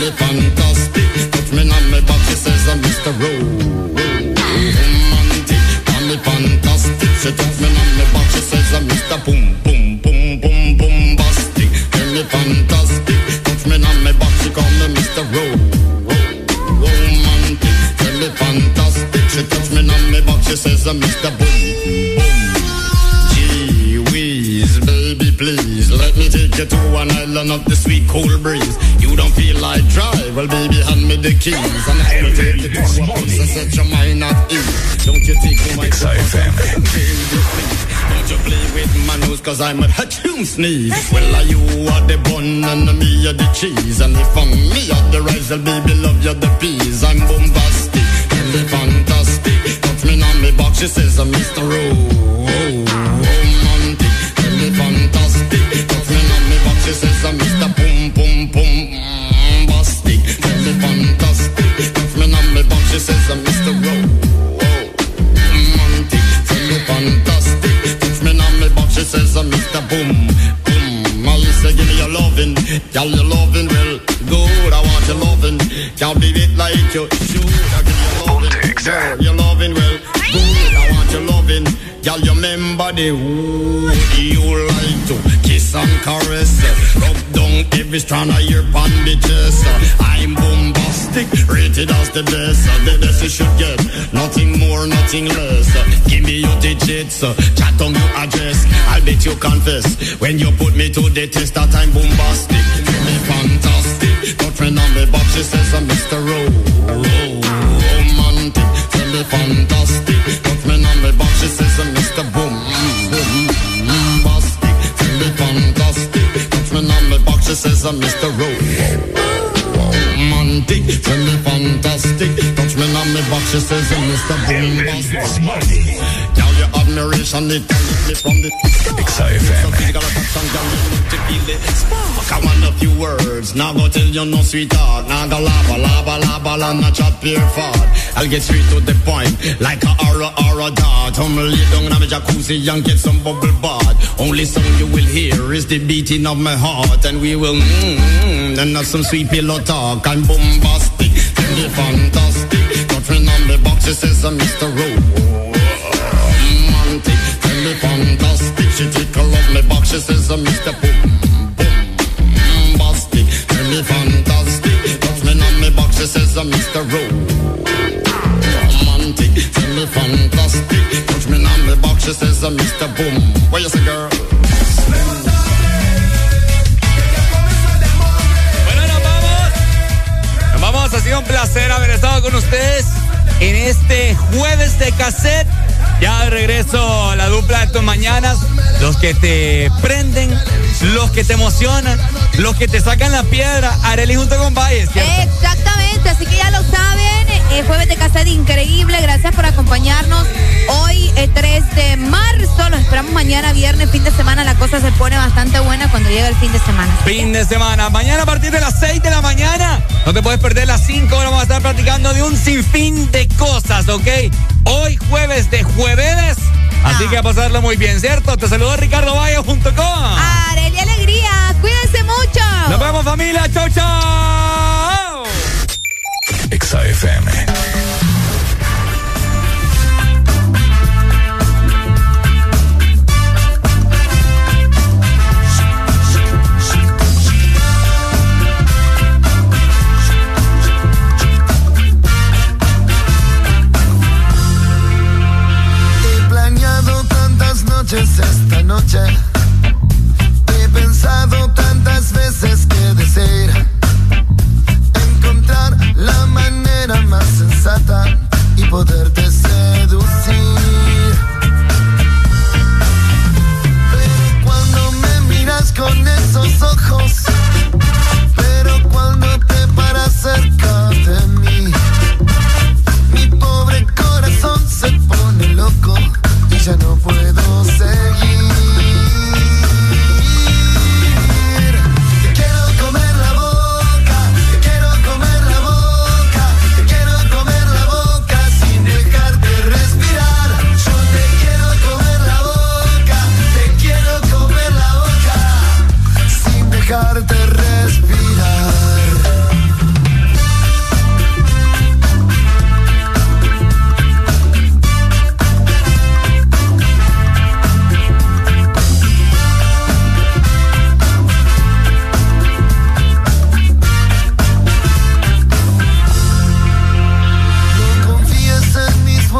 Me fantastic. Touch me on my back, she says I'm Mr. Ro. Romantic. Call me fantastic. She touch me on my back, she says I'm Mr. Boom, boom, boom, boom, bombastic. Tell me fantastic. Touch me on my back, she call me Mr. Ro. Romantic. Tell me fantastic. She touch me on my back, she says I'm Mr. Boom, boom. Gee whiz, baby, please let me take you to an island of the sweet cool breeze. You don't feel like drive, well, baby, hand me the keys and I will take you to a place and set your mind at ease. Don't you take my microphone, baby, please. Don't you play with my nose, cause I'm a tune sneeze. Well, are you are the bun and me are the cheese, and if I'm me are the rice, well, baby, love you the peas. I'm bombastic, me fantastic. Touch me on me box, she says I'm Mr. Ro. She says I'm Mr. Pum Pum Pum Bastic. Tell me fantastic. Touch me on me box, she says I'm Mr. Ro. Romantic, tell me fantastic. Touch me on me box, she says I'm Mr. Boom Boom. I say give me your loving, girl, your loving well good. I want your loving, can't be it like you should. I give you your loving, girl, your loving the who you like to kiss and caress, eh? rub down every strand of your bandages. Eh? I'm bombastic, rated as the best, eh? the best you should get. Nothing more, nothing less. Give me your digits, chat on your address. I'll bet you confess when you put me to the test that I'm bombastic. Me fantastic. Touch me on me box, she says I'm Mr. Ro. Romantic. Me fantastic. Touch me on me box, she says I'm Mr. says I'm Mr. Ro. Romantic. Tell me fantastic. Touch me on me box, she says Mr. Boom. Admiration. Lift me from the
XFM.
me spark. I want a few words. Now go tell you no sweetheart. Now go lava, lava, lava, la, not chop your fart. I'll get straight to the point, like a aura, aura dart. I'm lay down in a jacuzzi and get some bubble bath. Only song you will hear is the beating of my heart, and we will mmm, and have some sweet pillow talk. I'm bombastic, and the fantastic. Nothing on the box, it says I'm Mr. Romantic, the fantastic. She tickle up my box, she says I'm Mr. Boom, boom, bastic, the fantastic. Touch me on my box, she says I'm Mr. Romantic, tell me fantastic. Touch me on my box, she says I'm Mr. Boom. Where you say, girl?
Bueno, nos vamos. Nos vamos, ha sido un placer haber estado con ustedes en este jueves de cassette. Ya de regreso a la dupla de tus mañanas, los que te prenden, los que te emocionan, los que te sacan la piedra, Arely junto con Valles.
Exactamente, así que ya lo saben, eh, jueves de cassette increíble, gracias por acompañarnos. Hoy, el 3 de marzo, los esperamos mañana, viernes, fin de semana, la cosa se pone bastante buena cuando llega el fin de semana.
Fin de semana. Mañana a partir de las 6 de la mañana. No te puedes perder las 5 horas. Vamos a estar platicando de un sinfín de cosas, ¿ok? Hoy jueves de jueves. Así que a pasarlo muy bien, ¿cierto? Te saludo Ricardo Valle junto con.
Arely Alegría, cuídense mucho.
Nos vemos familia. Chau, chau.
XFM.
noches noche. He pensado tantas veces que decir encontrar la manera más sensata y poderte seducir. Pero cuando me miras con esos ojos, pero cuando te paras cerca de mí, mi pobre corazón se pone loco y ya no puedo.